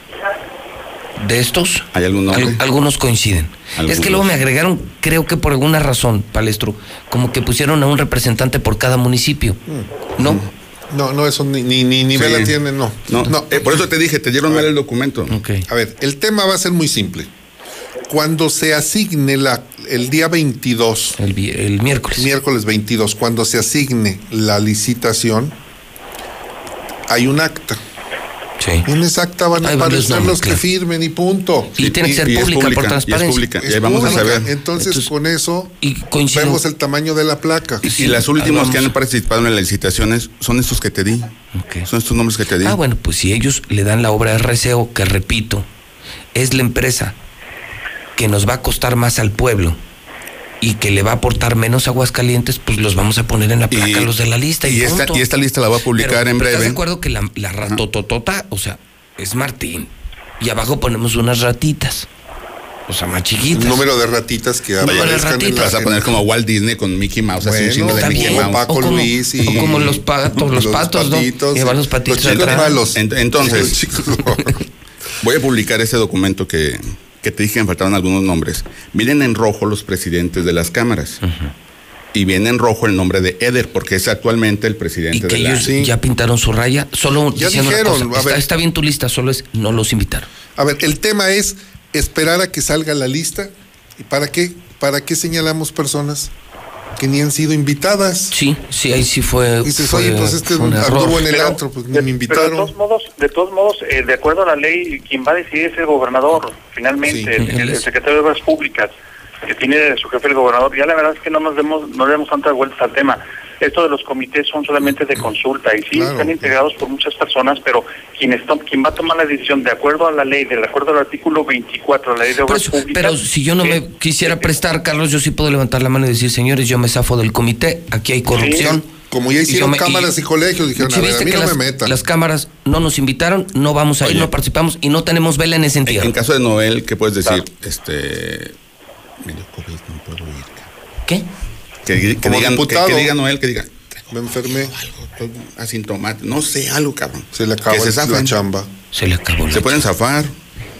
De estos, ¿Hay algunos coinciden. Es que luego me agregaron, creo que por alguna razón, Palestro, como que pusieron a un representante por cada municipio. Mm. ¿No? No, no, eso ni, ni, ni nivel la tiene, no. No, eh, por eso te dije, te dieron mal el documento. A ver, el tema va a ser muy simple. Cuando se asigne la, el día 22. El, el miércoles. Miércoles 22, cuando se asigne la licitación, hay un acta Sí. En exacta van a aparecer los que firmen y punto. Y, tiene que ser pública, por transparencia. Y vamos a saber. Entonces, con eso y vemos el tamaño de la placa. Y las últimas que han participado en las licitaciones son estos que te di. Son estos nombres que te di. Ah, bueno, pues si ellos le dan la obra de RCO, que repito, es la empresa que nos va a costar más al pueblo y que le va a aportar menos aguas calientes, pues los vamos a poner en la placa los de la lista. Y, esta, y esta lista la va a publicar en breve. ¿Estás de acuerdo que la, la ratototota, o sea, es Martín? Y abajo ponemos unas ratitas. O sea, más chiquitas. Un número de ratitas que aparezcan en Vas a poner como Walt Disney con Mickey Mouse, así un chingo de Mickey Mouse. Paco Luis y... O como los patos, los, patos, patitos, ¿no? los patitos los chicos malos. Entonces, voy a publicar ese documento que, que te dije que me faltaban algunos nombres, miren en rojo los presidentes de las cámaras. Y viene en rojo el nombre de Eder, porque es actualmente el presidente ¿Y que de ellos ya pintaron su raya. Solo ya dijeron, está, está, bien tu lista, solo es no los invitaron. A ver, el tema es esperar a que salga la lista. ¿Y para qué? ¿Para qué señalamos personas? Que ni han sido invitadas. Sí, sí, ahí sí fue. Dices, oye, pues este anduvo en el antro, pues ni me invitaron. de todos modos, de todos modos eh, de acuerdo a la ley, quien va a decidir es el gobernador, finalmente, el, secretario de Obras Públicas, que tiene su jefe el gobernador. Ya la verdad es que no nos demos, no demos tantas vueltas al tema esto de los comités son solamente de consulta y sí están integrados por muchas personas, pero quien, está, quien va a tomar la decisión de acuerdo a la ley, de acuerdo al artículo 24 de la ley de obras pero, públicas. Pero si yo no me quisiera prestar, Carlos, yo sí puedo levantar la mano y decir, señores, yo me zafo del comité, aquí hay corrupción. Como ya hicieron cámaras y, colegios, dijeron, a, ver, a mí no las, me metan. Las cámaras no nos invitaron, no vamos a ir, no participamos y no tenemos vela en ese sentido. En, caso de Noel, ¿qué puedes decir? Este. Medio COVID, no puedo ir. ¿Qué? Que, digan, que, que, diga Noel, que diga. Me enfermé. Algo, asintomático. No sé, algo, cabrón. Se le acabó la chamba. Se le acabó Se pueden zafar.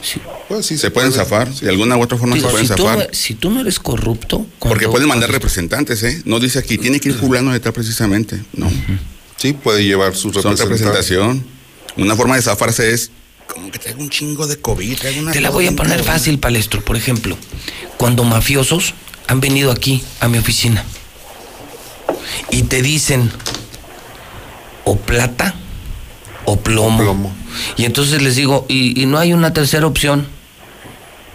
Sí. Pues sí, se, pueden zafar. De alguna u otra forma se pueden zafar. si tú no eres corrupto. Porque pueden mandar representantes, ¿eh? No dice aquí, tiene que ir fulano de tal precisamente. No. Sí, puede llevar su representación. Una forma de zafarse es como que traiga un chingo de COVID. Te la voy a poner fácil, Palestro. Por ejemplo, cuando mafiosos han venido aquí a mi oficina y te dicen o plata o plomo. Y entonces les digo, y, no hay una tercera opción,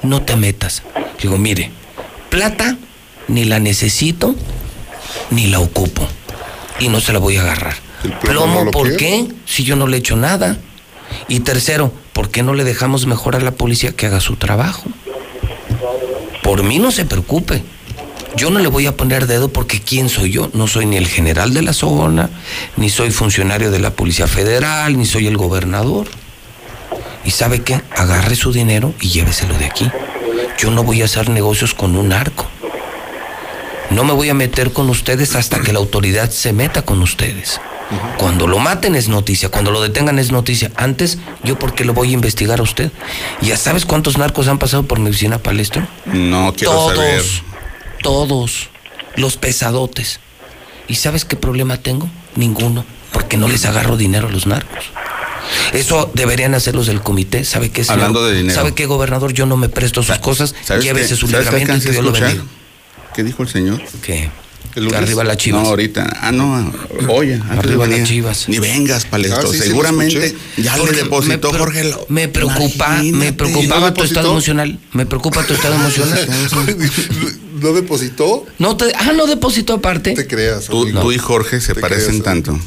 no te metas. Digo, mire, plata ni la necesito ni la ocupo. Y no se la voy a agarrar. Plomo, ¿por qué? Si yo no le he hecho nada. Y tercero, ¿por qué no le dejamos mejor a la policía que haga su trabajo? Por mí no se preocupe. Yo no le voy a poner dedo porque ¿quién soy yo? No soy ni el general de la zona, ni soy funcionario de la Policía Federal, ni soy el gobernador. ¿Y sabe qué? Agarre su dinero y lléveselo de aquí. Yo no voy a hacer negocios con un arco. No me voy a meter con ustedes hasta que la autoridad se meta con ustedes. Cuando lo maten es noticia, cuando lo detengan es noticia. Antes, ¿yo por qué lo voy a investigar a usted? ¿Ya sabes cuántos narcos han pasado por mi oficina, Palestro? No quiero todos, saber. Todos. Los pesadotes. ¿Y sabes qué problema tengo? Ninguno. Porque no les agarro dinero a los narcos. Eso deberían hacer los del comité. ¿Sabe qué, señor? Hablando de dinero. ¿Sabe qué, gobernador? Yo no me presto sus cosas. ¿Sabes Llévese qué? su ¿Sabes qué libramiento que a Dios lo bendiga. ¿Qué dijo el señor? ¿Qué? ¿El Que arriba las chivas. No, ahorita. Ah, no. Oye, Arriba las chivas. Ni vengas, Palestro. Ah, sí, Seguramente ya le Porque depositó me, Jorge. Lo- me preocupa, me preocupaba ¿No tu estado emocional. Me preocupa tu estado emocional. ¿No depositó? No te, ah, no depositó aparte. te creas. Tú, tú y Jorge se parecen tanto.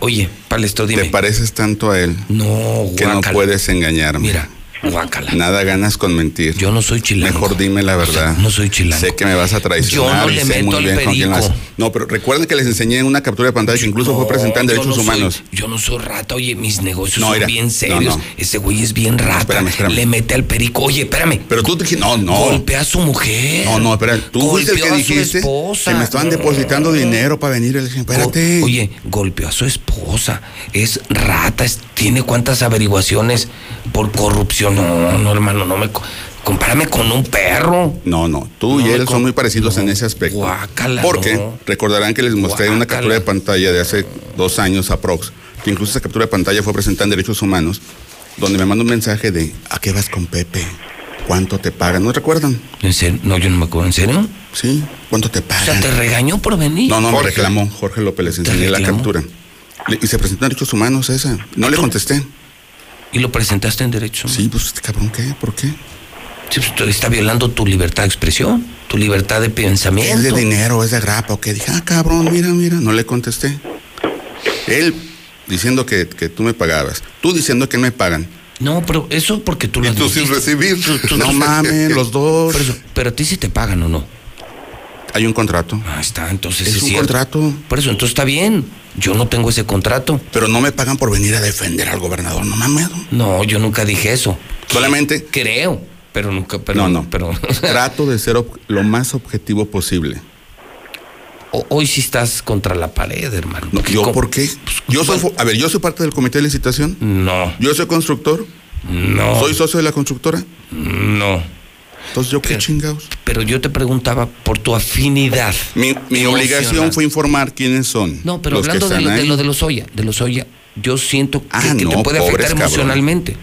Oye, Palestro, dime. Te pareces tanto a él. No, Que no guácala. puedes engañarme. Mira, guácala. Nada ganas con mentir. Yo no soy chilango. Mejor dime la verdad. No soy chilango. Sé que me vas a traicionar. Yo no le sé meto muy al bien con quién lo perico. No, pero recuerden que les enseñé en una captura de pantalla que incluso fue presentada en Derechos no soy- Humanos. yo no soy rata, oye, mis negocios No, son bien serios. Ese güey es bien rata. Espérame, espérame. Le mete al perico. Oye, espérame. Pero tú dijiste, no, no. Golpea a su mujer. No, no, espera. Tú fuiste el que dijiste que me estaban depositando dinero para venir. Espérate. Go- Oye, golpeó a su esposa. Es rata. es- tiene cuántas averiguaciones por corrupción. No, no, hermano, no me. co- Compárame con un perro. No, no. Tú No y él son muy parecidos en ese aspecto. Guácala, Porque no. recordarán que les mostré una captura de pantalla de hace dos años aprox. Que incluso esa captura de pantalla fue presentada en Derechos Humanos, donde me manda un mensaje de ¿a qué vas con Pepe? ¿Cuánto te pagan? ¿No recuerdan? ¿En serio? No, yo no me acuerdo. ¿En serio? Sí. ¿Cuánto te O pagan? sea, te regañó por venir. No, no, Jorge. me reclamó. Jorge López les enseñé la captura. Le- Y se presentó en Derechos Humanos esa. No le contesté. ¿Y lo presentaste en derecho? Sí, pues este cabrón, ¿qué? ¿Por qué? Sí, pues, está violando tu libertad de expresión, tu libertad de pensamiento. Es de dinero, es de grapa, o qué. Dije, ah, cabrón, mira, mira, no le contesté. Él diciendo que, que tú me pagabas, tú diciendo que me pagan. No, pero eso porque tú lo Y tú sin recibir. Tú- tú- No mames, los dos. Eso, pero a ti sí te pagan o no. Hay un contrato. Ah, está, entonces Es es, un cierto. contrato. Por eso, entonces está bien. Yo no tengo ese contrato. Pero no me pagan por venir a defender al gobernador, no mames. No, yo nunca dije eso. Solamente Creo, pero nunca, pero No, no. pero trato de ser lo más objetivo posible. O- hoy sí estás contra la pared, hermano. No, ¿Yo por qué? Yo soy, a ver, yo soy parte del comité de licitación. No, Yo soy constructor. no, Soy socio de la constructora. no. Entonces, ¿yo qué chingados? Pero yo te preguntaba por tu afinidad. Mi, mi obligación fue informar quiénes son. No, pero los hablando de lo, de ahí. lo de los Oya, de los Oya, yo siento que, Ah, que te no, puede afectar cabrón. emocionalmente.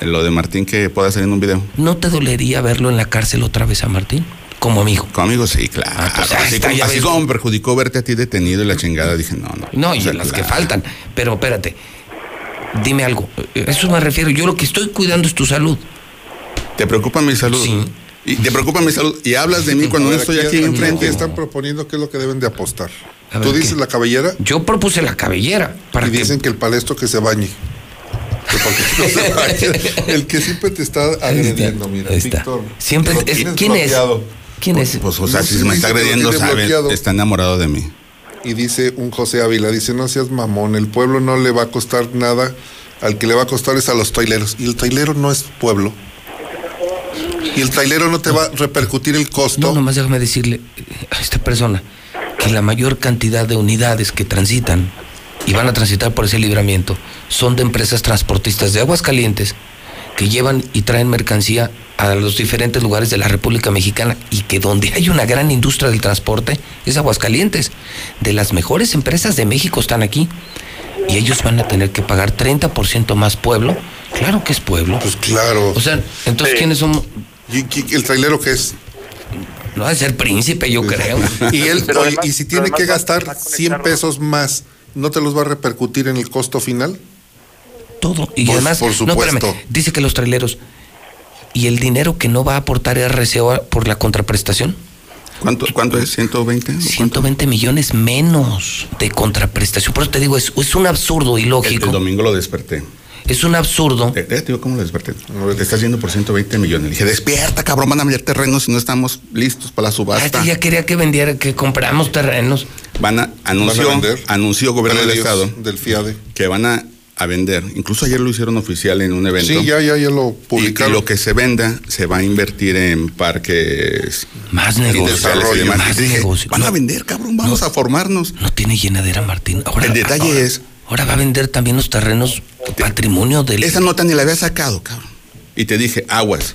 Lo de Martín que pueda salir en un video. ¿No te dolería verlo en la cárcel otra vez a Martín? Como amigo. Conmigo sí, claro. Ah, pues así está, como, así como me perjudicó verte a ti detenido y la chingada, dije, no, no. No, y sea, las que faltan. Pero espérate, dime algo. A Eso me refiero. Yo lo que estoy cuidando es tu salud. ¿Te preocupa mi salud? Sí. Y te preocupa mi salud. Y hablas de mí cuando no estoy aquí aquí enfrente. están proponiendo qué es lo que deben de apostar. Ver, Tú ¿qué? dices la cabellera Yo propuse la cabellera. Para y que- dicen que el palestro que se bañe. Que no se bañe. El que siempre te está agrediendo, mira, está. Víctor. Siempre Lo es- ¿quién es? bloqueado. ¿Quién es? Pues, o sea, No, si sí, me está agrediendo, sabe, está enamorado de mí. Y dice un José Ávila, dice, no seas mamón, el pueblo no le va a costar nada, al que le va a costar es a los traileros. Y el trailero no es pueblo. Y el trailero no te va a repercutir el costo. No, nomás déjame decirle a esta persona que la mayor cantidad de unidades que transitan y van a transitar por ese libramiento son de empresas transportistas de aguas calientes que llevan y traen mercancía a los diferentes lugares de la República Mexicana y que donde hay una gran industria del transporte es Aguascalientes. De las mejores empresas de México están aquí y ellos van a tener que pagar 30% más pueblo. Claro que es pueblo. Pues claro. O sea, entonces, Sí. ¿quiénes son? ¿Y, y el trailero qué es? No ha de ser príncipe, yo creo. Y él, Pero oye, además- y si tiene que va- gastar va a conectar 100 los- pesos más, ¿no te los va a repercutir en el costo final? Todo. Y Pues, además, por no, espérame, supuesto. dice que los traileros, ¿Y el dinero que no va a aportar RCO por la contraprestación? ¿Cuánto, cuánto es? ¿120? 120 millones menos de contraprestación. Por eso te digo, es, es un absurdo ilógico. El, el domingo lo desperté. Es un absurdo. Te, te digo cómo lo desperté. Te estás yendo por 120 millones. Le dije, despierta, cabrón, van a vender terrenos si no estamos listos para la subasta. Ya quería que vendiera, que compramos terrenos. Van a, anunció, Van a vender anunció gobierno del estado del FIADE. que van a, a vender. Incluso ayer lo hicieron oficial en un evento. Sí, ya, ya, ya lo Y, y publicaron. lo que se venda se va a invertir en parques Más negocio. industriales y demás. Más Y dije, negocio. Van a vender, cabrón, vamos a formarnos. No tiene llenadera, Martín. Ahora, El detalle ahora- es- Ahora va a vender también los terrenos patrimonio del. Esa nota ni la había sacado, cabrón. Y te dije, aguas,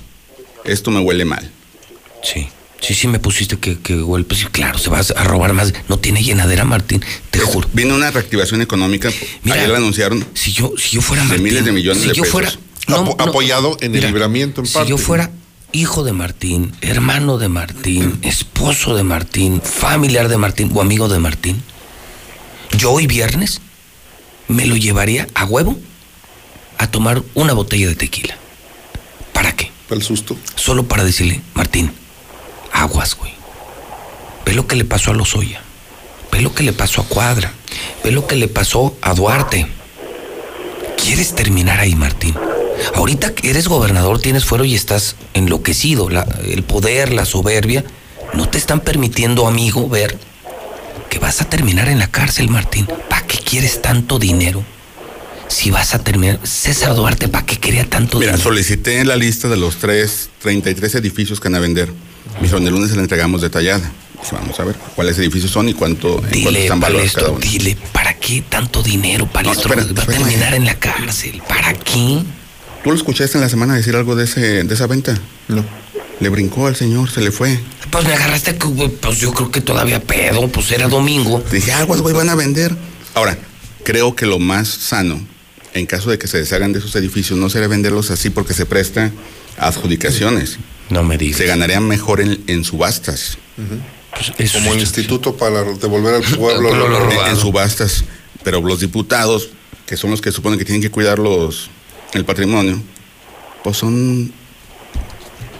esto me huele mal. Sí. Sí, sí, me pusiste que, que huele. Pues claro, se va a robar más. No tiene llenadera, Martín. Te juro. Viene una reactivación económica. Mira, ayer la anunciaron. Si yo, si yo fuera de Martín. miles de millones si de yo pesos. fuera. Apo- apoyado en el libramiento en si parte. yo fuera hijo de Martín, hermano de Martín, esposo de Martín, familiar de Martín o amigo de Martín, yo hoy viernes me lo llevaría a huevo a tomar una botella de tequila. ¿Para qué? Para el susto. Solo para decirle, Martín, aguas, güey. Ve lo que le pasó a Lozoya. Ve lo que le pasó a Cuadra. Ve lo que le pasó a Duarte. ¿Quieres terminar ahí, Martín? Ahorita que eres gobernador, tienes fuero y estás enloquecido. La- el poder, la soberbia, no te están permitiendo, amigo, ver que vas a terminar en la cárcel, Martín. ¿Para qué quieres tanto dinero? Si vas a terminar... César Duarte, ¿para qué quería tanto Mira, dinero? solicité la lista de los tres, 33 edificios que van a vender. Me dijeron, el lunes se la entregamos detallada. Vamos a ver cuáles edificios son y cuánto, en cuánto Dile, están valorados cada uno. dile, ¿para qué tanto dinero, Palestro? espérate, Va a terminar en la cárcel. ¿Para qué? ¿Tú lo escuchaste en la semana decir algo de, ese, de esa venta? No. Le brincó al señor, se le fue. Pues me agarraste, que, pues yo creo que todavía pedo, pues era domingo. Dije, aguas, güey, van a vender. Ahora, creo que lo más sano, en caso de que se deshagan de esos edificios, no sería venderlos así porque se presta a adjudicaciones. No me digas. Se ganarían mejor en, en subastas. Pues Como el instituto para devolver al pueblo Lo- lo- lo lo En- robado. en subastas. Pero los diputados, que son los que suponen que tienen que cuidar los, el patrimonio, pues son.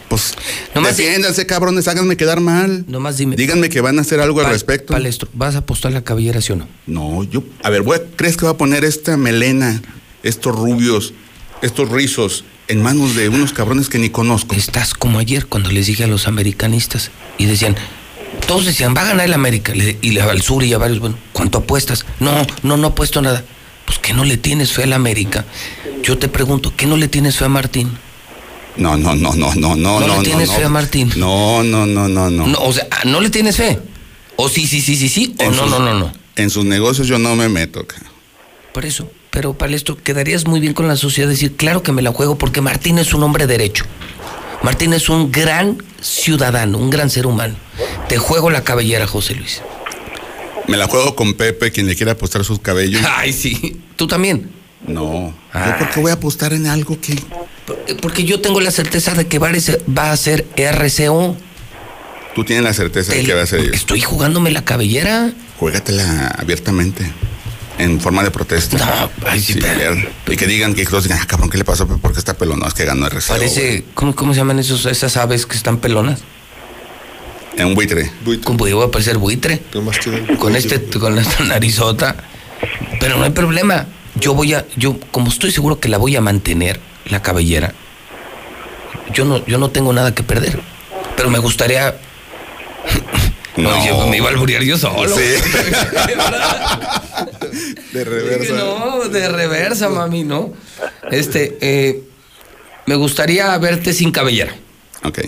Pues. Nomás di- defiéndanse, cabrones, háganme quedar mal. Nomás dime. Díganme que van a hacer algo al respecto. Palestro, ¿vas a apostar la cabellera, sí o no? No, yo. A ver, voy a- ¿crees que va a poner esta melena, estos rubios, estos rizos en manos de unos cabrones que ni conozco? Estás como ayer cuando les dije a los americanistas y decían, todos decían, va a ganar el América. Y le- al sur y a varios, bueno, ¿cuánto apuestas? No, no, no apuesto nada. Pues que no le tienes fe al América. Yo te pregunto, ¿qué no le tienes fe a Martín? No, no, no, no, no, no, ¿No no. le tienes no. fe a Martín? No, no, no, no, no. No, o sea, ¿no le tienes fe? O sí, sí, sí, sí, sí, o En no, sus- no, no, no. En sus negocios yo no me meto. ca- Por eso, pero Palestro, quedarías muy bien con la sociedad decir, claro que me la juego porque Martín es un hombre derecho. Martín es un gran ciudadano, un gran ser humano. Te juego la cabellera, José Luis. Me la juego con Pepe, quien le quiera apostar sus cabellos. Ay, sí. ¿Tú también? No. ¿Yo por qué voy a apostar en algo que.? Porque yo tengo la certeza de que va a ser- va a ser RCO. Tú tienes la certeza de que va a ser. Estoy jugándome la cabellera. Juégatela abiertamente. En forma de protesta. No, ay, sí, Y que digan que todos digan, ah, cabrón, ¿qué le pasó? ¿Por qué está pelón? No, es que ganó RCO. Parece, ¿cómo, cómo se llaman esos, esas aves que están pelonas? En un buitre. Como voy a parecer buitre. Con este, con esta narizota. Pero no hay problema. Yo voy a, yo, como estoy seguro que la voy a mantener, la cabellera, yo no, yo no tengo nada que perder. Pero me gustaría. No. Oye, me iba a alburear yo solo. De reversa. No, de reversa, mami, no. Este, eh, me gustaría verte sin cabellera. Ok.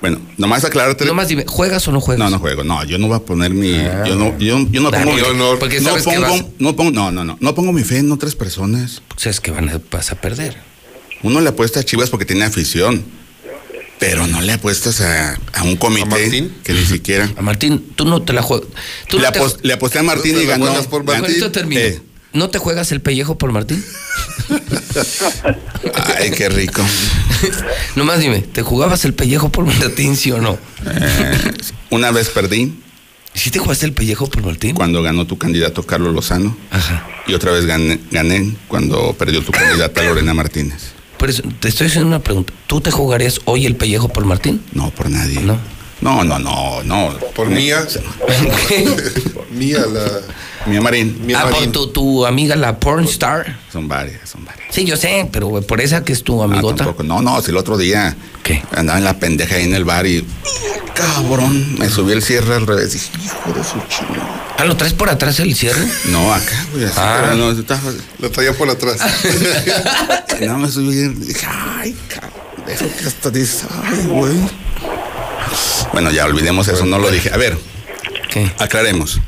Bueno, nomás aclararte. Nomás dime, ¿juegas o no juegas? No, no juego. No, yo no voy a poner mi. Ah. yo no, yo, yo no Dale, pongo. yo no, porque no sabes que pongo, vas- no pongo, no, no, no. No pongo mi fe en otras personas. Pues es que van a, vas a perder. Uno le apuesta a Chivas porque tiene afición. Pero no le apuestas a, a un comité que ni siquiera. A Martín, tú no te la juegas. Le, apos- le aposté a Martín y ganó. Esto termino. Eh, ¿No te juegas el pellejo por Martín? Ay, qué rico. Nomás dime, ¿te jugabas el pellejo por Martín, sí o no? Eh, una vez perdí. ¿Sí te jugaste el pellejo por Martín? Cuando ganó tu candidato Carlos Lozano. Ajá. Y otra vez gané, gané cuando perdió tu candidata Lorena Martínez. Por eso, te estoy haciendo una pregunta. ¿Tú te jugarías hoy el pellejo por Martín? No, por nadie. No. No, no, no, no. Por Mía. Mía, la. Mía Marín. Mía ah, Marín. por tu, tu amiga, la porn star. Son varias, son varias. Sí, yo sé, pero güey, por esa que es tu Ah, amigota. tampoco. No, no, si el otro día ¿Qué? andaba en la pendeja ahí en el bar y. Cabrón, me subí el cierre al revés. Dije, hijo de su chingada. ah, ¿lo traes por atrás el cierre? No, acá, güey, así. Ah. pero no, estaba- La traía por atrás. no, me subí y dije, ay, cabrón. Eso que hasta dices, ay, güey. Bueno, ya olvidemos eso, no lo dije. A ver, ¿Qué? aclaremos.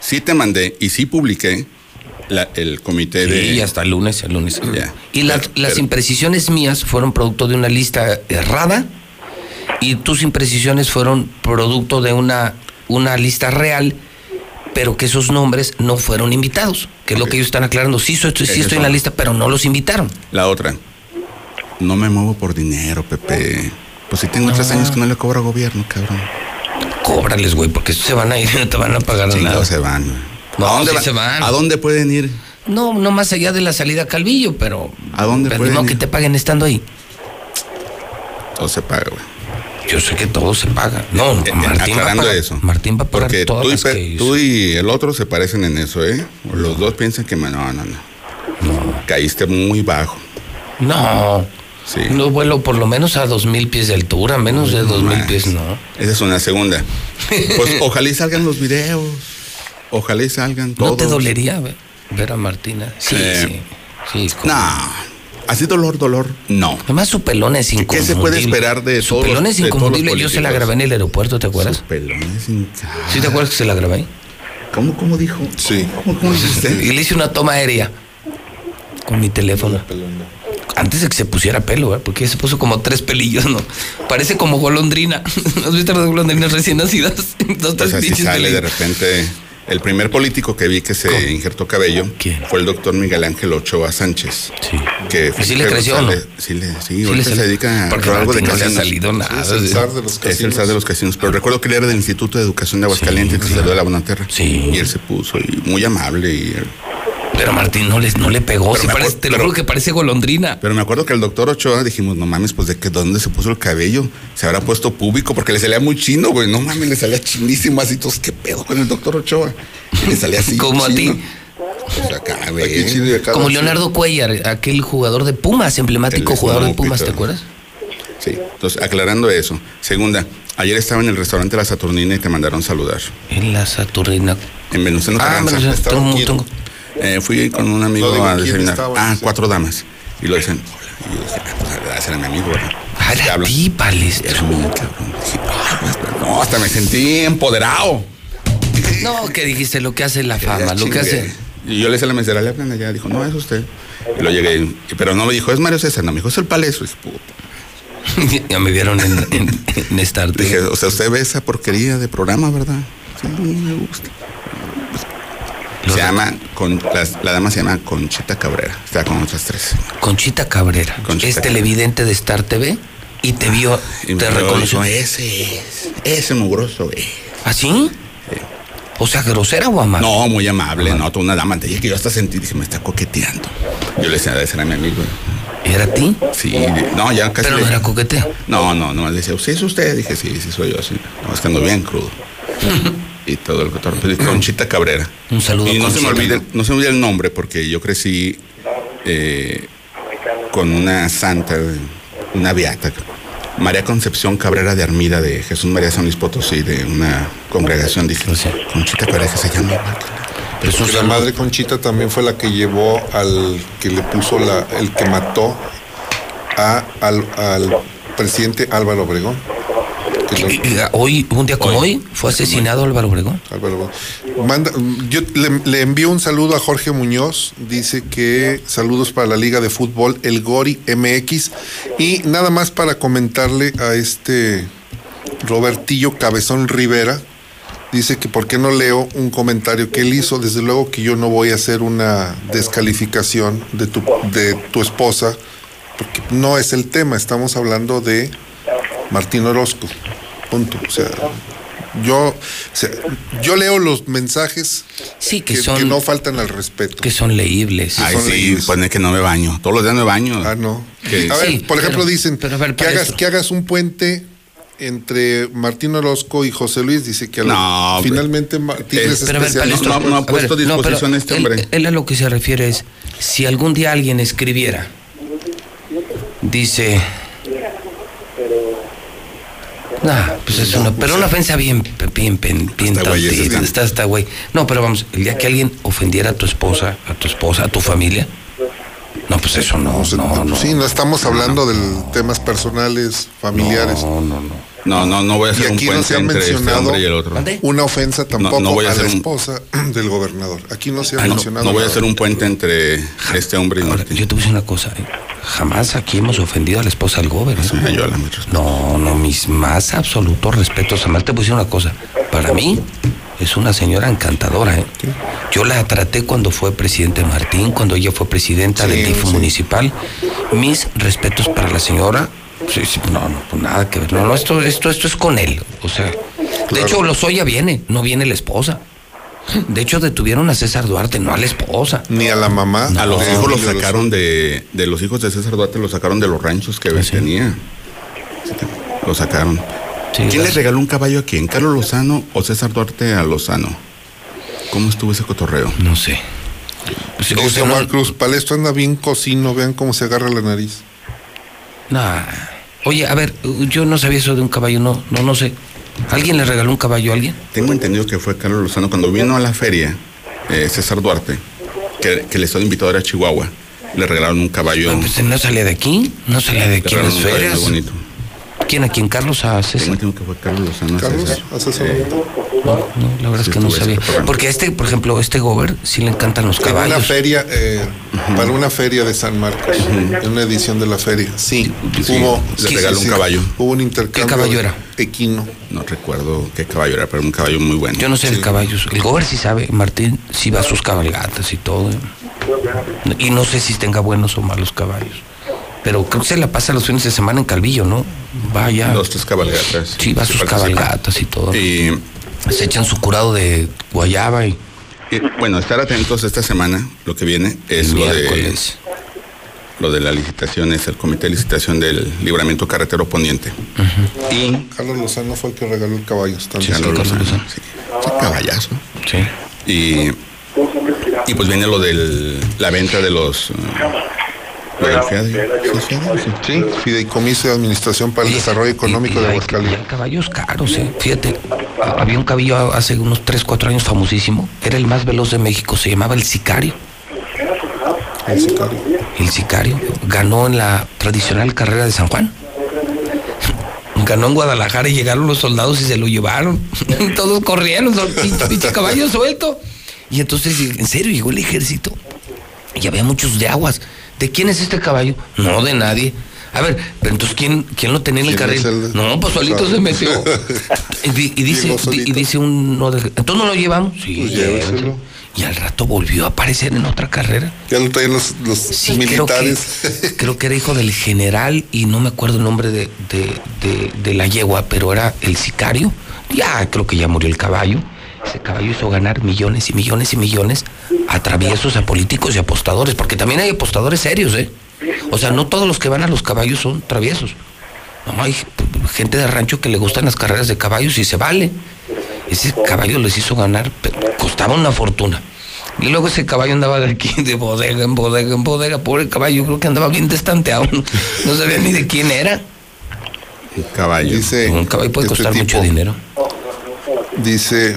Sí te mandé y sí publiqué la- el comité de. Sí, hasta el lunes, el lunes. Y las, Pero- las pero- imprecisiones mías fueron producto de una lista errada y tus imprecisiones fueron producto de una, una lista real, pero que esos nombres no fueron invitados, que es lo que ellos están aclarando. Sí, soy- sí estoy en la lista, pero no los invitaron. La otra. No me muevo por dinero, Pepe. Pues si tengo tres No. años que no le cobro a gobierno, cabrón. Cóbrales, güey, porque se van a ir y no te van a pagar nada. Chingados se van. güey. No, ¿A dónde sí va- se van. ¿A dónde pueden ir? No, no más allá de la salida a Calvillo, pero... ¿A dónde pero pueden No, ir? que te paguen estando ahí. Todo se paga, güey. Yo sé que todo se paga. No, Eh, Martín va, a pagar, eso. Martín va a pagar Porque todas tú y, las Pe- que hizo. tú y el otro se parecen en eso, ¿eh? Los dos piensan que... me- No, no, no. Caíste muy bajo. No. Sí. No vuelo por lo menos a dos mil pies de altura, menos de dos mil pies, no. Esa es una segunda. Pues ojalá y salgan los videos. Ojalá y salgan todos. ¿No te dolería ver, a Martina? Sí, Eh, sí. No. Así dolor, dolor, no. Además su pelón es ¿Qué inconfundible. se puede esperar de Su todos pelón es inconfundible. Yo se la grabé en el aeropuerto, ¿te acuerdas? Su pelón es inca- ¿Sí te acuerdas que se la grabé ahí? ¿Cómo, cómo dijo? Sí. ¿Cómo, cómo usted? Y le hice una toma aérea con mi teléfono. Antes de que se pusiera pelo, ¿eh? porque se puso como tres pelillos, ¿no? Parece como golondrina. ¿No has visto las golondrinas recién nacidas? Dos, Pues tres así sale de repente. El primer político que vi que se injertó cabello ¿Quién? fue el doctor Miguel Ángel Ochoa Sánchez. Sí. Que ¿Y sí le creció o no? sale- Sí, le, sí, Sí ahorita le se dedica a algo de no le ha casinos. salido nada. Es el zar de los Es el casinos. zar de los casinos. Pero recuerdo que él era del Instituto de Educación de Aguascalientes, que salió de la Bonaterra. Sí. Y él se puso y muy amable. Y, Pero Martín no le, no le pegó. Sí parece- te lo pero- juro que parece golondrina. pero me acuerdo que el doctor Ochoa dijimos, no mames, pues de que dónde se puso el cabello. Se habrá puesto público porque le salía muy chino, güey. No mames, le salía chinísimo así. Todos, ¿qué pedo con el doctor Ochoa? Le salía así. Como a ti. Pues acá, güey. chino y acá Como. Leonardo Cuellar, aquel jugador de Pumas, emblemático El jugador de Pumas, ¿te acuerdas? Sí, entonces aclarando eso. Segunda, ayer estaba en el restaurante La Saturnina y te mandaron saludar. En la Saturnina. En Venustiano Ah, Carranza. estaba tengo- tengo- Eh, fui con un amigo No digo a desayunar. ah, sí. cuatro damas. Y lo dicen, hola. Y yo dije, ah, pues ese era mi amigo, ¿verdad? Te la. Es un cabrón. Dije, "Ah, pues, no, hasta me sentí empoderado. No, que dijiste lo que hace la fama, Ya lo que hace. Y yo le hice a la mesera, le hablan allá. Dijo, no, es usted. Y lo llegué. y- Pero no me dijo, es Mario César. No, me dijo, es el paleso. Dije, "Puta". ya me vieron en, en, en Star. Dije, o sea, usted ve esa porquería de programa, ¿verdad? Sí, no me gusta. Se llama, con, la, la dama se llama Conchita Cabrera. Está con otras tres. Conchita Cabrera. Conchita es Cabrera. televidente de Star TV y te vio, Y te reconoció. ese es, ese mugroso es. ¿Así? O sea, grosera o amable. No, muy amable, no, toda una dama. Te dije que yo hasta sentí, dije, me está coqueteando. Yo le decía, ese era mi amigo. ¿Era a ti? Sí, no, ya casi. Pero le- no era coqueteo. No, no, no, le decía, ¿sí es usted? Dije, sí, sí soy yo, sí. No, es que ando bien crudo. y todo el cotorreo. Pues, Conchita Cabrera. Un saludo Y no se, me olvide, no se me olvide el nombre porque yo crecí eh, con una santa, una beata, María Concepción Cabrera de Armida de Jesús María San Luis Potosí, de una congregación. Dije, Conchita Cabrera que se llama la- Pero Porque la madre Conchita también fue la que llevó al que le puso la, el que mató a, al, al presidente Álvaro Obregón. Hoy, un día como hoy, fue asesinado Álvaro Obregón. Álvaro Obregón. Manda, yo le, le envío un saludo a Jorge Muñoz, dice que saludos para la Liga de Fútbol, el Gori MX, y nada más para comentarle a este Robertillo Cabezón Rivera, dice que por qué no leo un comentario que él hizo, desde luego que yo no voy a hacer una descalificación de tu, de tu esposa, porque no es el tema, estamos hablando de Martín Orozco, punto, o sea, Yo, yo leo los mensajes sí, que, son, no faltan al respeto. Que son leíbles. Ay, sí, pone que no me baño. Todos los días me baño. Ah, no. a ver, por ejemplo, dicen que, hagas, que hagas un puente entre Martín Orozco y José Luis dice que no, finalmente Martín es, especial. no, no, ha puesto disposición este hombre. Él, a lo que se refiere es, si algún día alguien escribiera, dice... Nah, pues es una, pero una ofensa bien, bien, bien, bien está, está güey. No, pero vamos, el día que alguien ofendiera a tu esposa, a tu esposa, a tu familia, no, pues eso no, no, no. Sí, no estamos hablando de temas personales, familiares. No, no, no. No, no, no voy a hacer y aquí un no se ha este mencionado y el otro. una ofensa tampoco no, voy a, a la esposa del gobernador. Aquí no se ha ah, mencionado. No, voy a hacer un puente entre este hombre y Ahora, Yo te voy a decir una cosa. ¿eh? Jamás aquí hemos ofendido a la esposa del gobernador. no, no, mis más absolutos respetos. Además te voy a decir una cosa. Para mí es una señora encantadora. ¿eh? Yo la traté cuando fue presidente Martín, cuando ella fue presidenta del DIF municipal. Mis respetos para la señora Sí, sí, no, no, pues nada que ver. No, no, esto, esto, esto es con él. O sea, de hecho, Lozoya viene, no viene la esposa. De hecho, detuvieron a César Duarte, no a la esposa. Ni a la mamá. a los hijos los sacaron de, de los hijos de César Duarte, los sacaron de los ranchos que ¿Ah, tenía. Lo sacaron. ¿Quién le regaló un caballo a quién? ¿Carlos Lozano o César Duarte a Lozano? ¿Cómo estuvo ese cotorreo? No sé. Pues, José Cruz, Palestro anda bien cocino, vean cómo se agarra la nariz. Nah. Oye, a ver, yo no sabía eso de un caballo, no, no, no sé. ¿Alguien le regaló un caballo a alguien? Tengo entendido que fue Carlos Lozano cuando vino a la feria, eh, César Duarte, que, que le estaba invitado a Chihuahua. Le regalaron un caballo. No, pues no salía de aquí, no salía de aquí en las ferias. bonito. ¿Quién? ¿A quién? ¿Carlos a César? Tengo que fue Carlos Lozano a César. ¿A César? Eh, no, no, la verdad es que no sabía. Porque este, por ejemplo, este Gober sí le encantan los caballos. Para una feria, eh, para una feria de San Marcos, en una edición de la feria. Sí, hubo. Le regaló un caballo. Hubo un intercambio. ¿Qué caballo era? Equino. No recuerdo qué caballo era, pero un caballo muy bueno. Yo no sé el caballo. El Gober sí sabe, Martín sí va a sus cabalgatas y todo. Y no sé si tenga buenos o malos caballos. Pero creo que se la pasa los fines de semana en Calvillo, ¿no? Vaya. Dos, tres cabalgatas. Sí, va a sus cabalgatas y todo. Y se echan su curado de guayaba y. bueno, estar atentos esta semana, lo que viene es lo de lo de la licitación, es el comité de licitación del libramiento carretero poniente. Y Carlos Lozano fue el que regaló el caballo. Sí, Carlos Lozano, sí. caballazo. Sí. Y, y pues viene lo de la venta de los Sí, Fideicomiso de Administración para el Desarrollo Económico de Aguascalientes. caballos caros, ¿eh? Fíjate, había un caballo hace unos 3, 4 años famosísimo. Era el más veloz de México, se llamaba El Sicario. El Sicario. El Sicario. Ganó en la tradicional carrera de San Juan. Ganó en Guadalajara y llegaron los soldados y se lo llevaron. Todos corrieron, pinche caballo suelto. Y entonces, en serio, llegó el ejército. Y había muchos de aguas. ¿De quién es este caballo? No, de nadie. A ver, pero entonces ¿quién, quién lo tenía en el carril? No, pues solito se metió. y, dice, y dice uno de, entonces no lo llevamos. Sí, pues y al rato volvió a aparecer en otra carrera. Ya lo traían los, militares. Creo que, creo que, era hijo del general y no me acuerdo el nombre de, de, de la yegua, pero era el sicario. Ya creo que ya murió el caballo. Ese caballo hizo ganar millones y millones y millones a traviesos, a políticos y apostadores, porque también hay apostadores serios, ¿eh? O sea, no todos los que van a los caballos son traviesos. No, hay gente de rancho que le gustan las carreras de caballos y se vale. Ese caballo les hizo ganar, pero costaba una fortuna. Y luego ese caballo andaba de aquí, de bodega en bodega en bodega. Pobre caballo, creo que andaba bien destanteado. No sabía ni de quién era. Un caballo. Dice, un caballo puede costar mucho dinero. Dice,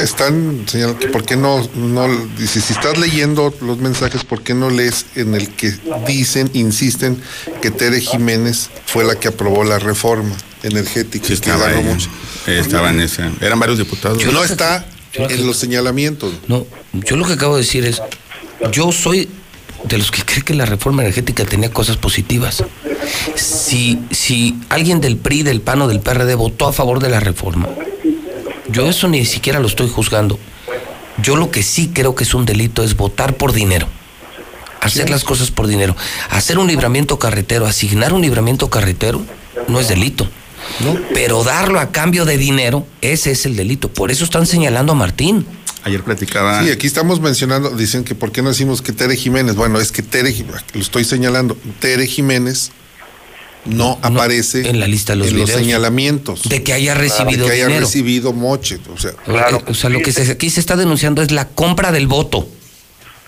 están señalando que por qué no, no dice, si estás leyendo los mensajes, ¿por qué no lees en el que dicen, insisten que Tere Jiménez fue la que aprobó la reforma energética? Sí, estaba, estaba en ese, eran varios diputados. no está en los señalamientos. No, yo lo que acabo de decir es, yo soy de los que cree que la reforma energética tenía cosas positivas. Si, si alguien del PRI, del PAN o del PRD votó a favor de la reforma, yo eso ni siquiera lo estoy juzgando. Yo lo que sí creo que es un delito es votar por dinero. Hacer las cosas por dinero. Hacer un libramiento carretero, asignar un libramiento carretero, no es delito. ¿no? Pero darlo a cambio de dinero, ese es el delito. Por eso están señalando a Martín. Ayer platicaba. Sí, aquí estamos mencionando, dicen que por qué no decimos que Tere Jiménez. Bueno, es que Tere, lo estoy señalando, Tere Jiménez no, aparece en la lista de los, en los señalamientos. De que haya recibido de que haya dinero. recibido moche. O sea, claro. o sea lo que se, aquí se está denunciando es la compra del voto.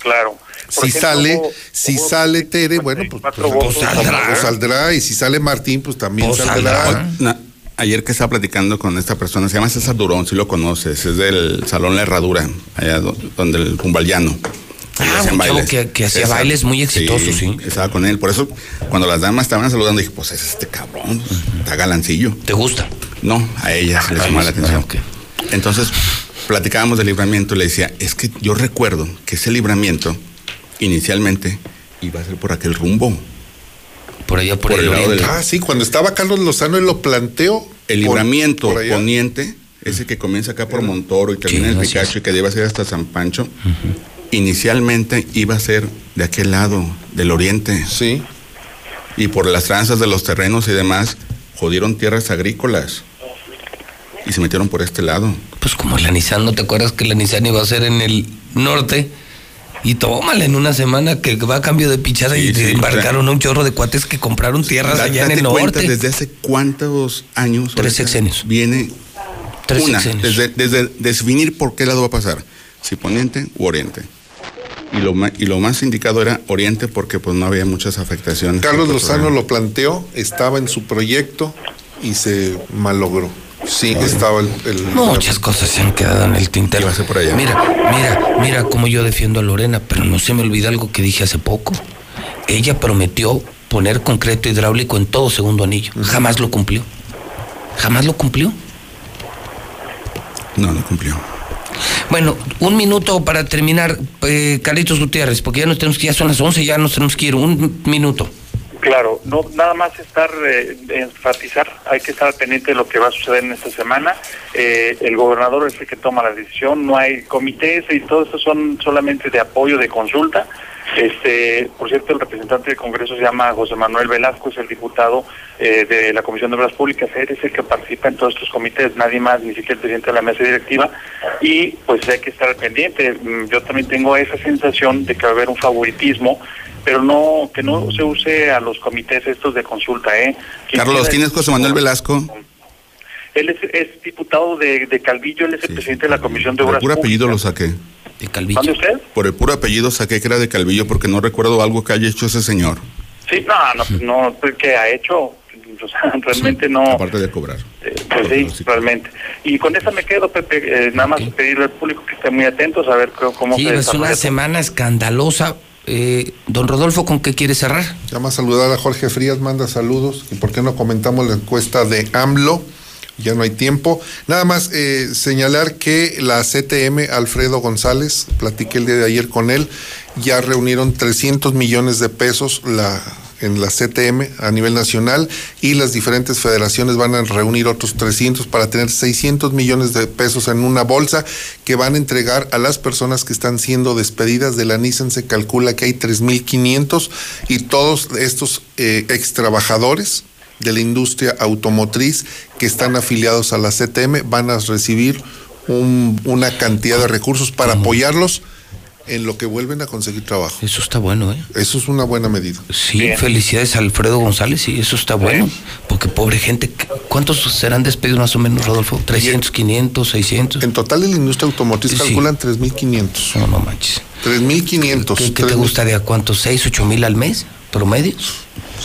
Claro. si sale, si sale Tere, bueno, pues, pues, pues saldrá. pues, saldrá. Y si sale Martín, pues también saldrá. saldrá. ayer que estaba platicando con esta persona, se llama César Durón, si lo conoces, es del Salón La Herradura, allá donde el Cumbaliano. Ah, un chavo que, que hacía bailes muy exitosos, sí, sí, Estaba con él. Por eso, cuando las damas estaban saludando, dije, pues es este cabrón, está galancillo. ¿Te gusta? No, a ella se le llamó la atención. okay. Entonces, platicábamos del libramiento y le decía, es que yo recuerdo que ese libramiento, inicialmente, iba a ser por aquel rumbo. Por allá, por, por el, el lado del... Ah, sí, cuando estaba Carlos Lozano, él lo planteó. El libramiento por, por poniente, ese que comienza acá por Montoro y termina en el Picacho y que debe ser hasta San Pancho, uh -huh. Inicialmente iba a ser de aquel lado, del oriente. Sí. Y por las tranzas de los terrenos y demás, jodieron tierras agrícolas. Y se metieron por este lado. Pues como la Nissan, ¿no te acuerdas que la Nissan iba a ser en el norte? Y tómala en una semana que va a cambio de pichada sí, y sí, embarcaron a un chorro de cuates que compraron tierras da, allá en el norte. desde hace cuántos años. Tres sexenios. Viene Tres una, sexenios. Desde, desde, definir por qué lado va a pasar, si poniente u oriente. Y lo, y lo más indicado era oriente porque pues no había muchas afectaciones. Carlos Lozano lo planteó, estaba en su proyecto y se malogró. Sí, Ay. estaba el, el, Muchas cosas se han quedado en el tintero. Por allá. Mira, mira, mira cómo yo defiendo a Lorena, pero no se me olvida algo que dije hace poco. Ella prometió poner concreto hidráulico en todo segundo anillo. Uh -huh. Jamás lo cumplió. Jamás lo cumplió. No, no cumplió. Bueno, un minuto para terminar, eh, Carlitos Gutiérrez, porque ya nos tenemos que, ya son las 11, ya nos tenemos que ir. Un minuto. Claro, no nada más estar eh, enfatizar, hay que estar pendiente de lo que va a suceder en esta semana. Eh, el gobernador es el que toma la decisión, no hay comités y todo eso son solamente de apoyo, de consulta. Este, por cierto, el representante del Congreso se llama José Manuel Velasco, es el diputado eh, de la Comisión de Obras Públicas, él es el que participa en todos estos comités, nadie más, ni siquiera el presidente de la mesa directiva, y pues hay que estar pendiente. Yo también tengo esa sensación de que va a haber un favoritismo pero no que no se use a los comités estos de consulta, ¿eh? Carlos, ¿quién es José Manuel Velasco? Él es, es diputado de, de, Calvillo, él es el sí. presidente de la Comisión de Obras Públicas. apellido lo saqué. De Calvillo. ¿Dónde usted? Por el puro apellido saqué que era de Calvillo porque no recuerdo algo que haya hecho ese señor. Sí, no, no, no, que ha hecho, o sea, realmente sí, no. Aparte de cobrar. Eh, pues sí, sí, realmente. Y con esa me quedo, Pepe, eh, nada más pedirle al público que esté muy atentos a ver cómo sí, se es una semana escandalosa eh, don Rodolfo, ¿con qué quiere cerrar? Llama a saludar a Jorge Frías, manda saludos. ¿Y por qué no comentamos la encuesta de AMLO? Ya no hay tiempo. Nada más eh, señalar que la CTM, Alfredo González, platiqué el día de ayer con él, ya reunieron 300 millones de pesos la, en la CTM a nivel nacional y las diferentes federaciones van a reunir otros 300 para tener 600 millones de pesos en una bolsa que van a entregar a las personas que están siendo despedidas de la Nissan. Se calcula que hay 3.500 y todos estos eh, ex trabajadores de la industria automotriz que están afiliados a la CTM van a recibir un, una cantidad de recursos para apoyarlos en lo que vuelven a conseguir trabajo. Eso está bueno, ¿eh? Eso es una buena medida. Sí, Bien. felicidades a Alfredo González, sí, eso está bueno. Bien. Porque pobre gente, ¿cuántos serán despedidos más o menos, Rodolfo? ¿300, 500, 600? En total en la industria automotriz sí. calculan 3.500. No, no manches. 3.500. ¿Qué, qué te gustaría? ¿Cuántos? ¿6, 8 mil al mes? ¿Promedio?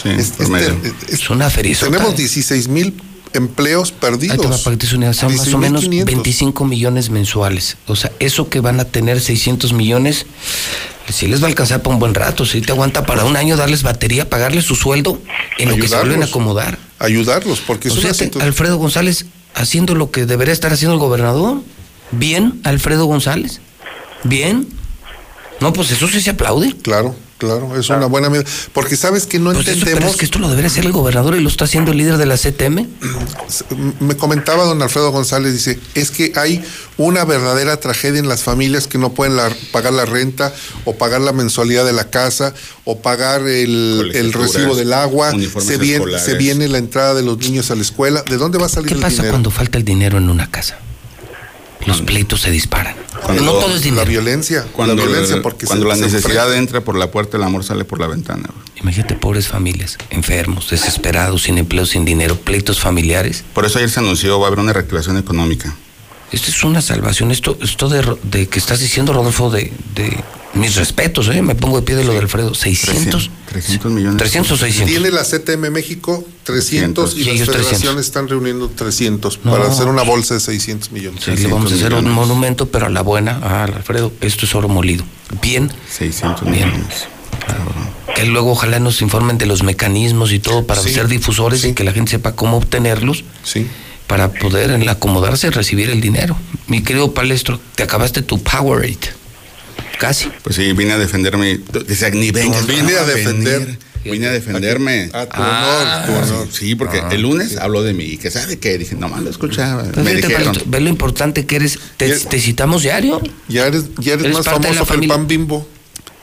Sí, es, promedio. Es, es, una feria. Tenemos 16 mil empleos perdidos. Ahí para que te son más o menos 25 millones mensuales. O sea, eso que van a tener 600 millones, sí les va a alcanzar para un buen rato, sí te aguanta para un año darles batería, pagarles su sueldo en lo que se vuelven a acomodar. Ayudarlos, porque o sea, te, Alfredo González haciendo lo que debería estar haciendo el gobernador. Bien, Alfredo González. Bien. No, pues eso sí se aplaude. Claro. Claro, es una buena medida. Porque sabes que no Pues eso, entendemos. pero es que esto lo debería hacer el gobernador y lo está haciendo el líder de la CTM. Me comentaba don Alfredo González, dice, es que hay una verdadera tragedia en las familias que no pueden la- pagar la renta o pagar la mensualidad de la casa o pagar el, el recibo del agua, se viene, se viene la entrada de los niños a la escuela. ¿De dónde va a salir ¿Qué el pasa dinero? cuando falta el dinero en una casa? Los pleitos se disparan. Cuando- no todo es dinero. La violencia, Cuando, la violencia el- porque cuando se- la se necesidad enfrenta. entra por la puerta, el amor sale por la ventana. Imagínate pobres familias, enfermos, desesperados, sin empleo, sin dinero, pleitos familiares. Por eso ayer se anunció va a haber una reactivación económica. Esto es una salvación. Esto, esto de, de que estás diciendo, Rodolfo, de, de mis respetos, ¿eh? me pongo de pie de lo de Alfredo. 600. 300 millones. 300 o 600. Tiene la CTM México 300 y, Y las 300. federaciones están reuniendo 300 No. para hacer una bolsa de 600 millones. Sí, le vamos a hacer un monumento, pero a la buena, ah, Alfredo, esto es oro molido. Bien. 600 Bien. millones. Que luego ojalá nos informen de los mecanismos y todo para Sí, ser difusores y que la gente sepa cómo obtenerlos. Para poder acomodarse y recibir el dinero. Mi querido Palestro, te acabaste tu Powerade. Casi. Pues sí, vine a defenderme. Dice, ni vengas, vine no, a venir. defender. Vine a defenderme. A tu honor, tu honor. Sí, porque Ah, el lunes habló de mí. ¿Que sabe qué? Dije, nomás lo escuchaba. Pues Me dijeron. Ve lo importante que eres. Te, te citamos diario. Ya eres, ya eres, Eres más famoso que el pan bimbo.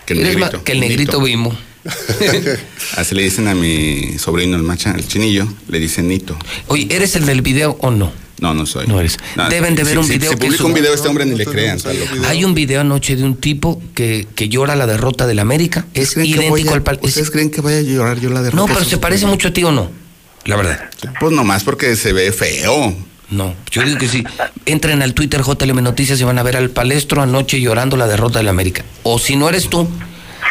Que el Eres negrito. que el negrito bimbo. Así le dicen a mi sobrino, el macha, el chinillo, le dicen Nito. Oye, ¿eres el del video o no? No, no soy. No eres. Deben de ver si, un si- video Si que publica un video este hombre ni le crean. Hay un video anoche de un tipo que, que llora la derrota del América. Es idéntico a- al pal- ¿Ustedes creen que vaya a llorar yo la derrota? No, pero se parece mucho a ti o no. La verdad. Pues nomás porque se ve feo. No, yo digo que sí. Entren al Twitter JLM Noticias y van a ver al palestro anoche llorando la derrota del América. O si no eres tú,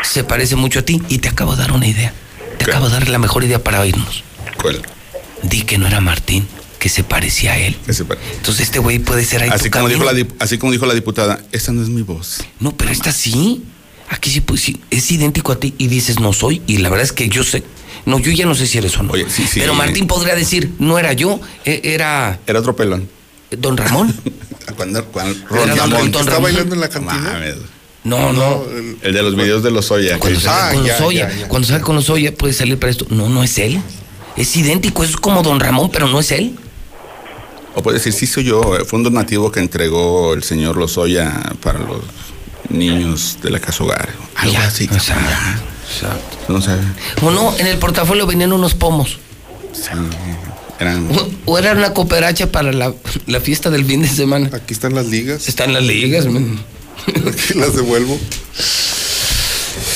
se parece mucho a ti. Y te acabo de dar una idea. Te acabo de dar la mejor idea para oírnos. ¿Cuál? Di que no era Martín, que se parecía a él. Entonces este güey puede ser ahí Así tu como, dijo la, así como dijo la diputada, esta no es mi voz. No, pero esta sí. Aquí sí, pues sí, es idéntico a ti y dices no soy. Y la verdad es que yo sé. No, yo ya no sé si eres o no. Oye, sí, sí. Pero Martín podría decir, no era yo, e- era Era otro pelón. Don Ramón. Cuando, cuando Era don- Ramón. don ¿Está Ramón. bailando en la cantina? Mames. No, no. el- El de los videos de los Oya. Cuando sale Ah, con los Oya, ya, ya. cuando sale con los Oya puede salir para esto. No, no es él. Es idéntico, es como Don Ramón, pero no es él. O puede decir, sí soy yo. eh, Fue un donativo que entregó el señor Lozoya para los niños de la casa hogar. Algo Ya, así. ya. Exacto. No sabe. O no, en el portafolio venían unos pomos. Sí. Eran. O, o era una cooperacha para la, la fiesta del fin de semana. Aquí están las ligas. Están las ligas, men. Aquí las devuelvo.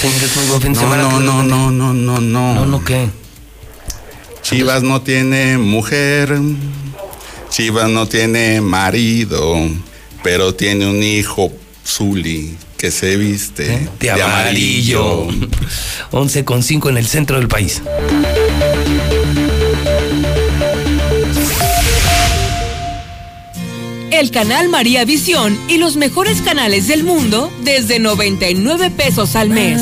Señores, muy buen fin de No, semana. no, no, no, no, no, no. No, no, ¿qué? Chivas no tiene mujer. Chivas no tiene marido. Pero tiene un hijo, Zuli, que se viste ¿Eh? De amarillo. 11 con 5 en el centro del país. El canal María Visión y los mejores canales del mundo desde 99 pesos al mes.